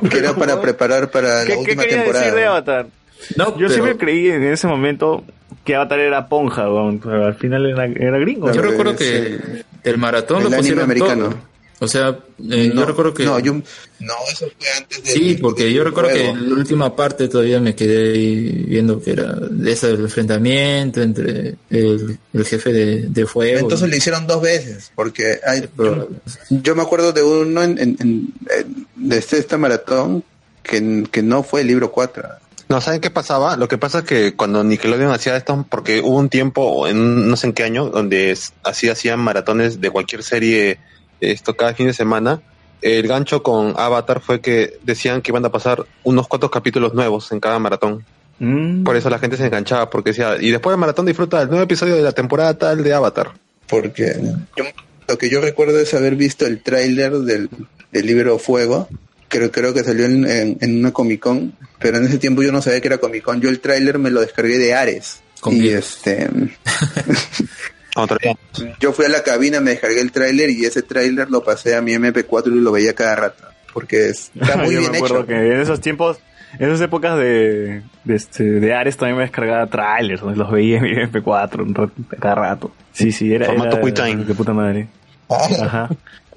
Speaker 10: Que era para preparar para la
Speaker 5: ¿Qué, qué
Speaker 10: última
Speaker 5: quería
Speaker 10: temporada.
Speaker 5: decir de Avatar?
Speaker 6: No,
Speaker 5: Yo
Speaker 6: pero
Speaker 5: siempre creí en ese momento que Avatar era ponja, weón, pero al final era, era gringo.
Speaker 6: yo recuerdo que el maratón
Speaker 10: el
Speaker 6: lo pusieron
Speaker 10: americano.
Speaker 6: todo. O sea, eh,
Speaker 10: no,
Speaker 6: yo recuerdo que...
Speaker 10: No, yo, no, eso fue antes de.
Speaker 6: Sí, porque yo recuerdo que en la última parte todavía me quedé ahí viendo que era de ese el enfrentamiento entre el, el jefe de, de fuego.
Speaker 10: Entonces lo hicieron dos veces, porque hay,
Speaker 6: Pero-
Speaker 10: yo me acuerdo de uno en, en- en- en- de este, esta maratón que, que no fue el libro 4.
Speaker 9: No, ¿saben qué pasaba? Lo que pasa es que cuando Nickelodeon hacía esto, porque hubo un tiempo, en no sé en qué año, donde así hacían maratones de cualquier serie, esto cada fin de semana, el gancho con Avatar fue que decían que iban a pasar unos cuantos capítulos nuevos en cada maratón.
Speaker 5: Mm.
Speaker 9: Por eso la gente se enganchaba, porque decía, y después del maratón disfruta del nuevo episodio de la temporada tal de Avatar.
Speaker 10: Porque yo- lo que yo recuerdo es haber visto el tráiler del, del libro Fuego. Creo, creo que salió en, en- en una Comic Con, pero en ese tiempo yo no sabía que era Comic Con. Yo el tráiler me lo descargué de Ares.
Speaker 6: Con
Speaker 10: y este, yo fui a la cabina, me descargué el tráiler y ese tráiler lo pasé a mi MP4 y lo veía cada rato. Porque es- está muy
Speaker 5: Yo
Speaker 10: bien
Speaker 5: me acuerdo
Speaker 10: hecho.
Speaker 5: que en esos tiempos, en esas épocas de, de, este, de Ares también me descargaba trailers, donde los veía en mi MP4 un rato- cada rato. Sí, sí, era,
Speaker 9: Formato
Speaker 5: era
Speaker 9: QuickTime.
Speaker 5: de puta madre. Ajá.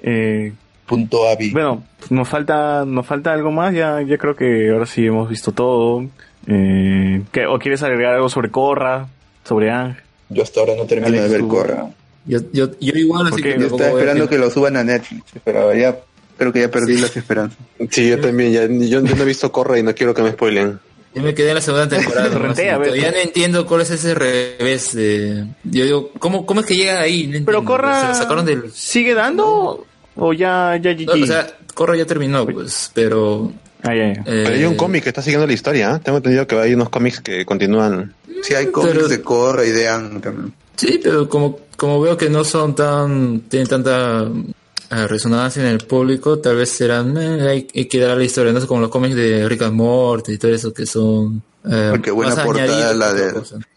Speaker 5: Eh,
Speaker 10: Punto Avi.
Speaker 5: bueno, nos falta, nos falta algo más, ya, ya creo que ahora sí hemos visto todo. Eh, ¿qué- ¿O quieres agregar algo sobre Corra, sobre Ang?
Speaker 10: Yo hasta ahora no termino
Speaker 5: Alex,
Speaker 10: de ver
Speaker 5: tú-
Speaker 10: Corra.
Speaker 6: Yo, yo, yo igual, así que
Speaker 10: Yo estaba
Speaker 6: a-
Speaker 10: esperando que lo suban a Netflix, pero ya creo que ya perdí las esperanzas.
Speaker 9: Sí, yo también, ya, yo, yo no he visto Corra y no quiero que me spoilen.
Speaker 6: Yo me quedé en la segunda temporada. ¿no?
Speaker 5: Torrentea,
Speaker 6: Así,
Speaker 5: ves.
Speaker 6: Todavía no entiendo cuál es ese revés de... Yo digo, ¿cómo, cómo es que llega ahí? No
Speaker 5: Pero. Corra,
Speaker 6: ¿Se lo sacaron del...
Speaker 5: ¿sigue dando? ¿O ya, ya GG?
Speaker 6: No, o sea, Corra ya terminó, pues, pero...
Speaker 5: Ah, ya, ya.
Speaker 6: eh,
Speaker 9: Pero hay un cómic que está siguiendo la historia, ¿eh? Tengo entendido que hay unos cómics que continúan.
Speaker 10: Sí, hay cómics
Speaker 6: Pero-
Speaker 10: de Corra y de Ang también.
Speaker 6: Sí, pero como, como veo que no son tan... Tienen tanta eh, resonancia en el público, tal vez serán... eh, hay, hay que dar a la historia, no sé, como los cómics de Rick and Morty y todo eso que son... eh,
Speaker 10: Porque buena
Speaker 6: más
Speaker 10: portada la de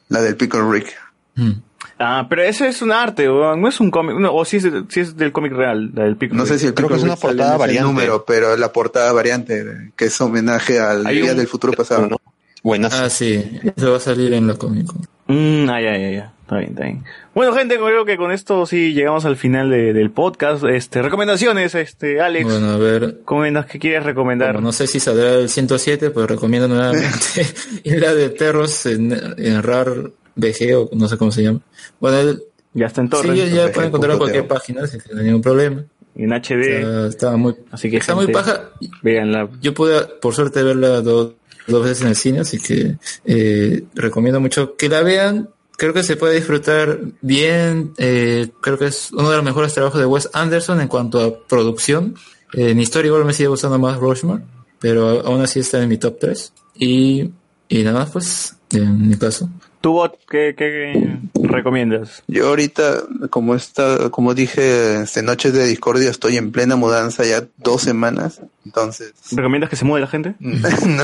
Speaker 10: la del Pickle Rick.
Speaker 6: Mm.
Speaker 5: Ah, pero ese es un arte, weón, no es un cómic, no, o si es, si es del cómic real, la del Pico.
Speaker 10: No sé si el
Speaker 9: Creo que es una portada variante.
Speaker 10: número, pero la portada variante que es homenaje al
Speaker 5: Hay
Speaker 10: día
Speaker 5: un-
Speaker 10: del futuro pasado.
Speaker 9: ¿no? Buenas.
Speaker 6: Ah, sí, eso va a salir en la Comic Con.
Speaker 5: Mm, ah, ya, ya, ya. Está bien, está bien. Bueno, gente, creo que con esto sí llegamos al final de- del podcast. Este, recomendaciones, este, Alex.
Speaker 6: Bueno, a ver,
Speaker 5: ¿Cómo qué quieres recomendar?
Speaker 6: No sé si saldrá el 107, pues recomiendo nuevamente Isla de Perros en, en RAR BG o no sé cómo se llama. Bueno, el-
Speaker 5: Ya está en
Speaker 6: sí,
Speaker 5: torrent,
Speaker 6: ya, pueden encontrar en cualquier página, no hay ningún problema.
Speaker 5: en HD.
Speaker 6: Está, está muy,
Speaker 5: Así que
Speaker 6: está
Speaker 5: gente,
Speaker 6: muy paja.
Speaker 5: Véanla.
Speaker 6: Yo pude, por suerte, verla dos, dos veces en el cine, así que eh, recomiendo mucho que la vean. Creo que se puede disfrutar bien. eh, creo que es uno de los mejores trabajos de Wes Anderson en cuanto a producción. Eh, en historia igual me sigue gustando más Rushmore, pero aún así está en mi top 3. Y, y nada más, pues, en mi caso.
Speaker 5: ¿Tu bot qué, qué recomiendas?
Speaker 10: Yo ahorita, como está, como dije, este Noches de Discordia, estoy en plena mudanza ya dos semanas. Entonces,
Speaker 5: ¿Recomiendas que se mueva la gente?
Speaker 10: no,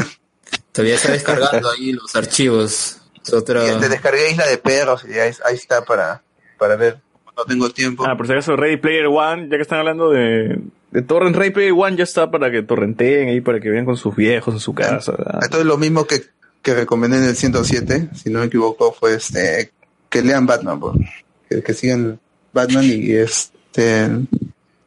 Speaker 6: Todavía está descargando ahí los archivos. Es otra...
Speaker 10: Y te descargué Isla de Perros y ahí, ahí está para, para ver. No tengo tiempo.
Speaker 5: Ah, por si acaso Ready Player One, ya que están hablando de, de Torrent, Ready Player One ya está para que torrenteen ahí, para que vean con sus viejos en su casa. ¿verdad?
Speaker 10: Esto es lo mismo que, que recomendé en el 107, si no me equivoco, fue este, que lean Batman, por- que, que sigan Batman y este,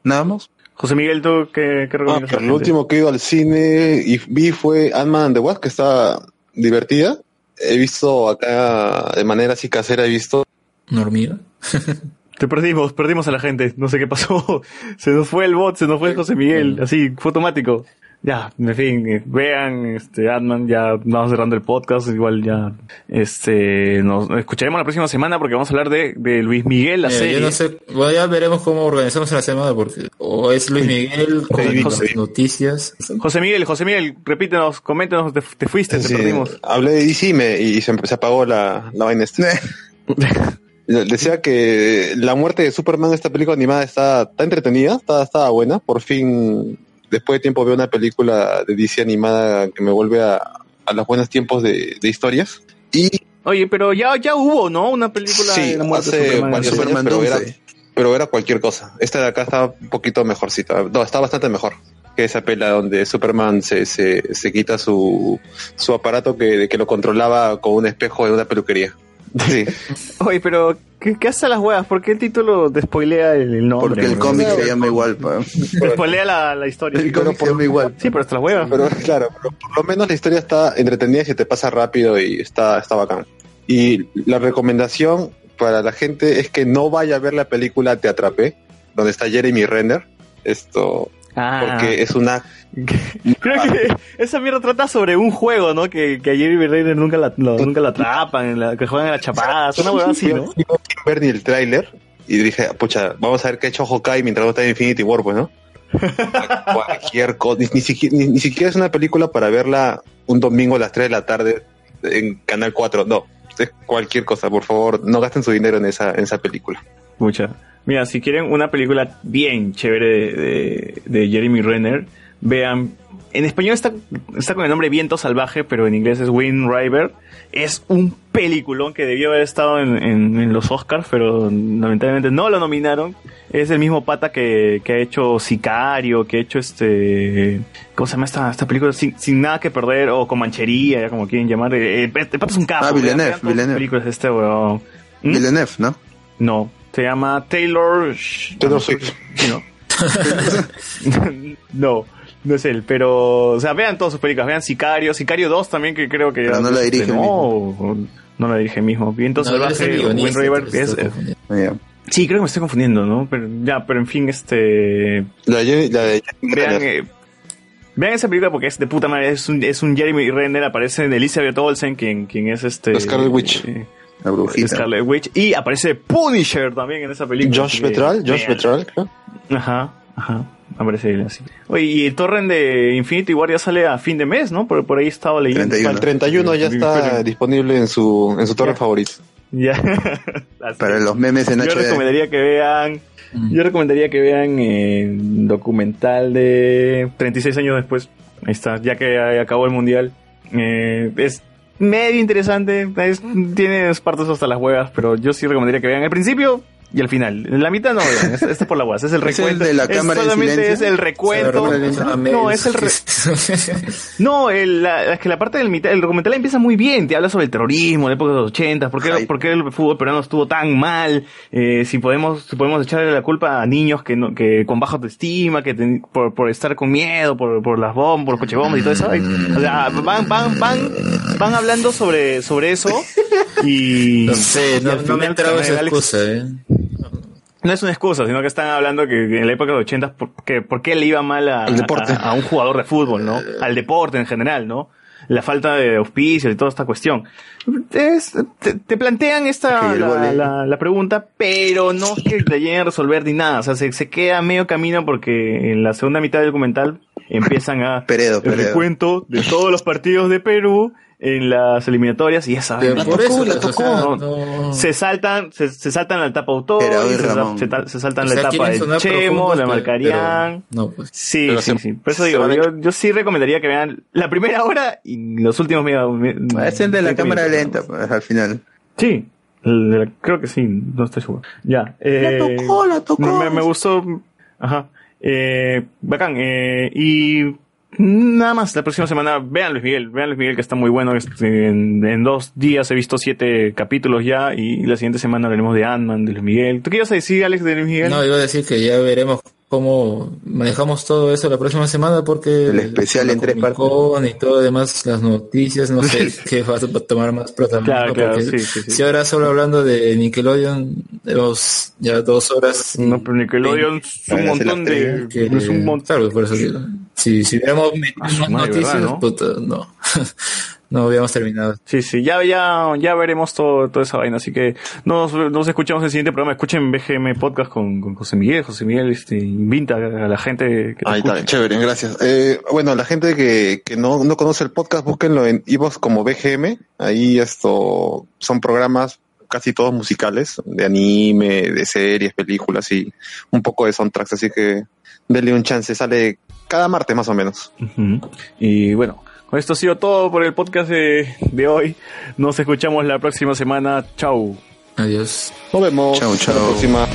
Speaker 10: nada más.
Speaker 5: José Miguel, ¿tú qué, qué
Speaker 9: Ah,
Speaker 5: recomiendas? a la
Speaker 9: el último que he ido al cine y vi fue Ant-Man and the Wasp, que está divertida. He visto acá de manera así casera, he visto.
Speaker 6: ¿Una hormiga?
Speaker 5: Te perdimos, perdimos a la gente, no sé qué pasó. Se nos fue el bot, se nos fue José Miguel, así, fue automático. Ya, en fin, eh, vean, este, Adman, ya vamos cerrando el podcast, igual ya, este, nos escucharemos la próxima semana porque vamos a hablar de, de Luis Miguel, la
Speaker 6: Mira,
Speaker 5: serie.
Speaker 6: yo no sé, bueno, ya veremos cómo organizamos la semana, porque o es Luis Miguel con
Speaker 5: José-
Speaker 6: las noticias.
Speaker 5: José Miguel, José Miguel, repítenos, coméntanos, te, te fuiste, te
Speaker 9: Sí,
Speaker 5: perdimos.
Speaker 9: hablé de DC y, me- y se, se apagó la, la vaina esta. Decía que la muerte de Superman, esta película animada, está, está entretenida, está, está buena. Por fin, después de tiempo, veo una película de DC animada que me vuelve a, a los buenos tiempos de, de historias. Y
Speaker 5: Oye, pero ya, ya hubo, ¿no? Una película
Speaker 9: sí,
Speaker 5: de la muerte de
Speaker 9: hace
Speaker 5: Superman.
Speaker 9: varios
Speaker 5: Superman
Speaker 9: años, pero era,
Speaker 5: Doomsday.
Speaker 9: pero era cualquier cosa. Esta de acá está un poquito mejorcita. No, está bastante mejor que esa pela donde Superman se, se, se quita su, su aparato que, que lo controlaba con un espejo de una peluquería. Sí.
Speaker 5: Oye, pero, ¿qué, qué hace las huevas? ¿Por qué el título te spoilea el, el nombre?
Speaker 10: Porque el
Speaker 5: bro?
Speaker 10: cómic se llama igual, pa.
Speaker 5: Te spoilea la, la historia.
Speaker 10: El cómic se llama igual.
Speaker 5: Sí, pero hasta las huevas.
Speaker 9: Pero claro, pero por lo menos la historia está entretenida y se te pasa rápido y está, está bacán. Y la recomendación para la gente es que no vaya a ver la película Te Atrapé, donde está Jeremy Renner. Esto,
Speaker 5: Ah.
Speaker 9: porque es una
Speaker 5: Creo que esa mierda trata sobre un juego, ¿no? Que, que a Jeremy Renner nunca la, lo- nunca la atrapan, la- que juegan a la chapada, una huevada así, ¿no?
Speaker 9: No ver ni el tráiler y dije, pucha, vamos a ver qué ha hecho Hawkeye mientras no está en Infinity War, pues, ¿no? Cualquier cosa, ni, ni siquiera, ni- ni siquiera es una película para verla un domingo a las 3 de la tarde en Canal 4, no, es cualquier cosa, por favor, no gasten su dinero en esa, en esa película.
Speaker 5: Mucha. Mira, si quieren una película bien chévere de, de- de Jeremy Renner, vean. En español está, está con el nombre Viento Salvaje, pero en inglés es Wind River. Es un peliculón que debió haber estado en, en- en los Oscars, pero lamentablemente no lo nominaron. Es el mismo pata que, que ha hecho Sicario, que ha hecho este. ¿Cómo se llama esta, esta película? Sin, Sin nada que perder, o Comanchería, ya como quieren llamar. Eh, El, pata es un capo.
Speaker 10: Ah,
Speaker 5: vean-
Speaker 10: Villeneuve, Villeneuve.
Speaker 5: películas este weón. ¿Mm?
Speaker 10: Villeneuve, ¿no?
Speaker 5: No, se llama Taylor.
Speaker 9: Taylor Swift.
Speaker 5: ¿no? no, no es él, pero, o sea, vean todas sus películas, vean Sicario, Sicario 2 también, que creo que
Speaker 10: Pero no la dirige
Speaker 5: no,
Speaker 10: mismo.
Speaker 5: no la dirige mismo. Viento
Speaker 6: No,
Speaker 5: Salvaje,
Speaker 6: guionista,
Speaker 5: River, es,
Speaker 6: confundiendo.
Speaker 5: sí, creo que me estoy confundiendo, ¿no? Pero, ya, pero en fin, este,
Speaker 9: La, de- la de
Speaker 5: vean, eh, vean esa película porque es de puta madre, es un, es un Jeremy Renner, aparece en Elizabeth Olsen, quien, quien es este...
Speaker 9: Scarlet Witch.
Speaker 5: eh,
Speaker 10: La brujita.
Speaker 5: Scarlet Witch, y aparece Punisher también en esa película.
Speaker 9: Josh Petral, Josh. Petral, creo.
Speaker 5: Ajá, ajá. Aparece él así. Oye, y el torrent de Infinity War ya sale a fin de mes, ¿no? Por, por ahí estaba leyendo.
Speaker 9: El 31 ya está disponible en su, en su torre
Speaker 5: Ya.
Speaker 9: favorito.
Speaker 5: Ya.
Speaker 10: Para los memes en
Speaker 5: Yo
Speaker 10: HD.
Speaker 5: recomendaría que vean. Yo recomendaría que vean el documental de 36 años después. Ahí está, ya que acabó el mundial. Eh, es medio interesante. es- tiene partes hasta las huevas, pero yo sí recomendaría que vean el principio y el final. En la mitad no vean. Este es por la huevas. Es el
Speaker 10: ¿Es el
Speaker 5: recuento.
Speaker 10: de la
Speaker 5: Es
Speaker 10: cámara
Speaker 5: solamente es el recuento. No, es el re- No, el, la, es que la parte del mitad, el documental empieza muy bien, te habla sobre el terrorismo, la época de los 80, por qué, por qué el fútbol peruano estuvo tan mal, eh, si podemos, si podemos echarle la culpa a niños que no, que con baja autoestima, que ten- por, por estar con miedo, por, por las bombas, por los coche bombas y todo eso. O sea, van, van, van, van hablando sobre, sobre eso y...
Speaker 6: No sé,
Speaker 5: y
Speaker 6: no,
Speaker 5: al
Speaker 6: no me he entrado esa
Speaker 5: Alex-
Speaker 6: excusa, eh.
Speaker 5: No es una excusa, sino que están hablando que en la época de los 80, ¿por qué, por qué le iba mal a,
Speaker 9: deporte.
Speaker 5: a, a un jugador de fútbol, ¿no? Al deporte en general, ¿no? La falta de auspicio y toda esta cuestión. Es- te, te plantean esta,
Speaker 10: el
Speaker 5: la,
Speaker 10: vole.
Speaker 5: la- la pregunta, pero no es que te lleguen a resolver ni nada. O sea, se, se queda medio camino porque en la segunda mitad del documental empiezan a
Speaker 10: Peredo,
Speaker 5: el
Speaker 10: Peredo.
Speaker 5: recuento de todos los partidos de Perú en las eliminatorias y esa
Speaker 6: Pero
Speaker 5: vaina.
Speaker 6: por eso,
Speaker 5: la
Speaker 6: o
Speaker 5: tocó.
Speaker 6: sea,
Speaker 5: No,
Speaker 6: no-
Speaker 5: se saltan se, se saltan la etapa autor
Speaker 10: Pero, a ver,
Speaker 5: se, saltan
Speaker 6: O
Speaker 5: la
Speaker 6: sea,
Speaker 5: etapa de Chemo la
Speaker 6: pero no, pues.
Speaker 5: sí
Speaker 9: Pero
Speaker 5: sí
Speaker 9: se-
Speaker 5: sí por eso digo yo, yo sí recomendaría que vean la primera hora y los últimos media,
Speaker 10: Es el de la
Speaker 5: 30
Speaker 10: cámara
Speaker 5: minutos.
Speaker 10: lenta, pues, al final.
Speaker 5: Sí, la- creo que sí, no estoy seguro. Ya. Eh,
Speaker 10: La tocó, la tocó.
Speaker 5: Me, me gustó. Ajá. Eh, bacán. Eh, y nada más, la próxima semana, vean Luis Miguel, vean Luis Miguel que está muy bueno. Este, En, en dos días he visto siete capítulos ya y la siguiente semana hablaremos de Ant-Man, de Luis Miguel. ¿Tú qué ibas a decir, Alex, de Luis Miguel?
Speaker 6: No, iba a decir que ya veremos cómo manejamos todo eso la próxima semana porque
Speaker 10: El especial en tres
Speaker 6: Con y todo demás, las noticias, no sé qué va a tomar más protagonismo.
Speaker 5: Claro, claro,
Speaker 6: porque
Speaker 5: sí, sí, sí.
Speaker 6: Si ahora solo hablando de Nickelodeon, tenemos ya dos horas.
Speaker 5: No, pero Nickelodeon es un montón de...
Speaker 6: que,
Speaker 5: es un montón.
Speaker 6: Claro, por eso digo. Si, si hubiéramos metido
Speaker 5: A su
Speaker 6: más
Speaker 5: madre,
Speaker 6: noticias,
Speaker 5: ¿verdad, no?
Speaker 6: puta, no. no habíamos terminado.
Speaker 5: Sí, sí, ya, ya, ya veremos todo, toda esa vaina. Así que nos, nos escuchamos en el siguiente programa. Escuchen BGM Podcast con, con José Miguel. José Miguel este, invita a la gente que te
Speaker 9: Ahí
Speaker 5: escuche.
Speaker 9: está, chévere, gracias. Eh, bueno, la gente que, que no, no conoce el podcast, búsquenlo en Ivos como BGM. Ahí esto son programas casi todos musicales, de anime, de series, películas y un poco de soundtracks. Así que denle un chance, sale cada martes más o menos.
Speaker 5: Y bueno, con esto ha sido todo por el podcast de, de hoy. Nos escuchamos la próxima semana. Chau.
Speaker 6: Adiós.
Speaker 9: Nos vemos.
Speaker 10: Chau, chau.
Speaker 9: Hasta la próxima.